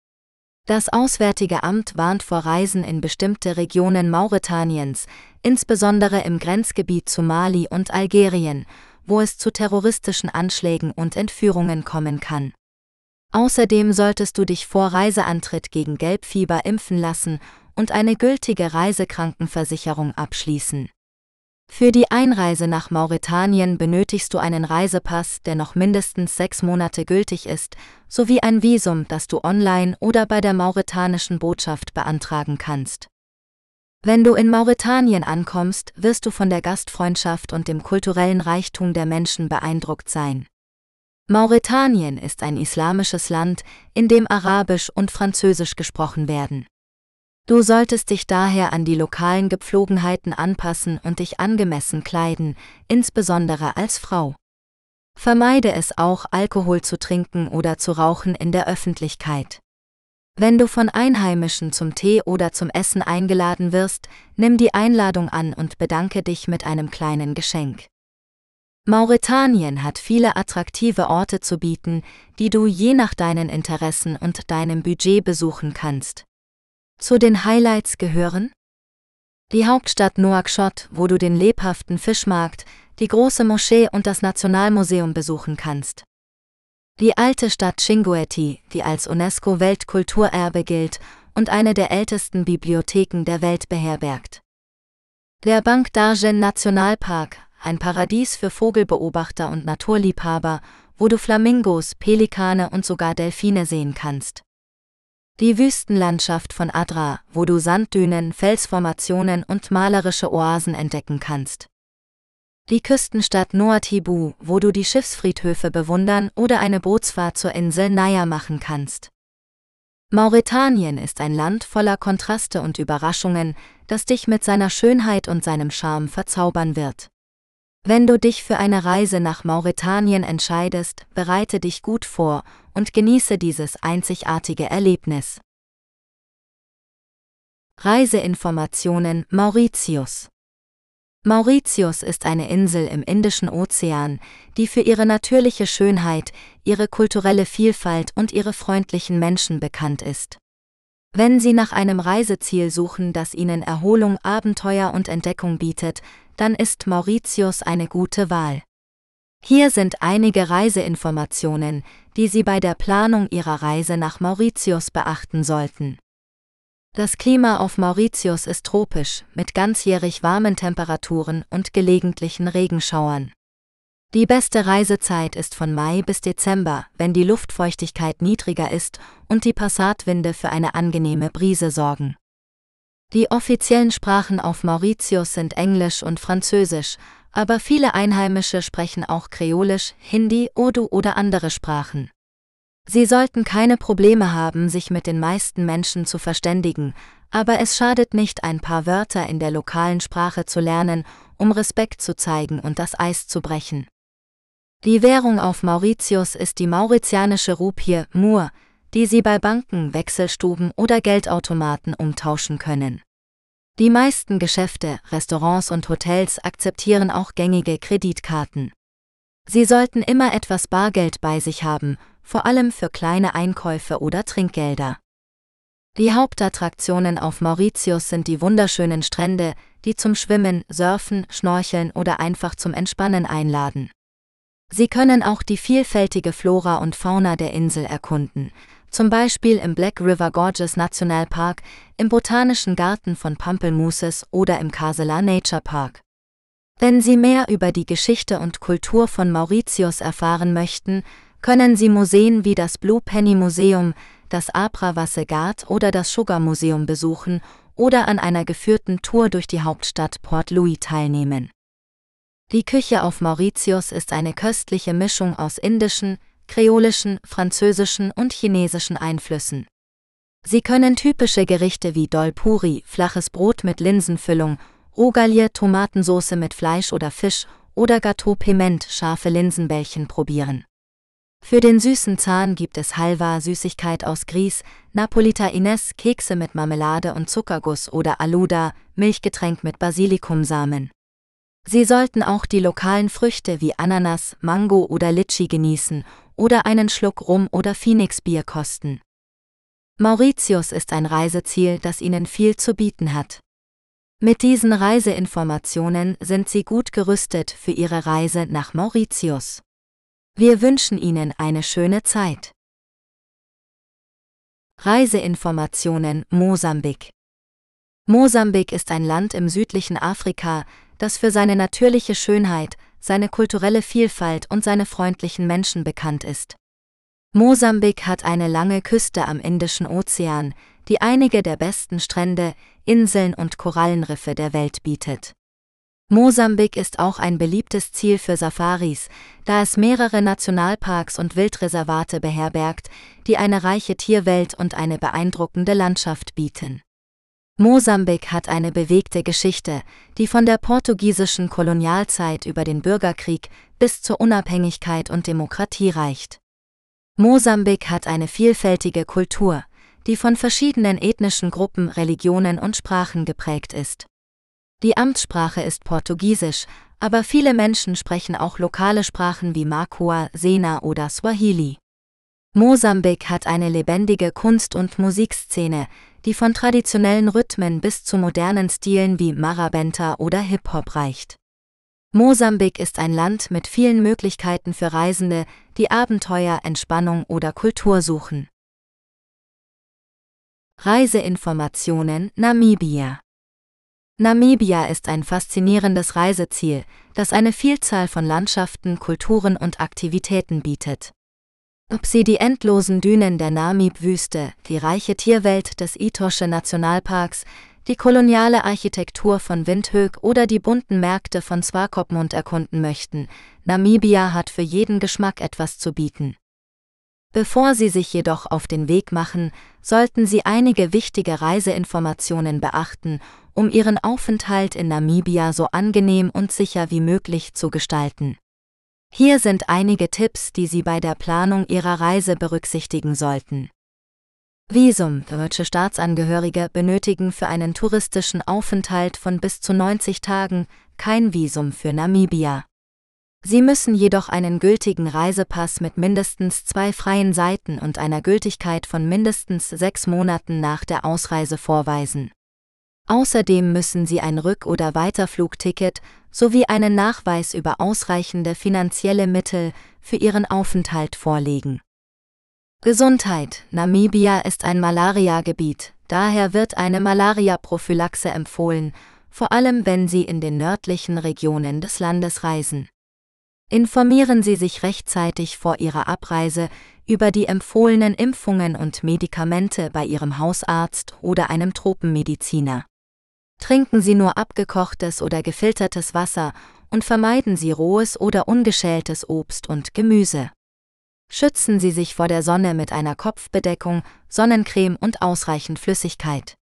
Das Auswärtige Amt warnt vor Reisen in bestimmte Regionen Mauretaniens, insbesondere im Grenzgebiet zu Mali und Algerien, wo es zu terroristischen Anschlägen und Entführungen kommen kann. Außerdem solltest du dich vor Reiseantritt gegen Gelbfieber impfen lassen und eine gültige Reisekrankenversicherung abschließen. Für die Einreise nach Mauretanien benötigst du einen Reisepass, der noch mindestens sechs Monate gültig ist, sowie ein Visum, das du online oder bei der mauretanischen Botschaft beantragen kannst. Wenn du in Mauretanien ankommst, wirst du von der Gastfreundschaft und dem kulturellen Reichtum der Menschen beeindruckt sein. Mauretanien ist ein islamisches Land, in dem Arabisch und Französisch gesprochen werden. Du solltest dich daher an die lokalen Gepflogenheiten anpassen und dich angemessen kleiden, insbesondere als Frau. Vermeide es auch, Alkohol zu trinken oder zu rauchen in der Öffentlichkeit. Wenn du von Einheimischen zum Tee oder zum Essen eingeladen wirst, nimm die Einladung an und bedanke dich mit einem kleinen Geschenk. Mauretanien hat viele attraktive Orte zu bieten, die du je nach deinen Interessen und deinem Budget besuchen kannst. Zu den Highlights gehören die Hauptstadt Nouakchott, wo du den lebhaften Fischmarkt, die große Moschee und das Nationalmuseum besuchen kannst. Die alte Stadt Chinguetti, die als UNESCO-Weltkulturerbe gilt, und eine der ältesten Bibliotheken der Welt beherbergt. Der Bank d'Argent Nationalpark, ein Paradies für Vogelbeobachter und Naturliebhaber, wo du Flamingos, Pelikane und sogar Delfine sehen kannst. Die Wüstenlandschaft von Adra, wo du Sanddünen, Felsformationen und malerische Oasen entdecken kannst. Die Küstenstadt Noatibu, wo du die Schiffsfriedhöfe bewundern oder eine Bootsfahrt zur Insel Naya machen kannst. Mauretanien ist ein Land voller Kontraste und Überraschungen, das dich mit seiner Schönheit und seinem Charme verzaubern wird. Wenn du dich für eine Reise nach Mauretanien entscheidest, bereite dich gut vor und genieße dieses einzigartige Erlebnis. Reiseinformationen Mauritius Mauritius ist eine Insel im Indischen Ozean, die für ihre natürliche Schönheit, ihre kulturelle Vielfalt und ihre freundlichen Menschen bekannt ist. Wenn Sie nach einem Reiseziel suchen, das Ihnen Erholung, Abenteuer und Entdeckung bietet, dann ist Mauritius eine gute Wahl. Hier sind einige Reiseinformationen, die Sie bei der Planung Ihrer Reise nach Mauritius beachten sollten. Das Klima auf Mauritius ist tropisch, mit ganzjährig warmen Temperaturen und gelegentlichen Regenschauern. Die beste Reisezeit ist von Mai bis Dezember, wenn die Luftfeuchtigkeit niedriger ist und die Passatwinde für eine angenehme Brise sorgen. Die offiziellen Sprachen auf Mauritius sind Englisch und Französisch, aber viele Einheimische sprechen auch Kreolisch, Hindi, Urdu oder andere Sprachen. Sie sollten keine Probleme haben, sich mit den meisten Menschen zu verständigen, aber es schadet nicht, ein paar Wörter in der lokalen Sprache zu lernen, um Respekt zu zeigen und das Eis zu brechen. Die Währung auf Mauritius ist die mauritianische Rupie Mur, die Sie bei Banken, Wechselstuben oder Geldautomaten umtauschen können. Die meisten Geschäfte, Restaurants und Hotels akzeptieren auch gängige Kreditkarten. Sie sollten immer etwas Bargeld bei sich haben, vor allem für kleine Einkäufe oder Trinkgelder. Die Hauptattraktionen auf Mauritius sind die wunderschönen Strände, die zum Schwimmen, Surfen, Schnorcheln oder einfach zum Entspannen einladen. Sie können auch die vielfältige Flora und Fauna der Insel erkunden, zum Beispiel im Black River Gorges Nationalpark, im Botanischen Garten von Pampelmooses oder im Casela Nature Park. Wenn Sie mehr über die Geschichte und Kultur von Mauritius erfahren möchten, können Sie Museen wie das Blue Penny Museum, das Abra Wassegat oder das Sugar Museum besuchen oder an einer geführten Tour durch die Hauptstadt Port Louis teilnehmen. Die Küche auf Mauritius ist eine köstliche Mischung aus indischen, kreolischen, französischen und chinesischen Einflüssen. Sie können typische Gerichte wie Dol Puri, flaches Brot mit Linsenfüllung, Rogalie, Tomatensauce mit Fleisch oder Fisch oder Gâteau Piment, scharfe Linsenbällchen probieren. Für den süßen Zahn gibt es Halva Süßigkeit aus Grieß, Napolita Ines Kekse mit Marmelade und Zuckerguss oder Aluda Milchgetränk mit Basilikumsamen. Sie sollten auch die lokalen Früchte wie Ananas, Mango oder Litschi genießen oder einen Schluck Rum oder Phoenix-Bier kosten. Mauritius ist ein Reiseziel, das Ihnen viel zu bieten hat. Mit diesen Reiseinformationen sind Sie gut gerüstet für Ihre Reise nach Mauritius. Wir wünschen Ihnen eine schöne Zeit. Reiseinformationen Mosambik Mosambik ist ein Land im südlichen Afrika, das für seine natürliche Schönheit, seine kulturelle Vielfalt und seine freundlichen Menschen bekannt ist. Mosambik hat eine lange Küste am Indischen Ozean, die einige der besten Strände, Inseln und Korallenriffe der Welt bietet. Mosambik ist auch ein beliebtes Ziel für Safaris, da es mehrere Nationalparks und Wildreservate beherbergt, die eine reiche Tierwelt und eine beeindruckende Landschaft bieten. Mosambik hat eine bewegte Geschichte, die von der portugiesischen Kolonialzeit über den Bürgerkrieg bis zur Unabhängigkeit und Demokratie reicht. Mosambik hat eine vielfältige Kultur, die von verschiedenen ethnischen Gruppen, Religionen und Sprachen geprägt ist. Die Amtssprache ist Portugiesisch, aber viele Menschen sprechen auch lokale Sprachen wie Makua, Sena oder Swahili. Mosambik hat eine lebendige Kunst- und Musikszene, die von traditionellen Rhythmen bis zu modernen Stilen wie Marabenta oder Hip-Hop reicht. Mosambik ist ein Land mit vielen Möglichkeiten für Reisende, die Abenteuer, Entspannung oder Kultur suchen. Reiseinformationen Namibia Namibia ist ein faszinierendes Reiseziel, das eine Vielzahl von Landschaften, Kulturen und Aktivitäten bietet. Ob sie die endlosen Dünen der Namib-Wüste, die reiche Tierwelt des Itosche Nationalparks, die koloniale Architektur von Windhoek oder die bunten Märkte von Swakopmund erkunden möchten, Namibia hat für jeden Geschmack etwas zu bieten. Bevor Sie sich jedoch auf den Weg machen, sollten Sie einige wichtige Reiseinformationen beachten, um Ihren Aufenthalt in Namibia so angenehm und sicher wie möglich zu gestalten. Hier sind einige Tipps, die Sie bei der Planung Ihrer Reise berücksichtigen sollten. Visum. Deutsche Staatsangehörige benötigen für einen touristischen Aufenthalt von bis zu 90 Tagen kein Visum für Namibia. Sie müssen jedoch einen gültigen Reisepass mit mindestens zwei freien Seiten und einer Gültigkeit von mindestens sechs Monaten nach der Ausreise vorweisen. Außerdem müssen Sie ein Rück- oder Weiterflugticket sowie einen Nachweis über ausreichende finanzielle Mittel für Ihren Aufenthalt vorlegen. Gesundheit. Namibia ist ein Malariagebiet, daher wird eine Malaria-Prophylaxe empfohlen, vor allem wenn Sie in den nördlichen Regionen des Landes reisen. Informieren Sie sich rechtzeitig vor Ihrer Abreise über die empfohlenen Impfungen und Medikamente bei Ihrem Hausarzt oder einem Tropenmediziner. Trinken Sie nur abgekochtes oder gefiltertes Wasser und vermeiden Sie rohes oder ungeschältes Obst und Gemüse. Schützen Sie sich vor der Sonne mit einer Kopfbedeckung, Sonnencreme und ausreichend Flüssigkeit.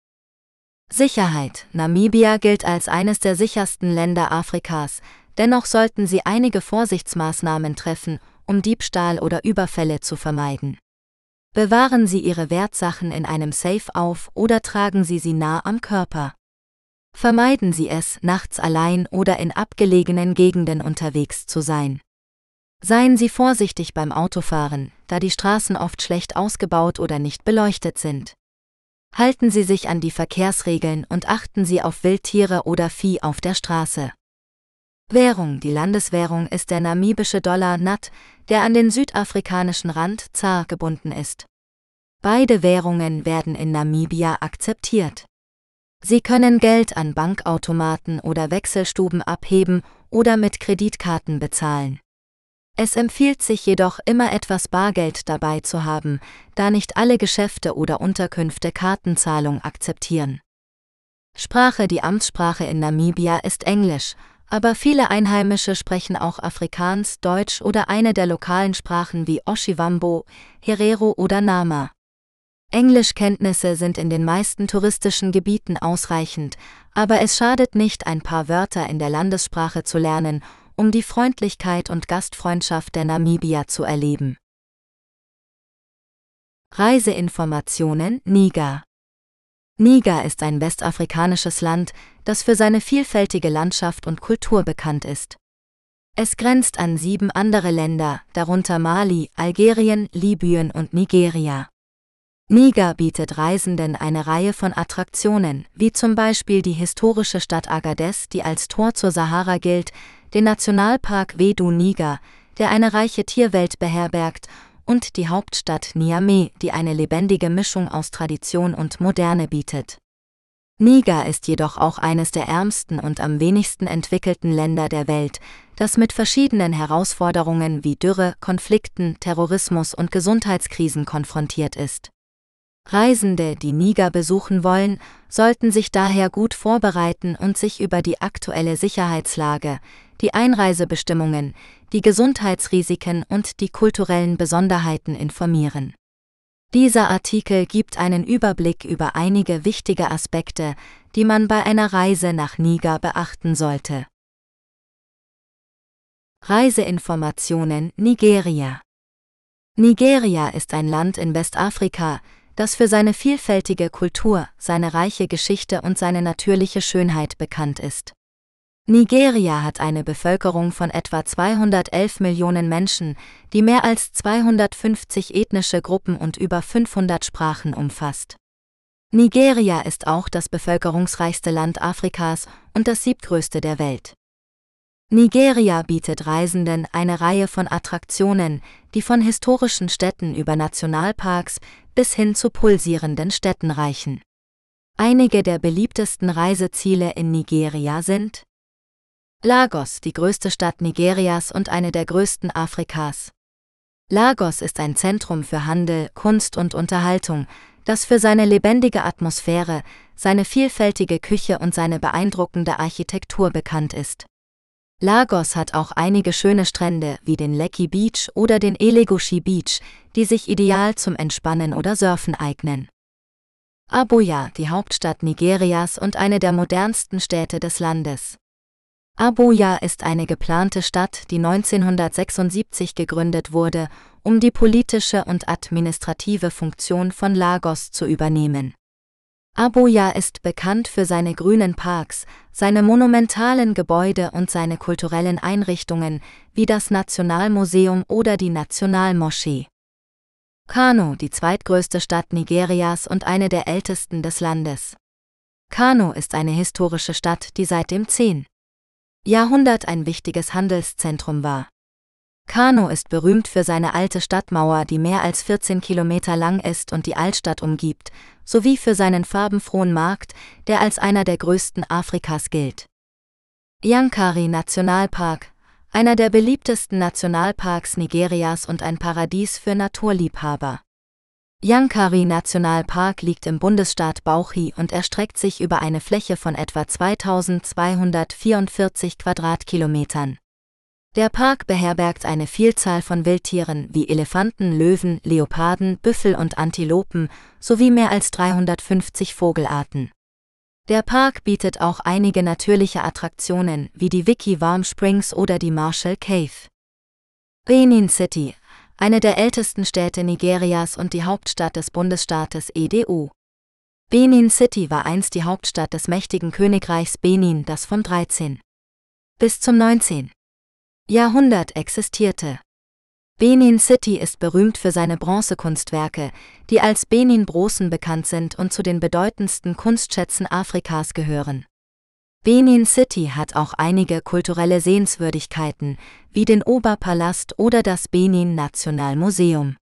Sicherheit. Namibia gilt als eines der sichersten Länder Afrikas, dennoch sollten Sie einige Vorsichtsmaßnahmen treffen, um Diebstahl oder Überfälle zu vermeiden. Bewahren Sie Ihre Wertsachen in einem Safe auf oder tragen Sie sie nah am Körper. Vermeiden Sie es, nachts allein oder in abgelegenen Gegenden unterwegs zu sein. Seien Sie vorsichtig beim Autofahren, da die Straßen oft schlecht ausgebaut oder nicht beleuchtet sind. Halten Sie sich an die Verkehrsregeln und achten Sie auf Wildtiere oder Vieh auf der Straße. Währung Die Landeswährung ist der namibische Dollar NAT, der an den südafrikanischen Rand ZAR gebunden ist. Beide Währungen werden in Namibia akzeptiert. Sie können Geld an Bankautomaten oder Wechselstuben abheben oder mit Kreditkarten bezahlen. Es empfiehlt sich jedoch immer etwas Bargeld dabei zu haben, da nicht alle Geschäfte oder Unterkünfte Kartenzahlung akzeptieren. Sprache Die Amtssprache in Namibia ist Englisch, aber viele Einheimische sprechen auch Afrikaans, Deutsch oder eine der lokalen Sprachen wie Oshiwambo, Herero oder Nama. Englischkenntnisse sind in den meisten touristischen Gebieten ausreichend, aber es schadet nicht, ein paar Wörter in der Landessprache zu lernen, um die Freundlichkeit und Gastfreundschaft der Namibia zu erleben. Reiseinformationen Niger Niger ist ein westafrikanisches Land, das für seine vielfältige Landschaft und Kultur bekannt ist. Es grenzt an sieben andere Länder, darunter Mali, Algerien, Libyen und Nigeria. Niger bietet Reisenden eine Reihe von Attraktionen, wie zum Beispiel die historische Stadt Agadez, die als Tor zur Sahara gilt, den Nationalpark Wedu Niger, der eine reiche Tierwelt beherbergt, und die Hauptstadt Niamey, die eine lebendige Mischung aus Tradition und Moderne bietet. Niger ist jedoch auch eines der ärmsten und am wenigsten entwickelten Länder der Welt, das mit verschiedenen Herausforderungen wie Dürre, Konflikten, Terrorismus und Gesundheitskrisen konfrontiert ist. Reisende, die Niger besuchen wollen, sollten sich daher gut vorbereiten und sich über die aktuelle Sicherheitslage, die Einreisebestimmungen, die Gesundheitsrisiken und die kulturellen Besonderheiten informieren. Dieser Artikel gibt einen Überblick über einige wichtige Aspekte, die man bei einer Reise nach Niger beachten sollte. Reiseinformationen Nigeria Nigeria ist ein Land in Westafrika, das für seine vielfältige Kultur, seine reiche Geschichte und seine natürliche Schönheit bekannt ist. Nigeria hat eine Bevölkerung von etwa 211 Millionen Menschen, die mehr als 250 ethnische Gruppen und über 500 Sprachen umfasst. Nigeria ist auch das bevölkerungsreichste Land Afrikas und das siebtgrößte der Welt. Nigeria bietet Reisenden eine Reihe von Attraktionen, die von historischen Städten über Nationalparks bis hin zu pulsierenden Städten reichen. Einige der beliebtesten Reiseziele in Nigeria sind Lagos, die größte Stadt Nigerias und eine der größten Afrikas. Lagos ist ein Zentrum für Handel, Kunst und Unterhaltung, das für seine lebendige Atmosphäre, seine vielfältige Küche und seine beeindruckende Architektur bekannt ist. Lagos hat auch einige schöne Strände wie den Lekki Beach oder den Elegushi Beach, die sich ideal zum Entspannen oder Surfen eignen. Abuja, die Hauptstadt Nigerias und eine der modernsten Städte des Landes. Abuja ist eine geplante Stadt, die 1976 gegründet wurde, um die politische und administrative Funktion von Lagos zu übernehmen. Abuja ist bekannt für seine grünen Parks, seine monumentalen Gebäude und seine kulturellen Einrichtungen wie das Nationalmuseum oder die Nationalmoschee. Kano, die zweitgrößte Stadt Nigerias und eine der ältesten des Landes. Kano ist eine historische Stadt, die seit dem 10. Jahrhundert ein wichtiges Handelszentrum war. Kano ist berühmt für seine alte Stadtmauer, die mehr als 14 Kilometer lang ist und die Altstadt umgibt, sowie für seinen farbenfrohen Markt, der als einer der größten Afrikas gilt. Yankari Nationalpark, einer der beliebtesten Nationalparks Nigerias und ein Paradies für Naturliebhaber. Yankari Nationalpark liegt im Bundesstaat Bauchi und erstreckt sich über eine Fläche von etwa 2244 Quadratkilometern. Der Park beherbergt eine Vielzahl von Wildtieren wie Elefanten, Löwen, Leoparden, Büffel und Antilopen sowie mehr als 350 Vogelarten. Der Park bietet auch einige natürliche Attraktionen wie die Wiki Warm Springs oder die Marshall Cave. Benin City, eine der ältesten Städte Nigerias und die Hauptstadt des Bundesstaates EDU. Benin City war einst die Hauptstadt des mächtigen Königreichs Benin, das vom 13. bis zum 19. Jahrhundert existierte. Benin City ist berühmt für seine Bronzekunstwerke, die als Benin Brosen bekannt sind und zu den bedeutendsten Kunstschätzen Afrikas gehören. Benin City hat auch einige kulturelle Sehenswürdigkeiten, wie den Oberpalast oder das Benin Nationalmuseum.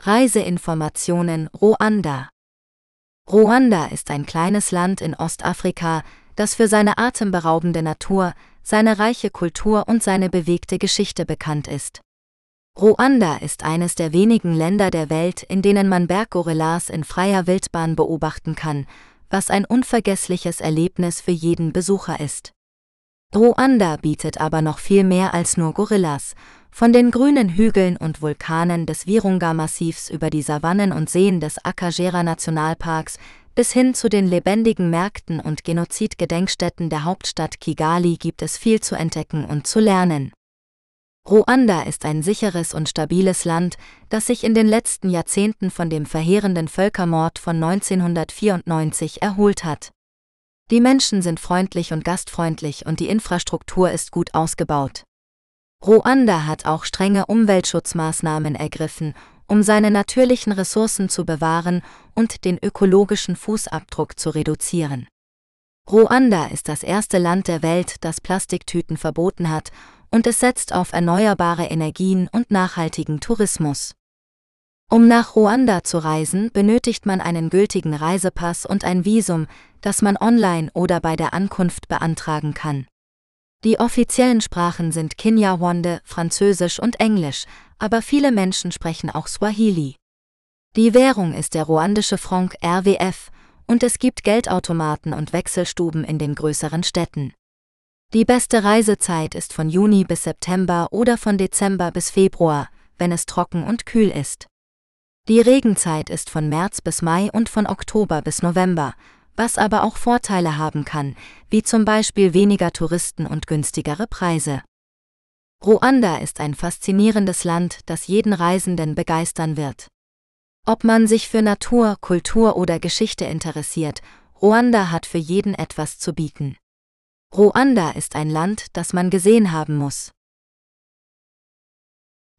Reiseinformationen Ruanda Ruanda ist ein kleines Land in Ostafrika, das für seine atemberaubende Natur, seine reiche Kultur und seine bewegte Geschichte bekannt ist. Ruanda ist eines der wenigen Länder der Welt, in denen man Berggorillas in freier Wildbahn beobachten kann, was ein unvergessliches Erlebnis für jeden Besucher ist. Ruanda bietet aber noch viel mehr als nur Gorillas, von den grünen Hügeln und Vulkanen des Virunga-Massivs über die Savannen und Seen des Akagera-Nationalparks bis hin zu den lebendigen Märkten und Genozidgedenkstätten der Hauptstadt Kigali gibt es viel zu entdecken und zu lernen. Ruanda ist ein sicheres und stabiles Land, das sich in den letzten Jahrzehnten von dem verheerenden Völkermord von 1994 erholt hat. Die Menschen sind freundlich und gastfreundlich und die Infrastruktur ist gut ausgebaut. Ruanda hat auch strenge Umweltschutzmaßnahmen ergriffen, um seine natürlichen Ressourcen zu bewahren und den ökologischen Fußabdruck zu reduzieren. Ruanda ist das erste Land der Welt, das Plastiktüten verboten hat, und es setzt auf erneuerbare Energien und nachhaltigen Tourismus. Um nach Ruanda zu reisen, benötigt man einen gültigen Reisepass und ein Visum, das man online oder bei der Ankunft beantragen kann. Die offiziellen Sprachen sind Kinyarwanda, Französisch und Englisch, aber viele Menschen sprechen auch Swahili. Die Währung ist der ruandische Franc RWF und es gibt Geldautomaten und Wechselstuben in den größeren Städten. Die beste Reisezeit ist von Juni bis September oder von Dezember bis Februar, wenn es trocken und kühl ist. Die Regenzeit ist von März bis Mai und von Oktober bis November, was aber auch Vorteile haben kann, wie zum Beispiel weniger Touristen und günstigere Preise. Ruanda ist ein faszinierendes Land, das jeden Reisenden begeistern wird. Ob man sich für Natur, Kultur oder Geschichte interessiert, Ruanda hat für jeden etwas zu bieten. Ruanda ist ein Land, das man gesehen haben muss.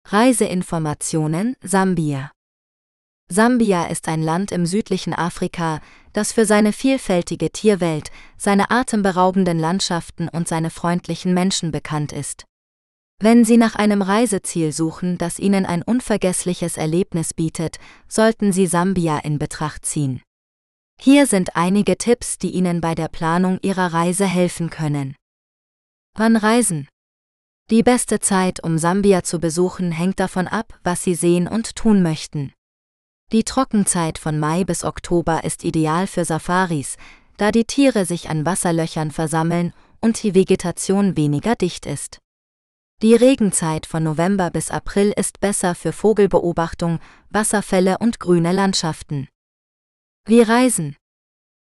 Reiseinformationen Sambia Sambia ist ein Land im südlichen Afrika, das für seine vielfältige Tierwelt, seine atemberaubenden Landschaften und seine freundlichen Menschen bekannt ist. Wenn Sie nach einem Reiseziel suchen, das Ihnen ein unvergessliches Erlebnis bietet, sollten Sie Sambia in Betracht ziehen. Hier sind einige Tipps, die Ihnen bei der Planung Ihrer Reise helfen können. Wann reisen? Die beste Zeit, um Sambia zu besuchen, hängt davon ab, was Sie sehen und tun möchten. Die Trockenzeit von Mai bis Oktober ist ideal für Safaris, da die Tiere sich an Wasserlöchern versammeln und die Vegetation weniger dicht ist. Die Regenzeit von November bis April ist besser für Vogelbeobachtung, Wasserfälle und grüne Landschaften. Wie reisen?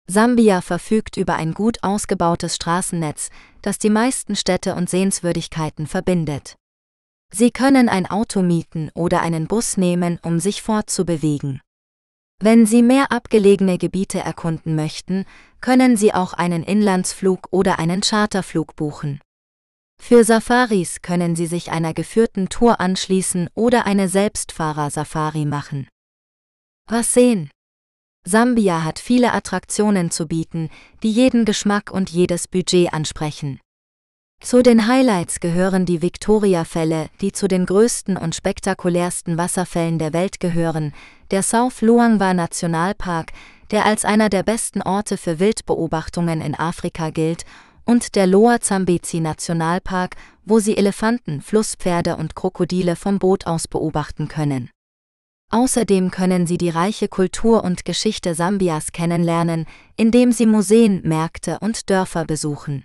Sambia verfügt über ein gut ausgebautes Straßennetz, das die meisten Städte und Sehenswürdigkeiten verbindet. Sie können ein Auto mieten oder einen Bus nehmen, um sich fortzubewegen. Wenn Sie mehr abgelegene Gebiete erkunden möchten, können Sie auch einen Inlandsflug oder einen Charterflug buchen. Für Safaris können Sie sich einer geführten Tour anschließen oder eine Selbstfahrer-Safari machen. Was sehen? Sambia hat viele Attraktionen zu bieten, die jeden Geschmack und jedes Budget ansprechen. Zu den Highlights gehören die Victoria-Fälle, die zu den größten und spektakulärsten Wasserfällen der Welt gehören, der South Luangwa Nationalpark, der als einer der besten Orte für Wildbeobachtungen in Afrika gilt, und der Loa Zambezi Nationalpark, wo sie Elefanten, Flusspferde und Krokodile vom Boot aus beobachten können. Außerdem können Sie die reiche Kultur und Geschichte Sambias kennenlernen, indem Sie Museen, Märkte und Dörfer besuchen.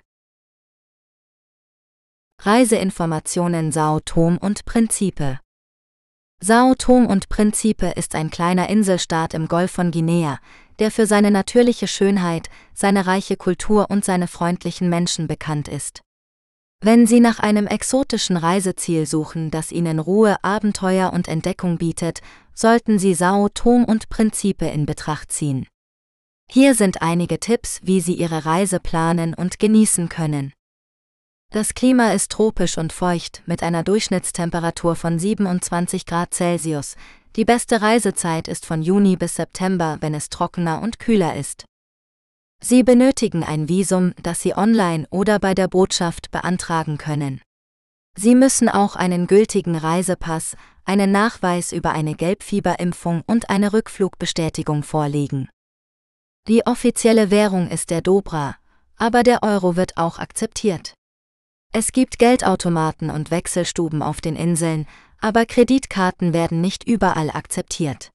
Reiseinformationen Sao Tom und Prinzipe Sao Tom und Prinzipe ist ein kleiner Inselstaat im Golf von Guinea, der für seine natürliche Schönheit, seine reiche Kultur und seine freundlichen Menschen bekannt ist. Wenn Sie nach einem exotischen Reiseziel suchen, das Ihnen Ruhe, Abenteuer und Entdeckung bietet, sollten Sie Sao Tom und Prinzipe in Betracht ziehen. Hier sind einige Tipps, wie Sie Ihre Reise planen und genießen können. Das Klima ist tropisch und feucht mit einer Durchschnittstemperatur von 27 Grad Celsius. Die beste Reisezeit ist von Juni bis September, wenn es trockener und kühler ist. Sie benötigen ein Visum, das Sie online oder bei der Botschaft beantragen können. Sie müssen auch einen gültigen Reisepass, einen Nachweis über eine Gelbfieberimpfung und eine Rückflugbestätigung vorlegen. Die offizielle Währung ist der Dobra, aber der Euro wird auch akzeptiert. Es gibt Geldautomaten und Wechselstuben auf den Inseln, aber Kreditkarten werden nicht überall akzeptiert.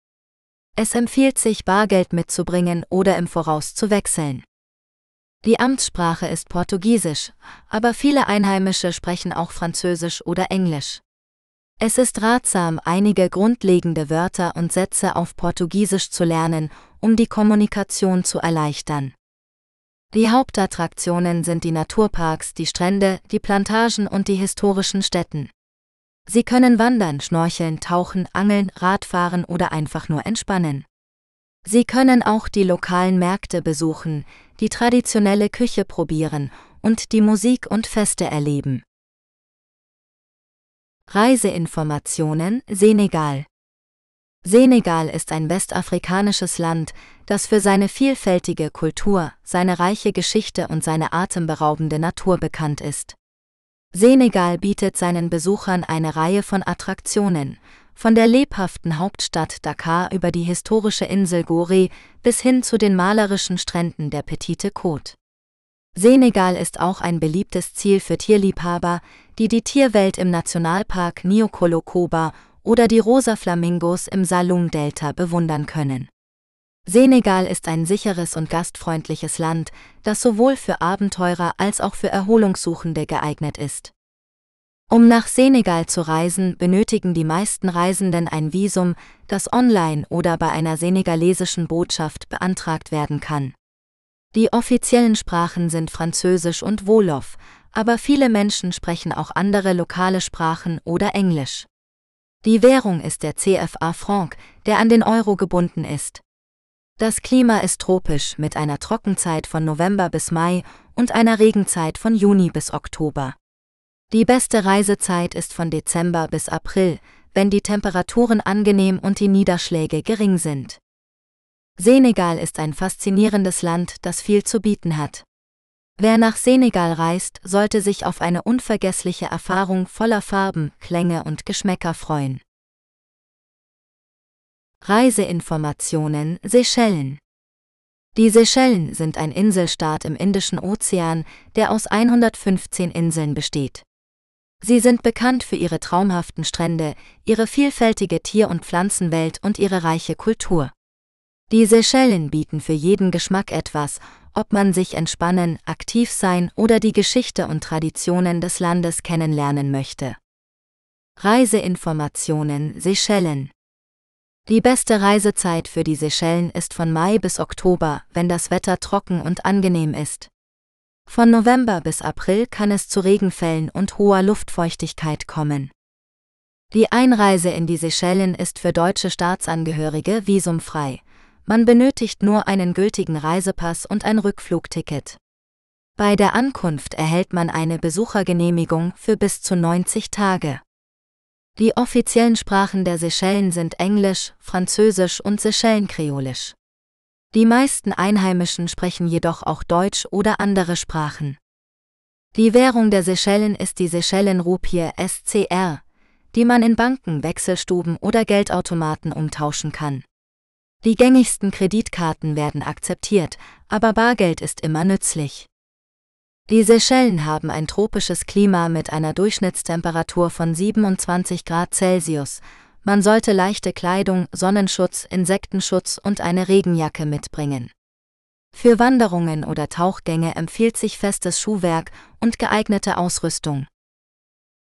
Es empfiehlt sich, Bargeld mitzubringen oder im Voraus zu wechseln. Die Amtssprache ist Portugiesisch, aber viele Einheimische sprechen auch Französisch oder Englisch. Es ist ratsam, einige grundlegende Wörter und Sätze auf Portugiesisch zu lernen, um die Kommunikation zu erleichtern. Die Hauptattraktionen sind die Naturparks, die Strände, die Plantagen und die historischen Städten. Sie können wandern, schnorcheln, tauchen, angeln, Radfahren oder einfach nur entspannen. Sie können auch die lokalen Märkte besuchen, die traditionelle Küche probieren und die Musik und Feste erleben. Reiseinformationen Senegal Senegal ist ein westafrikanisches Land, das für seine vielfältige Kultur, seine reiche Geschichte und seine atemberaubende Natur bekannt ist. Senegal bietet seinen Besuchern eine Reihe von Attraktionen, von der lebhaften Hauptstadt Dakar über die historische Insel Gorée bis hin zu den malerischen Stränden der Petite Côte. Senegal ist auch ein beliebtes Ziel für Tierliebhaber, die die Tierwelt im Nationalpark Niokolo-Koba oder die rosa Flamingos im Saloum-Delta bewundern können. Senegal ist ein sicheres und gastfreundliches Land, das sowohl für Abenteurer als auch für Erholungssuchende geeignet ist. Um nach Senegal zu reisen, benötigen die meisten Reisenden ein Visum, das online oder bei einer senegalesischen Botschaft beantragt werden kann. Die offiziellen Sprachen sind Französisch und Wolof, aber viele Menschen sprechen auch andere lokale Sprachen oder Englisch. Die Währung ist der CFA Franc, der an den Euro gebunden ist. Das Klima ist tropisch mit einer Trockenzeit von November bis Mai und einer Regenzeit von Juni bis Oktober. Die beste Reisezeit ist von Dezember bis April, wenn die Temperaturen angenehm und die Niederschläge gering sind. Senegal ist ein faszinierendes Land, das viel zu bieten hat. Wer nach Senegal reist, sollte sich auf eine unvergessliche Erfahrung voller Farben, Klänge und Geschmäcker freuen. Reiseinformationen Seychellen Die Seychellen sind ein Inselstaat im Indischen Ozean, der aus 115 Inseln besteht. Sie sind bekannt für ihre traumhaften Strände, ihre vielfältige Tier- und Pflanzenwelt und ihre reiche Kultur. Die Seychellen bieten für jeden Geschmack etwas, ob man sich entspannen, aktiv sein oder die Geschichte und Traditionen des Landes kennenlernen möchte. Reiseinformationen Seychellen Die beste Reisezeit für die Seychellen ist von Mai bis Oktober, wenn das Wetter trocken und angenehm ist. Von November bis April kann es zu Regenfällen und hoher Luftfeuchtigkeit kommen. Die Einreise in die Seychellen ist für deutsche Staatsangehörige visumfrei man benötigt nur einen gültigen Reisepass und ein Rückflugticket. Bei der Ankunft erhält man eine Besuchergenehmigung für bis zu 90 Tage. Die offiziellen Sprachen der Seychellen sind Englisch, Französisch und Seychellenkreolisch. Die meisten Einheimischen sprechen jedoch auch Deutsch oder andere Sprachen. Die Währung der Seychellen ist die Seychellen-Rupie SCR, die man in Banken, Wechselstuben oder Geldautomaten umtauschen kann. Die gängigsten Kreditkarten werden akzeptiert, aber Bargeld ist immer nützlich. Die Seychellen haben ein tropisches Klima mit einer Durchschnittstemperatur von 27 Grad Celsius. Man sollte leichte Kleidung, Sonnenschutz, Insektenschutz und eine Regenjacke mitbringen. Für Wanderungen oder Tauchgänge empfiehlt sich festes Schuhwerk und geeignete Ausrüstung.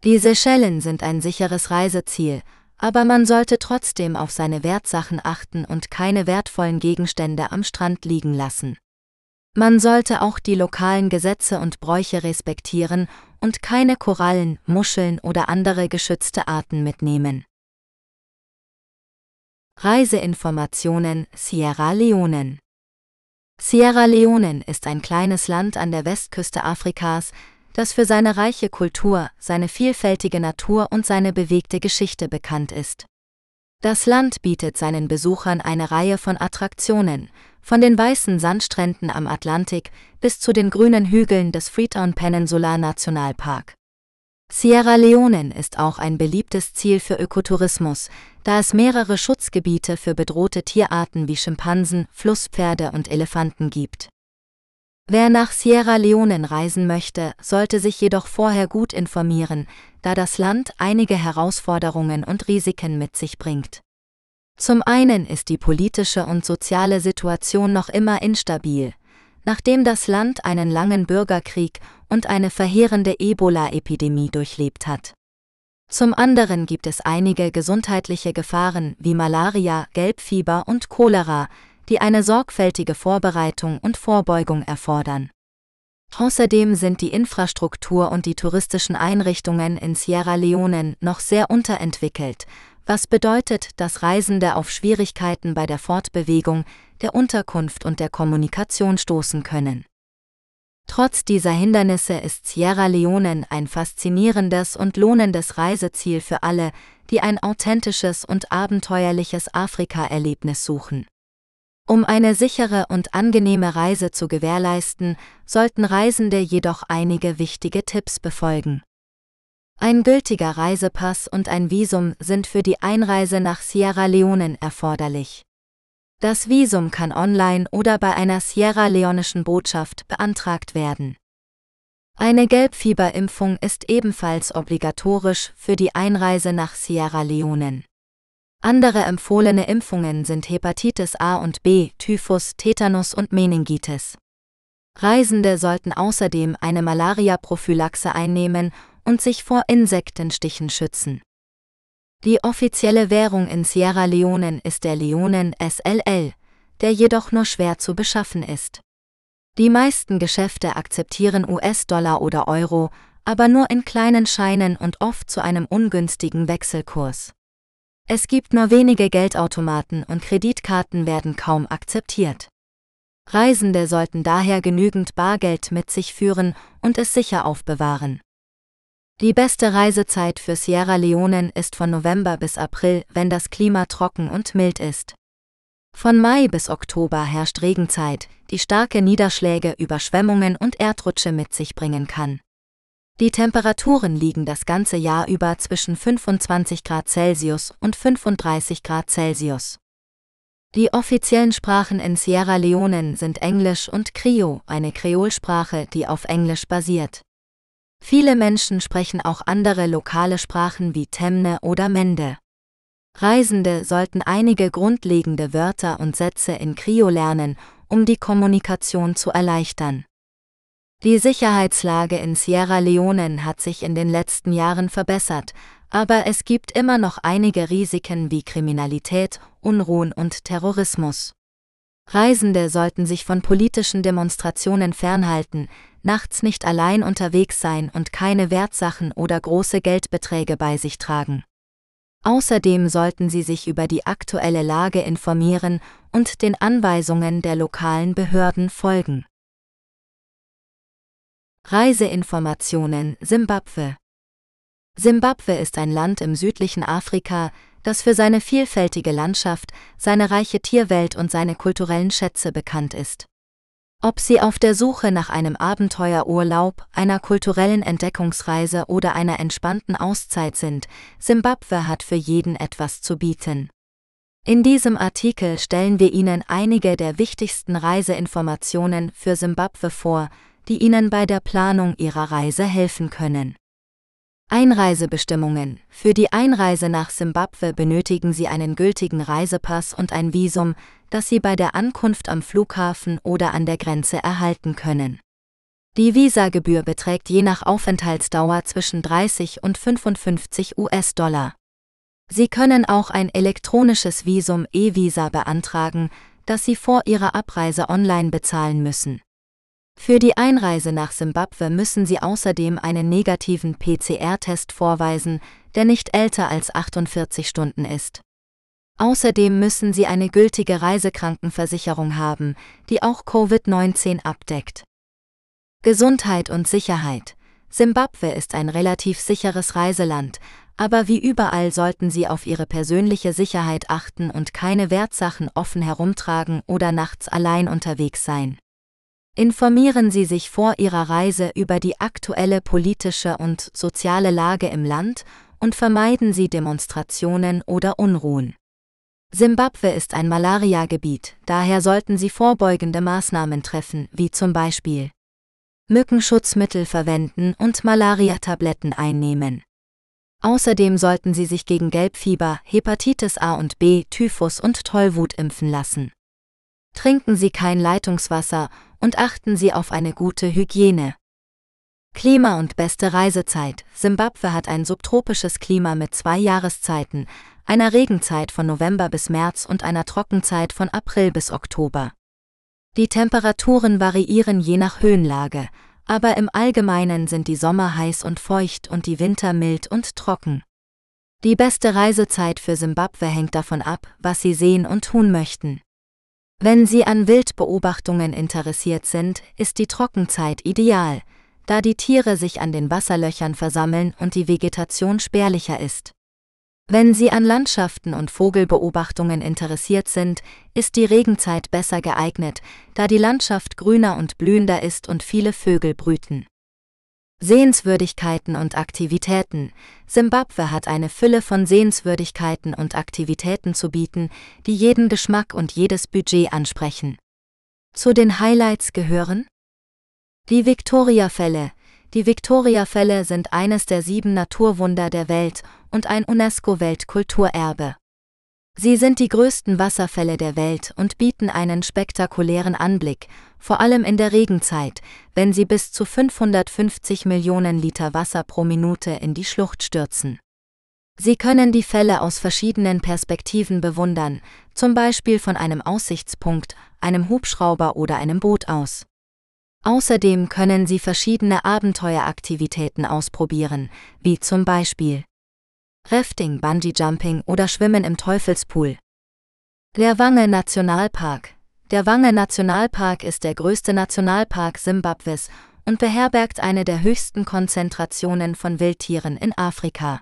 Die Seychellen sind ein sicheres Reiseziel, aber man sollte trotzdem auf seine Wertsachen achten und keine wertvollen Gegenstände am Strand liegen lassen. Man sollte auch die lokalen Gesetze und Bräuche respektieren und keine Korallen, Muscheln oder andere geschützte Arten mitnehmen. Reiseinformationen Sierra Leone Sierra Leone ist ein kleines Land an der Westküste Afrikas, das für seine reiche Kultur, seine vielfältige Natur und seine bewegte Geschichte bekannt ist. Das Land bietet seinen Besuchern eine Reihe von Attraktionen, von den weißen Sandstränden am Atlantik bis zu den grünen Hügeln des Freetown Peninsula Nationalpark. Sierra Leone ist auch ein beliebtes Ziel für Ökotourismus, da es mehrere Schutzgebiete für bedrohte Tierarten wie Schimpansen, Flusspferde und Elefanten gibt. Wer nach Sierra Leone reisen möchte, sollte sich jedoch vorher gut informieren, da das Land einige Herausforderungen und Risiken mit sich bringt. Zum einen ist die politische und soziale Situation noch immer instabil, nachdem das Land einen langen Bürgerkrieg und eine verheerende Ebola-Epidemie durchlebt hat. Zum anderen gibt es einige gesundheitliche Gefahren wie Malaria, Gelbfieber und Cholera, die eine sorgfältige Vorbereitung und Vorbeugung erfordern. Außerdem sind die Infrastruktur und die touristischen Einrichtungen in Sierra Leone noch sehr unterentwickelt, was bedeutet, dass Reisende auf Schwierigkeiten bei der Fortbewegung, der Unterkunft und der Kommunikation stoßen können. Trotz dieser Hindernisse ist Sierra Leone ein faszinierendes und lohnendes Reiseziel für alle, die ein authentisches und abenteuerliches Afrika-Erlebnis suchen. Um eine sichere und angenehme Reise zu gewährleisten, sollten Reisende jedoch einige wichtige Tipps befolgen. Ein gültiger Reisepass und ein Visum sind für die Einreise nach Sierra Leone erforderlich. Das Visum kann online oder bei einer Sierra Leonischen Botschaft beantragt werden. Eine Gelbfieberimpfung ist ebenfalls obligatorisch für die Einreise nach Sierra Leone. Andere empfohlene Impfungen sind Hepatitis A und B, Typhus, Tetanus und Meningitis. Reisende sollten außerdem eine Malaria-Prophylaxe einnehmen und sich vor Insektenstichen schützen. Die offizielle Währung in Sierra Leone ist der Leonen SLL, der jedoch nur schwer zu beschaffen ist. Die meisten Geschäfte akzeptieren US-Dollar oder Euro, aber nur in kleinen Scheinen und oft zu einem ungünstigen Wechselkurs. Es gibt nur wenige Geldautomaten und Kreditkarten werden kaum akzeptiert. Reisende sollten daher genügend Bargeld mit sich führen und es sicher aufbewahren. Die beste Reisezeit für Sierra Leone ist von November bis April, wenn das Klima trocken und mild ist. Von Mai bis Oktober herrscht Regenzeit, die starke Niederschläge, Überschwemmungen und Erdrutsche mit sich bringen kann. Die Temperaturen liegen das ganze Jahr über zwischen 25 Grad Celsius und 35 Grad Celsius. Die offiziellen Sprachen in Sierra Leone sind Englisch und Krio, eine Kreolsprache, die auf Englisch basiert. Viele Menschen sprechen auch andere lokale Sprachen wie Temne oder Mende. Reisende sollten einige grundlegende Wörter und Sätze in Krio lernen, um die Kommunikation zu erleichtern. Die Sicherheitslage in Sierra Leone hat sich in den letzten Jahren verbessert, aber es gibt immer noch einige Risiken wie Kriminalität, Unruhen und Terrorismus. Reisende sollten sich von politischen Demonstrationen fernhalten, nachts nicht allein unterwegs sein und keine Wertsachen oder große Geldbeträge bei sich tragen. Außerdem sollten sie sich über die aktuelle Lage informieren und den Anweisungen der lokalen Behörden folgen. Reiseinformationen Simbabwe Simbabwe ist ein Land im südlichen Afrika, das für seine vielfältige Landschaft, seine reiche Tierwelt und seine kulturellen Schätze bekannt ist. Ob Sie auf der Suche nach einem Abenteuerurlaub, einer kulturellen Entdeckungsreise oder einer entspannten Auszeit sind, Simbabwe hat für jeden etwas zu bieten. In diesem Artikel stellen wir Ihnen einige der wichtigsten Reiseinformationen für Simbabwe vor, die Ihnen bei der Planung Ihrer Reise helfen können. Einreisebestimmungen. Für die Einreise nach Simbabwe benötigen Sie einen gültigen Reisepass und ein Visum, das Sie bei der Ankunft am Flughafen oder an der Grenze erhalten können. Die Visagebühr beträgt je nach Aufenthaltsdauer zwischen 30 und 55 US-Dollar. Sie können auch ein elektronisches Visum E-Visa beantragen, das Sie vor Ihrer Abreise online bezahlen müssen. Für die Einreise nach Simbabwe müssen Sie außerdem einen negativen PCR-Test vorweisen, der nicht älter als 48 Stunden ist. Außerdem müssen Sie eine gültige Reisekrankenversicherung haben, die auch Covid-19 abdeckt. Gesundheit und Sicherheit. Simbabwe ist ein relativ sicheres Reiseland, aber wie überall sollten Sie auf Ihre persönliche Sicherheit achten und keine Wertsachen offen herumtragen oder nachts allein unterwegs sein. Informieren Sie sich vor Ihrer Reise über die aktuelle politische und soziale Lage im Land und vermeiden Sie Demonstrationen oder Unruhen. Simbabwe ist ein Malariagebiet, daher sollten Sie vorbeugende Maßnahmen treffen, wie zum Beispiel Mückenschutzmittel verwenden und Malariatabletten einnehmen. Außerdem sollten Sie sich gegen Gelbfieber, Hepatitis A und B, Typhus und Tollwut impfen lassen. Trinken Sie kein Leitungswasser und achten Sie auf eine gute Hygiene. Klima und beste Reisezeit. Simbabwe hat ein subtropisches Klima mit zwei Jahreszeiten, einer Regenzeit von November bis März und einer Trockenzeit von April bis Oktober. Die Temperaturen variieren je nach Höhenlage, aber im Allgemeinen sind die Sommer heiß und feucht und die Winter mild und trocken. Die beste Reisezeit für Simbabwe hängt davon ab, was Sie sehen und tun möchten. Wenn Sie an Wildbeobachtungen interessiert sind, ist die Trockenzeit ideal, da die Tiere sich an den Wasserlöchern versammeln und die Vegetation spärlicher ist. Wenn Sie an Landschaften und Vogelbeobachtungen interessiert sind, ist die Regenzeit besser geeignet, da die Landschaft grüner und blühender ist und viele Vögel brüten. Sehenswürdigkeiten und Aktivitäten. Simbabwe hat eine Fülle von Sehenswürdigkeiten und Aktivitäten zu bieten, die jeden Geschmack und jedes Budget ansprechen. Zu den Highlights gehören die Victoria-Fälle. Die Victoria-Fälle sind eines der sieben Naturwunder der Welt und ein UNESCO-Weltkulturerbe. Sie sind die größten Wasserfälle der Welt und bieten einen spektakulären Anblick, vor allem in der Regenzeit, wenn sie bis zu 550 Millionen Liter Wasser pro Minute in die Schlucht stürzen. Sie können die Fälle aus verschiedenen Perspektiven bewundern, zum Beispiel von einem Aussichtspunkt, einem Hubschrauber oder einem Boot aus. Außerdem können Sie verschiedene Abenteueraktivitäten ausprobieren, wie zum Beispiel Rafting, Bungee-Jumping oder Schwimmen im Teufelspool. Der Wange Nationalpark. Der Wange Nationalpark ist der größte Nationalpark Simbabwes und beherbergt eine der höchsten Konzentrationen von Wildtieren in Afrika.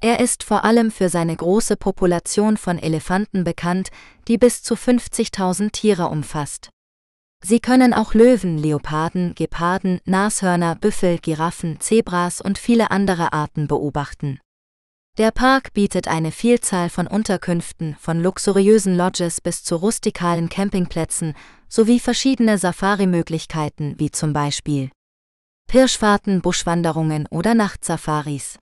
Er ist vor allem für seine große Population von Elefanten bekannt, die bis zu 50.000 Tiere umfasst. Sie können auch Löwen, Leoparden, Geparden, Nashörner, Büffel, Giraffen, Zebras und viele andere Arten beobachten. Der Park bietet eine Vielzahl von Unterkünften, von luxuriösen Lodges bis zu rustikalen Campingplätzen sowie verschiedene Safari-Möglichkeiten wie zum Beispiel Pirschfahrten, Buschwanderungen oder Nachtsafaris.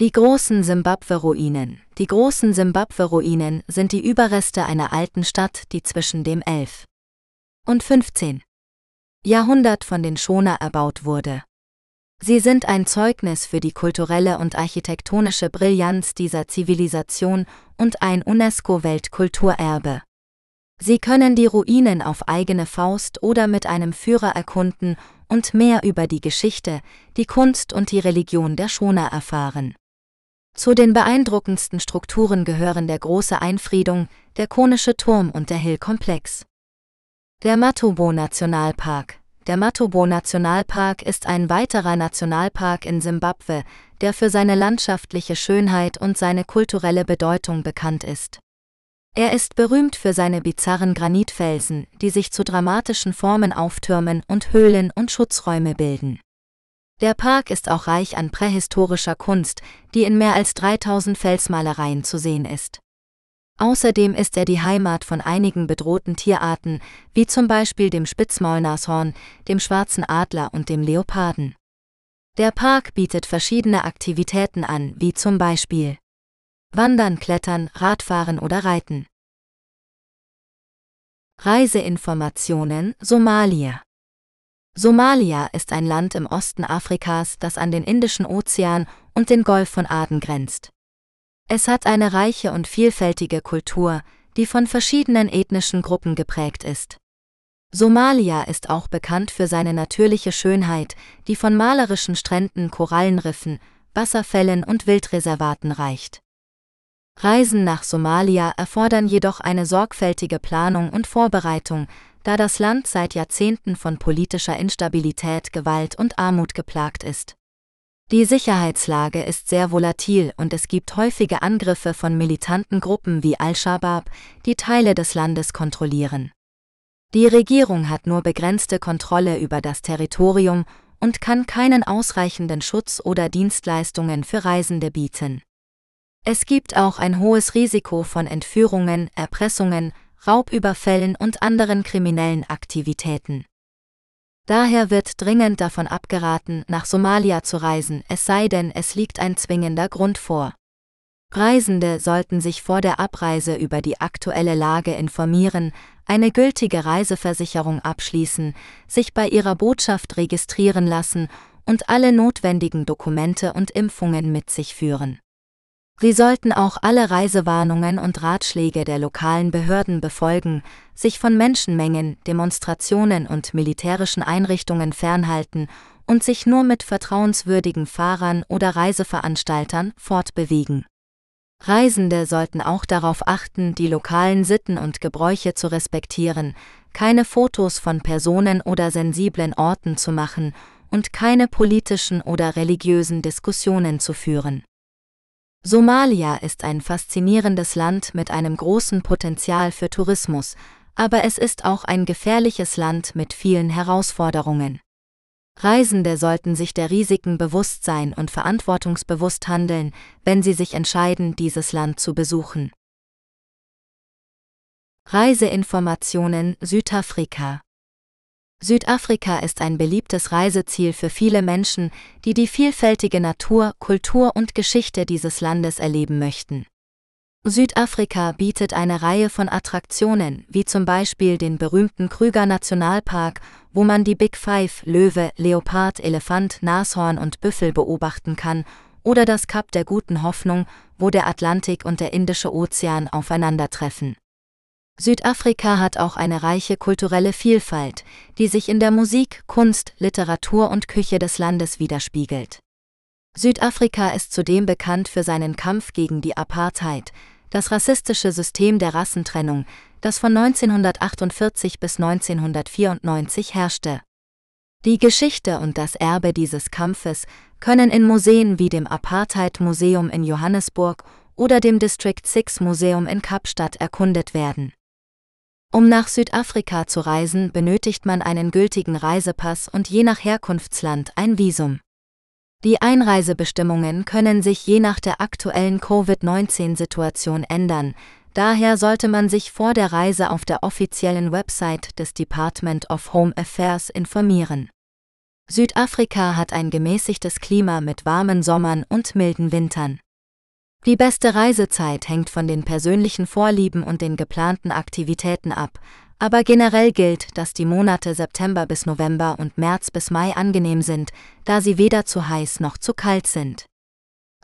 Die großen Simbabwe-Ruinen. Die großen Simbabwe-Ruinen sind die Überreste einer alten Stadt, die zwischen dem 11 und 15. Jahrhundert von den Schoner erbaut wurde. Sie sind ein Zeugnis für die kulturelle und architektonische Brillanz dieser Zivilisation und ein UNESCO-Weltkulturerbe. Sie können die Ruinen auf eigene Faust oder mit einem Führer erkunden und mehr über die Geschichte, die Kunst und die Religion der Schoner erfahren. Zu den beeindruckendsten Strukturen gehören der große Einfriedung, der konische Turm und der Hillkomplex. Der Matobo Nationalpark. Der Matobo Nationalpark ist ein weiterer Nationalpark in Simbabwe, der für seine landschaftliche Schönheit und seine kulturelle Bedeutung bekannt ist. Er ist berühmt für seine bizarren Granitfelsen, die sich zu dramatischen Formen auftürmen und Höhlen und Schutzräume bilden. Der Park ist auch reich an prähistorischer Kunst, die in mehr als 3000 Felsmalereien zu sehen ist. Außerdem ist er die Heimat von einigen bedrohten Tierarten, wie zum Beispiel dem Spitzmaulnashorn, dem schwarzen Adler und dem Leoparden. Der Park bietet verschiedene Aktivitäten an, wie zum Beispiel Wandern, Klettern, Radfahren oder Reiten. Reiseinformationen Somalia Somalia ist ein Land im Osten Afrikas, das an den Indischen Ozean und den Golf von Aden grenzt. Es hat eine reiche und vielfältige Kultur, die von verschiedenen ethnischen Gruppen geprägt ist. Somalia ist auch bekannt für seine natürliche Schönheit, die von malerischen Stränden, Korallenriffen, Wasserfällen und Wildreservaten reicht. Reisen nach Somalia erfordern jedoch eine sorgfältige Planung und Vorbereitung, da das Land seit Jahrzehnten von politischer Instabilität, Gewalt und Armut geplagt ist. Die Sicherheitslage ist sehr volatil und es gibt häufige Angriffe von militanten Gruppen wie Al-Shabaab, die Teile des Landes kontrollieren. Die Regierung hat nur begrenzte Kontrolle über das Territorium und kann keinen ausreichenden Schutz oder Dienstleistungen für Reisende bieten. Es gibt auch ein hohes Risiko von Entführungen, Erpressungen, Raubüberfällen und anderen kriminellen Aktivitäten. Daher wird dringend davon abgeraten, nach Somalia zu reisen, es sei denn, es liegt ein zwingender Grund vor. Reisende sollten sich vor der Abreise über die aktuelle Lage informieren, eine gültige Reiseversicherung abschließen, sich bei ihrer Botschaft registrieren lassen und alle notwendigen Dokumente und Impfungen mit sich führen. Sie sollten auch alle Reisewarnungen und Ratschläge der lokalen Behörden befolgen, sich von Menschenmengen, Demonstrationen und militärischen Einrichtungen fernhalten und sich nur mit vertrauenswürdigen Fahrern oder Reiseveranstaltern fortbewegen. Reisende sollten auch darauf achten, die lokalen Sitten und Gebräuche zu respektieren, keine Fotos von Personen oder sensiblen Orten zu machen und keine politischen oder religiösen Diskussionen zu führen. Somalia ist ein faszinierendes Land mit einem großen Potenzial für Tourismus, aber es ist auch ein gefährliches Land mit vielen Herausforderungen. Reisende sollten sich der Risiken bewusst sein und verantwortungsbewusst handeln, wenn sie sich entscheiden, dieses Land zu besuchen. Reiseinformationen Südafrika Südafrika ist ein beliebtes Reiseziel für viele Menschen, die die vielfältige Natur, Kultur und Geschichte dieses Landes erleben möchten. Südafrika bietet eine Reihe von Attraktionen, wie zum Beispiel den berühmten Krüger Nationalpark, wo man die Big Five Löwe, Leopard, Elefant, Nashorn und Büffel beobachten kann, oder das Kap der guten Hoffnung, wo der Atlantik und der Indische Ozean aufeinandertreffen. Südafrika hat auch eine reiche kulturelle Vielfalt, die sich in der Musik, Kunst, Literatur und Küche des Landes widerspiegelt. Südafrika ist zudem bekannt für seinen Kampf gegen die Apartheid, das rassistische System der Rassentrennung, das von 1948 bis 1994 herrschte. Die Geschichte und das Erbe dieses Kampfes können in Museen wie dem Apartheid-Museum in Johannesburg oder dem District 6 Museum in Kapstadt erkundet werden. Um nach Südafrika zu reisen, benötigt man einen gültigen Reisepass und je nach Herkunftsland ein Visum. Die Einreisebestimmungen können sich je nach der aktuellen Covid-19-Situation ändern, daher sollte man sich vor der Reise auf der offiziellen Website des Department of Home Affairs informieren. Südafrika hat ein gemäßigtes Klima mit warmen Sommern und milden Wintern. Die beste Reisezeit hängt von den persönlichen Vorlieben und den geplanten Aktivitäten ab, aber generell gilt, dass die Monate September bis November und März bis Mai angenehm sind, da sie weder zu heiß noch zu kalt sind.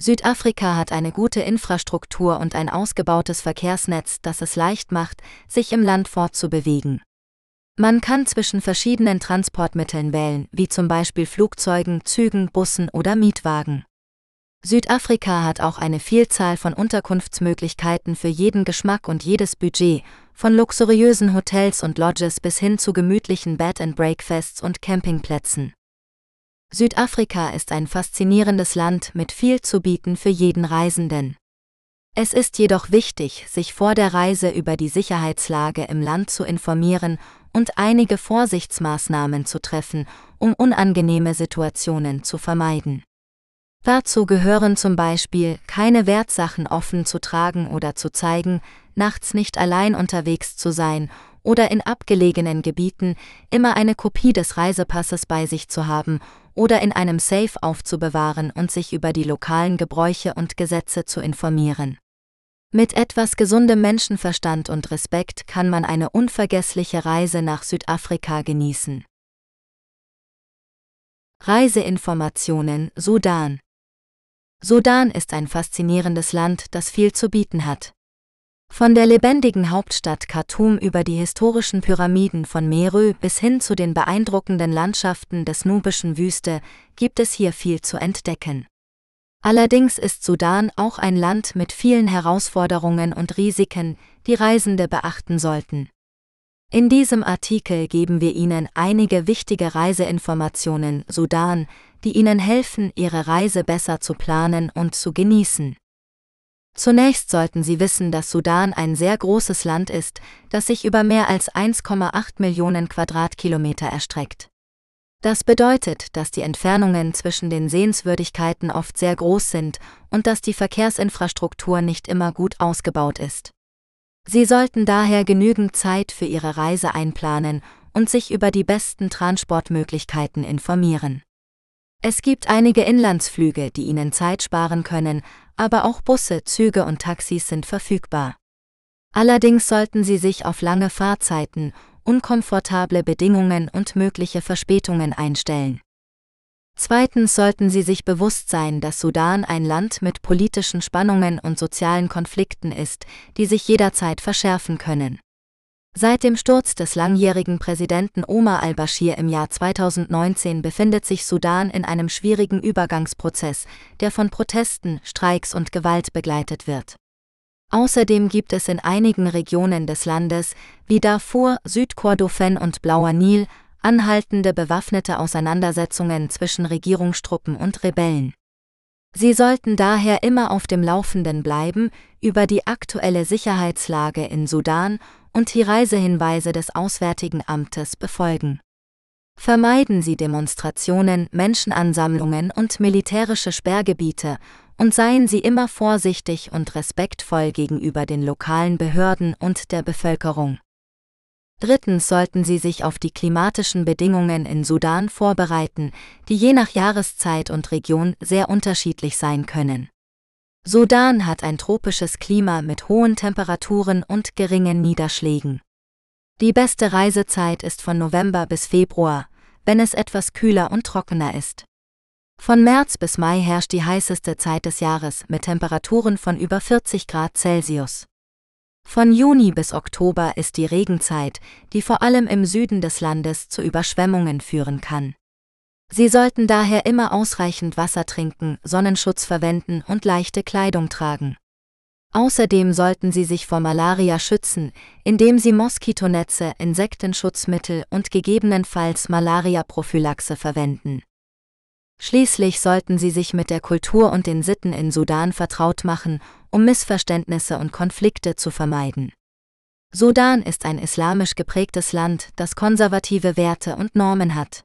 Südafrika hat eine gute Infrastruktur und ein ausgebautes Verkehrsnetz, das es leicht macht, sich im Land fortzubewegen. Man kann zwischen verschiedenen Transportmitteln wählen, wie zum Beispiel Flugzeugen, Zügen, Bussen oder Mietwagen. Südafrika hat auch eine Vielzahl von Unterkunftsmöglichkeiten für jeden Geschmack und jedes Budget, von luxuriösen Hotels und Lodges bis hin zu gemütlichen Bed and Breakfasts und Campingplätzen. Südafrika ist ein faszinierendes Land mit viel zu bieten für jeden Reisenden. Es ist jedoch wichtig, sich vor der Reise über die Sicherheitslage im Land zu informieren und einige Vorsichtsmaßnahmen zu treffen, um unangenehme Situationen zu vermeiden. Dazu gehören zum Beispiel, keine Wertsachen offen zu tragen oder zu zeigen, nachts nicht allein unterwegs zu sein oder in abgelegenen Gebieten immer eine Kopie des Reisepasses bei sich zu haben oder in einem Safe aufzubewahren und sich über die lokalen Gebräuche und Gesetze zu informieren. Mit etwas gesundem Menschenverstand und Respekt kann man eine unvergessliche Reise nach Südafrika genießen. Reiseinformationen Sudan Sudan ist ein faszinierendes Land, das viel zu bieten hat. Von der lebendigen Hauptstadt Khartoum über die historischen Pyramiden von Meru bis hin zu den beeindruckenden Landschaften des nubischen Wüste gibt es hier viel zu entdecken. Allerdings ist Sudan auch ein Land mit vielen Herausforderungen und Risiken, die Reisende beachten sollten. In diesem Artikel geben wir Ihnen einige wichtige Reiseinformationen Sudan, die Ihnen helfen, Ihre Reise besser zu planen und zu genießen. Zunächst sollten Sie wissen, dass Sudan ein sehr großes Land ist, das sich über mehr als 1,8 Millionen Quadratkilometer erstreckt. Das bedeutet, dass die Entfernungen zwischen den Sehenswürdigkeiten oft sehr groß sind und dass die Verkehrsinfrastruktur nicht immer gut ausgebaut ist. Sie sollten daher genügend Zeit für Ihre Reise einplanen und sich über die besten Transportmöglichkeiten informieren. Es gibt einige Inlandsflüge, die Ihnen Zeit sparen können, aber auch Busse, Züge und Taxis sind verfügbar. Allerdings sollten Sie sich auf lange Fahrzeiten, unkomfortable Bedingungen und mögliche Verspätungen einstellen. Zweitens sollten Sie sich bewusst sein, dass Sudan ein Land mit politischen Spannungen und sozialen Konflikten ist, die sich jederzeit verschärfen können. Seit dem Sturz des langjährigen Präsidenten Omar al-Bashir im Jahr 2019 befindet sich Sudan in einem schwierigen Übergangsprozess, der von Protesten, Streiks und Gewalt begleitet wird. Außerdem gibt es in einigen Regionen des Landes, wie Darfur, Südkordofan und Blauer Nil, anhaltende bewaffnete Auseinandersetzungen zwischen Regierungstruppen und Rebellen. Sie sollten daher immer auf dem Laufenden bleiben über die aktuelle Sicherheitslage in Sudan und die Reisehinweise des Auswärtigen Amtes befolgen. Vermeiden Sie Demonstrationen, Menschenansammlungen und militärische Sperrgebiete und seien Sie immer vorsichtig und respektvoll gegenüber den lokalen Behörden und der Bevölkerung. Drittens sollten Sie sich auf die klimatischen Bedingungen in Sudan vorbereiten, die je nach Jahreszeit und Region sehr unterschiedlich sein können. Sudan hat ein tropisches Klima mit hohen Temperaturen und geringen Niederschlägen. Die beste Reisezeit ist von November bis Februar, wenn es etwas kühler und trockener ist. Von März bis Mai herrscht die heißeste Zeit des Jahres mit Temperaturen von über 40 Grad Celsius. Von Juni bis Oktober ist die Regenzeit, die vor allem im Süden des Landes zu Überschwemmungen führen kann. Sie sollten daher immer ausreichend Wasser trinken, Sonnenschutz verwenden und leichte Kleidung tragen. Außerdem sollten Sie sich vor Malaria schützen, indem Sie Moskitonetze, Insektenschutzmittel und gegebenenfalls Malaria-Prophylaxe verwenden. Schließlich sollten Sie sich mit der Kultur und den Sitten in Sudan vertraut machen, um Missverständnisse und Konflikte zu vermeiden. Sudan ist ein islamisch geprägtes Land, das konservative Werte und Normen hat.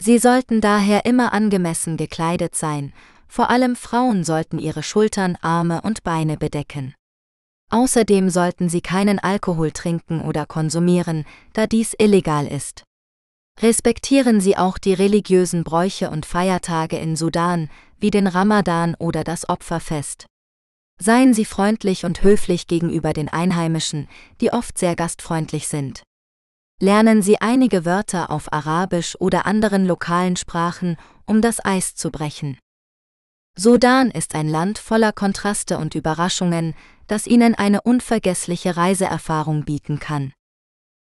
Sie sollten daher immer angemessen gekleidet sein, vor allem Frauen sollten ihre Schultern, Arme und Beine bedecken. Außerdem sollten sie keinen Alkohol trinken oder konsumieren, da dies illegal ist. Respektieren Sie auch die religiösen Bräuche und Feiertage in Sudan, wie den Ramadan oder das Opferfest. Seien Sie freundlich und höflich gegenüber den Einheimischen, die oft sehr gastfreundlich sind. Lernen Sie einige Wörter auf Arabisch oder anderen lokalen Sprachen, um das Eis zu brechen. Sudan ist ein Land voller Kontraste und Überraschungen, das Ihnen eine unvergessliche Reiseerfahrung bieten kann.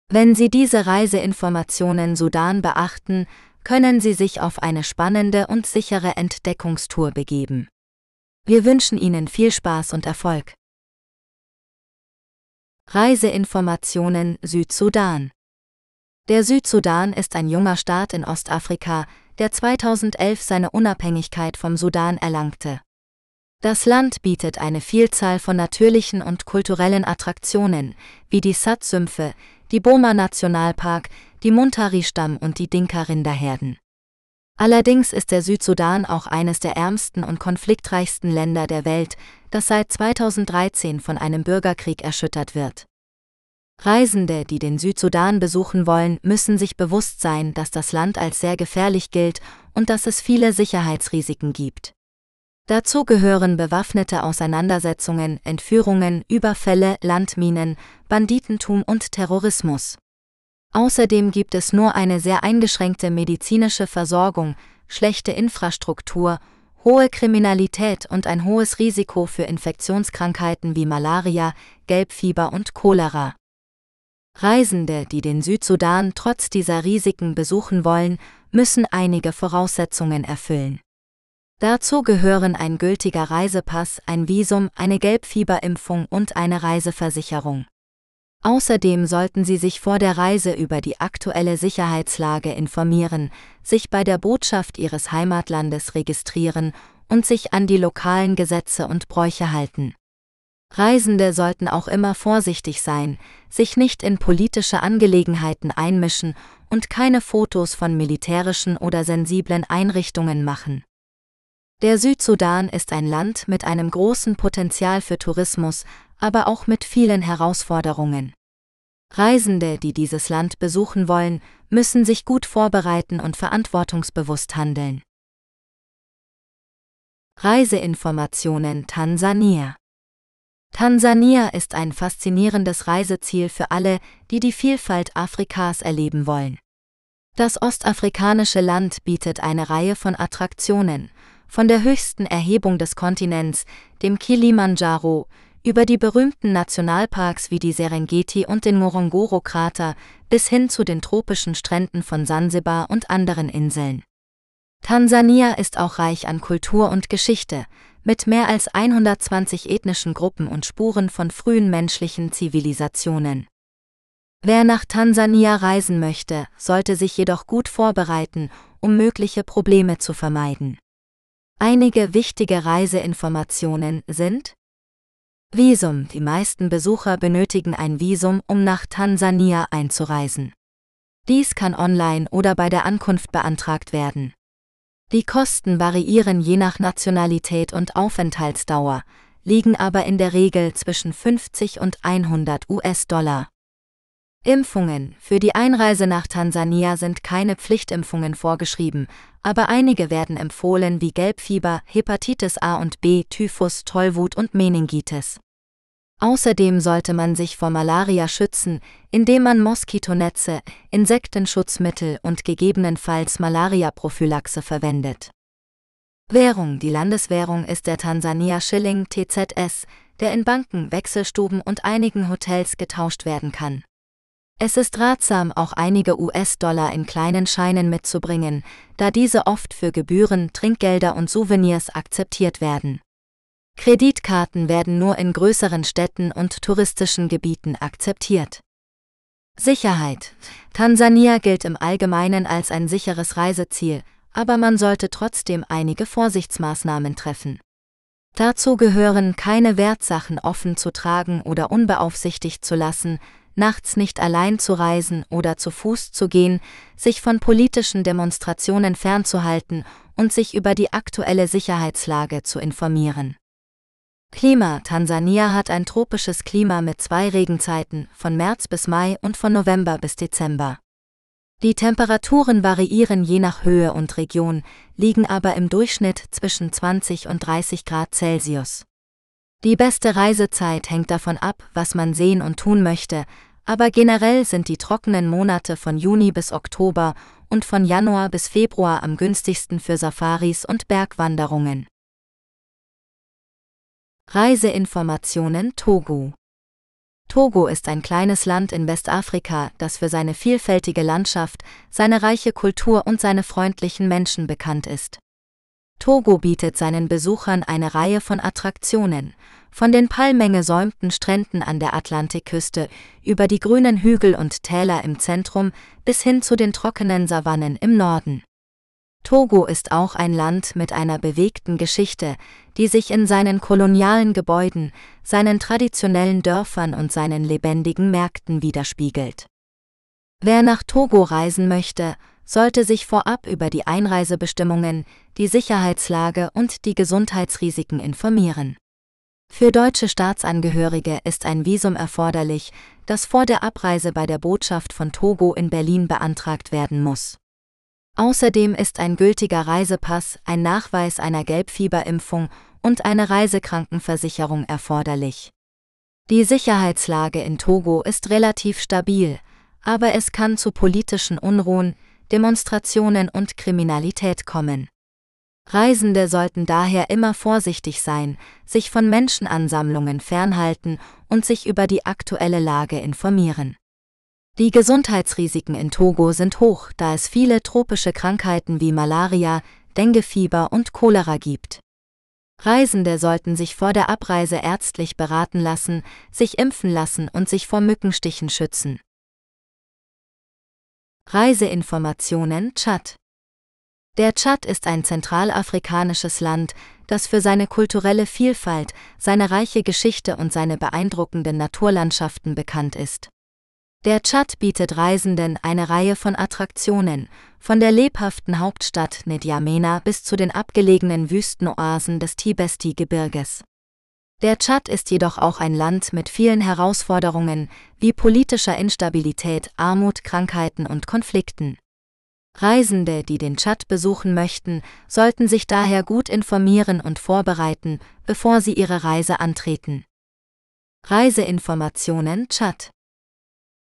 Wenn Sie diese Reiseinformationen Sudan beachten, können Sie sich auf eine spannende und sichere Entdeckungstour begeben. Wir wünschen Ihnen viel Spaß und Erfolg. Reiseinformationen Südsudan Der Südsudan ist ein junger Staat in Ostafrika, der 2011 seine Unabhängigkeit vom Sudan erlangte. Das Land bietet eine Vielzahl von natürlichen und kulturellen Attraktionen, wie die Sat-Sümpfe, die Boma Nationalpark, die Muntari-Stamm und die Dinka-Rinderherden. Allerdings ist der Südsudan auch eines der ärmsten und konfliktreichsten Länder der Welt, das seit 2013 von einem Bürgerkrieg erschüttert wird. Reisende, die den Südsudan besuchen wollen, müssen sich bewusst sein, dass das Land als sehr gefährlich gilt und dass es viele Sicherheitsrisiken gibt. Dazu gehören bewaffnete Auseinandersetzungen, Entführungen, Überfälle, Landminen, Banditentum und Terrorismus. Außerdem gibt es nur eine sehr eingeschränkte medizinische Versorgung, schlechte Infrastruktur, hohe Kriminalität und ein hohes Risiko für Infektionskrankheiten wie Malaria, Gelbfieber und Cholera. Reisende, die den Südsudan trotz dieser Risiken besuchen wollen, müssen einige Voraussetzungen erfüllen. Dazu gehören ein gültiger Reisepass, ein Visum, eine Gelbfieberimpfung und eine Reiseversicherung. Außerdem sollten Sie sich vor der Reise über die aktuelle Sicherheitslage informieren, sich bei der Botschaft Ihres Heimatlandes registrieren und sich an die lokalen Gesetze und Bräuche halten. Reisende sollten auch immer vorsichtig sein, sich nicht in politische Angelegenheiten einmischen und keine Fotos von militärischen oder sensiblen Einrichtungen machen. Der Südsudan ist ein Land mit einem großen Potenzial für Tourismus, aber auch mit vielen Herausforderungen. Reisende, die dieses Land besuchen wollen, müssen sich gut vorbereiten und verantwortungsbewusst handeln. Reiseinformationen Tansania Tansania ist ein faszinierendes Reiseziel für alle, die die Vielfalt Afrikas erleben wollen. Das ostafrikanische Land bietet eine Reihe von Attraktionen, von der höchsten Erhebung des Kontinents, dem Kilimanjaro, über die berühmten Nationalparks wie die Serengeti und den Ngorongoro-Krater bis hin zu den tropischen Stränden von Sansibar und anderen Inseln. Tansania ist auch reich an Kultur und Geschichte, mit mehr als 120 ethnischen Gruppen und Spuren von frühen menschlichen Zivilisationen. Wer nach Tansania reisen möchte, sollte sich jedoch gut vorbereiten, um mögliche Probleme zu vermeiden. Einige wichtige Reiseinformationen sind Visum. Die meisten Besucher benötigen ein Visum, um nach Tansania einzureisen. Dies kann online oder bei der Ankunft beantragt werden. Die Kosten variieren je nach Nationalität und Aufenthaltsdauer, liegen aber in der Regel zwischen 50 und 100 US-Dollar. Impfungen. Für die Einreise nach Tansania sind keine Pflichtimpfungen vorgeschrieben, aber einige werden empfohlen wie Gelbfieber, Hepatitis A und B, Typhus, Tollwut und Meningitis. Außerdem sollte man sich vor Malaria schützen, indem man Moskitonetze, Insektenschutzmittel und gegebenenfalls Malaria-Prophylaxe verwendet. Währung Die Landeswährung ist der Tansania Schilling TZS, der in Banken, Wechselstuben und einigen Hotels getauscht werden kann. Es ist ratsam, auch einige US-Dollar in kleinen Scheinen mitzubringen, da diese oft für Gebühren, Trinkgelder und Souvenirs akzeptiert werden. Kreditkarten werden nur in größeren Städten und touristischen Gebieten akzeptiert. Sicherheit. Tansania gilt im Allgemeinen als ein sicheres Reiseziel, aber man sollte trotzdem einige Vorsichtsmaßnahmen treffen. Dazu gehören keine Wertsachen offen zu tragen oder unbeaufsichtigt zu lassen, nachts nicht allein zu reisen oder zu Fuß zu gehen, sich von politischen Demonstrationen fernzuhalten und sich über die aktuelle Sicherheitslage zu informieren. Klima Tansania hat ein tropisches Klima mit zwei Regenzeiten, von März bis Mai und von November bis Dezember. Die Temperaturen variieren je nach Höhe und Region, liegen aber im Durchschnitt zwischen 20 und 30 Grad Celsius. Die beste Reisezeit hängt davon ab, was man sehen und tun möchte, aber generell sind die trockenen Monate von Juni bis Oktober und von Januar bis Februar am günstigsten für Safaris und Bergwanderungen. Reiseinformationen Togo Togo ist ein kleines Land in Westafrika, das für seine vielfältige Landschaft, seine reiche Kultur und seine freundlichen Menschen bekannt ist. Togo bietet seinen Besuchern eine Reihe von Attraktionen, von den palmengesäumten Stränden an der Atlantikküste über die grünen Hügel und Täler im Zentrum bis hin zu den trockenen Savannen im Norden. Togo ist auch ein Land mit einer bewegten Geschichte, die sich in seinen kolonialen Gebäuden, seinen traditionellen Dörfern und seinen lebendigen Märkten widerspiegelt. Wer nach Togo reisen möchte, sollte sich vorab über die Einreisebestimmungen, die Sicherheitslage und die Gesundheitsrisiken informieren. Für deutsche Staatsangehörige ist ein Visum erforderlich, das vor der Abreise bei der Botschaft von Togo in Berlin beantragt werden muss. Außerdem ist ein gültiger Reisepass, ein Nachweis einer Gelbfieberimpfung und eine Reisekrankenversicherung erforderlich. Die Sicherheitslage in Togo ist relativ stabil, aber es kann zu politischen Unruhen, Demonstrationen und Kriminalität kommen. Reisende sollten daher immer vorsichtig sein, sich von Menschenansammlungen fernhalten und sich über die aktuelle Lage informieren. Die Gesundheitsrisiken in Togo sind hoch, da es viele tropische Krankheiten wie Malaria, Denguefieber und Cholera gibt. Reisende sollten sich vor der Abreise ärztlich beraten lassen, sich impfen lassen und sich vor Mückenstichen schützen. Reiseinformationen Tschad Der Tschad ist ein zentralafrikanisches Land, das für seine kulturelle Vielfalt, seine reiche Geschichte und seine beeindruckenden Naturlandschaften bekannt ist. Der Tschad bietet Reisenden eine Reihe von Attraktionen, von der lebhaften Hauptstadt N'Djamena bis zu den abgelegenen Wüstenoasen des Tibesti-Gebirges. Der Tschad ist jedoch auch ein Land mit vielen Herausforderungen, wie politischer Instabilität, Armut, Krankheiten und Konflikten. Reisende, die den Tschad besuchen möchten, sollten sich daher gut informieren und vorbereiten, bevor sie ihre Reise antreten. Reiseinformationen Tschad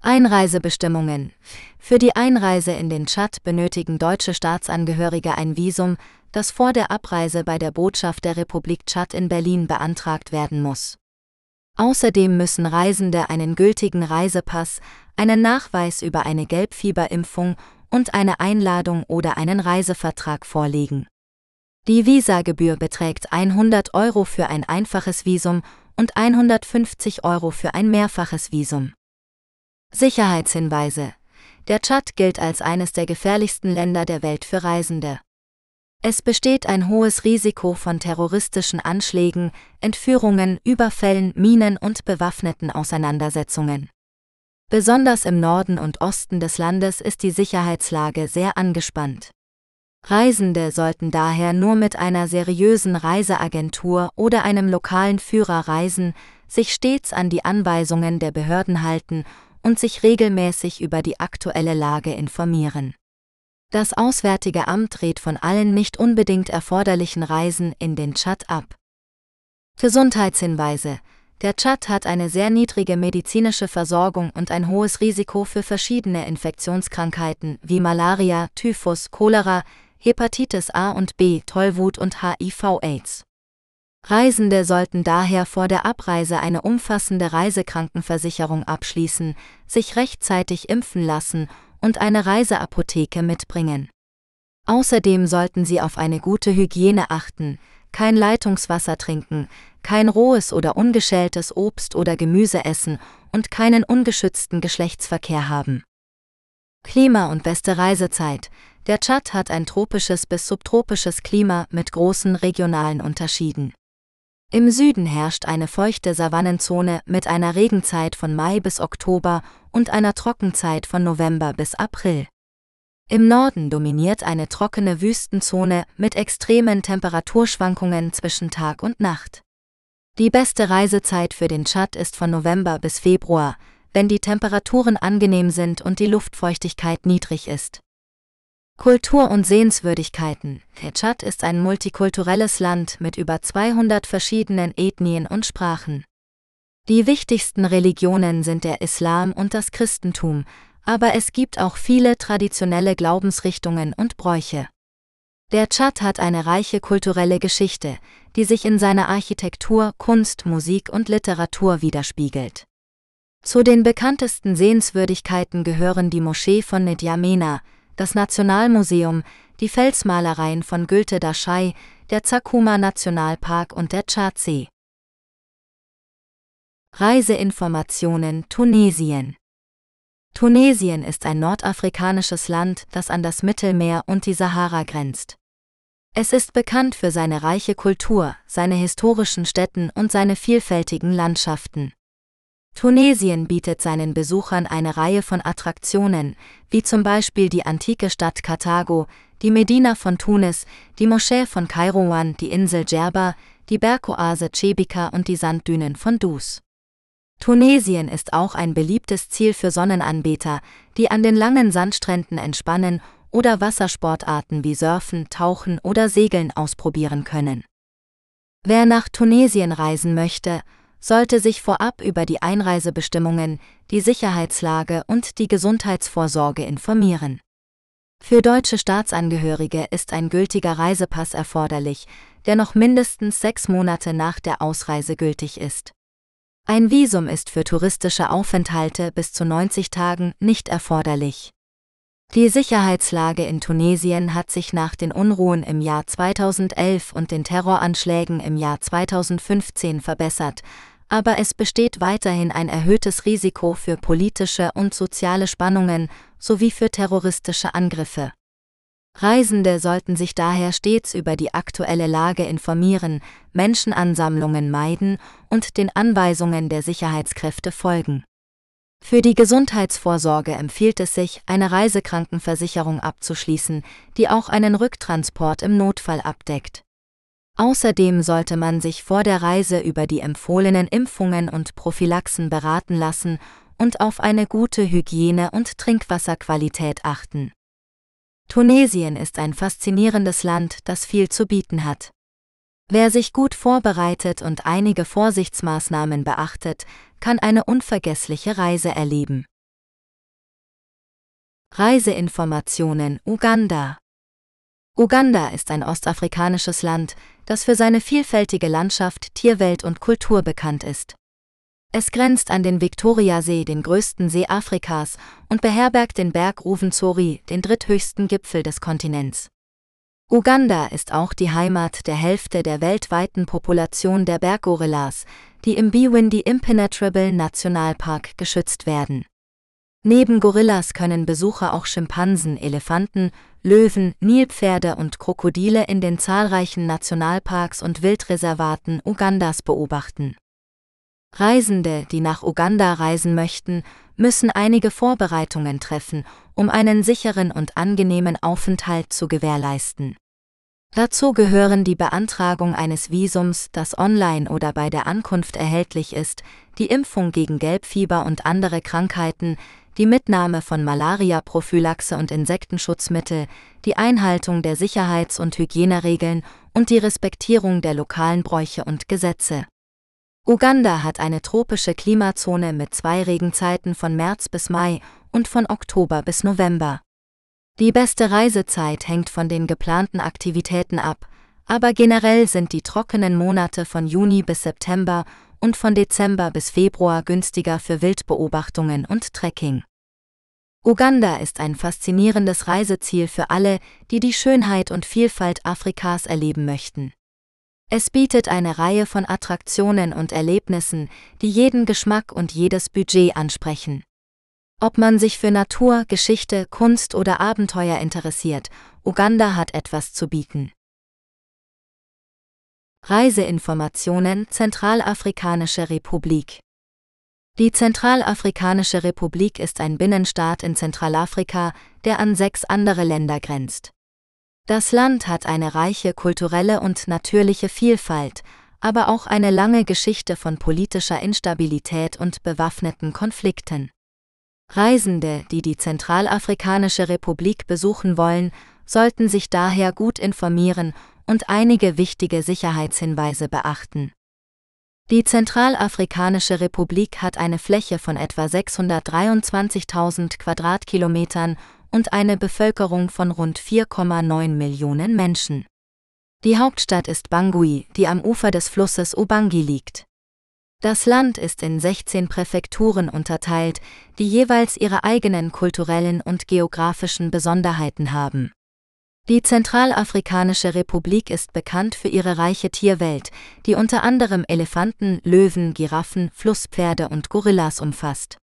Einreisebestimmungen. Für die Einreise in den Tschad benötigen deutsche Staatsangehörige ein Visum, das vor der Abreise bei der Botschaft der Republik Tschad in Berlin beantragt werden muss. Außerdem müssen Reisende einen gültigen Reisepass, einen Nachweis über eine Gelbfieberimpfung und eine Einladung oder einen Reisevertrag vorlegen. Die Visagebühr beträgt 100 Euro für ein einfaches Visum und 150 Euro für ein mehrfaches Visum. Sicherheitshinweise. Der Tschad gilt als eines der gefährlichsten Länder der Welt für Reisende. Es besteht ein hohes Risiko von terroristischen Anschlägen, Entführungen, Überfällen, Minen und bewaffneten Auseinandersetzungen. Besonders im Norden und Osten des Landes ist die Sicherheitslage sehr angespannt. Reisende sollten daher nur mit einer seriösen Reiseagentur oder einem lokalen Führer reisen, sich stets an die Anweisungen der Behörden halten und sich regelmäßig über die aktuelle Lage informieren. Das Auswärtige Amt rät von allen nicht unbedingt erforderlichen Reisen in den Tschad ab. Gesundheitshinweise Der Tschad hat eine sehr niedrige medizinische Versorgung und ein hohes Risiko für verschiedene Infektionskrankheiten wie Malaria, Typhus, Cholera, Hepatitis A und B, Tollwut und HIV-Aids. Reisende sollten daher vor der Abreise eine umfassende Reisekrankenversicherung abschließen, sich rechtzeitig impfen lassen und eine Reiseapotheke mitbringen. Außerdem sollten sie auf eine gute Hygiene achten, kein Leitungswasser trinken, kein rohes oder ungeschältes Obst oder Gemüse essen und keinen ungeschützten Geschlechtsverkehr haben. Klima und beste Reisezeit. Der Tschad hat ein tropisches bis subtropisches Klima mit großen regionalen Unterschieden. Im Süden herrscht eine feuchte Savannenzone mit einer Regenzeit von Mai bis Oktober und einer Trockenzeit von November bis April. Im Norden dominiert eine trockene Wüstenzone mit extremen Temperaturschwankungen zwischen Tag und Nacht. Die beste Reisezeit für den Tschad ist von November bis Februar, wenn die Temperaturen angenehm sind und die Luftfeuchtigkeit niedrig ist. Kultur und Sehenswürdigkeiten. Der Tschad ist ein multikulturelles Land mit über 200 verschiedenen Ethnien und Sprachen. Die wichtigsten Religionen sind der Islam und das Christentum, aber es gibt auch viele traditionelle Glaubensrichtungen und Bräuche. Der Tschad hat eine reiche kulturelle Geschichte, die sich in seiner Architektur, Kunst, Musik und Literatur widerspiegelt. Zu den bekanntesten Sehenswürdigkeiten gehören die Moschee von N'Djamena, das Nationalmuseum, die Felsmalereien von Gülte Daschai, der Zakuma Nationalpark und der Tschadsee. Reiseinformationen Tunesien Tunesien ist ein nordafrikanisches Land, das an das Mittelmeer und die Sahara grenzt. Es ist bekannt für seine reiche Kultur, seine historischen Städten und seine vielfältigen Landschaften. Tunesien bietet seinen Besuchern eine Reihe von Attraktionen, wie zum Beispiel die antike Stadt Karthago, die Medina von Tunis, die Moschee von Kairouan, die Insel Djerba, die Bergoase Cebika und die Sanddünen von Dus. Tunesien ist auch ein beliebtes Ziel für Sonnenanbeter, die an den langen Sandstränden entspannen oder Wassersportarten wie Surfen, Tauchen oder Segeln ausprobieren können. Wer nach Tunesien reisen möchte, sollte sich vorab über die Einreisebestimmungen, die Sicherheitslage und die Gesundheitsvorsorge informieren. Für deutsche Staatsangehörige ist ein gültiger Reisepass erforderlich, der noch mindestens sechs Monate nach der Ausreise gültig ist. Ein Visum ist für touristische Aufenthalte bis zu 90 Tagen nicht erforderlich. Die Sicherheitslage in Tunesien hat sich nach den Unruhen im Jahr 2011 und den Terroranschlägen im Jahr 2015 verbessert, aber es besteht weiterhin ein erhöhtes Risiko für politische und soziale Spannungen sowie für terroristische Angriffe. Reisende sollten sich daher stets über die aktuelle Lage informieren, Menschenansammlungen meiden und den Anweisungen der Sicherheitskräfte folgen. Für die Gesundheitsvorsorge empfiehlt es sich, eine Reisekrankenversicherung abzuschließen, die auch einen Rücktransport im Notfall abdeckt. Außerdem sollte man sich vor der Reise über die empfohlenen Impfungen und Prophylaxen beraten lassen und auf eine gute Hygiene und Trinkwasserqualität achten. Tunesien ist ein faszinierendes Land, das viel zu bieten hat. Wer sich gut vorbereitet und einige Vorsichtsmaßnahmen beachtet, kann eine unvergessliche Reise erleben. Reiseinformationen Uganda Uganda ist ein ostafrikanisches Land, das für seine vielfältige Landschaft, Tierwelt und Kultur bekannt ist. Es grenzt an den Viktoriasee, den größten See Afrikas, und beherbergt den Berg Ruvenzori, den dritthöchsten Gipfel des Kontinents. Uganda ist auch die Heimat der Hälfte der weltweiten Population der Berggorillas, die im Biwindi Impenetrable Nationalpark geschützt werden. Neben Gorillas können Besucher auch Schimpansen, Elefanten, Löwen, Nilpferde und Krokodile in den zahlreichen Nationalparks und Wildreservaten Ugandas beobachten. Reisende, die nach Uganda reisen möchten, müssen einige Vorbereitungen treffen, um einen sicheren und angenehmen Aufenthalt zu gewährleisten. Dazu gehören die Beantragung eines Visums, das online oder bei der Ankunft erhältlich ist, die Impfung gegen Gelbfieber und andere Krankheiten, die Mitnahme von Malaria-Prophylaxe und Insektenschutzmittel, die Einhaltung der Sicherheits- und Hygieneregeln und die Respektierung der lokalen Bräuche und Gesetze. Uganda hat eine tropische Klimazone mit zwei Regenzeiten von März bis Mai und von Oktober bis November. Die beste Reisezeit hängt von den geplanten Aktivitäten ab, aber generell sind die trockenen Monate von Juni bis September und von Dezember bis Februar günstiger für Wildbeobachtungen und Trekking. Uganda ist ein faszinierendes Reiseziel für alle, die die Schönheit und Vielfalt Afrikas erleben möchten. Es bietet eine Reihe von Attraktionen und Erlebnissen, die jeden Geschmack und jedes Budget ansprechen. Ob man sich für Natur, Geschichte, Kunst oder Abenteuer interessiert, Uganda hat etwas zu bieten. Reiseinformationen Zentralafrikanische Republik Die Zentralafrikanische Republik ist ein Binnenstaat in Zentralafrika, der an sechs andere Länder grenzt. Das Land hat eine reiche kulturelle und natürliche Vielfalt, aber auch eine lange Geschichte von politischer Instabilität und bewaffneten Konflikten. Reisende, die die Zentralafrikanische Republik besuchen wollen, sollten sich daher gut informieren und einige wichtige Sicherheitshinweise beachten. Die Zentralafrikanische Republik hat eine Fläche von etwa 623.000 Quadratkilometern und eine Bevölkerung von rund 4,9 Millionen Menschen. Die Hauptstadt ist Bangui, die am Ufer des Flusses Ubangi liegt. Das Land ist in 16 Präfekturen unterteilt, die jeweils ihre eigenen kulturellen und geografischen Besonderheiten haben. Die Zentralafrikanische Republik ist bekannt für ihre reiche Tierwelt, die unter anderem Elefanten, Löwen, Giraffen, Flusspferde und Gorillas umfasst.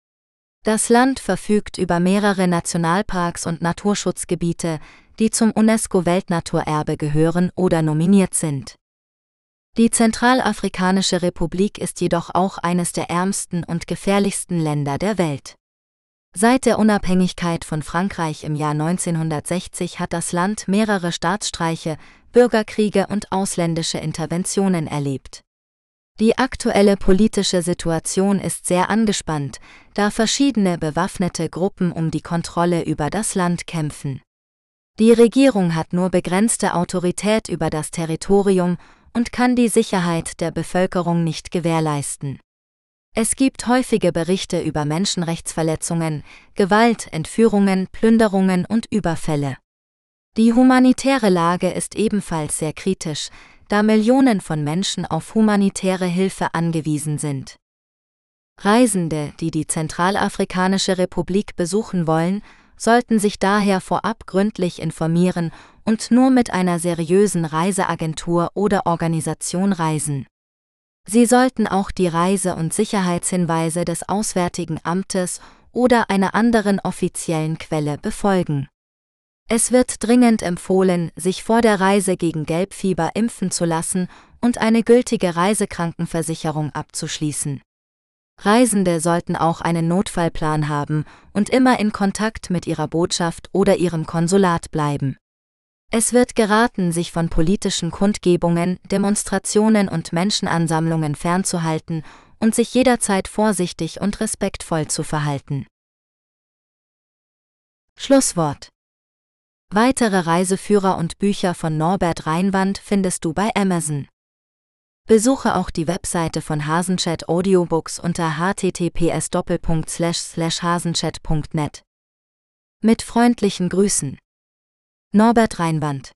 Das Land verfügt über mehrere Nationalparks und Naturschutzgebiete, die zum UNESCO-Weltnaturerbe gehören oder nominiert sind. Die Zentralafrikanische Republik ist jedoch auch eines der ärmsten und gefährlichsten Länder der Welt. Seit der Unabhängigkeit von Frankreich im Jahr 1960 hat das Land mehrere Staatsstreiche, Bürgerkriege und ausländische Interventionen erlebt. Die aktuelle politische Situation ist sehr angespannt, da verschiedene bewaffnete Gruppen um die Kontrolle über das Land kämpfen. Die Regierung hat nur begrenzte Autorität über das Territorium und kann die Sicherheit der Bevölkerung nicht gewährleisten. Es gibt häufige Berichte über Menschenrechtsverletzungen, Gewalt, Entführungen, Plünderungen und Überfälle. Die humanitäre Lage ist ebenfalls sehr kritisch, da Millionen von Menschen auf humanitäre Hilfe angewiesen sind. Reisende, die die Zentralafrikanische Republik besuchen wollen, sollten sich daher vorab gründlich informieren und nur mit einer seriösen Reiseagentur oder Organisation reisen. Sie sollten auch die Reise- und Sicherheitshinweise des Auswärtigen Amtes oder einer anderen offiziellen Quelle befolgen. Es wird dringend empfohlen, sich vor der Reise gegen Gelbfieber impfen zu lassen und eine gültige Reisekrankenversicherung abzuschließen. Reisende sollten auch einen Notfallplan haben und immer in Kontakt mit ihrer Botschaft oder ihrem Konsulat bleiben. Es wird geraten, sich von politischen Kundgebungen, Demonstrationen und Menschenansammlungen fernzuhalten und sich jederzeit vorsichtig und respektvoll zu verhalten. Schlusswort Weitere Reiseführer und Bücher von Norbert Reinwand findest du bei Amazon. Besuche auch die Webseite von Hasenchat Audiobooks unter https hasenchat.net. Mit freundlichen Grüßen. Norbert Reinwand